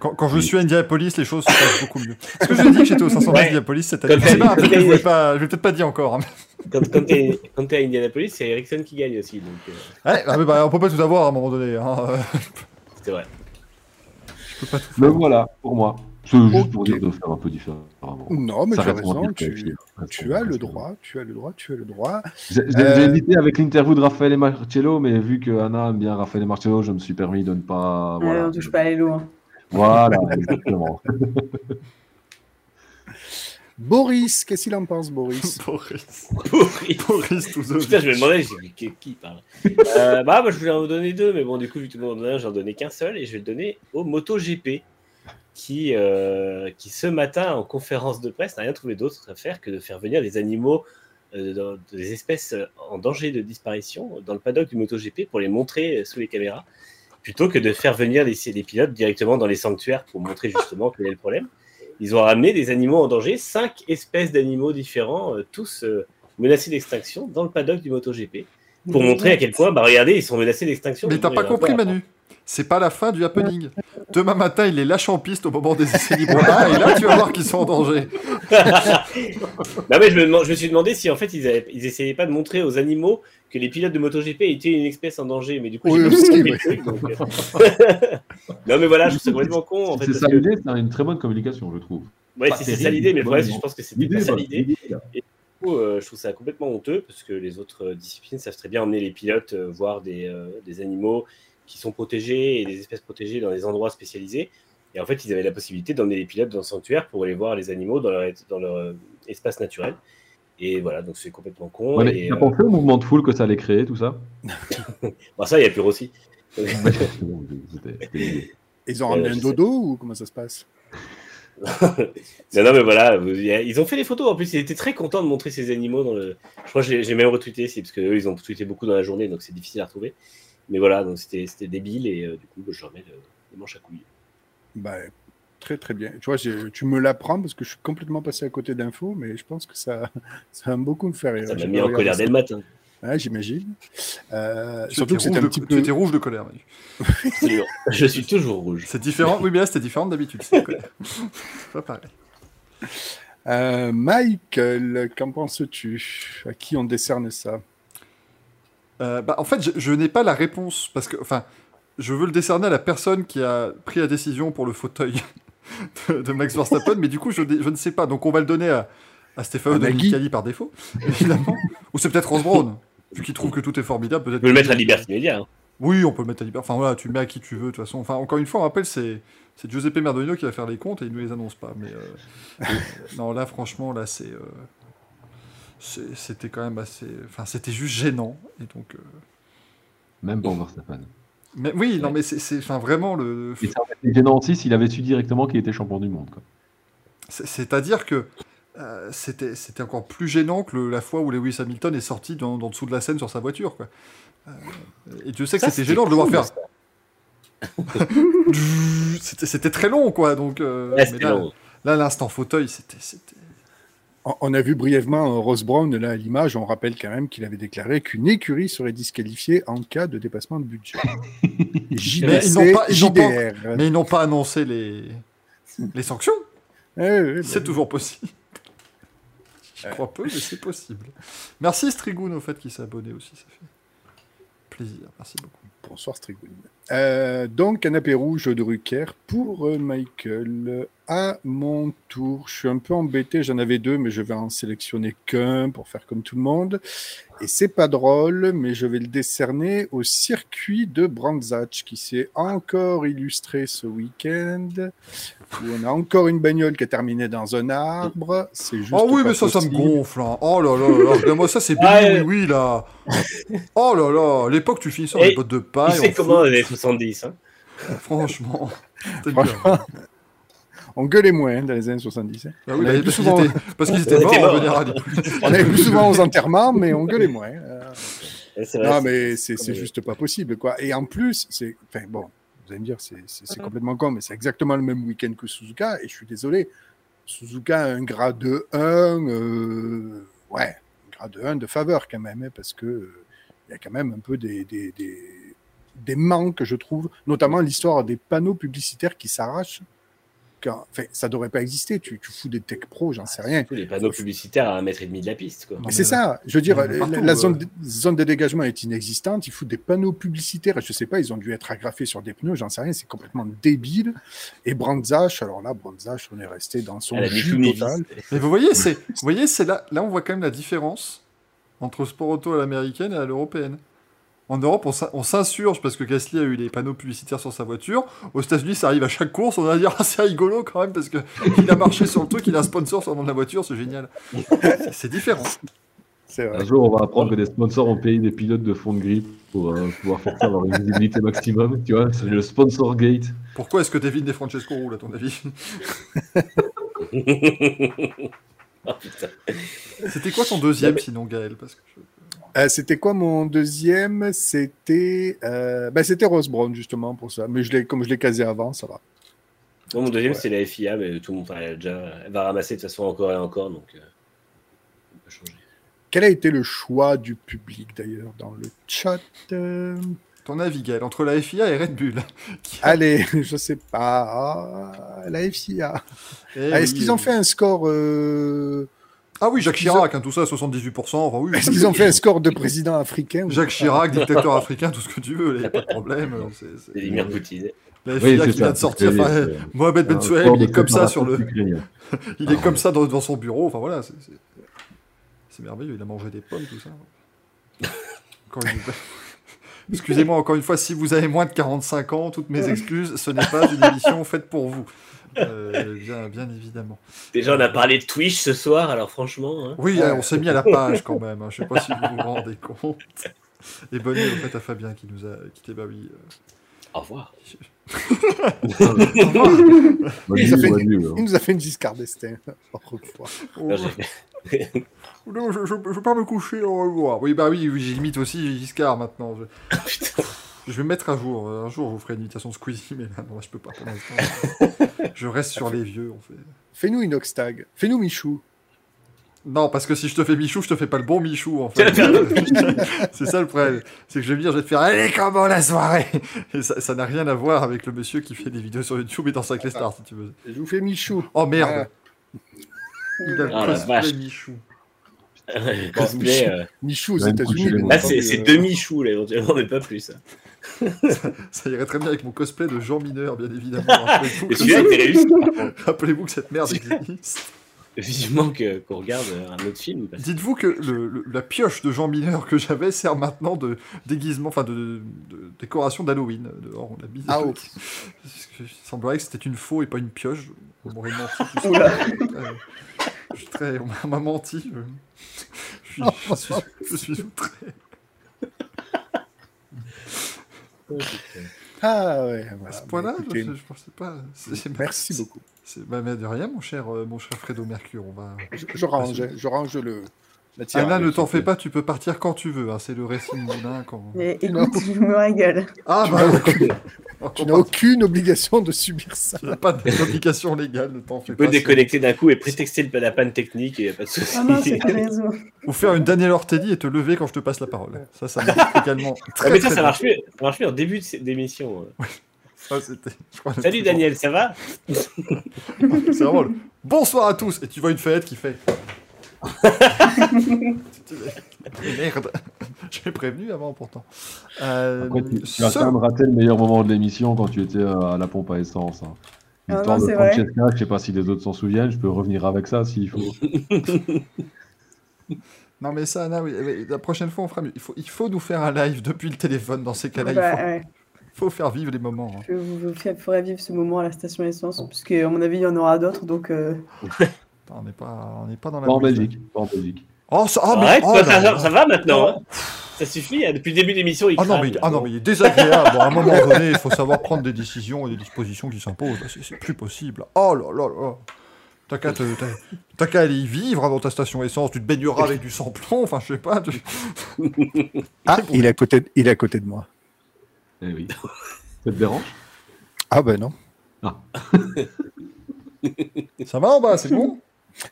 Quand, quand je suis à Indianapolis, les choses se passent beaucoup mieux. Est-ce que je l'ai dit que j'étais au 500 Ouais. d'Indianapolis cette année pas, je je vais peut-être pas dire encore. hein. Quand, quand t'es à Indianapolis, c'est Ericsson qui gagne aussi. Donc, euh, Ouais, ah, mais bah, on peut pas tout avoir à un moment donné. hein. C'est vrai. Peux pas tout voilà, pour moi. C'est juste pour dire de faire un peu différemment. Non, mais Ça tu as raison. Tu, as le droit, tu as le droit, tu as le droit. J'ai Euh, hésité avec l'interview de Raphaël et Marcello, mais vu que Anna aime bien Raphaël et Marcello, je me suis permis de ne pas. Ouais, Voilà, on touche pas les loups. hein. voilà exactement. Boris, qu'est-ce qu'il en pense, Boris Boris. Pourri. Boris Touzovic. Putain, je me demandais, j'ai dit, qui, qui parle euh, Bah, moi, je voulais en donner deux, mais bon, du coup, vu que tout le monde en a un, j'en donnais qu'un seul, et je vais le donner au MotoGP, qui, euh, qui ce matin, en conférence de presse, n'a rien trouvé d'autre à faire que de faire venir des animaux, euh, des espèces en danger de disparition dans le paddock du MotoGP pour les montrer sous les caméras, plutôt que de faire venir les, les pilotes directement dans les sanctuaires pour montrer justement quel est le problème. Ils ont ramené des animaux en danger, cinq espèces d'animaux différents, euh, tous euh, menacés d'extinction dans le paddock du MotoGP, pour montrer à quel point, bah regardez, ils sont menacés d'extinction. Mais t'as pas compris. Manu C'est pas la fin du happening. Demain matin, il les lâche en piste au moment des essais libres là, et là, tu vas voir qu'ils sont en danger. Bah ouais, je, me demande- je me suis demandé si en fait ils, avaient, ils essayaient pas de montrer aux animaux que les pilotes de MotoGP étaient une espèce en danger, mais du coup, Oui, oui. truc, donc, euh. non, mais voilà, je trouve ça complètement con en fait. c'est ça que- l'idée, c'est une très bonne communication, je trouve. Ouais, c'est ça l'idée, mais le problème, je pense que c'était pas ça l'idée. là. Du coup, euh, je trouve ça complètement honteux parce que les autres euh, disciplines savent très bien emmener les pilotes euh, voir des, euh, des animaux qui sont protégés et des espèces protégées dans des endroits spécialisés. Et en fait, ils avaient la possibilité d'emmener les pilotes dans le sanctuaire pour aller voir les animaux dans leur, dans leur euh, espace naturel. Et voilà, donc c'est complètement con. Ouais, mais t'as euh, pensé au mouvement de foule que ça allait créer, tout ça bon, ça, il y a plus aussi. Ils ont ramené je un sais. dodo ou comment ça se passe non, non, mais voilà, ils ont fait des photos. En plus, ils étaient très contents de montrer ces animaux dans le. Je crois que j'ai même retweeté, c'est parce qu'eux, ils ont tweeté beaucoup dans la journée, donc c'est difficile à retrouver. Mais voilà, donc c'était c'était débile et euh, du coup, je remets le, le manche à couilles. Bah, très très bien. Tu vois, tu me l'apprends parce que je suis complètement passé à côté d'infos, mais je pense que ça, ça va beaucoup me faire rire. Ça m'a mis en colère dès le matin. Ouais, j'imagine. Euh, Tu surtout que c'était un petit Tu peu. étais rouge de colère, je suis toujours rouge. C'est différent. Oui, mais là, c'était différent d'habitude. c'est pas pareil. Euh, Michael, qu'en penses-tu? À qui on décerne ça? Euh, bah, en fait, je, je n'ai pas la réponse parce que, enfin, je veux le décerner à la personne qui a pris la décision pour le fauteuil de, de Max Verstappen, mais du coup, je, je ne sais pas. Donc, on va le donner à, à Stefano par défaut, évidemment. Ou c'est peut-être Ross Brown, vu qu'il trouve que tout est formidable. Peut-être. On peut le mettre à Liberty Media. hein. Oui, on peut le mettre à Liberty. Enfin voilà, tu le mets à qui tu veux, de toute façon. Enfin, encore une fois, on rappelle, c'est. C'est Giuseppe Merdolino qui va faire les comptes et il ne nous les annonce pas. Mais euh, non, là, franchement, là, c'est. euh, c'est- c'était quand même assez. Enfin, c'était juste gênant. Et donc. euh, Même pour Verstappen. Mais oui, non, mais c'est- vraiment le. Et ça aurait été gênant aussi s'il avait su directement qu'il était champion du monde. C'est-à-dire que euh, c'était c'était encore plus gênant que le- la fois où Lewis Hamilton est sorti dans, dans dessous de la scène sur sa voiture. Quoi. Euh, et Dieu sait que c'était gênant de devoir cool, faire. C'était c'était très long, quoi. Donc, euh, là, l'instant fauteuil, c'était. On- a vu brièvement euh, Ross Brown là à l'image. On rappelle quand même qu'il avait déclaré qu'une écurie serait disqualifiée en cas de dépassement de budget. Mais ils n'ont pas- ils n'ont pas- JDR. Mais ils n'ont pas annoncé les, les sanctions. Eh oui, bah C'est toujours possible. Je crois peu, mais c'est possible. Merci Strigoun au fait qui s'est abonné aussi, ça fait plaisir. Merci beaucoup. Bonsoir Strigoun. Euh, donc, canapé rouge de Rucker pour euh, Michael. À mon tour, je suis un peu embêté, j'en avais deux, mais je vais en sélectionner qu'un pour faire comme tout le monde. Et c'est pas drôle, mais je vais le décerner au circuit de Brandzach qui s'est encore illustré ce week-end. Où on a encore une bagnole qui a terminé dans un arbre. C'est juste. Oh oui, mais ça, ça me gonfle. hein. Oh là là là, là. Regarde-moi ça, c'est Ah, euh. oui, oui, là. Oh là là, l'époque, tu finis Et les bottes de Tu paille. sais en comment les années 70, hein bien. Franchement, on gueulait moins hein, dans les années 70. hein. Ah On oui, avait bah, plus parce qu'ils souvent- étaient, parce qu'ils étaient On morts morts. général. On allait plus souvent aux enterrements, mais on gueulait moins. Euh, vrai, Non, mais c'est juste pas possible, quoi. Et en plus, c'est. Enfin, bon, vous allez me dire, c'est Mhm. complètement con, mais c'est exactement le même week-end que Suzuka, et je suis désolé. Suzuka a un grade 1, euh, ouais, un grade 1 de faveur quand même, hein, parce que euh, il y a quand même un peu des, des, des, des manques, je trouve, notamment l'histoire des panneaux publicitaires qui s'arrachent. Quand- Enfin, ça devrait pas exister. Tu, tu fous des tech pro, j'en sais rien. Les panneaux publicitaires à un mètre et demi de la piste, quoi. C'est ça, je veux dire, la, partout, la euh. zone, de, zone de dégagement est inexistante, il faut des panneaux publicitaires, et je sais pas, ils ont dû être agrafés sur des pneus, j'en sais rien, c'est complètement débile. Et Brandzach, alors là, Brandzach, on est resté dans son Elle a mis jus total. Mais vous voyez, c'est, vous voyez, c'est là, là, on voit quand même la différence entre sport auto à l'américaine et à l'européenne. En Europe, on s'in- on s'insurge parce que Gasly a eu les panneaux publicitaires sur sa voiture. Aux États-Unis, ça arrive à chaque course. On va dire, ah, c'est rigolo quand même parce que il a marché sur le truc, il a un sponsor sur le nom de la voiture, c'est génial. C'est- différent. Vrai. Un jour, on va apprendre que des sponsors ont payé des pilotes de fond de grille pour euh, pouvoir faire ça, avoir une visibilité maximum. Tu vois, c'est le sponsor gate. Pourquoi est-ce que Devin et Francesco roulent, à ton avis? Oh. C'était quoi ton deuxième, sinon, Gaël? Parce que je- Euh, c'était quoi mon deuxième? C'était euh, ben, c'était Rose Brown, justement, pour ça. Mais je l'ai- comme je l'ai casé avant, ça va. Mon deuxième, Ouais. c'est la FIA, mais tout le monde elle, déjà, elle va ramasser de toute façon encore et encore, donc euh, on peut changer. Quel a été le choix du public, d'ailleurs, dans le chat? Euh, Ton avis, Gaël, entre la FIA et Red Bull Allez, je sais pas. Ah, la FIA. Eh Ah, Est-ce oui, qu'ils ont fait un score euh, Ah oui, Jacques ont- Chirac, hein, tout ça, 78%. Enfin, oui, Est-ce qu'ils ont fait un score de président africain Jacques Chirac, dictateur africain, tout ce que tu veux, il n'y a pas de problème. c'est- c'est- Vladimir Poutine. La Oui, qui vient de sortir, enfin, c'est- Mohamed Ben Souhaib, il est comme ça sur le, il est comme ça dans, dans son bureau. Enfin voilà, c'est merveilleux. Il a mangé des pommes, tout ça. Excusez-moi encore une fois, si vous avez moins de 45 ans, toutes mes excuses, ce n'est pas une émission faite pour vous. Euh, bien, bien évidemment. Déjà, on a parlé de Twitch ce soir, alors franchement. hein. Oui, euh, on s'est mis à la page quand même. hein. Je ne sais pas si vous vous rendez compte. Et bonne nuit au fait à Fabien qui nous a quitté. Bah oui. euh, Au revoir. Hein. Il nous a fait une Giscard d'Estaing. Encore une fois. oh, Non, je, je, je veux pas me coucher au revoir. Oui, bah oui, oui j'ai limite aussi Giscard maintenant. Je, Putain. Je vais me mettre à jour. Un jour, je vous ferai une imitation de Squeezie, mais là, non, je peux pas pour l'instant. je reste sur les vieux, en fait. Fais-nous une Oxtag. Fais-nous Michou. Non, parce que si je te fais Michou, je te fais pas le bon Michou, en fait. c'est ça le problème. C'est que je vais venir, je vais te faire Allez, comment la soirée? Et ça n'a rien à voir avec le monsieur qui fait des vidéos sur YouTube et dans Sacré Star, si tu veux. Je vous fais Michou. Oh merde Il a le Ah, cosplay vache. Michou. Cosplay, euh, Michou aux États-Unis. Là, entendu, c'est euh, demi-chou, là, éventuellement, mais pas plus. hein. Ça irait très bien avec mon cosplay de Jean Mineur, bien évidemment. Rappelez-vous que, réussi. rappelez-vous que cette merde existe. Vivement que- qu'on regarde euh, un autre film. parce Dites-vous que le- le- la pioche de Jean Mineur que j'avais sert maintenant de déguisement, enfin de, de décoration d'Halloween. Dehors, on mis. Ah, oh. Parce que Il semblerait que c'était une faux et pas une pioche. On m'aurait menti. Euh, Je suis très... On m'a- on m'a menti. Je, je suis, je suis, je suis outré. Ah ouais, À voilà. ce point-là, Bah, je, écoutez, je pensais pas. Merci beaucoup. c'est- Bah, mais de rien, mon cher, euh, mon cher Fredo Mercure. On va... Je, je range, je range le. La Anna, ne t'en fais pas, tu peux partir quand tu veux. hein, C'est le récit de Moulin. Quand... Et écoute, je me régale. Ah, Tu bah. Tu n'as aucune obligation de subir ça. Tu n'as pas d'obligation légale, ne t'en fais Tu peux pas. déconnecter d'un coup et prétexter le- la panne technique, il n'y a pas de souci. Ah non, c'est pas réseau. Ou faire une Daniel Ortelli et te lever quand je te passe la parole. Ça, ça marche également. Ah, Très, mais ça, très ça marche mieux, ça marche mieux en début d'émission. crois que Salut Daniel, ça va C'est drôle. Bonsoir à tous. Et tu vois une fenêtre qui fait. Merde. J'ai prévenu avant pourtant. Euh, Après, tu, tu as ce- quand même raté le meilleur moment de l'émission quand tu étais euh, à la pompe à essence. hein. Ah non, de. Francesca, je sais pas si les autres s'en souviennent, je peux revenir avec ça s'il faut. Non mais ça, Anna, oui, la prochaine fois on fera mieux. Il faut, il faut nous faire un live depuis le téléphone dans ces cas-là. Bah, il faut, ouais. faut faire vivre les moments. hein. Je vous fe- ferai vivre ce moment à la station essence, puisque à mon avis, il y en aura d'autres. Donc, euh, On n'est pas, on n'est pas dans la. Pas en. Belgique. Pas en Belgique. Oh, ça, ah, mais, Arrête, oh, ça, là ça- là. ça va maintenant. hein. Ça suffit, hein, depuis le début de l'émission, il Ah non, mais, ah non, mais il est désagréable. Bon, à un moment donné, il faut savoir prendre des décisions et des dispositions qui s'imposent. Là, C'est plus possible. Oh là là là. T'as qu'à qu'à aller y vivre dans ta station essence. Tu te baigneras avec du sans-plomb. Enfin, je sais pas. tu- Ah, il est à côté de, il est à côté de moi. Eh oui. Ça te dérange? Ah ben non. Ça va en bas, c'est bon?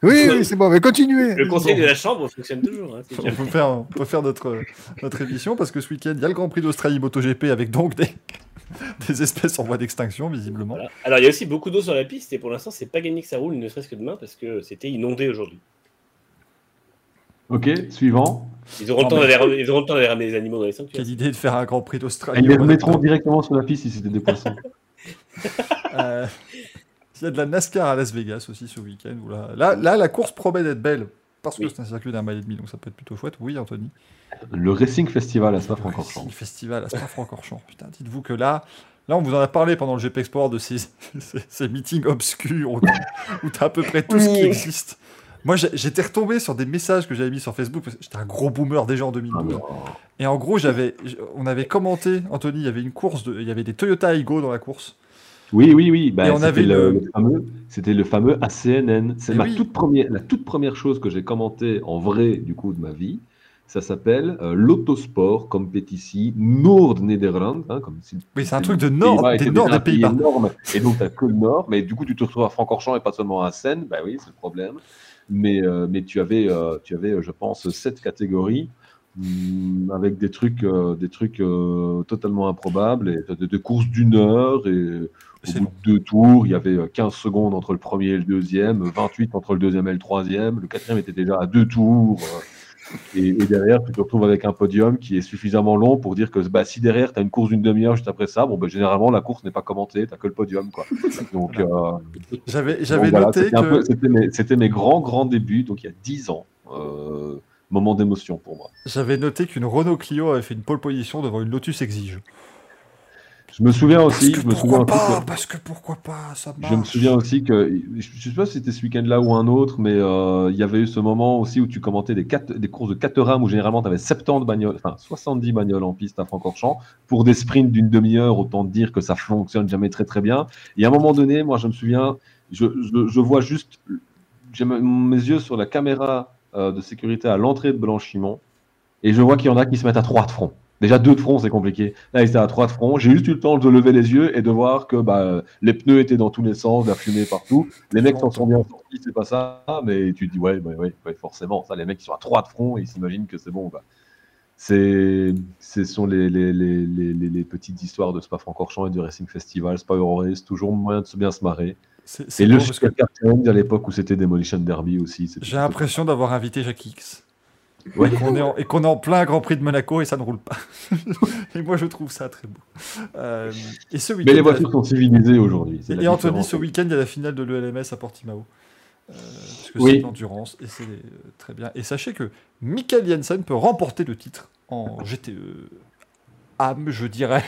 Oui, oui, c'est bon, mais continuez. Le conseil de la chambre fonctionne toujours. hein, on peut, faire, on peut faire notre, notre émission parce que ce week-end, il y a le Grand Prix d'Australie MotoGP avec donc des, des espèces en voie d'extinction, visiblement. Voilà. Alors, il y a aussi beaucoup d'eau sur la piste et pour l'instant, c'est pas gagné que ça roule, ne serait-ce que demain, parce que c'était inondé aujourd'hui. Ok, suivant. Ils auront, le Non, temps mais- d'aller ram- ils auront le temps d'aller ramener les animaux dans les sanctuaires. Quelle idée de faire un Grand Prix d'Australie. ils les remettront directement sur la piste si c'était des poissons. Euh, Il y a de la NASCAR à Las Vegas aussi ce week-end. Là, là, là, la course promet d'être belle. Parce que Oui. c'est un circuit d'un mile et demi, donc ça peut être plutôt chouette. Oui, Anthony. Le Racing Festival à Le Spa-Francorchamps. Racing Festival à Spa-Francorchamps. Putain, dites-vous que là, là, on vous en a parlé pendant le GP Export de ces, ces, ces meetings obscurs où, où t'as à peu près tout ce qui existe. Moi, j'étais retombé sur des messages que j'avais mis sur Facebook. parce que J'étais un gros boomer déjà en Ah 2012. non. Et en gros, j'avais, on avait commenté, Anthony, il y avait une course, de, il y avait des Toyota Aygo dans la course. Oui, oui, oui. Bah, c'était le, fameux, c'était le fameux ACNN. C'est Et ma oui. toute première, la toute première chose que j'ai commentée en vrai du coup de ma vie. Ça s'appelle euh, l'Autosport Competitie Noord-Nederland. hein, comme si Oui, c'est un truc de nord, des étaient nord des Pays-Bas. énorme, et donc tu que le nord. Mais du coup, tu te retrouves à Francorchamps et pas seulement à Seine. Bah oui, c'est le problème. Mais, euh, mais tu avais, euh, tu avais, euh, je pense, sept catégories. hum, avec des trucs, des trucs totalement improbables, et de, de courses d'une heure, et au bout de deux tours, il y avait euh, 15 secondes entre le premier et le deuxième, 28 entre le deuxième et le troisième, le quatrième était déjà à deux tours, euh, et, et derrière, tu te retrouves avec un podium qui est suffisamment long pour dire que bah, si derrière, tu as une course d'une demi-heure juste après ça, bon, bah, généralement, la course n'est pas commentée, tu que le podium. Quoi. Donc, euh, J'avais, j'avais donc voilà, noté que. c'était mes, grands, grands débuts, donc il y a 10 ans. Euh, moment d'émotion pour moi. J'avais noté qu'une Renault Clio avait fait une pole position devant une Lotus Exige. Je me souviens Parce aussi, que je me souviens pourquoi aussi pas Parce que pourquoi pas Ça marche. Je me souviens aussi que, je je sais pas si c'était ce week-end-là ou un autre, mais euh, il y avait eu ce moment aussi où tu commentais des, quatre- des courses de 4 rames où généralement tu avais 70 bagnoles, enfin 70 bagnoles en piste à Francorchamps pour des sprints d'une demi-heure, autant dire que ça fonctionne jamais très très bien. Et à un moment donné, moi je me souviens, je, je- je vois juste, j'ai me- mes yeux sur la caméra euh, de sécurité à l'entrée de Blanchimont et je vois qu'il y en a qui se mettent à 3 de front. Déjà deux de front, c'est compliqué. Là, ils étaient à 3 de front. J'ai juste eu le temps de lever les yeux et de voir que bah, les pneus étaient dans tous les sens, la fumée partout. Les mecs s'en sont bien sortis, c'est pas ça, mais tu te dis, ouais, ouais, ouais, ouais, forcément, ça, les mecs qui sont à 3 de front, ils s'imaginent que c'est bon. Bah. C'est, ce sont les, les, les, les, les- les petites histoires de Spa-Francorchamps et du Racing Festival, Spa Eurorace, toujours moyen de se bien se marrer. C'est, le parce que Supercar Challenge à l'époque où c'était Demolition Derby aussi. j'ai l'impression d'avoir invité Jacques X. Ouais. Et qu'on est, en, qu'on est en plein Grand Prix de Monaco et ça ne roule pas. et moi, je trouve ça très beau. Euh, et ce week-end. Mais les voitures sont civilisées aujourd'hui. Et Anthony, ce week-end, il y a la finale de l'ELMS à Portimao. Euh, parce que Oui. c'est l'endurance et c'est euh, très bien. Et sachez que Michael Jensen peut remporter le titre en GTE âme, je dirais.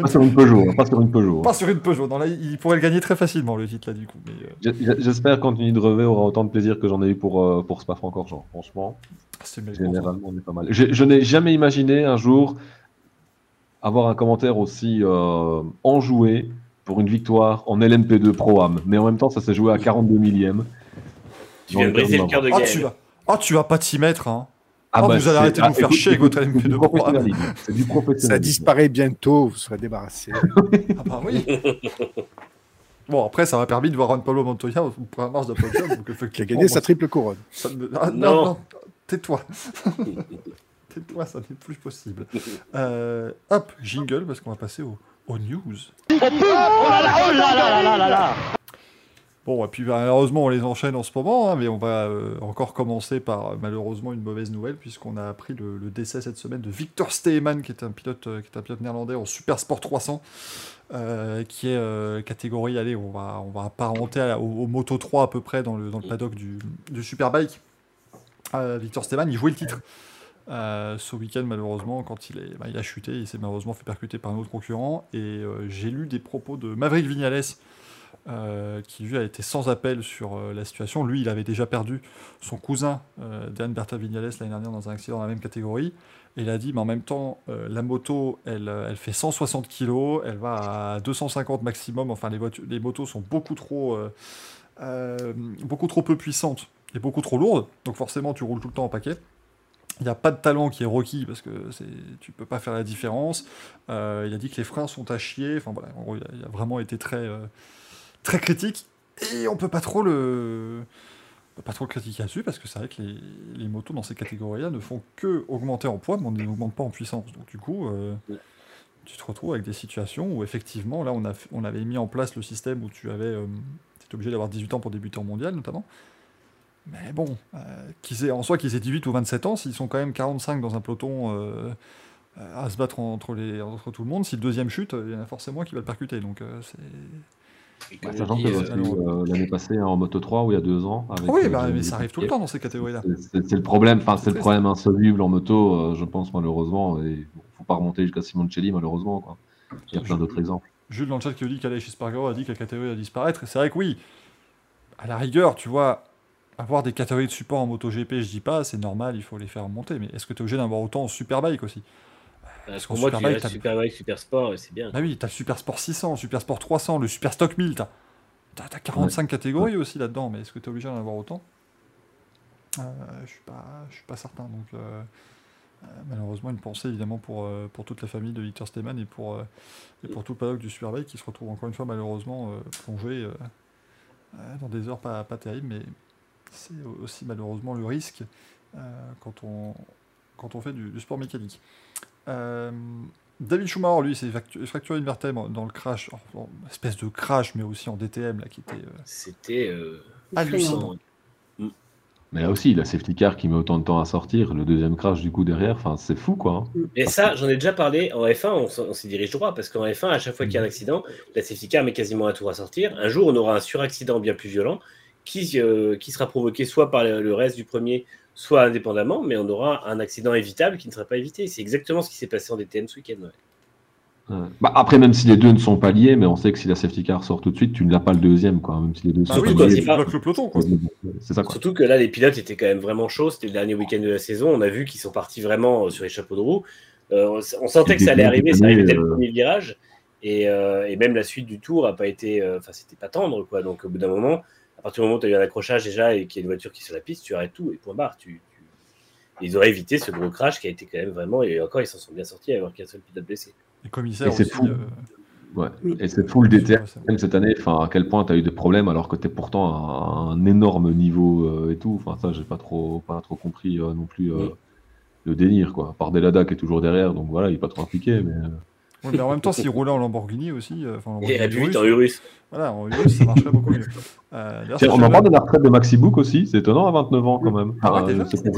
Pas sur une Peugeot, hein, pas sur une Peugeot. hein. Pas sur une Peugeot. Non, là, il pourrait le gagner très facilement, le titre, là, du coup. Mais, euh, J'espère qu'Anthony Drevet aura autant de plaisir que j'en ai eu pour, euh, pour Spa-Francorchamps. Franchement, c'est mérité. généralement, on est pas mal. Je, je n'ai jamais imaginé un jour avoir un commentaire aussi euh, enjoué pour une victoire en LMP2 Pro-Am. Mais en même temps, ça s'est joué à 42 millième. Tu viens briser le cœur de Ah, Gaël. tu vas, ah, tu vas pas t'y mettre, hein. Ah, Oh, bah, vous allez arrêter de ah, vous faire écoute, chier avec votre écoute, c'est du LMP2 Pro-Am. professionnalisme. C'est du Ça disparaît bientôt, vous serez débarrassé. Ah bah oui. Bon, après, ça m'a permis de voir Juan Pablo Montoya au premier match de podium. donc Qui a gagné moi, sa triple couronne. ça me- Ah, non, Non. non, tais-toi. tais-toi, ça n'est plus possible. Euh, hop, jingle, parce qu'on va passer aux, aux news. Bon, et puis malheureusement, on les enchaîne en ce moment, hein, mais on va euh, encore commencer par malheureusement une mauvaise nouvelle, puisqu'on a appris le, décès cette semaine de Victor Steeman, qui est un pilote, euh, qui est un pilote néerlandais en Super Sport 300, euh, qui est catégorie, allez, on va, on va apparenter au, Moto 3 à peu près dans le, dans le paddock du, du Superbike. Victor Steeman, il jouait le titre. Ce week-end, malheureusement, quand il, est, bah, il a chuté, il s'est malheureusement fait percuter par un autre concurrent. Et j'ai lu des propos de Maverick Vignales, euh, qui lui a été sans appel sur euh, la situation. Lui, il avait déjà perdu son cousin, euh, Dan Berta Vignales, l'année dernière dans un accident dans la même catégorie. Et il a dit, mais en même temps, la moto, elle, elle fait 160 kg, elle va à 250 maximum. Enfin, les, les motos sont beaucoup trop, beaucoup trop peu puissantes et beaucoup trop lourdes. Donc forcément, tu roules tout le temps en paquet. Il n'y a pas de talent qui est requis parce que tu peux pas faire la différence. Il a dit que les freins sont à chier. Enfin voilà, en gros, il a, vraiment été très, très critique. Et on peut pas trop le, pas trop le critiquer là-dessus parce que c'est vrai que les, les motos dans ces catégories-là ne font que augmenter en poids, mais on n'augmente pas en puissance. Donc du coup, euh, tu te retrouves avec des situations où effectivement, là, on, a, on avait mis en place le système où tu avais, euh, étais obligé d'avoir 18 ans pour débuter en mondial, notamment. Mais bon, euh, qu'ils aient, en soi, qu'ils aient 18 ou 27 ans, s'ils sont quand même 45 dans un peloton à se battre entre, les, entre tout le monde, si le deuxième chute, il y en a forcément qui va le percuter. Donc c'est. Comme Sachant que euh, euh, l'année passée hein, en Moto 3 ou il y a deux ans. avec, oui, euh, bah, mais ça arrive tout le temps dans ces catégories-là. C'est- le problème, enfin C'est le problème insoluble en moto, euh, je pense malheureusement. Et faut pas remonter jusqu'à Simoncelli malheureusement. Quoi. Il y a plein d'autres exemples. Jules dans le chat qui dit qu'Aleix Spargaro a dit que la catégorie va disparaître. Et c'est vrai que oui, à la rigueur, tu vois, avoir des catégories de support en MotoGP, je dis pas, c'est normal, il faut les faire monter. Mais est-ce que tu es obligé d'en avoir autant en Superbike aussi? Parce pour moi, tu restes t'as- Superbike, Super Sport, c'est bien. Bah oui, t'as le Super Sport 600, le Super Sport 300, le Super Stock 1000, t'as, t'as 45 catégories aussi là-dedans, mais est-ce que tu es obligé d'en avoir autant? Euh, Je suis pas, je suis pas certain. Donc euh, euh, malheureusement, une pensée évidemment pour, euh, pour toute la famille de Victor Steeman et pour, et pour tout le paddock du Superbike qui se retrouve encore une fois malheureusement plongé dans des heures pas, pas terribles, mais c'est aussi malheureusement le risque quand, on, quand on fait du, du sport mécanique. Euh, David Schumacher, lui, s'est fractu- fracturé une vertèbre dans le crash, en, en espèce de crash, mais aussi en DTM, là, qui était euh, C'était euh, hallucinant. Mais là aussi, la safety car qui met autant de temps à sortir, le deuxième crash du coup derrière, enfin c'est fou quoi. hein. Et ça, j'en ai déjà parlé en F1, on, s'y dirige droit, parce qu'en F1, à chaque fois qu'il y a un accident, la safety car met quasiment un tour à sortir. Un jour, on aura un suraccident bien plus violent qui, euh, qui sera provoqué soit par le reste du premier, soit indépendamment, mais on aura un accident évitable qui ne sera pas évité. C'est exactement ce qui s'est passé en DTM ce week-end. ouais. Bah, après, même si les deux ne sont pas liés, mais on sait que si la safety car sort tout de suite, tu ne l'as pas le deuxième quoi. Même si les deux Bah sont oui, pas liés. le peloton, quoi. C'est ça quoi. Surtout que là, les pilotes étaient quand même vraiment chauds. C'était le dernier week-end de la saison. On a vu qu'ils sont partis vraiment euh, sur les chapeaux de roue. Euh, on sentait que ça allait arriver. Ça arrivait dès le Euh, premier virage. Et, euh, et même la suite du tour a pas été. euh, Enfin, c'était pas tendre, quoi. Donc, au bout d'un moment, à partir du moment où tu as eu un accrochage déjà et qu'il y a une voiture qui est sur la piste, tu arrêtes tout et point barre. Tu, tu- Ils auraient évité ce gros crash qui a été quand même vraiment. Et encore, ils s'en sont bien sortis à avoir qu'un seul pilote blessé. Les commissaires Et c'est aussi. fou. euh, Ouais. Oui. Et c'est fou le c'est- même cette année, enfin à quel point tu as eu des problèmes alors que tu es pourtant à un énorme niveau euh, et tout. Enfin ça j'ai pas trop pas trop compris euh, non plus euh, le délire quoi. À part Delada qui est toujours derrière, donc voilà, il est pas trop impliqué mais euh, ouais, mais en même temps, s'il roulait en Lamborghini aussi, euh, enfin, en Et il Lamborghini vite Urus, en Urus. voilà, en Urus, ça marcherait beaucoup mieux. Euh, Tiens, on en parle de la retraite de Maxi Book aussi, c'est étonnant à 29 ans quand même. Ah ouais, déjà c'est.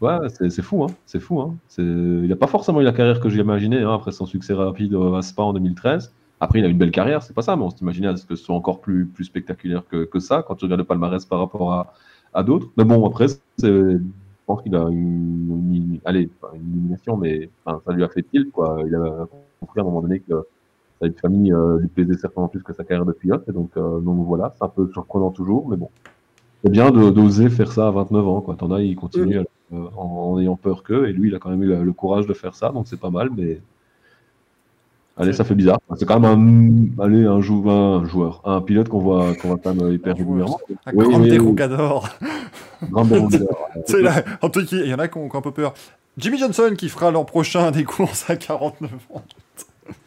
Ouais, fou, hein. C'est fou, hein. Il n'a pas forcément eu la carrière que j'imaginais hein, après son succès rapide euh, à Spa en 2013. Après, il a eu une belle carrière, c'est pas ça, mais on s'imaginait à ce que ce soit encore plus, plus spectaculaire que, que ça quand tu regardes le palmarès par rapport à, à d'autres. Mais bon, après, c'est- pense qu'il a une, une- allez, une illumination, mais enfin, ça lui a fait tilt, quoi. Il a compris à un moment donné que sa famille euh, lui plaisait certainement plus que sa carrière de pilote. Et donc, euh, donc voilà, c'est un peu surprenant toujours, mais bon. C'est bien d'oser faire ça à 29 ans, quoi. T'en as, il continue euh, en, en ayant peur qu'eux, et lui, il a quand même eu le, le courage de faire ça, donc c'est pas mal, mais. Allez, ça fait bizarre. C'est quand même un, allez, un, jou- un joueur, un pilote qu'on voit, qu'on voit quand même hyper Un joueur. régulièrement. Un Oui, grand dérougador. Grand en tout cas, il y en a qui ont, qui ont un peu peur. Jimmy Johnson qui fera l'an prochain des courses à 49 ans.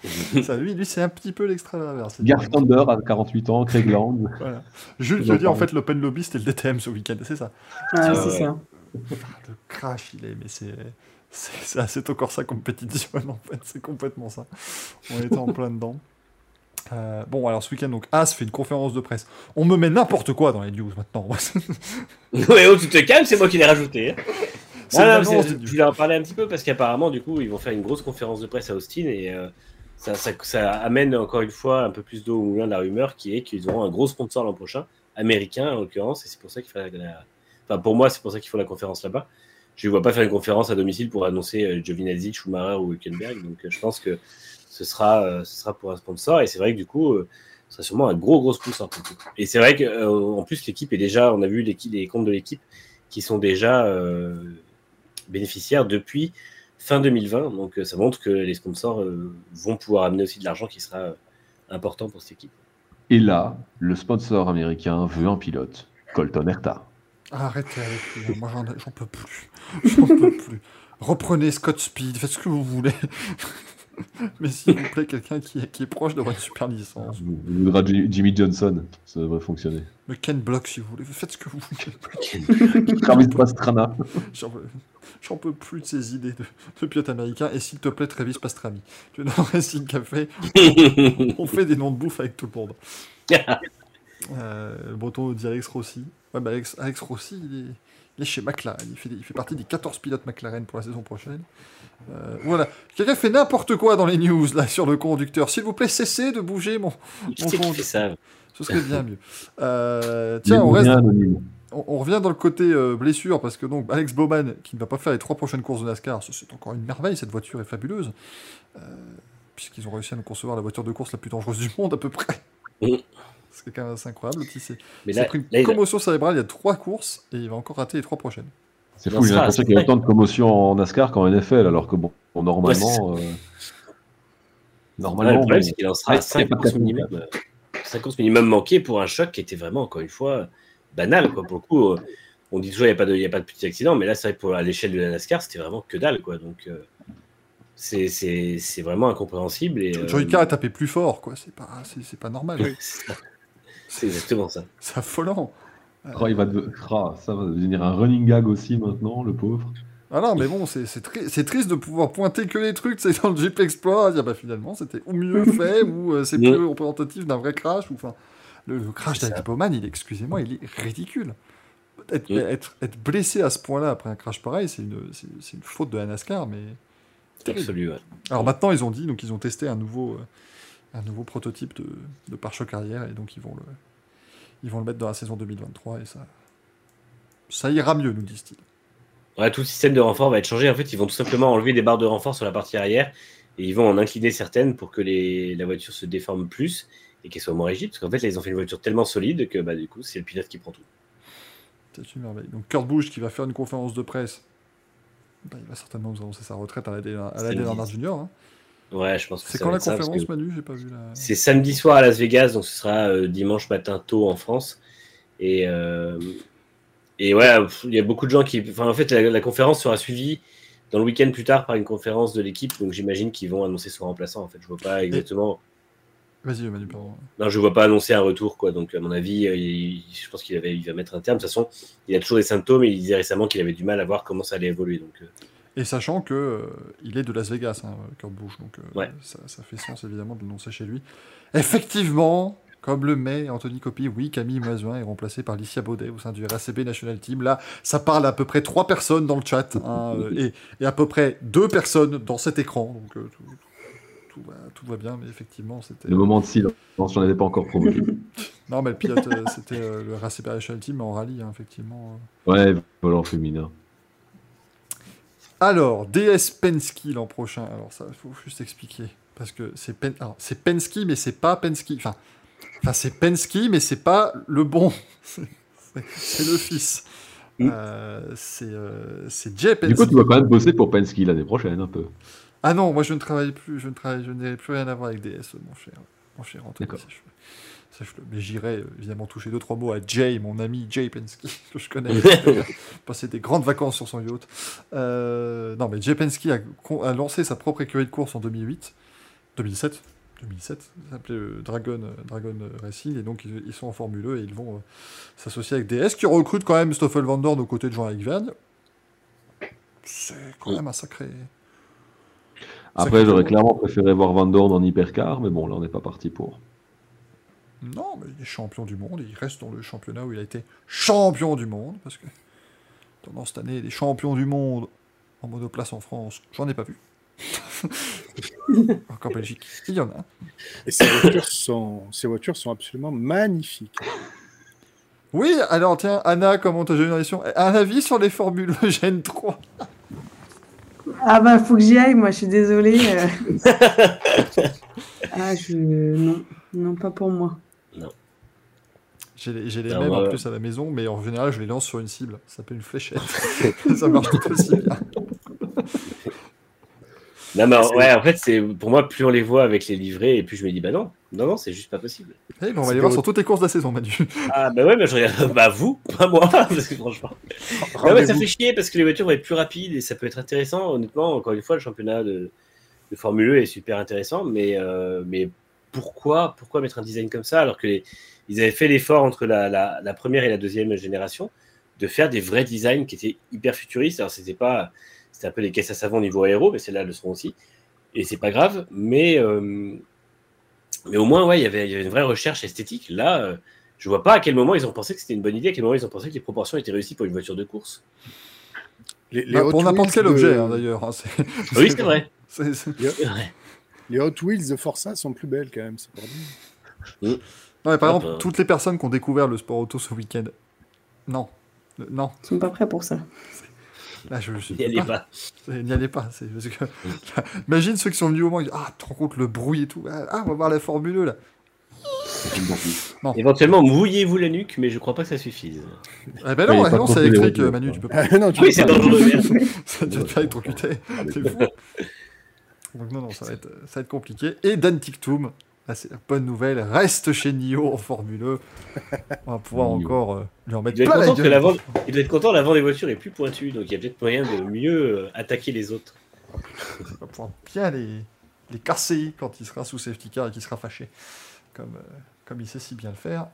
Ça, lui, lui c'est un petit peu l'extra-inverse. Garth Thunder à 48 ans, Craig Land. Voilà. Jules veut dire en fait l'Open Lobby c'était le DTM ce week-end, c'est ça. Ah, Ah c'est ça. Le crash il est, mais c'est. C'est assez encore ça compétition en fait, c'est complètement ça. On était en plein dedans. Euh, bon, alors ce week-end, donc As fait une conférence de presse. On me met n'importe quoi dans les news maintenant. Ouais, oh, tu te calmes, c'est moi qui l'ai rajouté. Ah, non, je voulais en parler un petit peu parce qu'apparemment, du coup, ils vont faire une grosse conférence de presse à Austin et euh, ça, ça- ça amène encore une fois un peu plus d'eau au moulin de la rumeur qui est qu'ils auront un gros sponsor l'an prochain, américain en l'occurrence, et c'est pour ça qu'il fera la... Enfin, pour moi, c'est pour ça qu'il faut la conférence là-bas. Je ne vois pas faire une conférence à domicile pour annoncer euh, Giovinazzi, Schumacher ou Hülkenberg, donc euh, je pense que ce sera, euh, ce sera pour un sponsor et c'est vrai que du coup, ce sera sûrement un gros gros sponsor. pour. Et c'est vrai qu'en plus, l'équipe est déjà, on a vu les comptes de l'équipe qui sont déjà bénéficiaires depuis fin 2020. Donc ça montre que les sponsors vont pouvoir amener aussi de l'argent qui sera important pour cette équipe. Et là, le sponsor américain veut un pilote, Colton Herta. Arrêtez avec lui, hein. moi j'en j'en peux plus. J'en peux plus. Reprenez Scott Speed, faites ce que vous voulez. Mais s'il vous plaît, quelqu'un qui est, qui est proche d'avoir une super licence. Il voudra Ji- Jimmy Johnson, ça devrait fonctionner. Le Ken Block, si vous voulez, faites ce que vous voulez. Travis Pastrana. J'en peux, j'en peux plus de ces idées de, de pilote américain. Et s'il te plaît, Travis Pastrami. Tu es dans Racing Café, on fait des noms de bouffe avec tout le monde. Euh, le breton dit Alex Rossi. Ouais, bah Alex, Alex Rossi, il est, il est chez McLaren. Il fait, il fait partie des 14 pilotes McLaren pour la saison prochaine. Euh, voilà. Quelqu'un fait n'importe quoi dans les news, là, sur le conducteur. S'il vous plaît, cessez de bouger mon, mon conducteur. ça Ce serait bien mieux. Euh, tiens, on reste, revient dans le côté euh, blessure parce que donc Alex Bowman qui ne va pas faire les trois prochaines courses de NASCAR, c'est encore une merveille. Cette voiture est fabuleuse Euh, puisqu'ils ont réussi à nous concevoir la voiture de course la plus dangereuse du monde à peu près. Mm. C'est quand même assez incroyable. C'est Mais c'est là, pris une là, il a- commotion cérébrale il y a trois courses et il va encore rater les trois prochaines. C'est fou, j'ai l'impression qu'il y a autant de commotion en NASCAR qu'en NFL, alors que bon, bon, normalement. euh, Ouais, le normalement, problème, bon, c'est qu'il en sera Ouais, à 5 c'est pas courses minimum. euh, cinq courses minimum manquées pour un choc qui était vraiment, encore une fois, banal. Quoi. Pour le coup, euh, on dit toujours qu'il n'y a, pas de- il y a pas de petits accidents, mais là, c'est vrai que pour, à l'échelle de la NASCAR, c'était vraiment que dalle. Quoi. Donc, euh, c'est- vraiment incompréhensible. Et, euh, Joey Carr a tapé plus fort, quoi. C'est pas, c'est, c'est pas normal. c'est exactement ça. C'est affolant. oh, il va de- ah, ça va devenir un running gag aussi maintenant, le pauvre. Ah non, mais bon, c'est, c'est, tri- c'est triste de pouvoir pointer que les trucs, c'est dans le Jeep Explorer, dire bah finalement c'était ou mieux fait, ou euh, c'est plus représentatif d'un vrai crash, ou enfin. Le, le crash d'Alex Bowman, il, est- excusez-moi, il est ridicule. Être, être, être blessé à ce point-là après un crash pareil, c'est une, faute de la NASCAR, mais. terrible. Absolu. ouais. Alors maintenant, ils ont dit, donc ils ont testé un nouveau, euh, un nouveau prototype de, de pare-choc arrière, et donc ils vont le, ils vont le mettre dans la saison 2023, et ça, ça ira mieux, nous disent-ils. Ouais, tout le système de renfort va être changé. En fait, ils vont tout simplement enlever des barres de renfort sur la partie arrière et ils vont en incliner certaines pour que les, la voiture se déforme plus et qu'elle soit moins rigide. Parce qu'en fait, là, ils ont fait une voiture tellement solide que bah, du coup, c'est le pilote qui prend tout. C'est une merveille. Donc Kurt Busch qui va faire une conférence de presse. Bah, il va certainement nous annoncer sa retraite à la à la Junior. hein. Ouais, je pense que C'est quand la ça, conférence, Manu J'ai pas vu la. C'est samedi soir à Las Vegas, donc ce sera euh, dimanche matin tôt en France. Et, euh, et ouais, il y a beaucoup de gens qui. Enfin, en fait, la, la conférence sera suivie dans le week-end plus tard par une conférence de l'équipe, donc j'imagine qu'ils vont annoncer son remplaçant. En fait, je vois pas exactement. Vas-y, Manu, pardon. Non, je vois pas annoncer un retour, quoi. Donc, à mon avis, euh, il- je pense qu'il avait, il va mettre un terme. De toute façon, il a toujours des symptômes et il disait récemment qu'il avait du mal à voir comment ça allait évoluer. Donc, euh, Et sachant que euh, il est de Las Vegas, hein, Kurt Busch, donc euh, Ouais. ça, ça fait sens évidemment de l'annoncer chez lui. Effectivement, comme le met Anthony Copy, oui, Camille Mazuin est remplacé par Licia Baudet au sein du RACB National Team. Là, ça parle à peu près trois personnes dans le chat hein, euh, et, et à peu près deux personnes dans cet écran. Donc euh, tout, tout va, tout va bien, mais effectivement, c'était. Le moment de silence, j'en avais pas encore provoqué. Non, mais le pilote, c'était euh, le RACB National Team en rallye, hein, effectivement. Ouais, volant féminin. Alors, DS Penske l'an prochain. Alors, ça, il faut juste expliquer. Parce que c'est Pen... alors, c'est Penske, mais c'est pas Penske. Enfin, enfin c'est Penske, mais c'est pas le bon. c'est le fils. Mm. Euh, c'est euh, Jay Du coup, tu vas quand même bosser pour Penske l'année prochaine, un peu. Ah non, moi je ne travaille plus, je ne travaille, je n'ai plus rien à voir avec DS, mon cher, mon cher Anthony. D'accord. Mais j'irai euh, évidemment toucher deux trois mots à Jay, mon ami Jay Penske, que je connais, passer des grandes vacances sur son yacht. Euh, non, mais Jay Penske a, lancé sa propre écurie de course en 2008, 2007. 2007, ça s'appelait euh, Dragon, Dragon Racing, et donc ils, ils sont en Formule E et ils vont euh, s'associer avec DS, qui recrute quand même Stoffel Van Dorn aux côtés de Jean-Éric Vergne. C'est quand même un sacré. Après, j'aurais clairement préféré voir Van Dorn en hypercar, mais bon, là, on n'est pas parti pour. Non, mais il est champion du monde, et il reste dans le championnat où il a été champion du monde, parce que pendant cette année, des champions du monde en monoplace en France, j'en ai pas vu. Encore Belgique, il y en a. Et ces voitures sont, ces voitures sont absolument magnifiques. Oui, alors tiens, Anna, comment t'as une relation Un avis sur les formules Gen 3 Ah bah faut que j'y aille, moi je suis désolée. euh. ah je non, non pas pour moi. J'ai les, j'ai les Non, mêmes en plus à la maison, mais en général, je les lance sur une cible. Ça s'appelle une fléchette. ça marche tout aussi bien. Non, mais ouais, en fait, c'est pour moi, plus on les voit avec les livrets, et plus je me dis, bah non, non, non, c'est juste pas possible. Eh, on va les voir sur toutes les courses de la saison, Manu. Ah, bah ouais, mais je regarde, bah vous, pas moi, parce que franchement. Bah ouais, ça fait chier parce que les voitures vont être plus rapides et ça peut être intéressant. Honnêtement, encore une fois, le championnat de, de Formule E est super intéressant, mais, euh, mais pourquoi, pourquoi mettre un design comme ça alors que les- ils avaient fait l'effort entre la, la, la première et la deuxième génération de faire des vrais designs qui étaient hyper futuristes. Alors, c'était pas, c'était un peu des caisses à savon au niveau aéro, mais celles-là le seront aussi. Et c'est pas grave, mais, euh, mais au moins, ouais, il y avait il y avait une vraie recherche esthétique. Là, euh, je vois pas à quel moment ils ont pensé que c'était une bonne idée, à quel moment ils ont pensé que les proportions étaient réussies pour une voiture de course. Les, les Bah, Hot pour n'importe Wheels quel de- objet, hein, d'ailleurs. hein, c'est- Oui, c'est vrai. c'est- c'est- C'est vrai. Les Hot Wheels de Forza sont plus belles quand même. c'est pas vrai. Non, mais par Ah, exemple, bah. toutes les personnes qui ont découvert le sport auto ce week-end. Non. Euh, Non. Ils sont pas prêts pour ça. Là, je, je Il y allait pas. C'est- N'y allez pas. c'est parce que... Imagine ceux qui sont venus au Mans. ils disent, Ah, tu te rends compte le bruit et tout. Ah, on va voir la Formule 2 là. Éventuellement, mouillez-vous la nuque, mais je crois pas que ça suffise. Eh ben Ouais, non, est pas non c'est électrique, euh, Manu, quoi. tu peux pas. Ah, non, tu Oui, peux c'est pas. dangereux. merde. Ça te fait électrocuter. C'est fou. Donc non, non, ça va être, ça va être compliqué. Et Dan Tiktoum, là c'est la bonne nouvelle, reste chez Nio en Formule 1. On va pouvoir Nio. encore euh, lui en Il mettre doit, être plein la content que gueule. l'avant- il doit être content, l'avant des voitures est plus pointu, donc il y a peut-être moyen de mieux euh, attaquer les autres. On va pouvoir bien les, les casser quand il sera sous safety car et qu'il sera fâché. Comme, euh, comme il sait si bien le faire.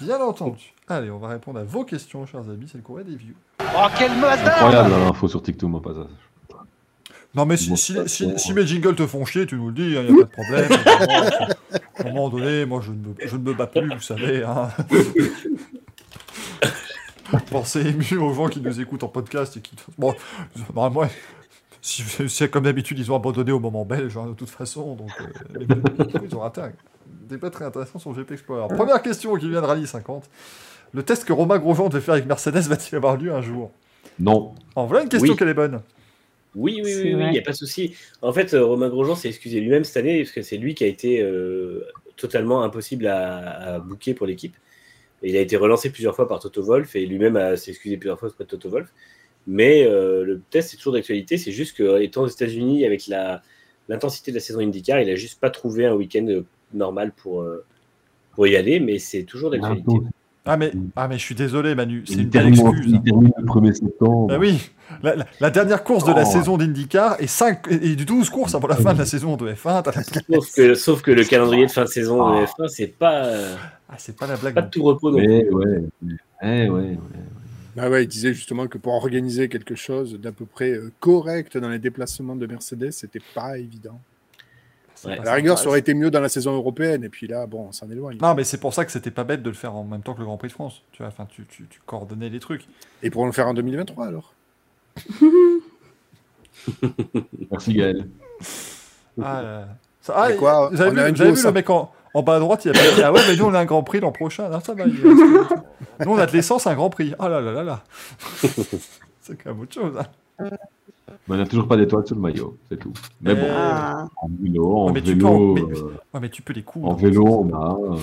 Bien entendu. Allez, on va répondre à vos questions, chers amis. C'est le courrier des views. Oh, quel mazda Incroyable hein, l'info sur TikTok, au passage. Non, mais si, ouais. mes jingles te font chier, tu nous le dis, il n'y a pas de problème. À un moment donné, moi, je ne me, je ne me bats plus, vous savez. Hein. Pensez ému aux gens qui nous écoutent en podcast et qui. Bon, normalement, si, si, comme d'habitude, ils ont abandonné au moment belge, hein, de toute façon. Donc, euh, les ils ont raté un débat très intéressant sur GP Explorer. Première question qui vient de Rallye 50. Le test que Romain Grosjean devait faire avec Mercedes va-t-il avoir lieu un jour? Non. En voilà une question Oui. qu'elle est bonne. Oui, oui, C'est oui, il n'y a pas de souci. En fait, euh, Romain Grosjean s'est excusé lui-même cette année, parce que c'est lui qui a été euh, totalement impossible à, à booker pour l'équipe. Il a été relancé plusieurs fois par Toto Wolff, et lui-même a- s'est excusé plusieurs fois auprès de Toto Wolff. Mais euh, le test est toujours d'actualité, c'est juste qu'étant aux États-Unis, avec l'intensité de la saison IndyCar, il a juste pas trouvé un week-end normal pour, euh, pour y aller, mais c'est toujours d'actualité. Ah mais, ah mais je suis désolé Manu, c'est une belle excuse. il termine le 1er septembre. Ah oui, la, la- la dernière course de la Oh. saison d'IndyCar et, 5, et 12 courses avant la fin de la saison de F1. t'as la- Sauf que, sauf que le calendrier de fin de saison de Ah. F1, c'est pas, Ah, c'est pas la blague. pas non de tout repos non. Mais ouais. Eh, ouais, ouais. Ah ouais, il disait justement que pour organiser quelque chose d'à peu près euh, correct dans les déplacements de Mercedes, c'était pas évident. Ouais. À la rigueur, ça aurait été mieux dans la saison européenne, et puis là, bon, on s'en éloigne. Non mais c'est pour ça que c'était pas bête de le faire en même temps que le Grand Prix de France. Tu vois, enfin tu, tu, tu coordonnais les trucs. Et pour le faire en 2023 alors Merci Gaël. Ah, là. Ça- ah, quoi, vous avez on vu, vous avez vu le mec en, en bas à droite, il a pas dit Ah ouais, mais nous on a un Grand Prix l'an prochain. Non, ça va. il Nous on a de l'essence, un Grand Prix. Ah là là là là. c'est quand même autre chose. hein. Mais on n'a toujours pas d'étoile sur le maillot, c'est tout. Mais bon, Eh, Ah, en vélo, en mais tu peux en- vélo, mais- euh, Ouais, mais tu peux les coups. en vélo, on a. euh,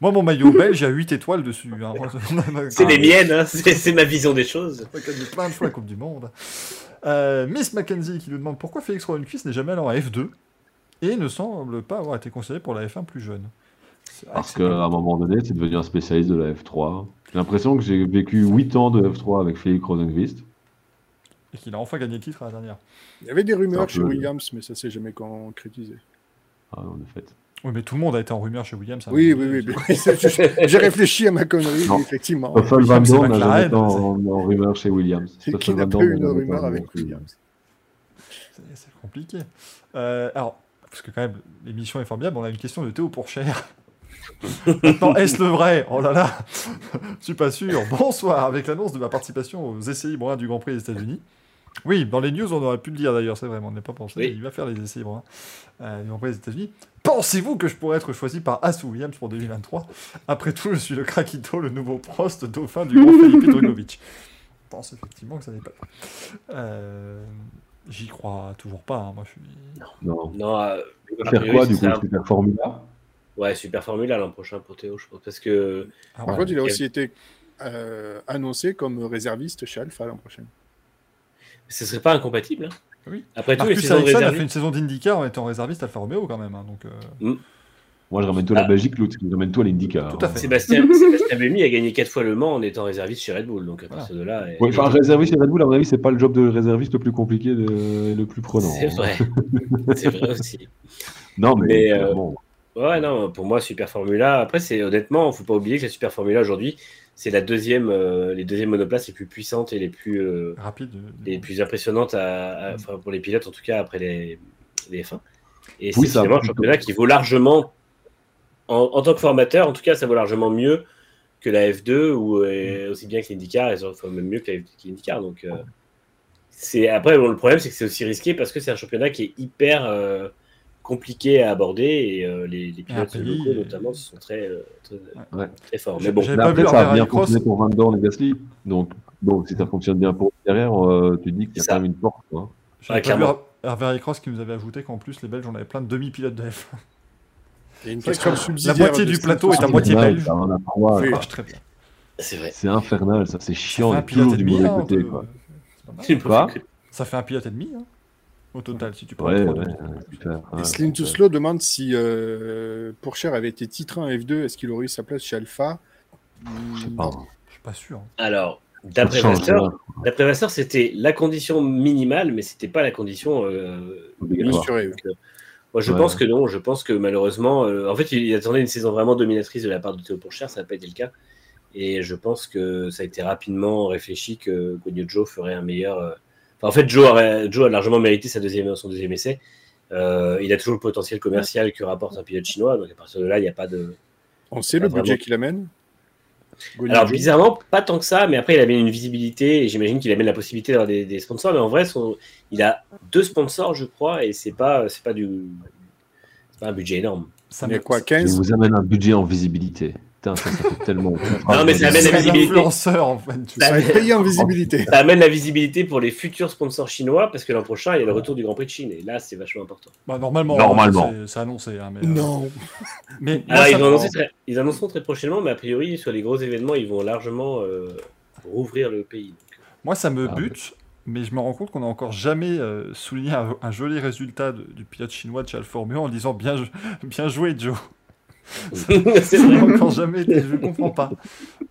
Moi, mon maillot belge, il y a 8 étoiles dessus. hein. C'est Ah, les miennes, hein, c'est ma vision des choses. On a gagné plein de fois la Coupe du Monde. Euh, Miss Mackenzie qui nous demande pourquoi Félix Rodenquist n'est jamais allé en F2 et ne semble pas avoir été considéré pour la F1 plus jeune. Parce qu'à un moment donné, c'est devenu un spécialiste de la F3. J'ai l'impression que j'ai vécu 8 ans de F3 avec Félix Rosenqvist. Et qu'il a enfin gagné le titre à la dernière. Il y avait des rumeurs chez peu- Williams, mais ça s'est jamais concrétisé. Ah, en effet. Oui, mais tout le monde a été en rumeur chez Williams. un Oui, oui, oui. mais- J'ai réfléchi à ma connerie, Non. oui, effectivement. Stoffel Van Dorn n'a jamais été en, en rumeur chez Williams. C'est qui n'a pas eu rumeur avec Williams C'est compliqué. Euh, alors, parce que quand même, l'émission est formidable, on a une question de Théo Pourchère. Maintenant, est-ce le vrai? Oh là là, je suis pas sûr. Bonsoir, avec l'annonce de ma participation aux essais libres 1 du Grand Prix des États-Unis. Oui, dans les news, on aurait pu le dire d'ailleurs, c'est vrai, mais on n'est pas pensé. Oui. Il va faire les essais libres 1 euh, Grand Prix des États-Unis. Pensez-vous que je pourrais être choisi par As Williams pour 2023 Après tout, je suis le Krakito, le nouveau Prost, dauphin du Grand Felipe Drugovich. Je pense effectivement que ça n'est pas. Euh, J'y crois toujours pas. hein, Moi, je suis. Non. Non, euh, Faire priori, quoi, du coup un- Super Formula? Ouais, super Formula l'an prochain pour Théo, je pense. Parce que. Ah, Par ouais. contre, il a aussi été euh, annoncé comme réserviste chez Alpha l'an prochain. Ce serait pas incompatible. hein. Oui. Après tout, les Ericsson a fait une saison d'IndyCar en étant réserviste Alfa Romeo quand même. hein, donc, euh, Moi, je ramène toi la Ah. Belgique, l'autre, je ramène toi l'IndyCar. Tout à fait. Sébastien, Sébastien a gagné 4 fois le Mans en étant réserviste chez Red Bull. Donc à partir de là. Ouais, enfin, réserviste chez Red Bull, à mon avis, c'est pas le job de réserviste le plus compliqué de- et le plus prenant. c'est vrai. c'est vrai aussi. Non, mais, Mais, euh, bon, Ouais, non, pour moi, Super Formula. Après, c'est honnêtement, faut pas oublier que la Super Formula aujourd'hui, c'est la deuxième, euh, les deuxièmes monoplaces les plus puissantes et les plus, euh, rapide. euh, les plus impressionnantes à, à- enfin, pour les pilotes, en tout cas après les, les F1. Et Oui, c'est un championnat qui vaut largement, en, en tant que formateur, en tout cas, ça vaut largement mieux que la F2 ou euh, aussi bien que l'IndyCar, et enfin, même mieux que l'IndyCar. Donc, euh, c'est après bon, le problème, c'est que c'est aussi risqué parce que c'est un championnat qui est hyper euh, compliqué à aborder et euh, les, les pilotes locaux et- notamment sont très, euh, très, Ouais. très forts. Mais bon, mais pas après, vu ça a bien fonctionné pour Van Dorn et Gasly. Donc, donc, si ça fonctionne bien pour derrière, euh, tu dis qu'il y a Ça. quand même une porte. Quoi. J'avais Ouais, pas vu Hervé Cross qui nous avait ajouté qu'en plus les Belges on avait plein de demi-pilotes de F1. Il y a une C'est question vrai que subsidiaire. la moitié du plateau est à moitié belge. ça. Ça c'est vrai. C'est infernal, ça, c'est Ça chiant. fait on un pilote et du demi. hein, Ça fait un pilote et demi hein, au total si tu prends Ouais, ouais. Et Slim to. Slow demande si euh, Pourchère avait été titré en F2, est-ce qu'il aurait eu sa place chez Alpha? Je sais pas. Je suis pas sûr. Alors, Ça d'après Vasseur, hein. D'après Vasseur, c'était la condition minimale, mais c'était pas la condition euh, euh, moi, je Ouais. pense que non. Je pense que malheureusement, euh, en fait, il attendait une saison vraiment dominatrice de la part de Théo Pourchère. Ça n'a pas été le cas. Et je pense que ça a été rapidement réfléchi que Guanyu Joe ferait un meilleur. Enfin, en fait, Joe, a largement mérité sa deuxième, son deuxième essai. Euh, il a toujours le potentiel commercial que rapporte un pilote chinois. Donc, à partir de là, il n'y a pas de. On sait le budget qu'il amène? Alors Joe? bizarrement, pas tant que ça, mais après il amène une visibilité et j'imagine qu'il amène la possibilité d'avoir des, des sponsors. Mais en vrai, son- il a deux sponsors, je crois, et c'est pas, c'est pas du, c'est pas un budget énorme. Ça Il y a me- quoi, Je 15 vous amène un budget en visibilité. Putain, ça, ça fait tellement. Non, mais ça amène la visibilité. influenceur en fait. tu Ça être payé en visibilité. Ça amène la visibilité pour les futurs sponsors chinois parce que l'an prochain il y a le retour du Grand Prix de Chine et là c'est vachement important. Bah, normalement. Normalement. c'est- annoncé. hein, mais, euh, Non. Mais Alors ils, me- vont annoncer très- ils annonceront très prochainement, mais a priori sur les gros événements ils vont largement euh, rouvrir le pays. Moi, ça me Ah, bute, mais je me rends compte qu'on n'a encore jamais euh, souligné un, un joli résultat de- du pilote chinois de Alfa Romeo en disant bien, bien joué, Joe. c'est Ça vrai. n'a encore jamais été, je comprends pas.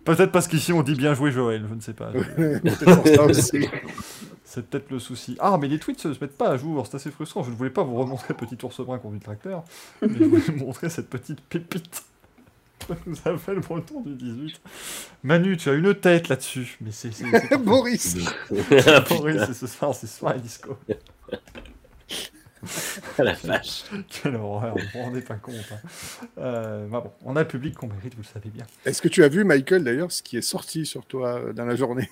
Peut-être parce qu'ici on dit bien joué, Joël, je ne sais pas. C'est peut-être le souci. Ah, mais les tweets se mettent pas à jour, c'est assez frustrant. Je ne voulais pas vous remontrer petit ours brun conduit le tracteur, mais je voulais vous montrer cette petite pépite. que nous a fait le breton du 18. Manu, tu as une tête là-dessus. Mais c'est. Boris putain, c'est ce soir, c'est ce soir et disco. la vache. Quelle horreur, vous vous rendez pas compte. hein. Euh, bah bon, on a le public qu'on mérite, vous le savez bien. Est-ce que tu as vu, Michael, d'ailleurs, ce qui est sorti sur toi euh, dans la journée?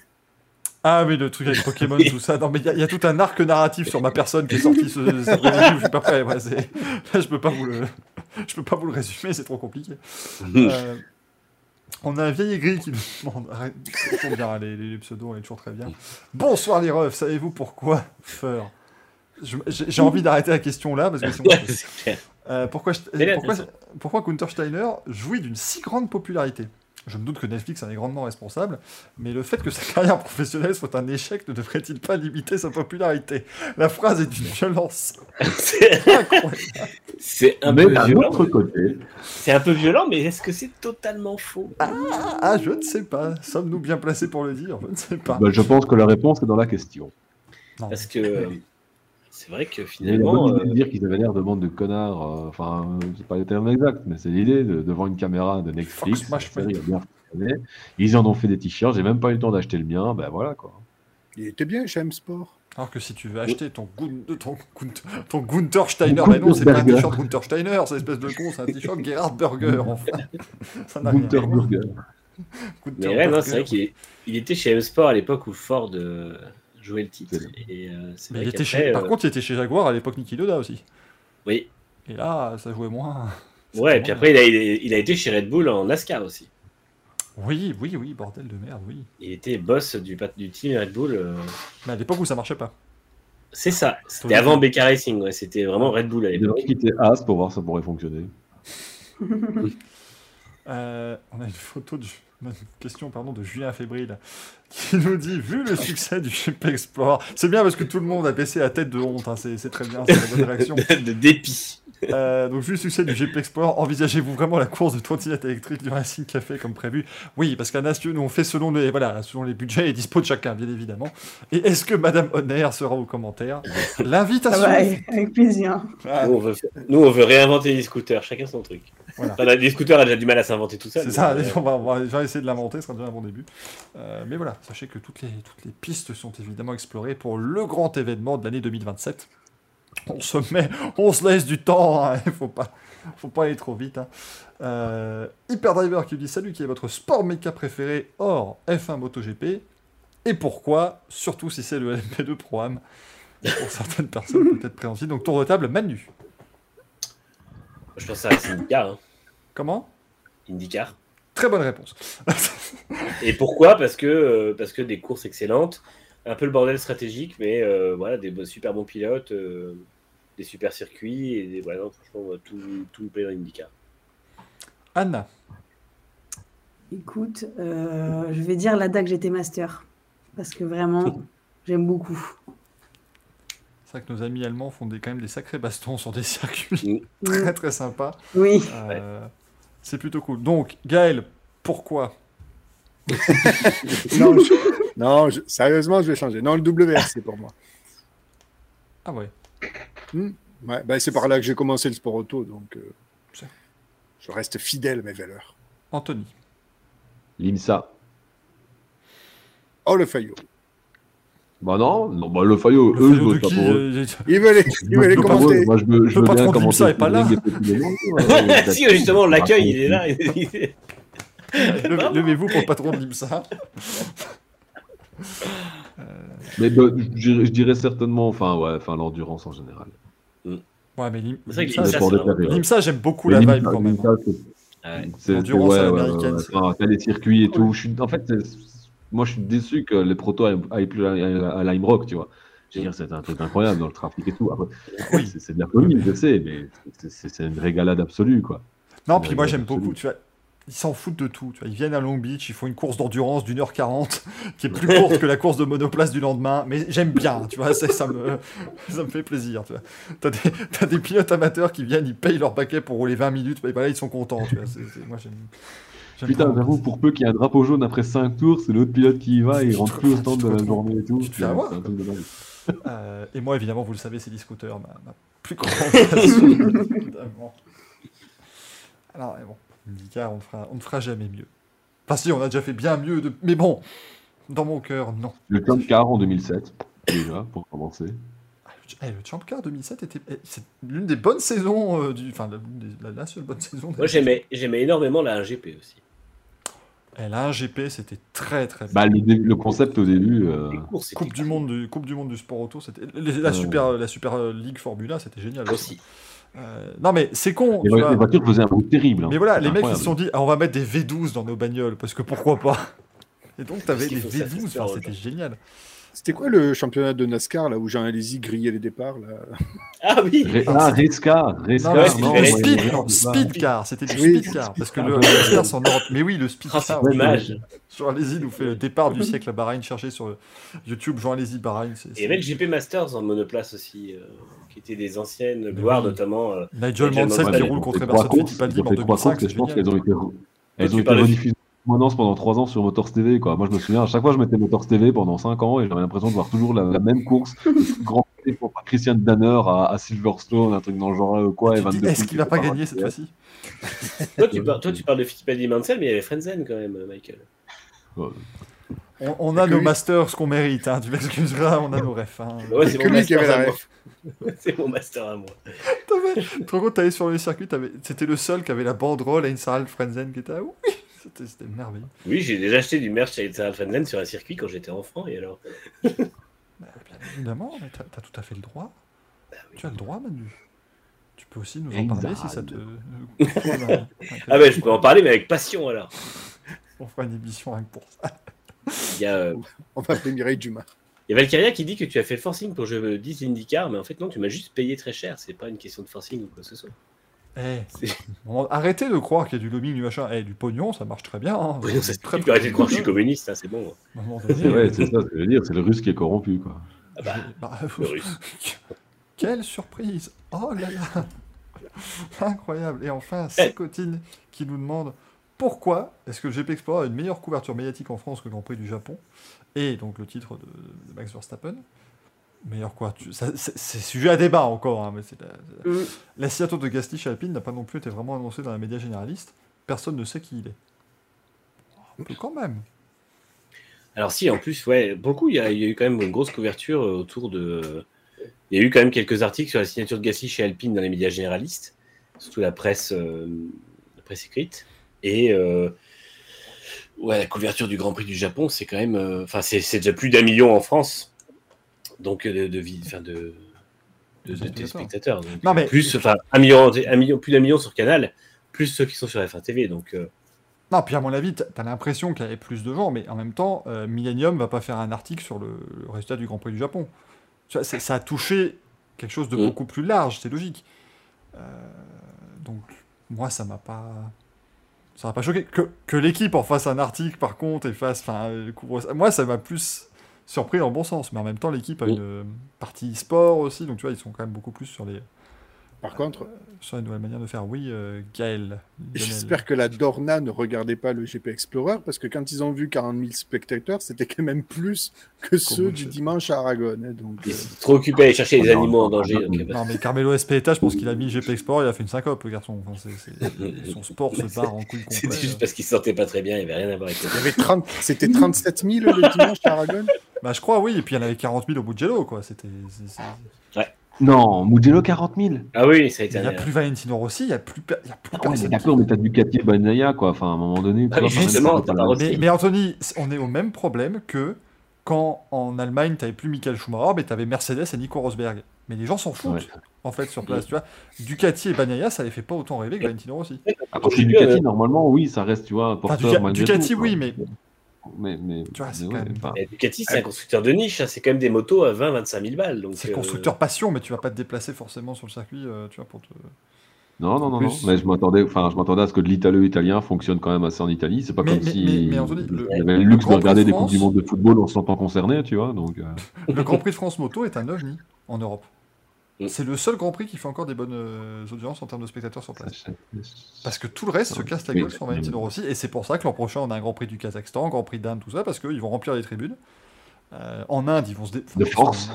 Ah oui, le truc avec Pokémon, tout ça. Non, mais il y, a- il y a tout un arc narratif sur ma personne qui est sorti ce, où je suis pas prêt. Ouais, c'est- là, je peux pas vous le, je peux pas vous le résumer, c'est trop compliqué. Euh, on a un vieil aigri qui nous demande. Arrête, toujours bien, les, les pseudos, on est toujours très bien. Bonsoir les refs, savez-vous pourquoi Feur? Je- J'ai envie d'arrêter la question là parce que sinon. Ouais, c'est clair. Euh, pourquoi, pourquoi, Gunther Steiner jouit d'une si grande popularité? Je me doute que Netflix en est grandement responsable, mais le fait que sa carrière professionnelle soit un échec ne devrait-il pas limiter sa popularité? La phrase est d'une violence C'est- incroyable. C'est un Mais peu violent. autre côté, C'est un peu violent, mais est-ce que c'est totalement faux? Ah, je ne sais pas. Sommes-nous bien placés pour le dire? Je ne sais pas. bah, je pense que la réponse est dans la question. Non. Parce que euh, c'est vrai que Il y a la finalement, idée euh, de dire qu'ils avaient l'air de bande de connards. euh, Enfin, euh, c'est pas le terme exact, mais c'est l'idée de, devant une caméra de Netflix. Ils en ont fait des t-shirts. J'ai même pas eu le temps d'acheter le mien. Ben voilà quoi. Il était bien chez M-Sport. Alors que si tu veux acheter ton, Gun- ton, Gun- ton Gunther Steiner, mais non, c'est pas un t-shirt Gunther Steiner, c'est espèce de con, c'est un t-shirt Gerhard Burger, enfin. Ça n'a rien. Burger. Gunther Mais ouais, non, Burger. c'est vrai qu'il il était chez M-Sport à l'époque où Ford euh, jouait le titre. Et euh, Mais il était chez... Par euh, contre, il était chez Jaguar à l'époque Niki Loda aussi. Oui. Et là, ça jouait moins. Ouais, et puis après, il a, il a- il été chez Red Bull en NASCAR aussi. Oui, oui, oui, bordel de merde, oui. Il était boss du, pat- du team Red Bull. euh, Mais à l'époque où ça marchait pas. C'est ça. C'était avant BK Racing. Ouais. C'était vraiment Red Bull à Il l'époque. devrait quitter As pour voir si ça pourrait fonctionner. Euh, on a une photo de une question pardon de Julien Fébrile qui nous dit vu le succès du GP Explorer, c'est bien parce que tout le monde a baissé la tête de honte, hein, c'est c'est très bien, c'est la bonne réaction. de dépit. Euh, donc vu le succès du GP Explorer, envisagez-vous vraiment la course de trottinette électrique du Racing Café comme prévu? Oui, parce qu'à Nation, nous on fait selon les voilà selon les budgets et dispo de chacun, bien évidemment. Et est-ce que Madame Honner sera au commentaire Ça L'invitation. va, avec avec plaisir. Ah, Nous on, veut, nous, on veut réinventer les scooters. Chacun son truc. Voilà. Enfin, la- les scooters a déjà du mal à s'inventer tout seul. C'est ça, euh, on va, on va déjà essayer de l'inventer, ce sera déjà un bon début. Euh, mais voilà, sachez que toutes les, toutes les pistes sont évidemment explorées pour le grand événement de l'année 2027. On se met, on se laisse du temps, hein, il faut pas, faut pas aller trop vite. Hein. Euh, Hyperdriver qui dit Salut, qui est votre sport méca préféré hors F1 MotoGP? Et pourquoi? Surtout si c'est le LMP2 Pro-Am. Pour certaines personnes, peut-être préhensibles. Donc, tour de table, Manu. Je pense à c'est IndyCar. hein. Comment? IndyCar. Très bonne réponse. Et pourquoi? Parce que euh, parce que des courses excellentes, un peu le bordel stratégique, mais euh, voilà, des super bons pilotes, euh, des super circuits et des, voilà, non, franchement euh, tout tout me plaît dans IndyCar. Anna. Écoute, euh, je vais dire la DAC GT Master. Parce que vraiment, j'aime beaucoup. C'est vrai que nos amis allemands font des, quand même des sacrés bastons sur des circuits très très sympas. Oui. Euh, C'est plutôt cool. Donc, Gaël, pourquoi? Non, je- non, je- sérieusement, je vais changer. Non, le WRC pour moi. Ah ouais. Ouais, bah, c'est par là que j'ai commencé le sport auto, donc euh, je reste fidèle à mes valeurs. Anthony. L'IMSA. Oh, le Fayot. Bah non, non bah le Fayot, Le eux, je Fayot vote pas qui pour eux. euh, Il veut les, il veut les pas pour eux. commenter. Moi, je je Le veux patron bien de l'IMSA est pas là. Euh, si justement l'accueil il est là. Levez- Levez-vous pour le patron de l'IMSA. Mais bah, je, dirais, je dirais certainement, enfin, ouais, enfin, l'endurance en général. Ouais, mais l'Im- l'IMSA, des j'aime beaucoup Mais la l'IMSA, vibe quand même. l'IMSA, c'est- Ouais. à ouais, l'américaine, ouais, t'as les circuits et tout. Je suis, en fait, moi, je suis déçu que les protos aillent- plus à, Lime Rock, tu vois. Je veux dire, c'est un truc incroyable dans le trafic et tout. Après, Oui. c'est, de la folie, je sais, mais c'est, une régalade absolue, quoi. Non, puis moi une j'aime beaucoup, tu vois. Ils s'en foutent de tout. Tu vois. Ils viennent à Long Beach, ils font une course d'endurance d'une heure quarante, qui est plus courte que la course de monoplace du lendemain. Mais j'aime bien, tu vois, c'est- ça me, ça me fait plaisir. Tu vois. T'as, des, t'as des pilotes amateurs qui viennent, ils payent leur paquet pour rouler 20 minutes, et voilà, ils sont contents. Tu vois. C'est- c'est- moi j'aime. j'aime Putain, j'avoue, pour peu qu'il y ait un drapeau jaune après 5 tours, c'est l'autre pilote qui y va et il rentre plus au stand de la journée et tout. tu te fais avoir. Euh, et moi, évidemment, vous le savez, c'est l'e-scooter, ma, ma plus grande passion, évidemment. Alors, bon, On ne fera, on ne fera jamais mieux. Enfin, si, on a déjà fait bien mieux, de... mais bon, dans mon cœur, non. Le Champ Car en 2007, déjà, pour commencer. Eh, le Champ Car 2007 était eh, c'est l'une des bonnes saisons euh, du, enfin la, seule bonne saison. Moi j'aimais j'aimais énormément la 1GP aussi. Eh, la 1GP, c'était très très bien. Bah, le, dé- le concept au début. euh, courses, Coupe du monde du Coupe du monde du sport auto, c'était les- la super la super euh, League Formula, c'était génial aussi. Euh, non mais c'est con. les, tu vois. les voitures faisaient un bruit terrible. hein. Mais voilà, les mecs ils se sont dit ah, on va mettre des V12 dans nos bagnoles parce que pourquoi pas? Et donc t'avais des faut ça, V12, c'est enfin, sûr, c'était génial. C'était quoi le championnat de NASCAR là où Jean Alési grillait les départs là Ah oui. Ré- Ah, Rescar, ouais, c'était du Oui, speed car parce que speed le car. Rescar, c'est en Europe. Mais oui, le speed Ah, car. c'est dommage. Jean Alési nous fait le départ du siècle à Bahreïn. Cherchez sur YouTube Jean Alési Bahreïn. il y avait le GP Masters en monoplace aussi, euh, qui étaient des anciennes gloires, oui. notamment. euh, Nigel Mansell qui roule contre Emerson Fittipaldi en fait trois 2005, courses, et c'est je pense qu'elles ont été, elles tu ont été permanence pendant 3 ans sur Motors TV. Quoi. Moi, je me souviens, à chaque fois, je mettais Motors TV pendant 5 ans et j'avais l'impression de voir toujours la, la même course. Grand pour Christian Danner à, à Silverstone, un truc dans le genre, euh, quoi. et Tu te dis, 22 Est-ce qu'il va pas gagner cette fois-ci? Toi, tu, par- toi, tu parles de Fittipaldi Mansell, mais il y avait Frenzen quand même, Michael. Ouais. On, on a nos lui- masters qu'on mérite, hein, tu m'excuseras, on a nos refs. Hein. Ouais, c'est mon master à moi. mon master à Tu te rends compte, t'allais sur le circuit, c'était le seul qui avait la banderole à une Sarah Frenzen qui était là. Oui, c'était merveilleux. Oui, j'ai déjà acheté du merch Sarah Frenzen sur un circuit quand j'étais enfant. Et alors Bah, bien évidemment, t'as tout à fait le droit. Bah Tu as le droit, Manu. Tu peux aussi nous en parler si ça te. Ah ben, je peux en parler, mais avec passion alors. On fera une émission rien que pour ça. Il y a, euh, On va appeler Mireille Dumas. il y a Valkyria qui dit que tu as fait le forcing pour je 10 IndyCar, mais en fait non, tu m'as juste payé très cher. C'est pas une question de forcing ou quoi que ce soit. Eh, C'est- arrêtez de croire qu'il y a du lobbying, du machin. Eh, du pognon, ça marche très bien. hein. Oui, C'est très, arrêter de croire que je suis communiste, hein, c'est bon. Donné, C'est ouais, c'est ça ce que je veux dire, c'est le russe qui est corrompu, quoi. Ah bah, bah, le russe. Quelle surprise Oh là là Incroyable Et enfin, Eh. Sécotine qui nous demande pourquoi est-ce que le GP Explorer a une meilleure couverture médiatique en France que le Grand Prix du Japon? Et donc le titre de, de Max Verstappen. Couverture. ça- C'est sujet à débat encore, hein, mais c'est la, Mm. la signature de Gasly chez Alpine n'a pas non plus été vraiment annoncée dans la média généraliste. Personne ne sait qui il est. Un peu quand même. Alors si, en plus, ouais, beaucoup, il y, a, il y a eu quand même une grosse couverture euh, autour de... Il y a eu quand même quelques articles sur la signature de Gasly chez Alpine dans les médias généralistes, surtout la presse, euh, la presse écrite. Et euh, ouais, la couverture du Grand Prix du Japon, c'est quand même... Enfin, c'est déjà plus d'un million en France, donc euh, de, de, enfin, de, de, de Téléspectateurs. Donc, Non, mais- plus, enfin, un million, un million, plus d'un million sur Canal, plus ceux qui sont sur F1 TV. Donc, euh, Non, puis à mon avis, t'as l'impression qu'il y avait plus de gens, mais en même temps, euh, Millennium va pas faire un article sur le, le résultat du Grand Prix du Japon. C'est- ça a touché quelque chose de Mm. beaucoup plus large, c'est logique. Euh, donc, moi, ça m'a pas. Ça m'a pas choqué. Que, que l'équipe en fasse un article, par contre, et fasse. Enfin, couvre ça. Moi, ça m'a plus surpris dans le bon sens. Mais en même temps, l'équipe a une euh, partie sport aussi, donc tu vois, ils sont quand même beaucoup plus sur les, Par contre, sur les nouvelles manières de faire. Oui, euh, Gaël. J'espère que la Dorna ne regardait pas le GP Explorer parce que quand ils ont vu 40 000 spectateurs, c'était quand même plus que ceux du dimanche à Aragon. hein, donc, ils euh, sont trop occupés à aller chercher les animaux en danger. non, donc, euh, Non, mais Carmelo je pense qu'il a mis GP Explorer, il a fait une syncope, le garçon. Enfin, son sport se barre en couille C'était juste parce qu'il se sentait pas très bien, il avait rien à voir avec il y ça. avait 30 C'était 37 000 le dimanche à Aragon Bah, je crois, oui, et puis il y en avait 40 000 au Mugello, quoi. C'était. c'est- Non, Mugello 40 000. Ah oui, ça a été Il n'y un. a plus Valentino Rossi, il n'y a plus, il y a plus Ah ouais, mais d'accord, mais t'as Ducati et Bagnaia, quoi. Enfin, à un moment donné, Ah vois, justement, quand t'as. Mais, mais Anthony, on est au même problème que quand en Allemagne, tu n'avais plus Michael Schumacher, mais tu avais Mercedes et Nico Rosberg. Mais les gens s'en foutent, Ouais. en fait, sur place. Tu vois, Ducati et Bagnaia, ça les fait pas autant rêver que Valentino Rossi. Après, chez Ducati, normalement, oui, ça reste, tu vois, porteur Duca- malgré Ducati, tout, oui, mais- Mais, mais, Tu vois, c'est quand ouais, même- Ducati, c'est un constructeur de niche, hein, c'est quand même des motos à 20-25 000 balles. donc, C'est euh, constructeur passion, mais tu vas pas te déplacer forcément sur le circuit, euh, tu vois, pour te. Non, non, non, non. Mais je m'attendais, enfin, je m'attendais à ce que de l'italo-italien fonctionne quand même assez en Italie. C'est pas Mais- comme mais- si mais- mais Anthony, le- il y avait le luxe Grand de regarder Prix de des coupes du France- monde de football en se sentant concerné, tu vois. Donc, euh, Le Grand Prix de France Moto est un ovni en Europe. Mm. C'est le seul Grand Prix qui fait encore des bonnes euh, audiences en termes de spectateurs sur place. Parce que tout le reste se casse la gueule sur Valentino Rossi, et c'est pour ça que l'an prochain on a un Grand Prix du Kazakhstan, Grand Prix d'Inde, tout ça, parce qu'ils vont remplir les tribunes. Euh, en Inde, ils vont se dé... De force.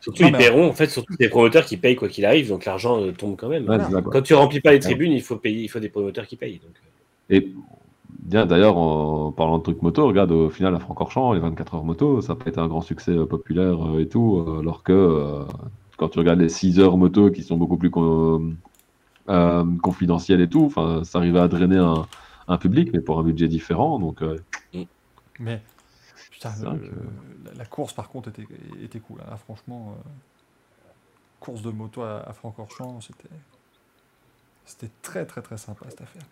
Surtout, Non, ils paieront, en fait, surtout des promoteurs qui payent quoi qu'il arrive, donc l'argent euh, tombe quand même. ouais. Quand tu remplis pas les tribunes, il faut payer, il faut des promoteurs qui payent. Donc. Et bien d'ailleurs, en parlant de trucs moto, regarde au final à Francorchamps, les 24 heures moto, ça n'a pas été un grand succès euh, populaire euh, et tout, alors que euh, quand tu regardes les 6 heures moto qui sont beaucoup plus con- euh, confidentielles et tout, enfin, ça arrivait à drainer un, un public, mais pour un budget différent. Donc, euh, Mais putain, le- que- la, la course par contre était, était cool. hein. Franchement, euh, course de moto à, à Francorchamps, c'était c'était très très très sympa cette affaire.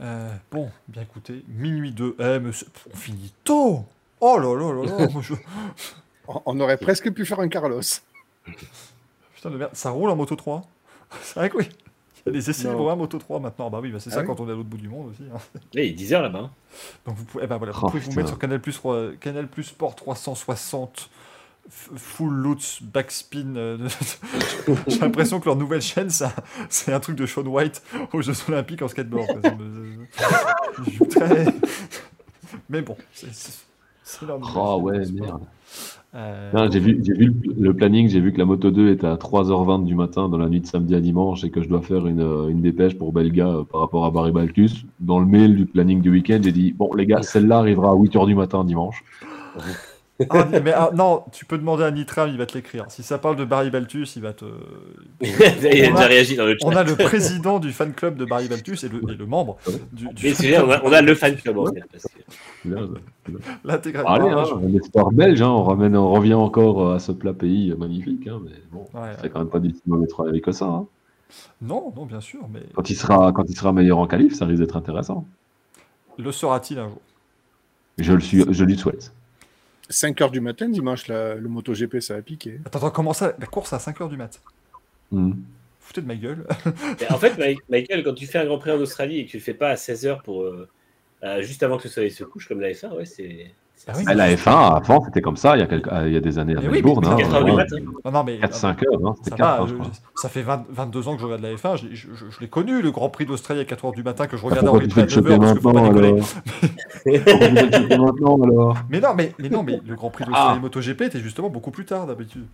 Euh, bon, bien écoutez, minuit 2, eh, mais on finit tôt Oh là là là là moi, je- On- On aurait presque pu faire un Carlos. Putain de merde, ça roule en Moto 3 C'est vrai que oui Il y a des essais Non. libres en Moto 3 maintenant. Bah oui, bah c'est Ah ça oui quand on est à l'autre bout du monde aussi. hein. Là, il est 10 heures là-bas. hein. Donc vous pouvez, eh ben voilà, vous Oh, pouvez vous mettre sur Canal Plus, Canal Plus Sport 360 f- Full Lutz Backspin. euh, J'ai l'impression que leur nouvelle chaîne, ça- c'est un truc de Sean White aux Jeux Olympiques en skateboard. quoi. Ça me- je suis très- Mais bon, c'est leur nouvelle oh chaîne ouais, merde. Euh, Non, J'ai vu, j'ai vu le, planning, j'ai vu que la moto 2 était à 3h20 du matin dans la nuit de samedi à dimanche et que je dois faire une, euh, une dépêche pour Belga euh, par rapport à Barry Baltus. Dans le mail du planning du week-end, j'ai dit Bon, les gars, celle-là arrivera à 8h du matin dimanche. Ah, mais ah, non, tu peux demander à Nitram, il va te l'écrire. Si ça parle de Barry Baltus, il va te. Il a On déjà a- réagi dans le chat. On a le président du fan club de Barry Baltus et le, et le membre du, du Mais c'est bien, on a, on a le fan club en fait. l'intégration. Allez, hein, un espoir belge, hein, on, ramène, on revient encore euh, à ce plat pays euh, magnifique, hein, mais bon, Ouais, c'est quand même pas du si mauvais travail que ça. hein. Non, non, bien sûr, mais Quand, il sera, quand il sera meilleur en qualif, ça risque d'être intéressant. le sera-t-il un jour? Je, le suis, je lui souhaite. 5 heures du matin, dimanche, la- le MotoGP, ça a piqué. Attends, attends, comment ça La course à 5h du mat? Hmm. Foutez de ma gueule. Mais en fait, Michael, quand tu fais un Grand Prix en Australie et que tu le fais pas à 16h pour euh, euh, juste avant que le soleil se couche, comme la F1, ouais, c'est. Ah oui, Ah, la F1, avant, c'était comme ça, il y a, quelques, ah, il y a des années à oui, Melbourne. hein, 4 heures du ouais. matin. Non, non, mais. 4-5 heures, hein, Ça c'était va, 4 je- crois. ça fait 20 22 ans que je regarde la F1, je, je- je- je l'ai connu le Grand Prix d'Australie à 4h du matin que je Ah, regardais en tu fais replay à 9h choper parce qu'il faut pas maintenant décoller. alors Mais non, mais, mais non, mais le Grand Prix d'Australie Ah. MotoGP était justement beaucoup plus tard d'habitude.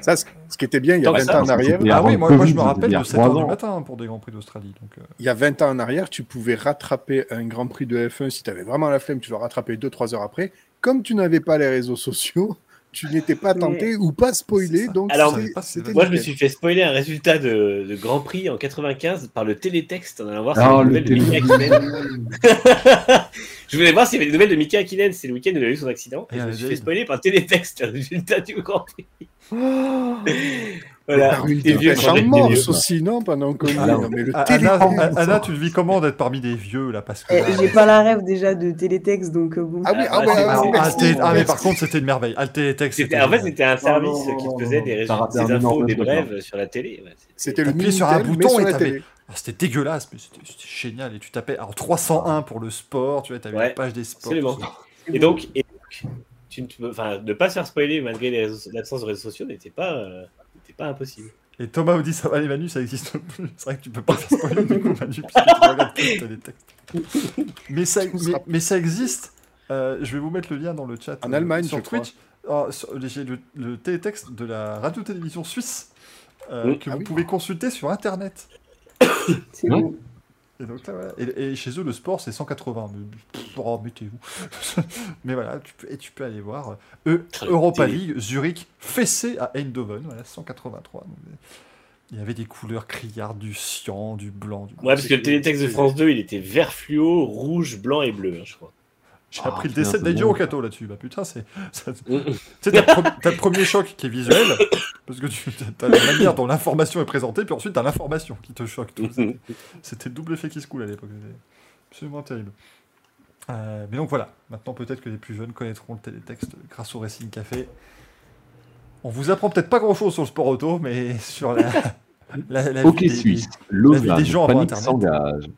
Ça, ce qui était bien, il y a Tant que 20 ça, ans en arrière, Ah oui, le moi, je me rappelle de 7h trois du matin pour des Grands Prix d'Australie. Donc, euh, il y a 20 ans en arrière, tu pouvais rattraper un Grand Prix de F1 si tu avais vraiment la flemme, tu le rattrapais 2-3 heures après. Comme tu n'avais pas les réseaux sociaux, tu n'étais pas tenté ou pas spoilé, donc Alors, pas- Moi, je me suis fait spoiler un résultat de, de Grand Prix en 95 par le télétexte en allant voir si Ah, le je voulais voir s'il y avait des nouvelles de Mika Hakkinen. C'est le week-end où il a eu son accident. Et je me suis fait spoiler par télétexte le résultat du Grand Prix. Voilà. T'es vieux en vieux. morse aussi, non Pendant qu'on Ah, Anna, tu le vis comment d'être parmi des vieux là parce que. Eh, J'ai pas la rêve déjà de télétexte, donc euh, bon. Ah oui, ah, Ah, c'est ah, Ah, mais par contre, c'était une merveille. Ah, le télétexte. En fait, c'était un service qui te faisait des, des infos, des brèves sur la télé. C'était- le T'appuyais sur un bouton et t'avais- C'était dégueulasse, mais c'était génial. Et tu tapais alors 301 pour le sport, tu vois, t'avais Ouais, la page des sports. Et donc, et donc, tu enfin, ne pas se faire spoiler malgré l'absence de réseaux sociaux n'était pas, euh, n'était pas impossible. Et Thomas vous dit ça va les Manu, ça existe plus. C'est vrai que tu peux pas faire spoiler du coup Manu, puisque tu regardes plus les textes. Mais ça, mais, mais ça existe. Euh, je vais vous mettre le lien dans le chat. En euh, Allemagne, sur je crois. Twitch. Ah, sur- J'ai le, le télétexte de la radio-télévision suisse euh, Oui. que Ah vous oui. pouvez consulter sur internet. C'est Ouais. bon. Et, donc, là, voilà. et, et chez eux, le sport, c'est 180. Mais, oh, mettez-vous. mais voilà, tu peux, et tu peux aller voir. Euh, Europa League, Zurich, fessé à Eindhoven, voilà, 183. Donc, euh, il y avait des couleurs criardes, du cyan, du blanc. Du... Ouais, parce que le télétexte de France 2, il était vert fluo, rouge, blanc et bleu, hein, je crois. J'ai Ah, appris le putain, décès de c'est Daijiro bon. Kato là-dessus. Bah putain, c'est. ça- Tu sais, t'as le, pre- t'as le premier choc qui est visuel, parce que tu as la manière dont l'information est présentée, puis ensuite t'as l'information qui te choque. C'était- le double effet qui se coule à l'époque. Absolument terrible. Euh, mais donc voilà, maintenant peut-être que les plus jeunes connaîtront le télétexte grâce au Racing Café. On vous apprend peut-être pas grand-chose sur le sport auto, mais sur la. la, la Ok vie des- Suisse, la vie des gens avant Panique Internet.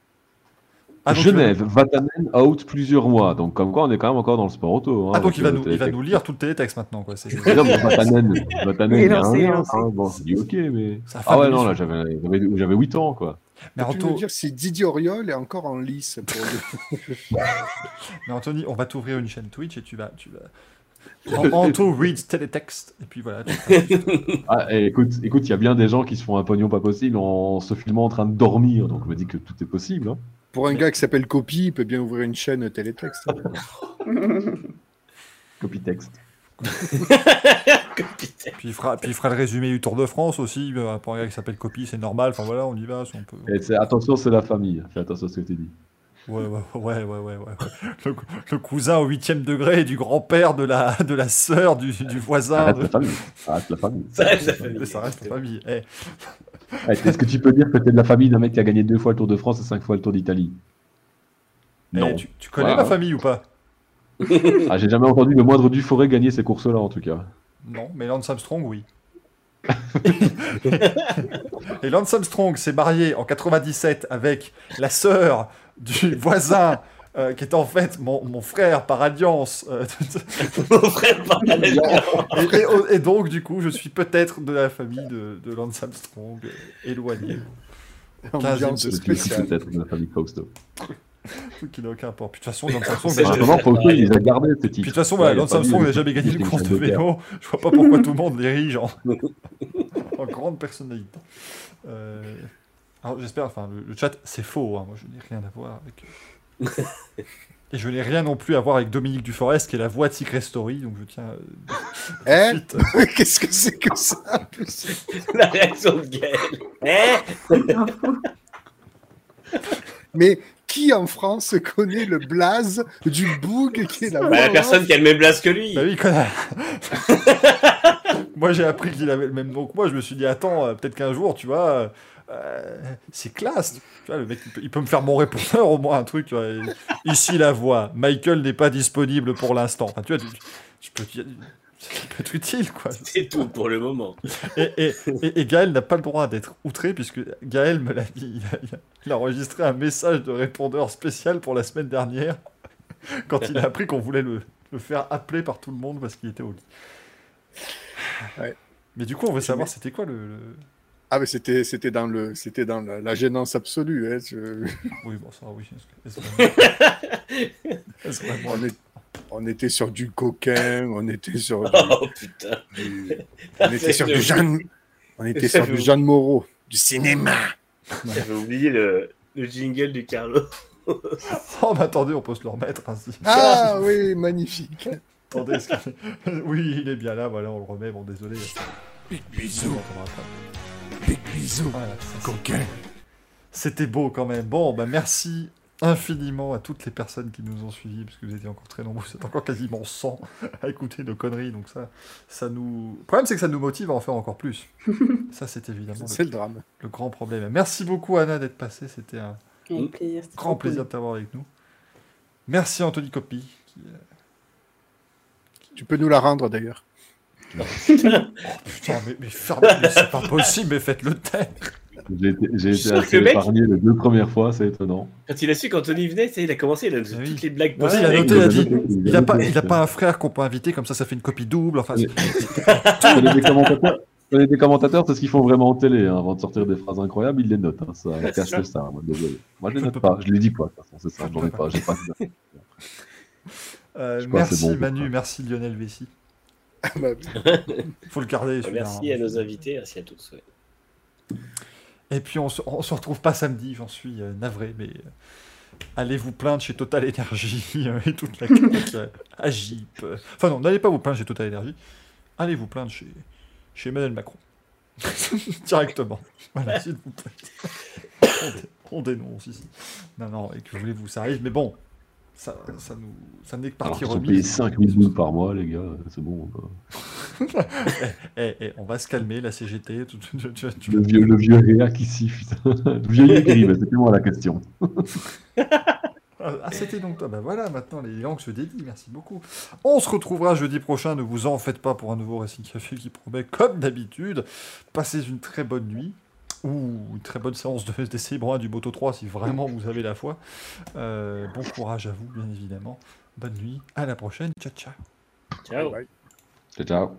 Ah, Genève, Vatanen out plusieurs mois. Donc comme quoi on est quand même encore dans le sport auto. hein, Ah, donc il va, nous, il va télétexte. nous lire tout le télétexte maintenant. Quoi. Non, mais Vatanen, Vatanen, Il y a un lancé. hein. Bon, c'est dit ok, mais. Ah ouais, non, là j'avais j'avais- j'avais 8 ans quoi. Mais Tu veux Anto, dire si Didier Auriol est encore en lice pour. Mais Anthony, on va t'ouvrir une chaîne Twitch et tu vas. Tu vas... An- Anto reads télétexte. Et puis voilà. tu- Ah, eh, écoute, écoute, il y a bien des gens qui se font un pognon pas possible en se filmant en train de dormir. Donc je me dis que tout est possible. hein. Pour un gars qui s'appelle Copy, il peut bien ouvrir une chaîne télétexte. Copy texte. Puis il, fera, puis il fera le résumé du Tour de France aussi. euh, Pour un gars qui s'appelle Copy, c'est normal. Enfin voilà, on y va. si on peut... Et c'est- attention, c'est la famille. Fais attention à ce que tu dis. Ouais, ouais, ouais, ouais, ouais, ouais, ouais. Le, le cousin au huitième degré du grand-père de la, de la sœur du, du Ça voisin. reste de- la famille. Ça reste la famille. Ça reste la famille. Ça reste la famille. Eh, Eh, Est-ce que tu peux dire que t'es de la famille d'un mec qui a gagné deux fois le Tour de France et cinq fois le Tour d'Italie? Eh, Non. tu, tu connais Ouais, ma ouais. famille ou pas? Ah, j'ai jamais entendu le moindre du forêt gagner ces courses-là en tout cas. Non, mais Lance Armstrong, oui. Et Lance Armstrong s'est marié en 97 avec la sœur du voisin, euh, qui est en fait mon, mon frère par alliance. euh, Mon frère par la et, et- et donc, du coup, je suis peut-être de la famille de, de Lance Armstrong, euh, éloigné. Ambiance de- Je suis spéciale. peut-être de la famille Fausto. Qui n'a aucun rapport. Puis de toute façon, Lance Armstrong, il les a gardés ces puis titres. de toute façon, Ouais, Lance Armstrong n'a jamais gagné a course de vélo. Je vois pas pourquoi tout le monde l'érige en... en grande personnalité. Euh, Alors j'espère, enfin, le, le chat, c'est faux. hein. Moi, je n'ai rien à voir avec. Et je n'ai rien non plus à voir avec Dominique Duforest, qui est la voix de Secret Story, donc je tiens. euh, suite, Qu'est-ce que c'est que ça La réaction de Gaël. Eh Mais qui en France connaît le blaze du boug qui est la Bah, voix la personne qui a le même blase que lui. Bah oui, connard. moi, j'ai appris qu'il avait le même nom que moi. Je me suis dit, attends, euh, peut-être qu'un jour, tu vois, euh, c'est classe. Tu vois, le mec, il peut, il peut me faire mon répondeur, au moins un truc. tu vois. Ici, la voix. Michael n'est pas disponible pour l'instant. Enfin, tu vois, tu- je peux te dire- ça peut être utile, quoi. C'est tout pour le moment. Et, et, et- et Gaël n'a pas le droit d'être outré, puisque Gaël me l'a dit. Il a, il a- il a enregistré un message de répondeur spécial pour la semaine dernière, quand il a appris qu'on voulait le, le faire appeler par tout le monde parce qu'il était au lit. Ouais. Mais du coup, on veut savoir c'était quoi le. le- Ah, mais c'était c'était dans, le, c'était dans la, la gênance absolue. Hein, je- Oui, bon, ça, oui. On, est- on était sur du coquin, on était sur du, Oh putain. du- on était sur du Jeanne, on était sur du Jeanne Moreau, du cinéma. J'avais oublié le, le jingle du Carlo. Oh, mais attendez, on peut se le remettre ainsi. Ah oui, magnifique. Attendez, oui, il est bien là, voilà, on le remet. Bon, désolé. Bisous. Big bisous, Voilà, coquin. C'était beau quand même. Bon, bah merci infiniment à toutes les personnes qui nous ont suivis, parce que vous étiez encore très nombreux, c'est encore quasiment 100 à écouter nos conneries, donc ça, ça nous... Le problème, c'est que ça nous motive à en faire encore plus. ça, c'est évidemment C'est le, le drame. le grand problème. Merci beaucoup, Anna, d'être passée, c'était un Avec plaisir. c'était grand plaisir de t'avoir avec nous. Merci Anthony Coppi. qui, euh, Tu peux nous la rendre d'ailleurs. Putain, mais, mais fermez, mais c'est pas possible, mais faites-le taire. J'ai été, j'ai assez le mec- épargné les deux premières fois, c'est étonnant. Quand il a su qu'Anthony venait, il a commencé, il a Ah oui. toutes les blagues Ouais, il a noté, il a dit, Il a pas, il a pas un frère qu'on peut inviter, comme ça, ça fait une copie double. Enfin, Oui. c'est- des commentateurs, c'est ce qu'ils font vraiment en télé. hein. Avant de sortir des phrases incroyables, ils les notent. hein. Ça cache le ça. Moi, désolé. Moi, je les note pas. Je les dis pas. De toute façon, c'est ça. J'en ai pas. J'ai pas. Euh, Je crois que c'est merci bon, Manu, merci Lionel Vessi. Bah, Faut le garder. Merci hein. à nos invités, merci à tous. ouais. Et puis on se, on se retrouve pas samedi, j'en suis euh, navré, mais euh, allez vous plaindre chez Total Energy euh, et toute la euh, Agip. euh. Enfin non, n'allez pas vous plaindre chez Total Energy. Allez vous plaindre chez, chez Emmanuel Macron. Directement. Voilà, s'il vous plaît. On, dé- on dénonce ici. Non, non, et que voulez-vous, ça arrive, mais bon, ça, ça nous, ça n'est que Alors partie payés remise. 5000 boules par mois, les gars. C'est bon. quoi. Eh, eh, on va se calmer, la CGT. tu- tu- tu- tu- tu- Le vieux, le vieux réac ici, putain. Le vieux mais c'était moi la question. Ah, c'était donc toi. Bah voilà, maintenant les langues se dédient. Merci beaucoup. On se retrouvera jeudi prochain. Ne vous en faites pas pour un nouveau Racing Café qui promet, comme d'habitude, passez une très bonne nuit ou une très bonne séance de d'essai brun du Moto 3 si vraiment vous avez la foi. Euh, bon courage à vous, bien évidemment. Bonne nuit, à la prochaine. Ciao, ciao. Ciao. Ciao, ciao.